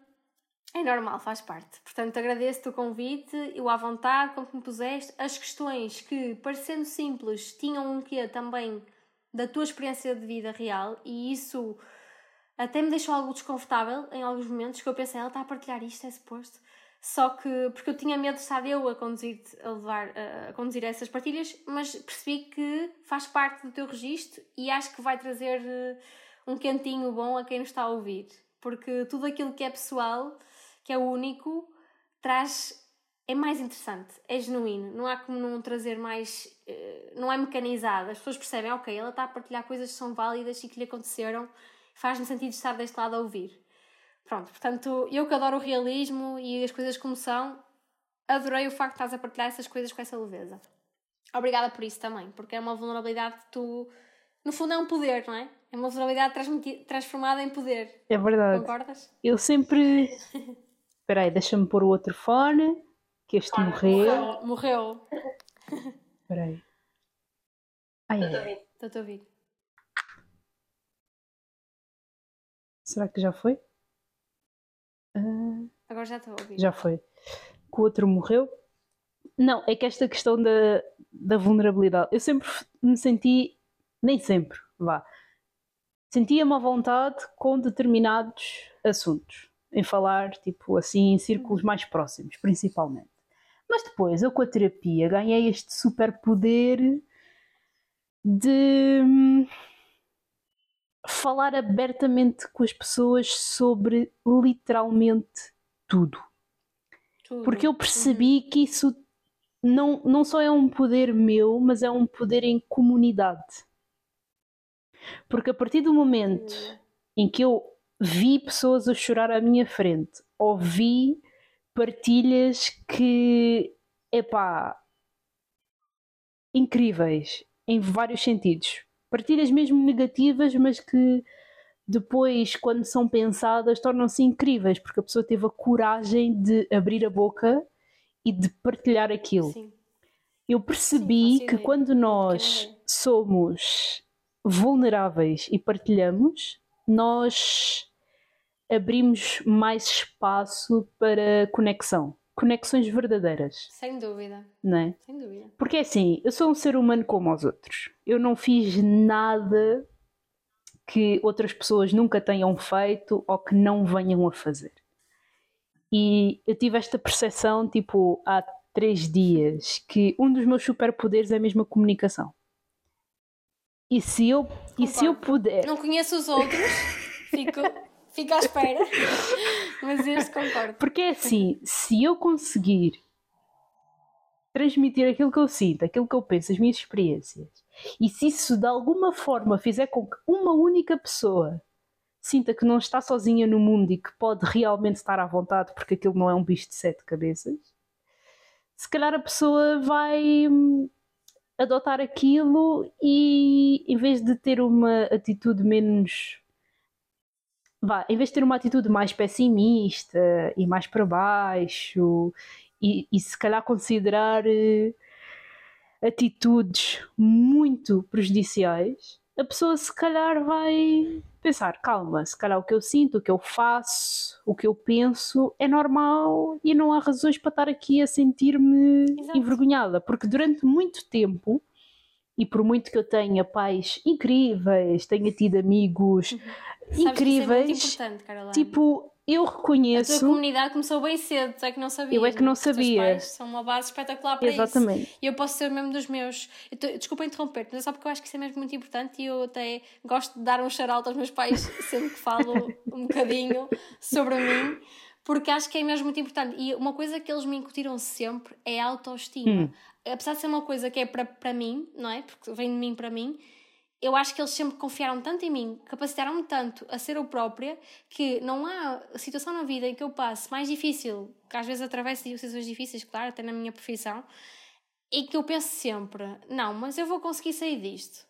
é normal, faz parte. Portanto, agradeço-te o convite o à vontade como me puseste. As questões que, parecendo simples, tinham um quê também da tua experiência de vida real e isso até me deixou algo desconfortável em alguns momentos que eu pensei, ela está a partilhar isto, é suposto. Só que, porque eu tinha medo de estar eu a conduzir, a, levar, a conduzir essas partilhas, mas percebi que faz parte do teu registro e acho que vai trazer eh, um cantinho bom a quem nos está a ouvir. Porque tudo aquilo que é pessoal que é único, traz. é mais interessante, é genuíno. Não há como não trazer mais. Eh, não é mecanizado. As pessoas percebem, ok, ela está a partilhar coisas que são válidas e que lhe aconteceram, faz-me sentido estar deste lado a ouvir. Pronto, portanto, eu que adoro o realismo e as coisas como são, adorei o facto de estás a partilhar essas coisas com essa leveza. Obrigada por isso também, porque é uma vulnerabilidade que tu. No fundo, é um poder, não é? É uma vulnerabilidade transformada em poder. É verdade. Concordas? Eu sempre. Espera aí, deixa-me pôr o outro fone, que este morreu. Morreu. Espera aí. Ai, ai. Estou a ouvir. Será que já foi? Uh... Agora já estou a ouvir. Já foi. Que o outro morreu? Não, é que esta questão da, da vulnerabilidade. Eu sempre me senti, nem sempre, vá, sentia-me à vontade com determinados assuntos em falar, tipo assim, em círculos mais próximos, principalmente. Mas depois, eu com a terapia ganhei este super poder de hum, falar abertamente com as pessoas sobre literalmente tudo. tudo. Porque eu percebi uhum. que isso não, não só é um poder meu, mas é um poder em comunidade. Porque a partir do momento uhum. em que eu vi pessoas a chorar à minha frente, ouvi partilhas que, epá, incríveis em vários sentidos. Partilhas mesmo negativas, mas que depois, quando são pensadas, tornam-se incríveis, porque a pessoa teve a coragem de abrir a boca e de partilhar aquilo. Sim. Eu percebi Sim, que quando nós somos vulneráveis e partilhamos, nós abrimos mais espaço para conexão. Conexões verdadeiras. Sem dúvida. Não é? Sem dúvida. Porque é assim, eu sou um ser humano como os outros. Eu não fiz nada que outras pessoas nunca tenham feito ou que não venham a fazer. E eu tive esta percepção, tipo, há três dias, que um dos meus superpoderes é a mesma comunicação. E se eu, e se eu puder. Não conheço os outros, fico Fica à espera. Mas este concordo. Porque é assim, se eu conseguir transmitir aquilo que eu sinto, aquilo que eu penso, as minhas experiências, e se isso de alguma forma fizer com que uma única pessoa sinta que não está sozinha no mundo e que pode realmente estar à vontade porque aquilo não é um bicho de sete cabeças, se calhar a pessoa vai hum, adotar aquilo e em vez de ter uma atitude menos vá, em vez de ter uma atitude mais pessimista e mais para baixo, e, e se calhar considerar uh, atitudes muito prejudiciais, a pessoa se calhar vai pensar, calma, se calhar o que eu sinto, o que eu faço, o que eu penso é normal e não há razões para estar aqui a sentir-me envergonhada, porque durante muito tempo e por muito que eu tenha pais incríveis, tenha tido amigos uhum. Incríveis, é tipo, eu reconheço. A tua comunidade começou bem cedo, é que não sabias. Eu é que não, sabia. Os pais são uma base espetacular para Exatamente. isso. E eu posso ser mesmo dos meus. Tô... Desculpa interromper, mas é só porque eu acho que isso é mesmo muito importante e eu até gosto de dar um shout aos meus pais sempre que falo um bocadinho sobre mim, porque acho que é mesmo muito importante. E uma coisa que eles me incutiram sempre é a autoestima. Hum. Apesar de ser uma coisa que é para mim, não é? Porque vem de mim para mim eu acho que eles sempre confiaram tanto em mim, capacitaram-me tanto a ser eu própria, que não há situação na vida em que eu passe mais difícil, que às vezes atravesso situações difíceis, claro, até na minha profissão, e que eu penso sempre: não, mas eu vou conseguir sair disto.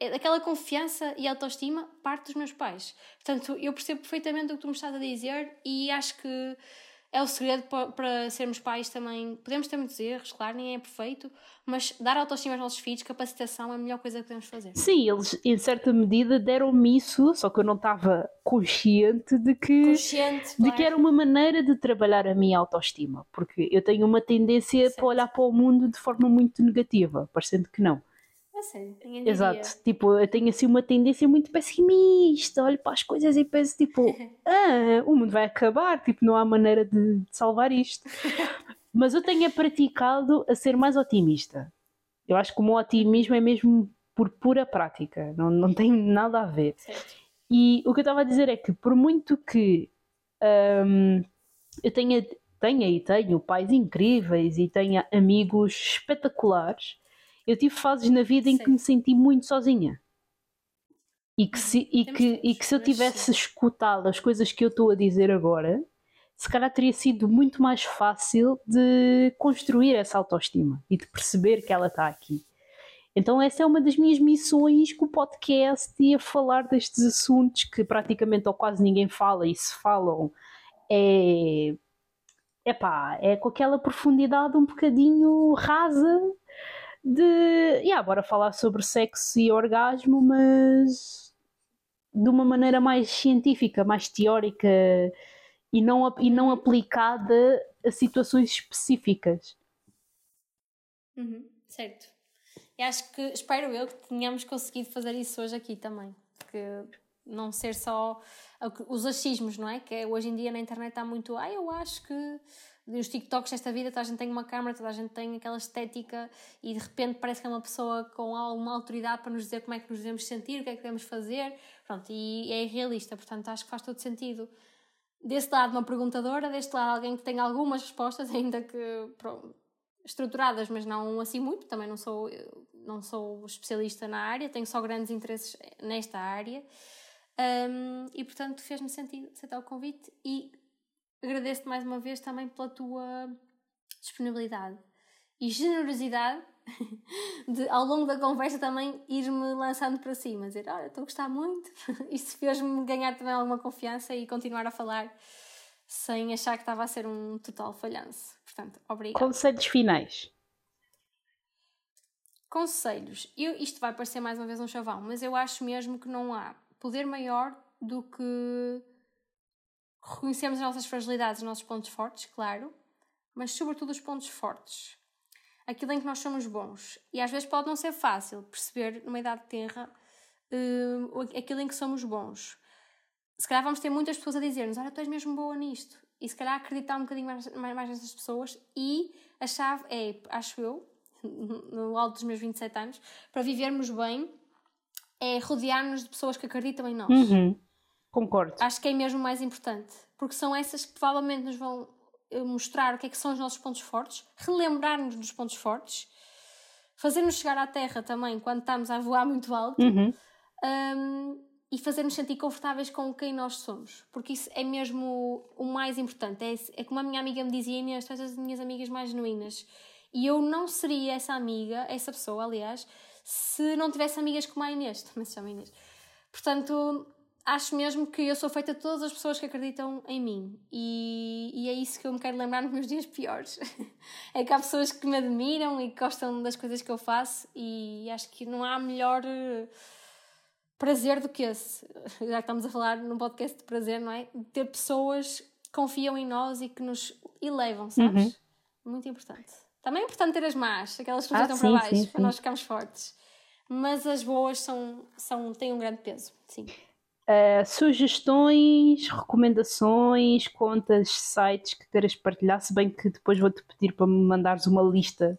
É aquela confiança e autoestima parte dos meus pais. Portanto, eu percebo perfeitamente o que tu me estás a dizer e acho que é o segredo para, sermos pais também. Podemos ter muitos erros, claro, ninguém é perfeito, mas dar autoestima aos nossos filhos, capacitação é a melhor coisa que podemos fazer. Sim, eles em certa medida deram-me isso, só que eu não estava consciente de que, consciente, de que era uma maneira de trabalhar a minha autoestima, porque eu tenho uma tendência certo. para olhar para o mundo de forma muito negativa, parecendo que não. Sério, Exato, tipo, eu tenho assim uma tendência muito pessimista, olho para as coisas e penso tipo, ah, o mundo vai acabar, tipo, não há maneira de, de salvar isto. Mas eu tenho praticado a ser mais otimista. Eu acho que o meu otimismo é mesmo por pura prática, não, não tem nada a ver. Certo. E o que eu estava a dizer é que, por muito que um, eu tenha, tenha e tenho pais incríveis e tenha amigos espetaculares, eu tive fases na vida em que me senti muito sozinha. E que se, e que, e que se eu tivesse escutado as coisas que eu estou a dizer agora, se calhar teria sido muito mais fácil de construir essa autoestima e de perceber que ela está aqui. Então, essa é uma das minhas missões com o podcast e a falar destes assuntos que praticamente ou quase ninguém fala e se falam é. Epá, é com aquela profundidade um bocadinho rasa de. Yeah, bora falar sobre sexo e orgasmo, mas de uma maneira mais científica, mais teórica e não, e não aplicada a situações específicas. Uhum, certo. E acho que, espero eu, que tenhamos conseguido fazer isso hoje aqui também. Não ser só os achismos, não é? Que é, hoje em dia na internet há muito, ah, eu acho que os TikToks desta vida, toda a gente tem uma câmera, toda a gente tem aquela estética e de repente parece que é uma pessoa com alguma autoridade para nos dizer como é que nos devemos sentir, o que é que devemos fazer, pronto, e é irrealista, portanto acho que faz todo sentido. Desse lado uma perguntadora, deste lado alguém que tem algumas respostas, ainda que pronto, estruturadas, mas não assim muito, também não sou, não sou especialista na área, tenho só grandes interesses nesta área. Um, e portanto fez-me sentido aceitar o convite e agradeço-te mais uma vez também pela tua disponibilidade e generosidade de, ao longo da conversa também ir-me lançando para cima, dizer, olha, estou a gostar muito. Isso fez-me ganhar também alguma confiança e continuar a falar sem achar que estava a ser um total falhanço. Portanto, obrigada. Conselhos finais. Conselhos. Eu, isto vai parecer mais uma vez um chavão, mas eu acho mesmo que não há poder maior do que reconhecermos as nossas fragilidades, os nossos pontos fortes, claro, mas sobretudo os pontos fortes. Aquilo em que nós somos bons. E às vezes pode não ser fácil perceber, numa idade terra, uh, aquilo em que somos bons. Se calhar vamos ter muitas pessoas a dizer-nos: Olha, tu és mesmo boa nisto. E se calhar acreditar um bocadinho mais, mais, mais nessas pessoas. E a chave é, acho eu, no alto dos meus 27 anos, para vivermos bem, é rodear-nos de pessoas que acreditam em nós. Uhum. Concordo. Acho que é mesmo mais importante, porque são essas que provavelmente nos vão eh, mostrar o que é que são os nossos pontos fortes, relembrar-nos dos pontos fortes, fazer-nos chegar à terra também quando estamos a voar muito alto uhum. um, e fazer-nos sentir confortáveis com quem nós somos, porque isso é mesmo o mais importante. É, é como a minha amiga me dizia, Inês, tu és as minhas amigas mais genuínas. E eu não seria essa amiga, essa pessoa, aliás, se não tivesse amigas como a Inês, também se chama Inês. Portanto, acho mesmo que eu sou feita de todas as pessoas que acreditam em mim e, e é isso que eu me quero lembrar nos meus dias piores. é que há pessoas que me admiram e que gostam das coisas que eu faço e acho que não há melhor eh, prazer do que esse. Já que estamos a falar num podcast de prazer, não é? Ter pessoas que confiam em nós e que nos elevam, sabes? Uhum. Muito importante. Também é importante ter as más, aquelas que nos ah, para baixo, sim, sim. para nós ficarmos fortes. Mas as boas são, são, têm um grande peso, sim. Uh, sugestões, recomendações, contas, sites que queiras partilhar, se bem que depois vou-te pedir para me mandares uma lista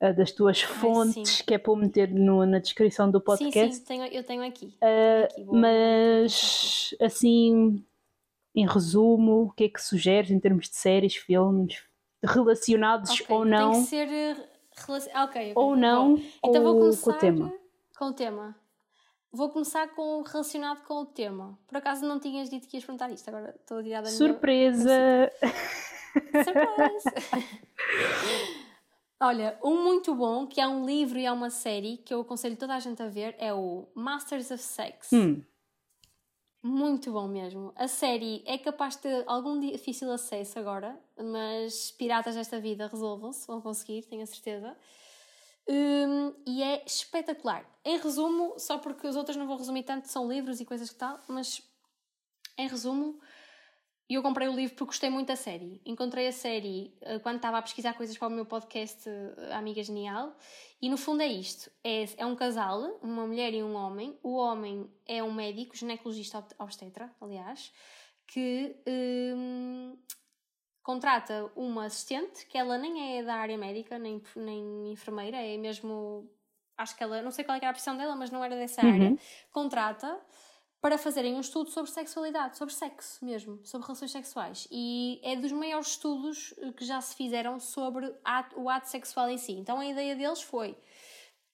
uh, das tuas fontes, Ai, que é para eu meter no, na descrição do podcast. Sim, sim, tenho, eu tenho aqui. Uh, tenho aqui mas, assim, em resumo, o que é que sugeres em termos de séries, filmes, relacionados okay, ou não? Tem que ser... Okay, okay, ou não então vou começar com o tema. Com o tema. Vou começar com relacionado com o tema. Por acaso não tinhas dito que ias perguntar isto, agora estou a tirar da Surpresa! Minha... Surpresa! Olha, um muito bom, que é um livro e é uma série que eu aconselho toda a gente a ver, é o Masters of Sex. Hum. Muito bom mesmo. A série é capaz de ter algum difícil acesso agora, mas piratas desta vida resolvam-se, vão conseguir, tenho a certeza. Um, e é espetacular. Em resumo, só porque os outros não vou resumir tanto, são livros e coisas que tal, mas em resumo, eu comprei o livro porque gostei muito da série. Encontrei a série uh, quando estava a pesquisar coisas para o meu podcast uh, Amiga Genial, e no fundo é isto: é, é um casal, uma mulher e um homem. O homem é um médico, ginecologista obstetra, aliás, que. Um, contrata uma assistente, que ela nem é da área médica, nem, nem enfermeira, é mesmo. Acho que ela. Não sei qual é era a profissão dela, mas não era dessa uhum. área. Contrata para fazerem um estudo sobre sexualidade, sobre sexo mesmo, sobre relações sexuais. E é dos maiores estudos eh, que já se fizeram sobre ato, o ato sexual em si. Então a ideia deles foi.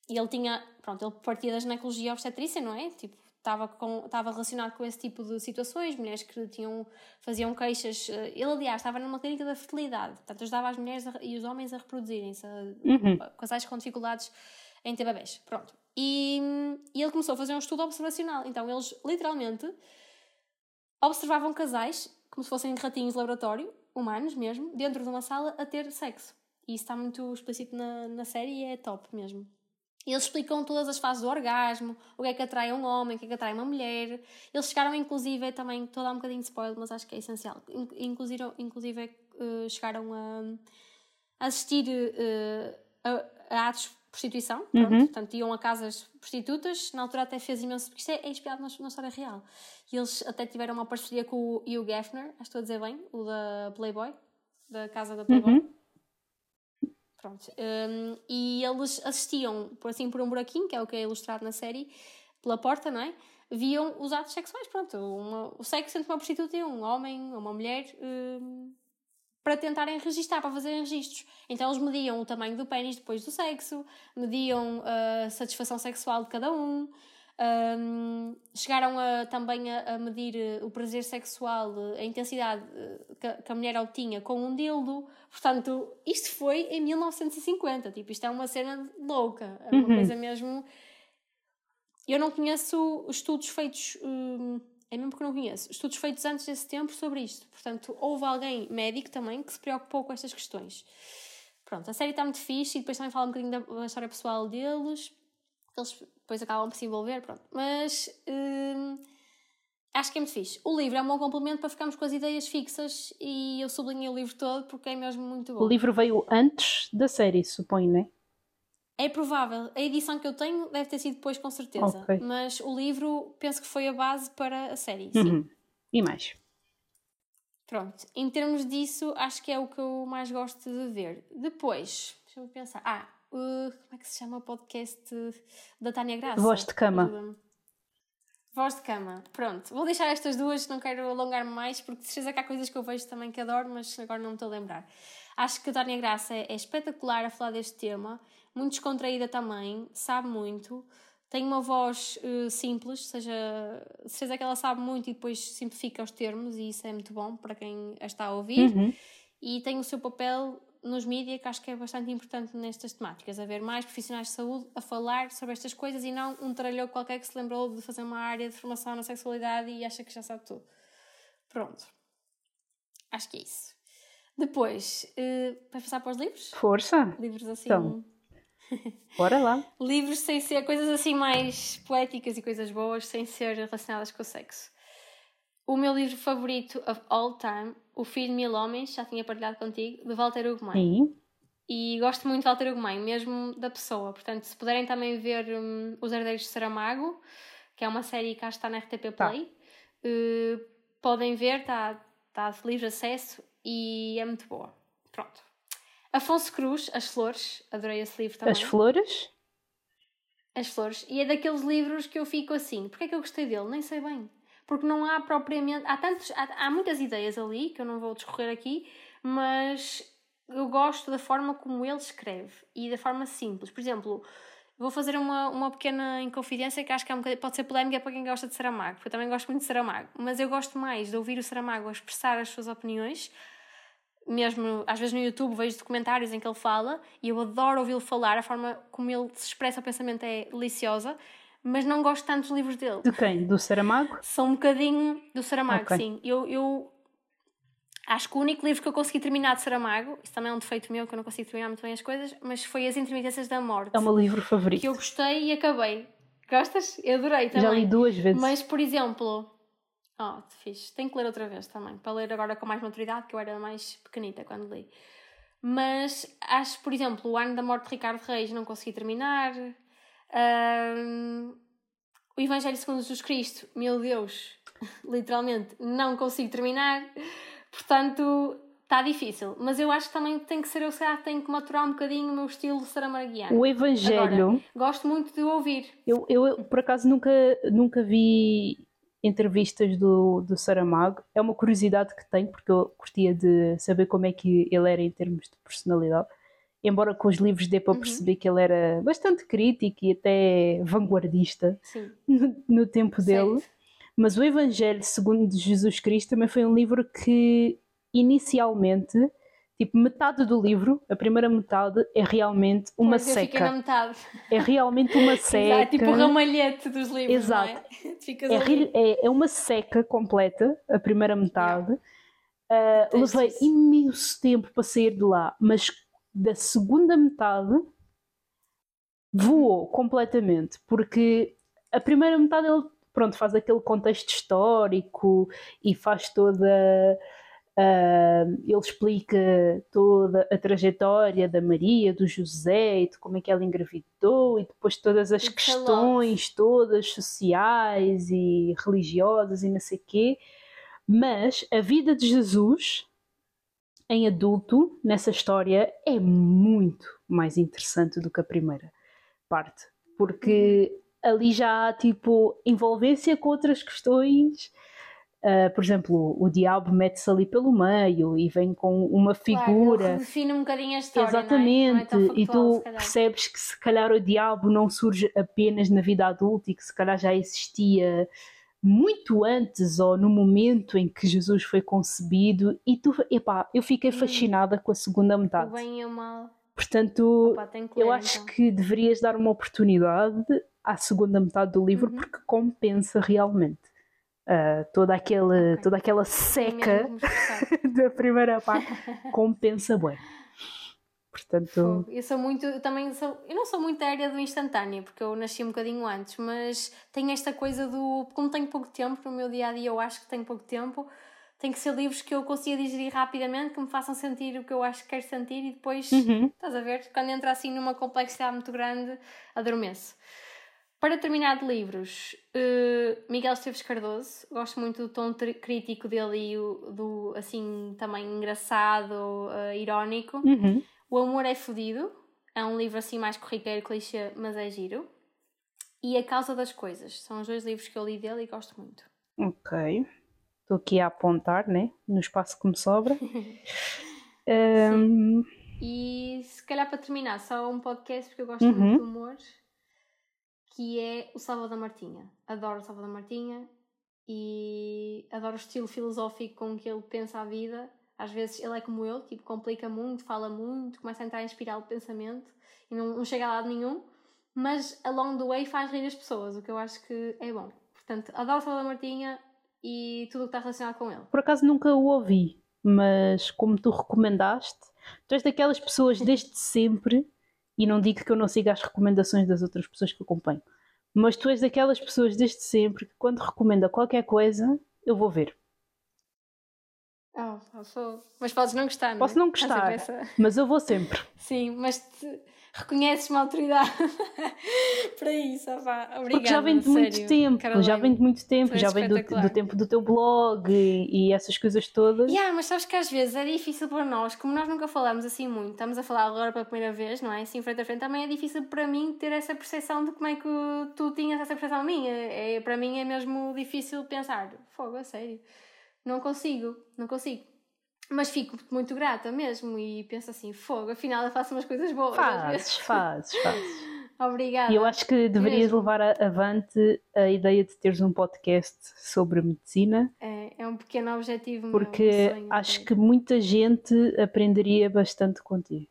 Ele tinha. Pronto, ele partia da ginecologia obstetrícia, não é? Tipo, estava, com, estava relacionado com esse tipo de situações, mulheres que tinham, faziam queixas. Eh, ele, aliás, estava numa clínica da fertilidade, portanto, ajudava as mulheres a, e os homens a reproduzirem-se, uhum. casais com dificuldades em ter bebés. Pronto. E, e ele começou a fazer um estudo observacional. Então, eles literalmente observavam casais, como se fossem ratinhos de laboratório, humanos mesmo, dentro de uma sala a ter sexo. E isso está muito explícito na, na série e é top mesmo. Eles explicam todas as fases do orgasmo, o que é que atrai um homem, o que é que atrai uma mulher. Eles chegaram, inclusive, também, estou a dar um bocadinho de spoiler, mas acho que é essencial. Inclusive, inclusive uh, chegaram a assistir a, a, atos prostituição, pronto, uhum. portanto, iam a casas prostitutas. Na altura até fez imenso, porque isto é, é inspirado na, na, história real. E eles até tiveram uma parceria com o Hugh Gaffner, acho que estou a dizer bem, o da Playboy, da casa da Playboy. Uhum. Pronto. Um, e eles assistiam, por assim, por um buraquinho, que é o que é ilustrado na série, pela porta, não é? Viam os atos sexuais, pronto. Uma, o sexo entre uma prostituta e um homem uma mulher um, para tentarem registar, para fazerem registros. Então eles mediam o tamanho do pênis depois do sexo, mediam a satisfação sexual de cada um, um, chegaram a, também a, a, medir eh, o prazer sexual, eh, a intensidade eh, que, que, a mulher obtinha com um dildo. Portanto, isto foi em 1950. Tipo, isto é uma cena louca. É uma uhum. coisa mesmo. Eu não conheço estudos feitos. Hum, é mesmo porque não conheço. Estudos feitos antes desse tempo sobre isto. Portanto, houve alguém médico também que se preocupou com estas questões. Pronto, a série está muito fixe e depois também fala um bocadinho da, história pessoal deles. Eles depois acabam por se envolver, pronto. Mas hum, acho que é muito fixe. O livro é um bom complemento para ficarmos com as ideias fixas e eu sublinhei o livro todo porque é mesmo muito bom. O livro veio antes da série, suponho, não é? É provável. A edição que eu tenho deve ter sido depois, com certeza. Okay. Mas o livro penso que foi a base para a série. Sim. Uhum. E mais? Pronto. Em termos disso, acho que é o que eu mais gosto de ver. Depois, deixa-me pensar. Ah, Uh, como é que se chama o podcast da Tânia Graça? Voz de Cama. Voz de Cama. Pronto, vou deixar estas duas, não quero alongar-me mais, porque de certeza que há coisas que eu vejo também que adoro, mas agora não me estou a lembrar. Acho que a Tânia Graça é, é espetacular a falar deste tema, muito descontraída também, sabe muito, tem uma voz uh, simples, seja, seja que ela sabe muito e depois simplifica os termos, e isso é muito bom para quem a está a ouvir. Uhum. E tem o seu papel nos mídias, que acho que é bastante importante nestas temáticas, haver mais profissionais de saúde a falar sobre estas coisas e não um tralhou qualquer que se lembrou de fazer uma área de formação na sexualidade e acha que já sabe tudo. Pronto. Acho que é isso. Depois, uh, vais passar para os livros? Força! Livros assim. Então, bora lá. livros sem ser coisas assim mais poéticas e coisas boas, sem ser relacionadas com o sexo. O meu livro favorito of all time, O Filho de Mil Homens, já tinha partilhado contigo, de Walter Ugumem. Sim. E gosto muito de Walter Ugumem, mesmo da pessoa. Portanto, se puderem também ver um, Os Herdeiros de Saramago, que é uma série que cá está na RTP Tá. Play, uh, podem ver, está tá de livre acesso e é muito boa. Pronto. Afonso Cruz, As Flores, adorei esse livro também. As flores? As Flores. E é daqueles livros que eu fico assim, porque é que eu gostei dele? Nem sei bem. Porque não há propriamente. Há, tantos, há, há muitas ideias ali, que eu não vou discorrer aqui, mas eu gosto da forma como ele escreve e da forma simples. Por exemplo, vou fazer uma, uma pequena inconfidência que acho que é um pode ser polémica para quem gosta de Saramago, porque eu também gosto muito de Saramago, mas eu gosto mais de ouvir o Saramago expressar as suas opiniões mesmo às vezes no YouTube vejo documentários em que ele fala e eu adoro ouvi-lo falar, a forma como ele se expressa o pensamento é deliciosa, mas não gosto tanto dos livros dele. De quem? Do Saramago? São um bocadinho do Saramago, Ok. sim. Eu, eu acho que o único livro que eu consegui terminar de Saramago, isso também é um defeito meu que eu não consigo terminar muito bem as coisas, mas foi As Intermitências da Morte, É o meu livro favorito. que eu gostei e acabei. Gostas? Eu adorei também. Já li duas vezes. Mas, por exemplo, oh, fixe, tenho que ler outra vez também, para ler agora com mais maturidade, que eu era mais pequenita quando li. Mas acho, por exemplo, o ano da morte de Ricardo Reis não consegui terminar. Ahm, o Evangelho segundo Jesus Cristo, meu Deus, literalmente não consigo terminar. Portanto, está difícil. Mas eu acho que também tem que ser eu, se calhar, tenho que maturar um bocadinho o meu estilo saramaguiano. O Evangelho, Agora, gosto muito de ouvir. eu, eu por acaso nunca, nunca vi entrevistas do, do Saramago. É uma curiosidade que tenho, porque eu curtia de saber como é que ele era em termos de personalidade. Embora com os livros dê para Uhum. perceber que ele era bastante crítico e até vanguardista no, no tempo dele. Certo. Mas o Evangelho segundo Jesus Cristo também foi um livro que inicialmente, tipo, metade do livro, a primeira metade, é realmente uma Pois, eu fiquei na seca. metade. É realmente uma seca. Exato, tipo o ramalhete dos livros, Exato. é? Ficas É, é- é uma seca completa, a primeira metade. Detesto levei isso. imenso tempo para sair de lá, mas da segunda metade voou completamente, porque a primeira metade ele pronto, faz aquele contexto histórico e faz toda. Ah, ele explica toda a trajetória da Maria, do José, e de como é que ela engravidou, e depois todas as O questões todas sociais e religiosas e não sei quê. Mas a vida de Jesus em adulto nessa história é muito mais interessante do que a primeira parte, porque ali já há tipo envolvência com outras questões. Ah, por exemplo, o diabo mete-se ali pelo meio e vem com uma Claro, figura. ele redefine um bocadinho a história, Exatamente, não é? Não é tão e factual, tu percebes que se calhar o diabo não surge apenas na vida adulta e que se calhar já existia muito antes ou no momento em que Jesus foi concebido e tu, epá, eu fiquei Hum. fascinada com a segunda O metade. bem e o mal. Portanto, Opa, ler, eu acho então. que deverias dar uma oportunidade à segunda metade do livro Uhum. porque compensa realmente. Ah, toda, aquele, Ok. toda aquela seca da primeira parte compensa bem. Portanto. Eu sou muito, eu também sou, eu não sou muito da área do instantâneo, porque eu nasci um bocadinho antes, mas tenho esta coisa do, como tenho pouco tempo no meu dia a dia, eu acho que tenho pouco tempo, tem que ser livros que eu consiga digerir rapidamente, que me façam sentir o que eu acho que quero sentir e depois, Uhum. estás a ver? Quando entra assim numa complexidade muito grande, adormeço. Para terminar de livros, eh, Miguel Esteves Cardoso, gosto muito do tom crítico dele e o, do, assim, também engraçado, eh, irónico. uhum. O Amor é Fodido é um livro assim mais corriqueiro, clichê, mas é giro. E A Causa das Coisas são os dois livros que eu li dele e gosto muito. Ok. Estou aqui a apontar, né? No espaço que me sobra. Ahm, E se calhar para terminar, só um podcast porque eu gosto Uhum. muito de humor, que é o Salvador Martinha. Adoro o Salvador Martinha e adoro o estilo filosófico com que ele pensa a vida. Às vezes ele é como eu, tipo, complica muito, fala muito, começa a entrar em espiral de pensamento e não, não chega a lado nenhum, mas along the way faz rir as pessoas, o que eu acho que é bom. Portanto, adoro Salvador Martinha e tudo o que está relacionado com ele. Por acaso nunca o ouvi, mas como tu recomendaste, tu és daquelas pessoas desde sempre, e não digo que eu não siga as recomendações das outras pessoas que acompanho, mas tu és daquelas pessoas desde sempre que quando recomenda qualquer coisa, eu vou ver. Oh, mas podes não gostar, não é? Posso não gostar, mas eu vou sempre. Sim, mas te reconheces uma autoridade para isso, opá. Obrigada, Porque já vem de muito sério, tempo, Caroline. já vem de muito tempo, já vem do, do, tempo do teu blog e, e, essas coisas todas. Yeah, mas sabes que às vezes é difícil para nós, como nós nunca falamos assim muito, estamos a falar agora pela primeira vez, não é? Assim, frente a frente, também é difícil para mim ter essa percepção de como é que tu tinhas essa percepção minha. É, para mim é mesmo difícil pensar, fogo, a sério. Não consigo, não consigo. Mas fico muito grata mesmo e penso assim, fogo, afinal eu faço umas coisas boas. Fazes, fazes, fazes. Obrigada. E eu acho que deverias levar avante a ideia de teres um podcast sobre medicina. É, é um pequeno objetivo Porque meu, acho que muita gente aprenderia bastante contigo.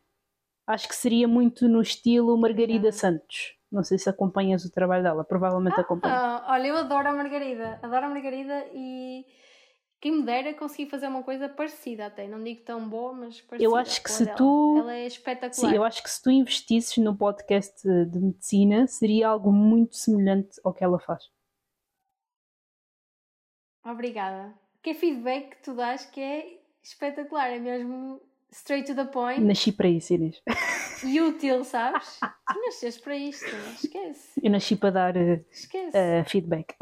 Acho que seria muito no estilo Margarida Santos. Não sei se acompanhas o trabalho dela, provavelmente ah, acompanhas. Olha, eu adoro a Margarida, adoro a Margarida e quem me dera conseguir fazer uma coisa parecida até. Não digo tão boa, mas parecida. Eu acho que se dela. tu. Ela é espetacular. Sim, eu acho que se tu investisses no podcast de medicina, seria algo muito semelhante ao que ela faz. Obrigada. Que feedback que tu dás que é espetacular, é mesmo straight to the point. Nasci para isso, Inês. E útil, sabes? tu nasceste para isto, esquece. Eu nasci para dar uh, uh, feedback.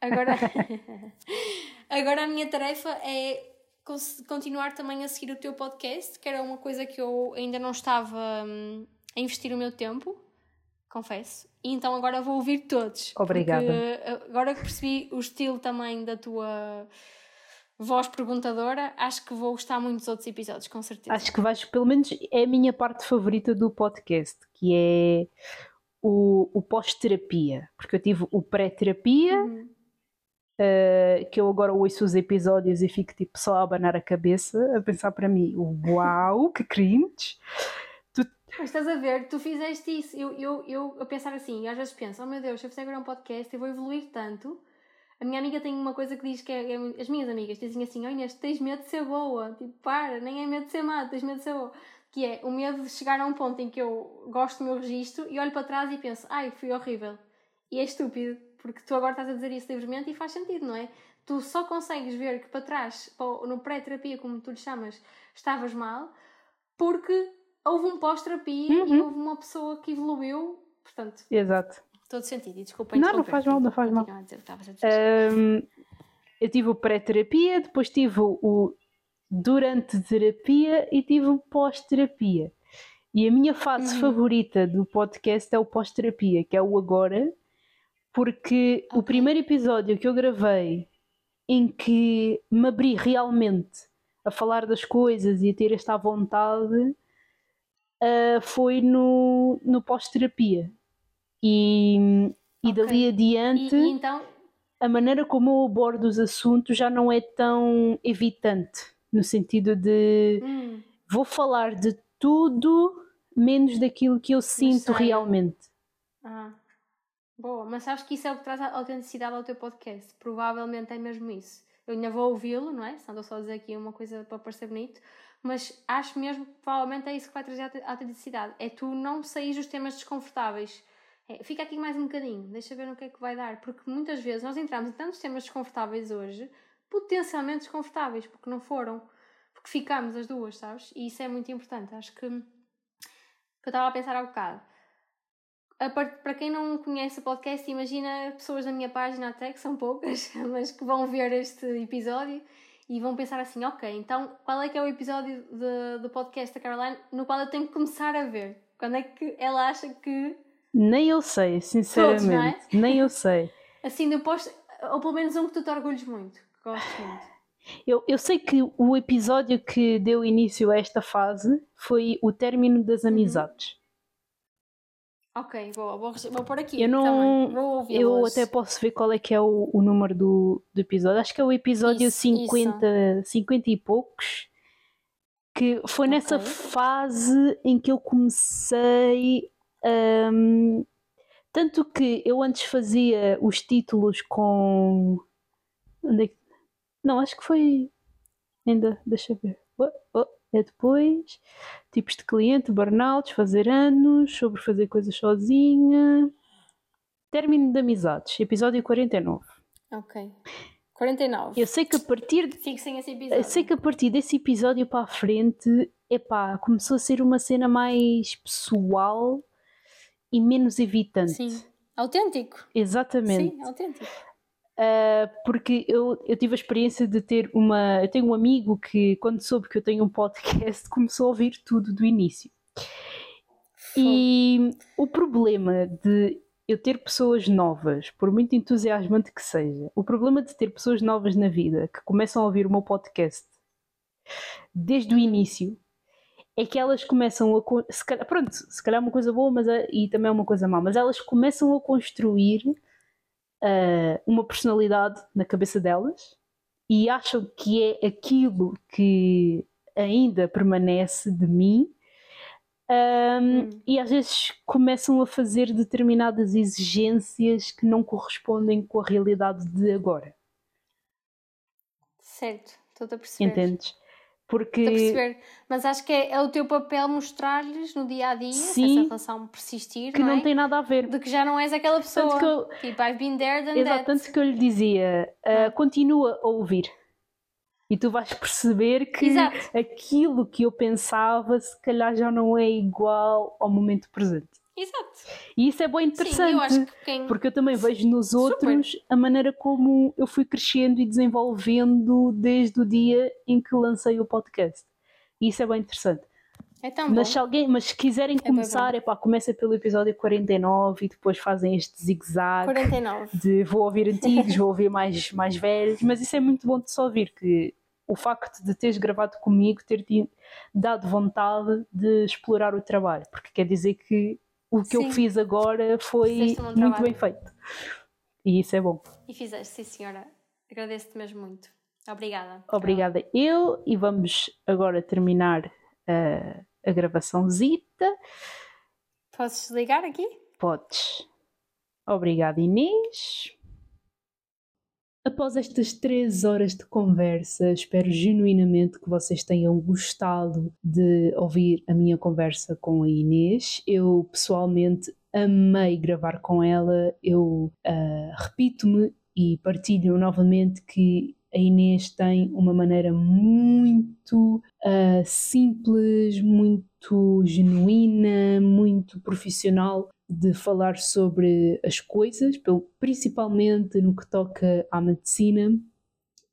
Agora, agora a minha tarefa é continuar também a seguir o teu podcast, que era uma coisa que eu ainda não estava hum, a investir o meu tempo, confesso. E então agora vou ouvir todos. Obrigada. Agora que percebi o estilo também da tua voz perguntadora, acho que vou gostar muito dos outros episódios, com certeza. Acho que vais, pelo menos é a minha parte favorita do podcast, que é o, o pós-terapia. Porque eu tive o pré-terapia. Uhum Uh, que eu agora ouço os episódios e fico tipo só a abanar a cabeça, a pensar para mim, uau, que cringe! Tu... Mas estás a ver, tu fizeste isso. Eu, eu, eu a pensar assim, às vezes penso, oh meu Deus, se eu fizer agora um podcast, eu vou evoluir tanto. A minha amiga tem uma coisa que diz que é, é as minhas amigas dizem assim, oh Inês, tens medo de ser boa. Tipo, para, nem é medo de ser má, tens medo de ser boa. Que é o medo de chegar a um ponto em que eu gosto do meu registro e olho para trás e penso, ai, fui horrível. E é estúpido porque tu agora estás a dizer isso livremente e faz sentido, não é? Tu só consegues ver que para trás, no pré-terapia, como tu lhe chamas, estavas mal, porque houve um pós-terapia uhum. e houve uma pessoa que evoluiu, portanto. Exato. Todo sentido. E desculpa Não, não faz mal, não faz mal. Um, eu tive o pré-terapia, depois tive o durante terapia e tive o pós-terapia. E a minha fase uhum. favorita do podcast é o pós-terapia, que é o agora, porque o primeiro episódio que eu gravei em que me abri realmente a falar das coisas e a ter esta vontade uh, foi no, no pós-terapia. E, e okay. dali adiante, e, e então... a maneira como eu abordo os assuntos já não é tão evitante, no sentido de hum. vou falar de tudo menos daquilo que eu sinto realmente. Ah. Boa, mas sabes que isso é o que traz a autenticidade ao teu podcast. Provavelmente é mesmo isso. Eu ainda vou ouvi-lo, não é? Se não estou só a dizer aqui uma coisa para parecer bonito, mas acho mesmo que provavelmente é isso que vai trazer a autenticidade. É tu não sair dos temas desconfortáveis. É, fica aqui mais um bocadinho, deixa ver no que é que vai dar. Porque muitas vezes nós entramos em tantos temas desconfortáveis hoje, potencialmente desconfortáveis, porque não foram. Porque ficamos as duas, sabes? E isso é muito importante. Acho que, que eu estava a pensar há bocado para quem não conhece o podcast, imagina pessoas da minha página até, que são poucas, mas que vão ver este episódio e vão pensar assim, ok, então qual é que é o episódio de, do podcast da Caroline no qual eu tenho que começar a ver? Quando é que ela acha que... Nem eu sei, sinceramente. Todos, é? Nem eu sei. Assim, depois, ou pelo menos um que tu te orgulhes muito, que gostes muito. Eu, eu sei que o episódio que deu início a esta fase foi o término das uhum. Ok, boa, vou, vou pôr aqui. Eu não. eu até posso ver qual é que é o, o número do, do episódio. Acho que é o episódio isso, 50, isso. 50 e poucos. Que foi okay. nessa fase em que eu comecei. Um, tanto que eu antes fazia os títulos com. Onde é que... Não, acho que foi. Ainda, deixa eu ver. Oh, oh é depois tipos de cliente, burnouts, fazer anos, sobre fazer coisas sozinha. Término de amizades, episódio 49. Ok. 49. Eu sei que a partir de, sem esse episódio. Eu sei que a partir desse episódio para a frente, epá, começou a ser uma cena mais pessoal e menos evitante. Sim. Autêntico. Exatamente. Sim, autêntico. Uh, porque eu, eu tive a experiência de ter uma. Eu tenho um amigo que, quando soube que eu tenho um podcast, começou a ouvir tudo do início. E o problema de eu ter pessoas novas, por muito entusiasmante que seja, o problema de ter pessoas novas na vida que começam a ouvir o meu podcast desde o início é que elas começam a. Se calhar, pronto, se calhar é uma coisa boa mas, e também é uma coisa má, mas elas começam a construir uh, uma personalidade na cabeça delas e acham que é aquilo que ainda permanece de mim. Um, hum. E às vezes começam a fazer determinadas exigências que não correspondem com a realidade de agora. Certo, estou a perceber. Entendes? Porque... Estou a perceber. Mas acho que é, é o teu papel mostrar-lhes no dia a dia, Sim, essa relação persistir, que não, não é? tem nada a ver. De que já não és aquela pessoa. que eu... Tipo, I've been there, done Exato, that. tanto que eu lhe dizia, uh, continua a ouvir. E tu vais perceber que Exato. aquilo que eu pensava, se calhar já não é igual ao momento presente. Exato. E isso é bem interessante, Sim, eu quem... porque eu também vejo nos outros Super. a maneira como eu fui crescendo e desenvolvendo desde o dia em que lancei o podcast. E isso é bem interessante. É tão mas bom. se alguém, mas se quiserem é começar, é pá, começa pelo episódio 49 e depois fazem este zigue-zague 49. de vou ouvir antigos, vou ouvir mais, mais velhos, mas isso é muito bom de só ouvir que o facto de teres gravado comigo ter te dado vontade de explorar o trabalho, porque quer dizer que o que sim. eu fiz agora foi um muito trabalho. bem feito. E isso é bom. E fizeste, sim senhora. Agradeço-te mesmo muito. Obrigada. Obrigada eu e vamos agora terminar a, a gravaçãozita. Podes ligar aqui? Podes. Obrigada Inês. Após estas três horas de conversa, espero genuinamente que vocês tenham gostado de ouvir a minha conversa com a Inês. Eu pessoalmente amei gravar com ela. Eu uh, repito-me e partilho novamente que a Inês tem uma maneira muito uh, simples, muito genuína, muito profissional de falar sobre as coisas, principalmente no que toca à medicina,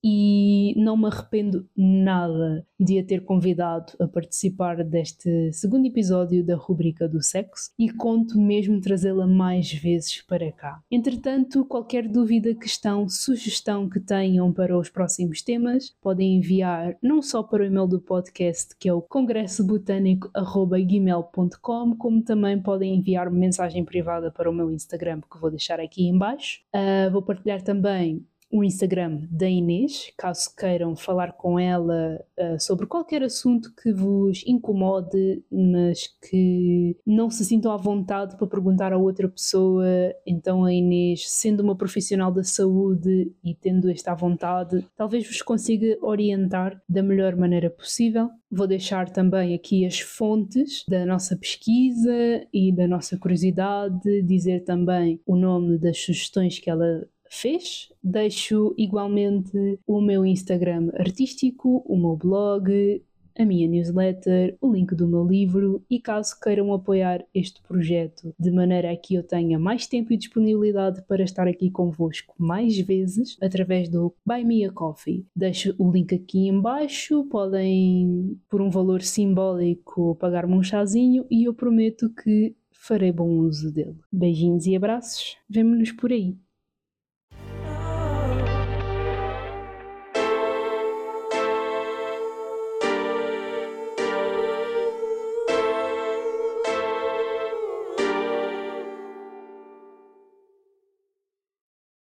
e não me arrependo nada de a ter convidado a participar deste segundo episódio da rubrica do sexo e conto mesmo trazê-la mais vezes para cá. Entretanto, qualquer dúvida, questão, sugestão que tenham para os próximos temas, podem enviar não só para o e-mail do podcast, que é o congressobotânico.gmail.com, como também podem enviar mensagem privada para o meu Instagram, que vou deixar aqui em baixo. Uh, vou partilhar também o Instagram da Inês, caso queiram falar com ela uh, sobre qualquer assunto que vos incomode, mas que não se sintam à vontade para perguntar a outra pessoa. Então, a Inês, sendo uma profissional da saúde e tendo esta à vontade, talvez vos consiga orientar da melhor maneira possível. Vou deixar também aqui as fontes da nossa pesquisa e da nossa curiosidade, dizer também o nome das sugestões que ela fez. Deixo igualmente o meu Instagram artístico, o meu blog, a minha newsletter, o link do meu livro e caso queiram apoiar este projeto de maneira a que eu tenha mais tempo e disponibilidade para estar aqui convosco mais vezes através do Buy Me a Coffee. Deixo o link aqui embaixo, podem por um valor simbólico pagar-me um chazinho e eu prometo que farei bom uso dele. Beijinhos e abraços, vemo-nos por aí.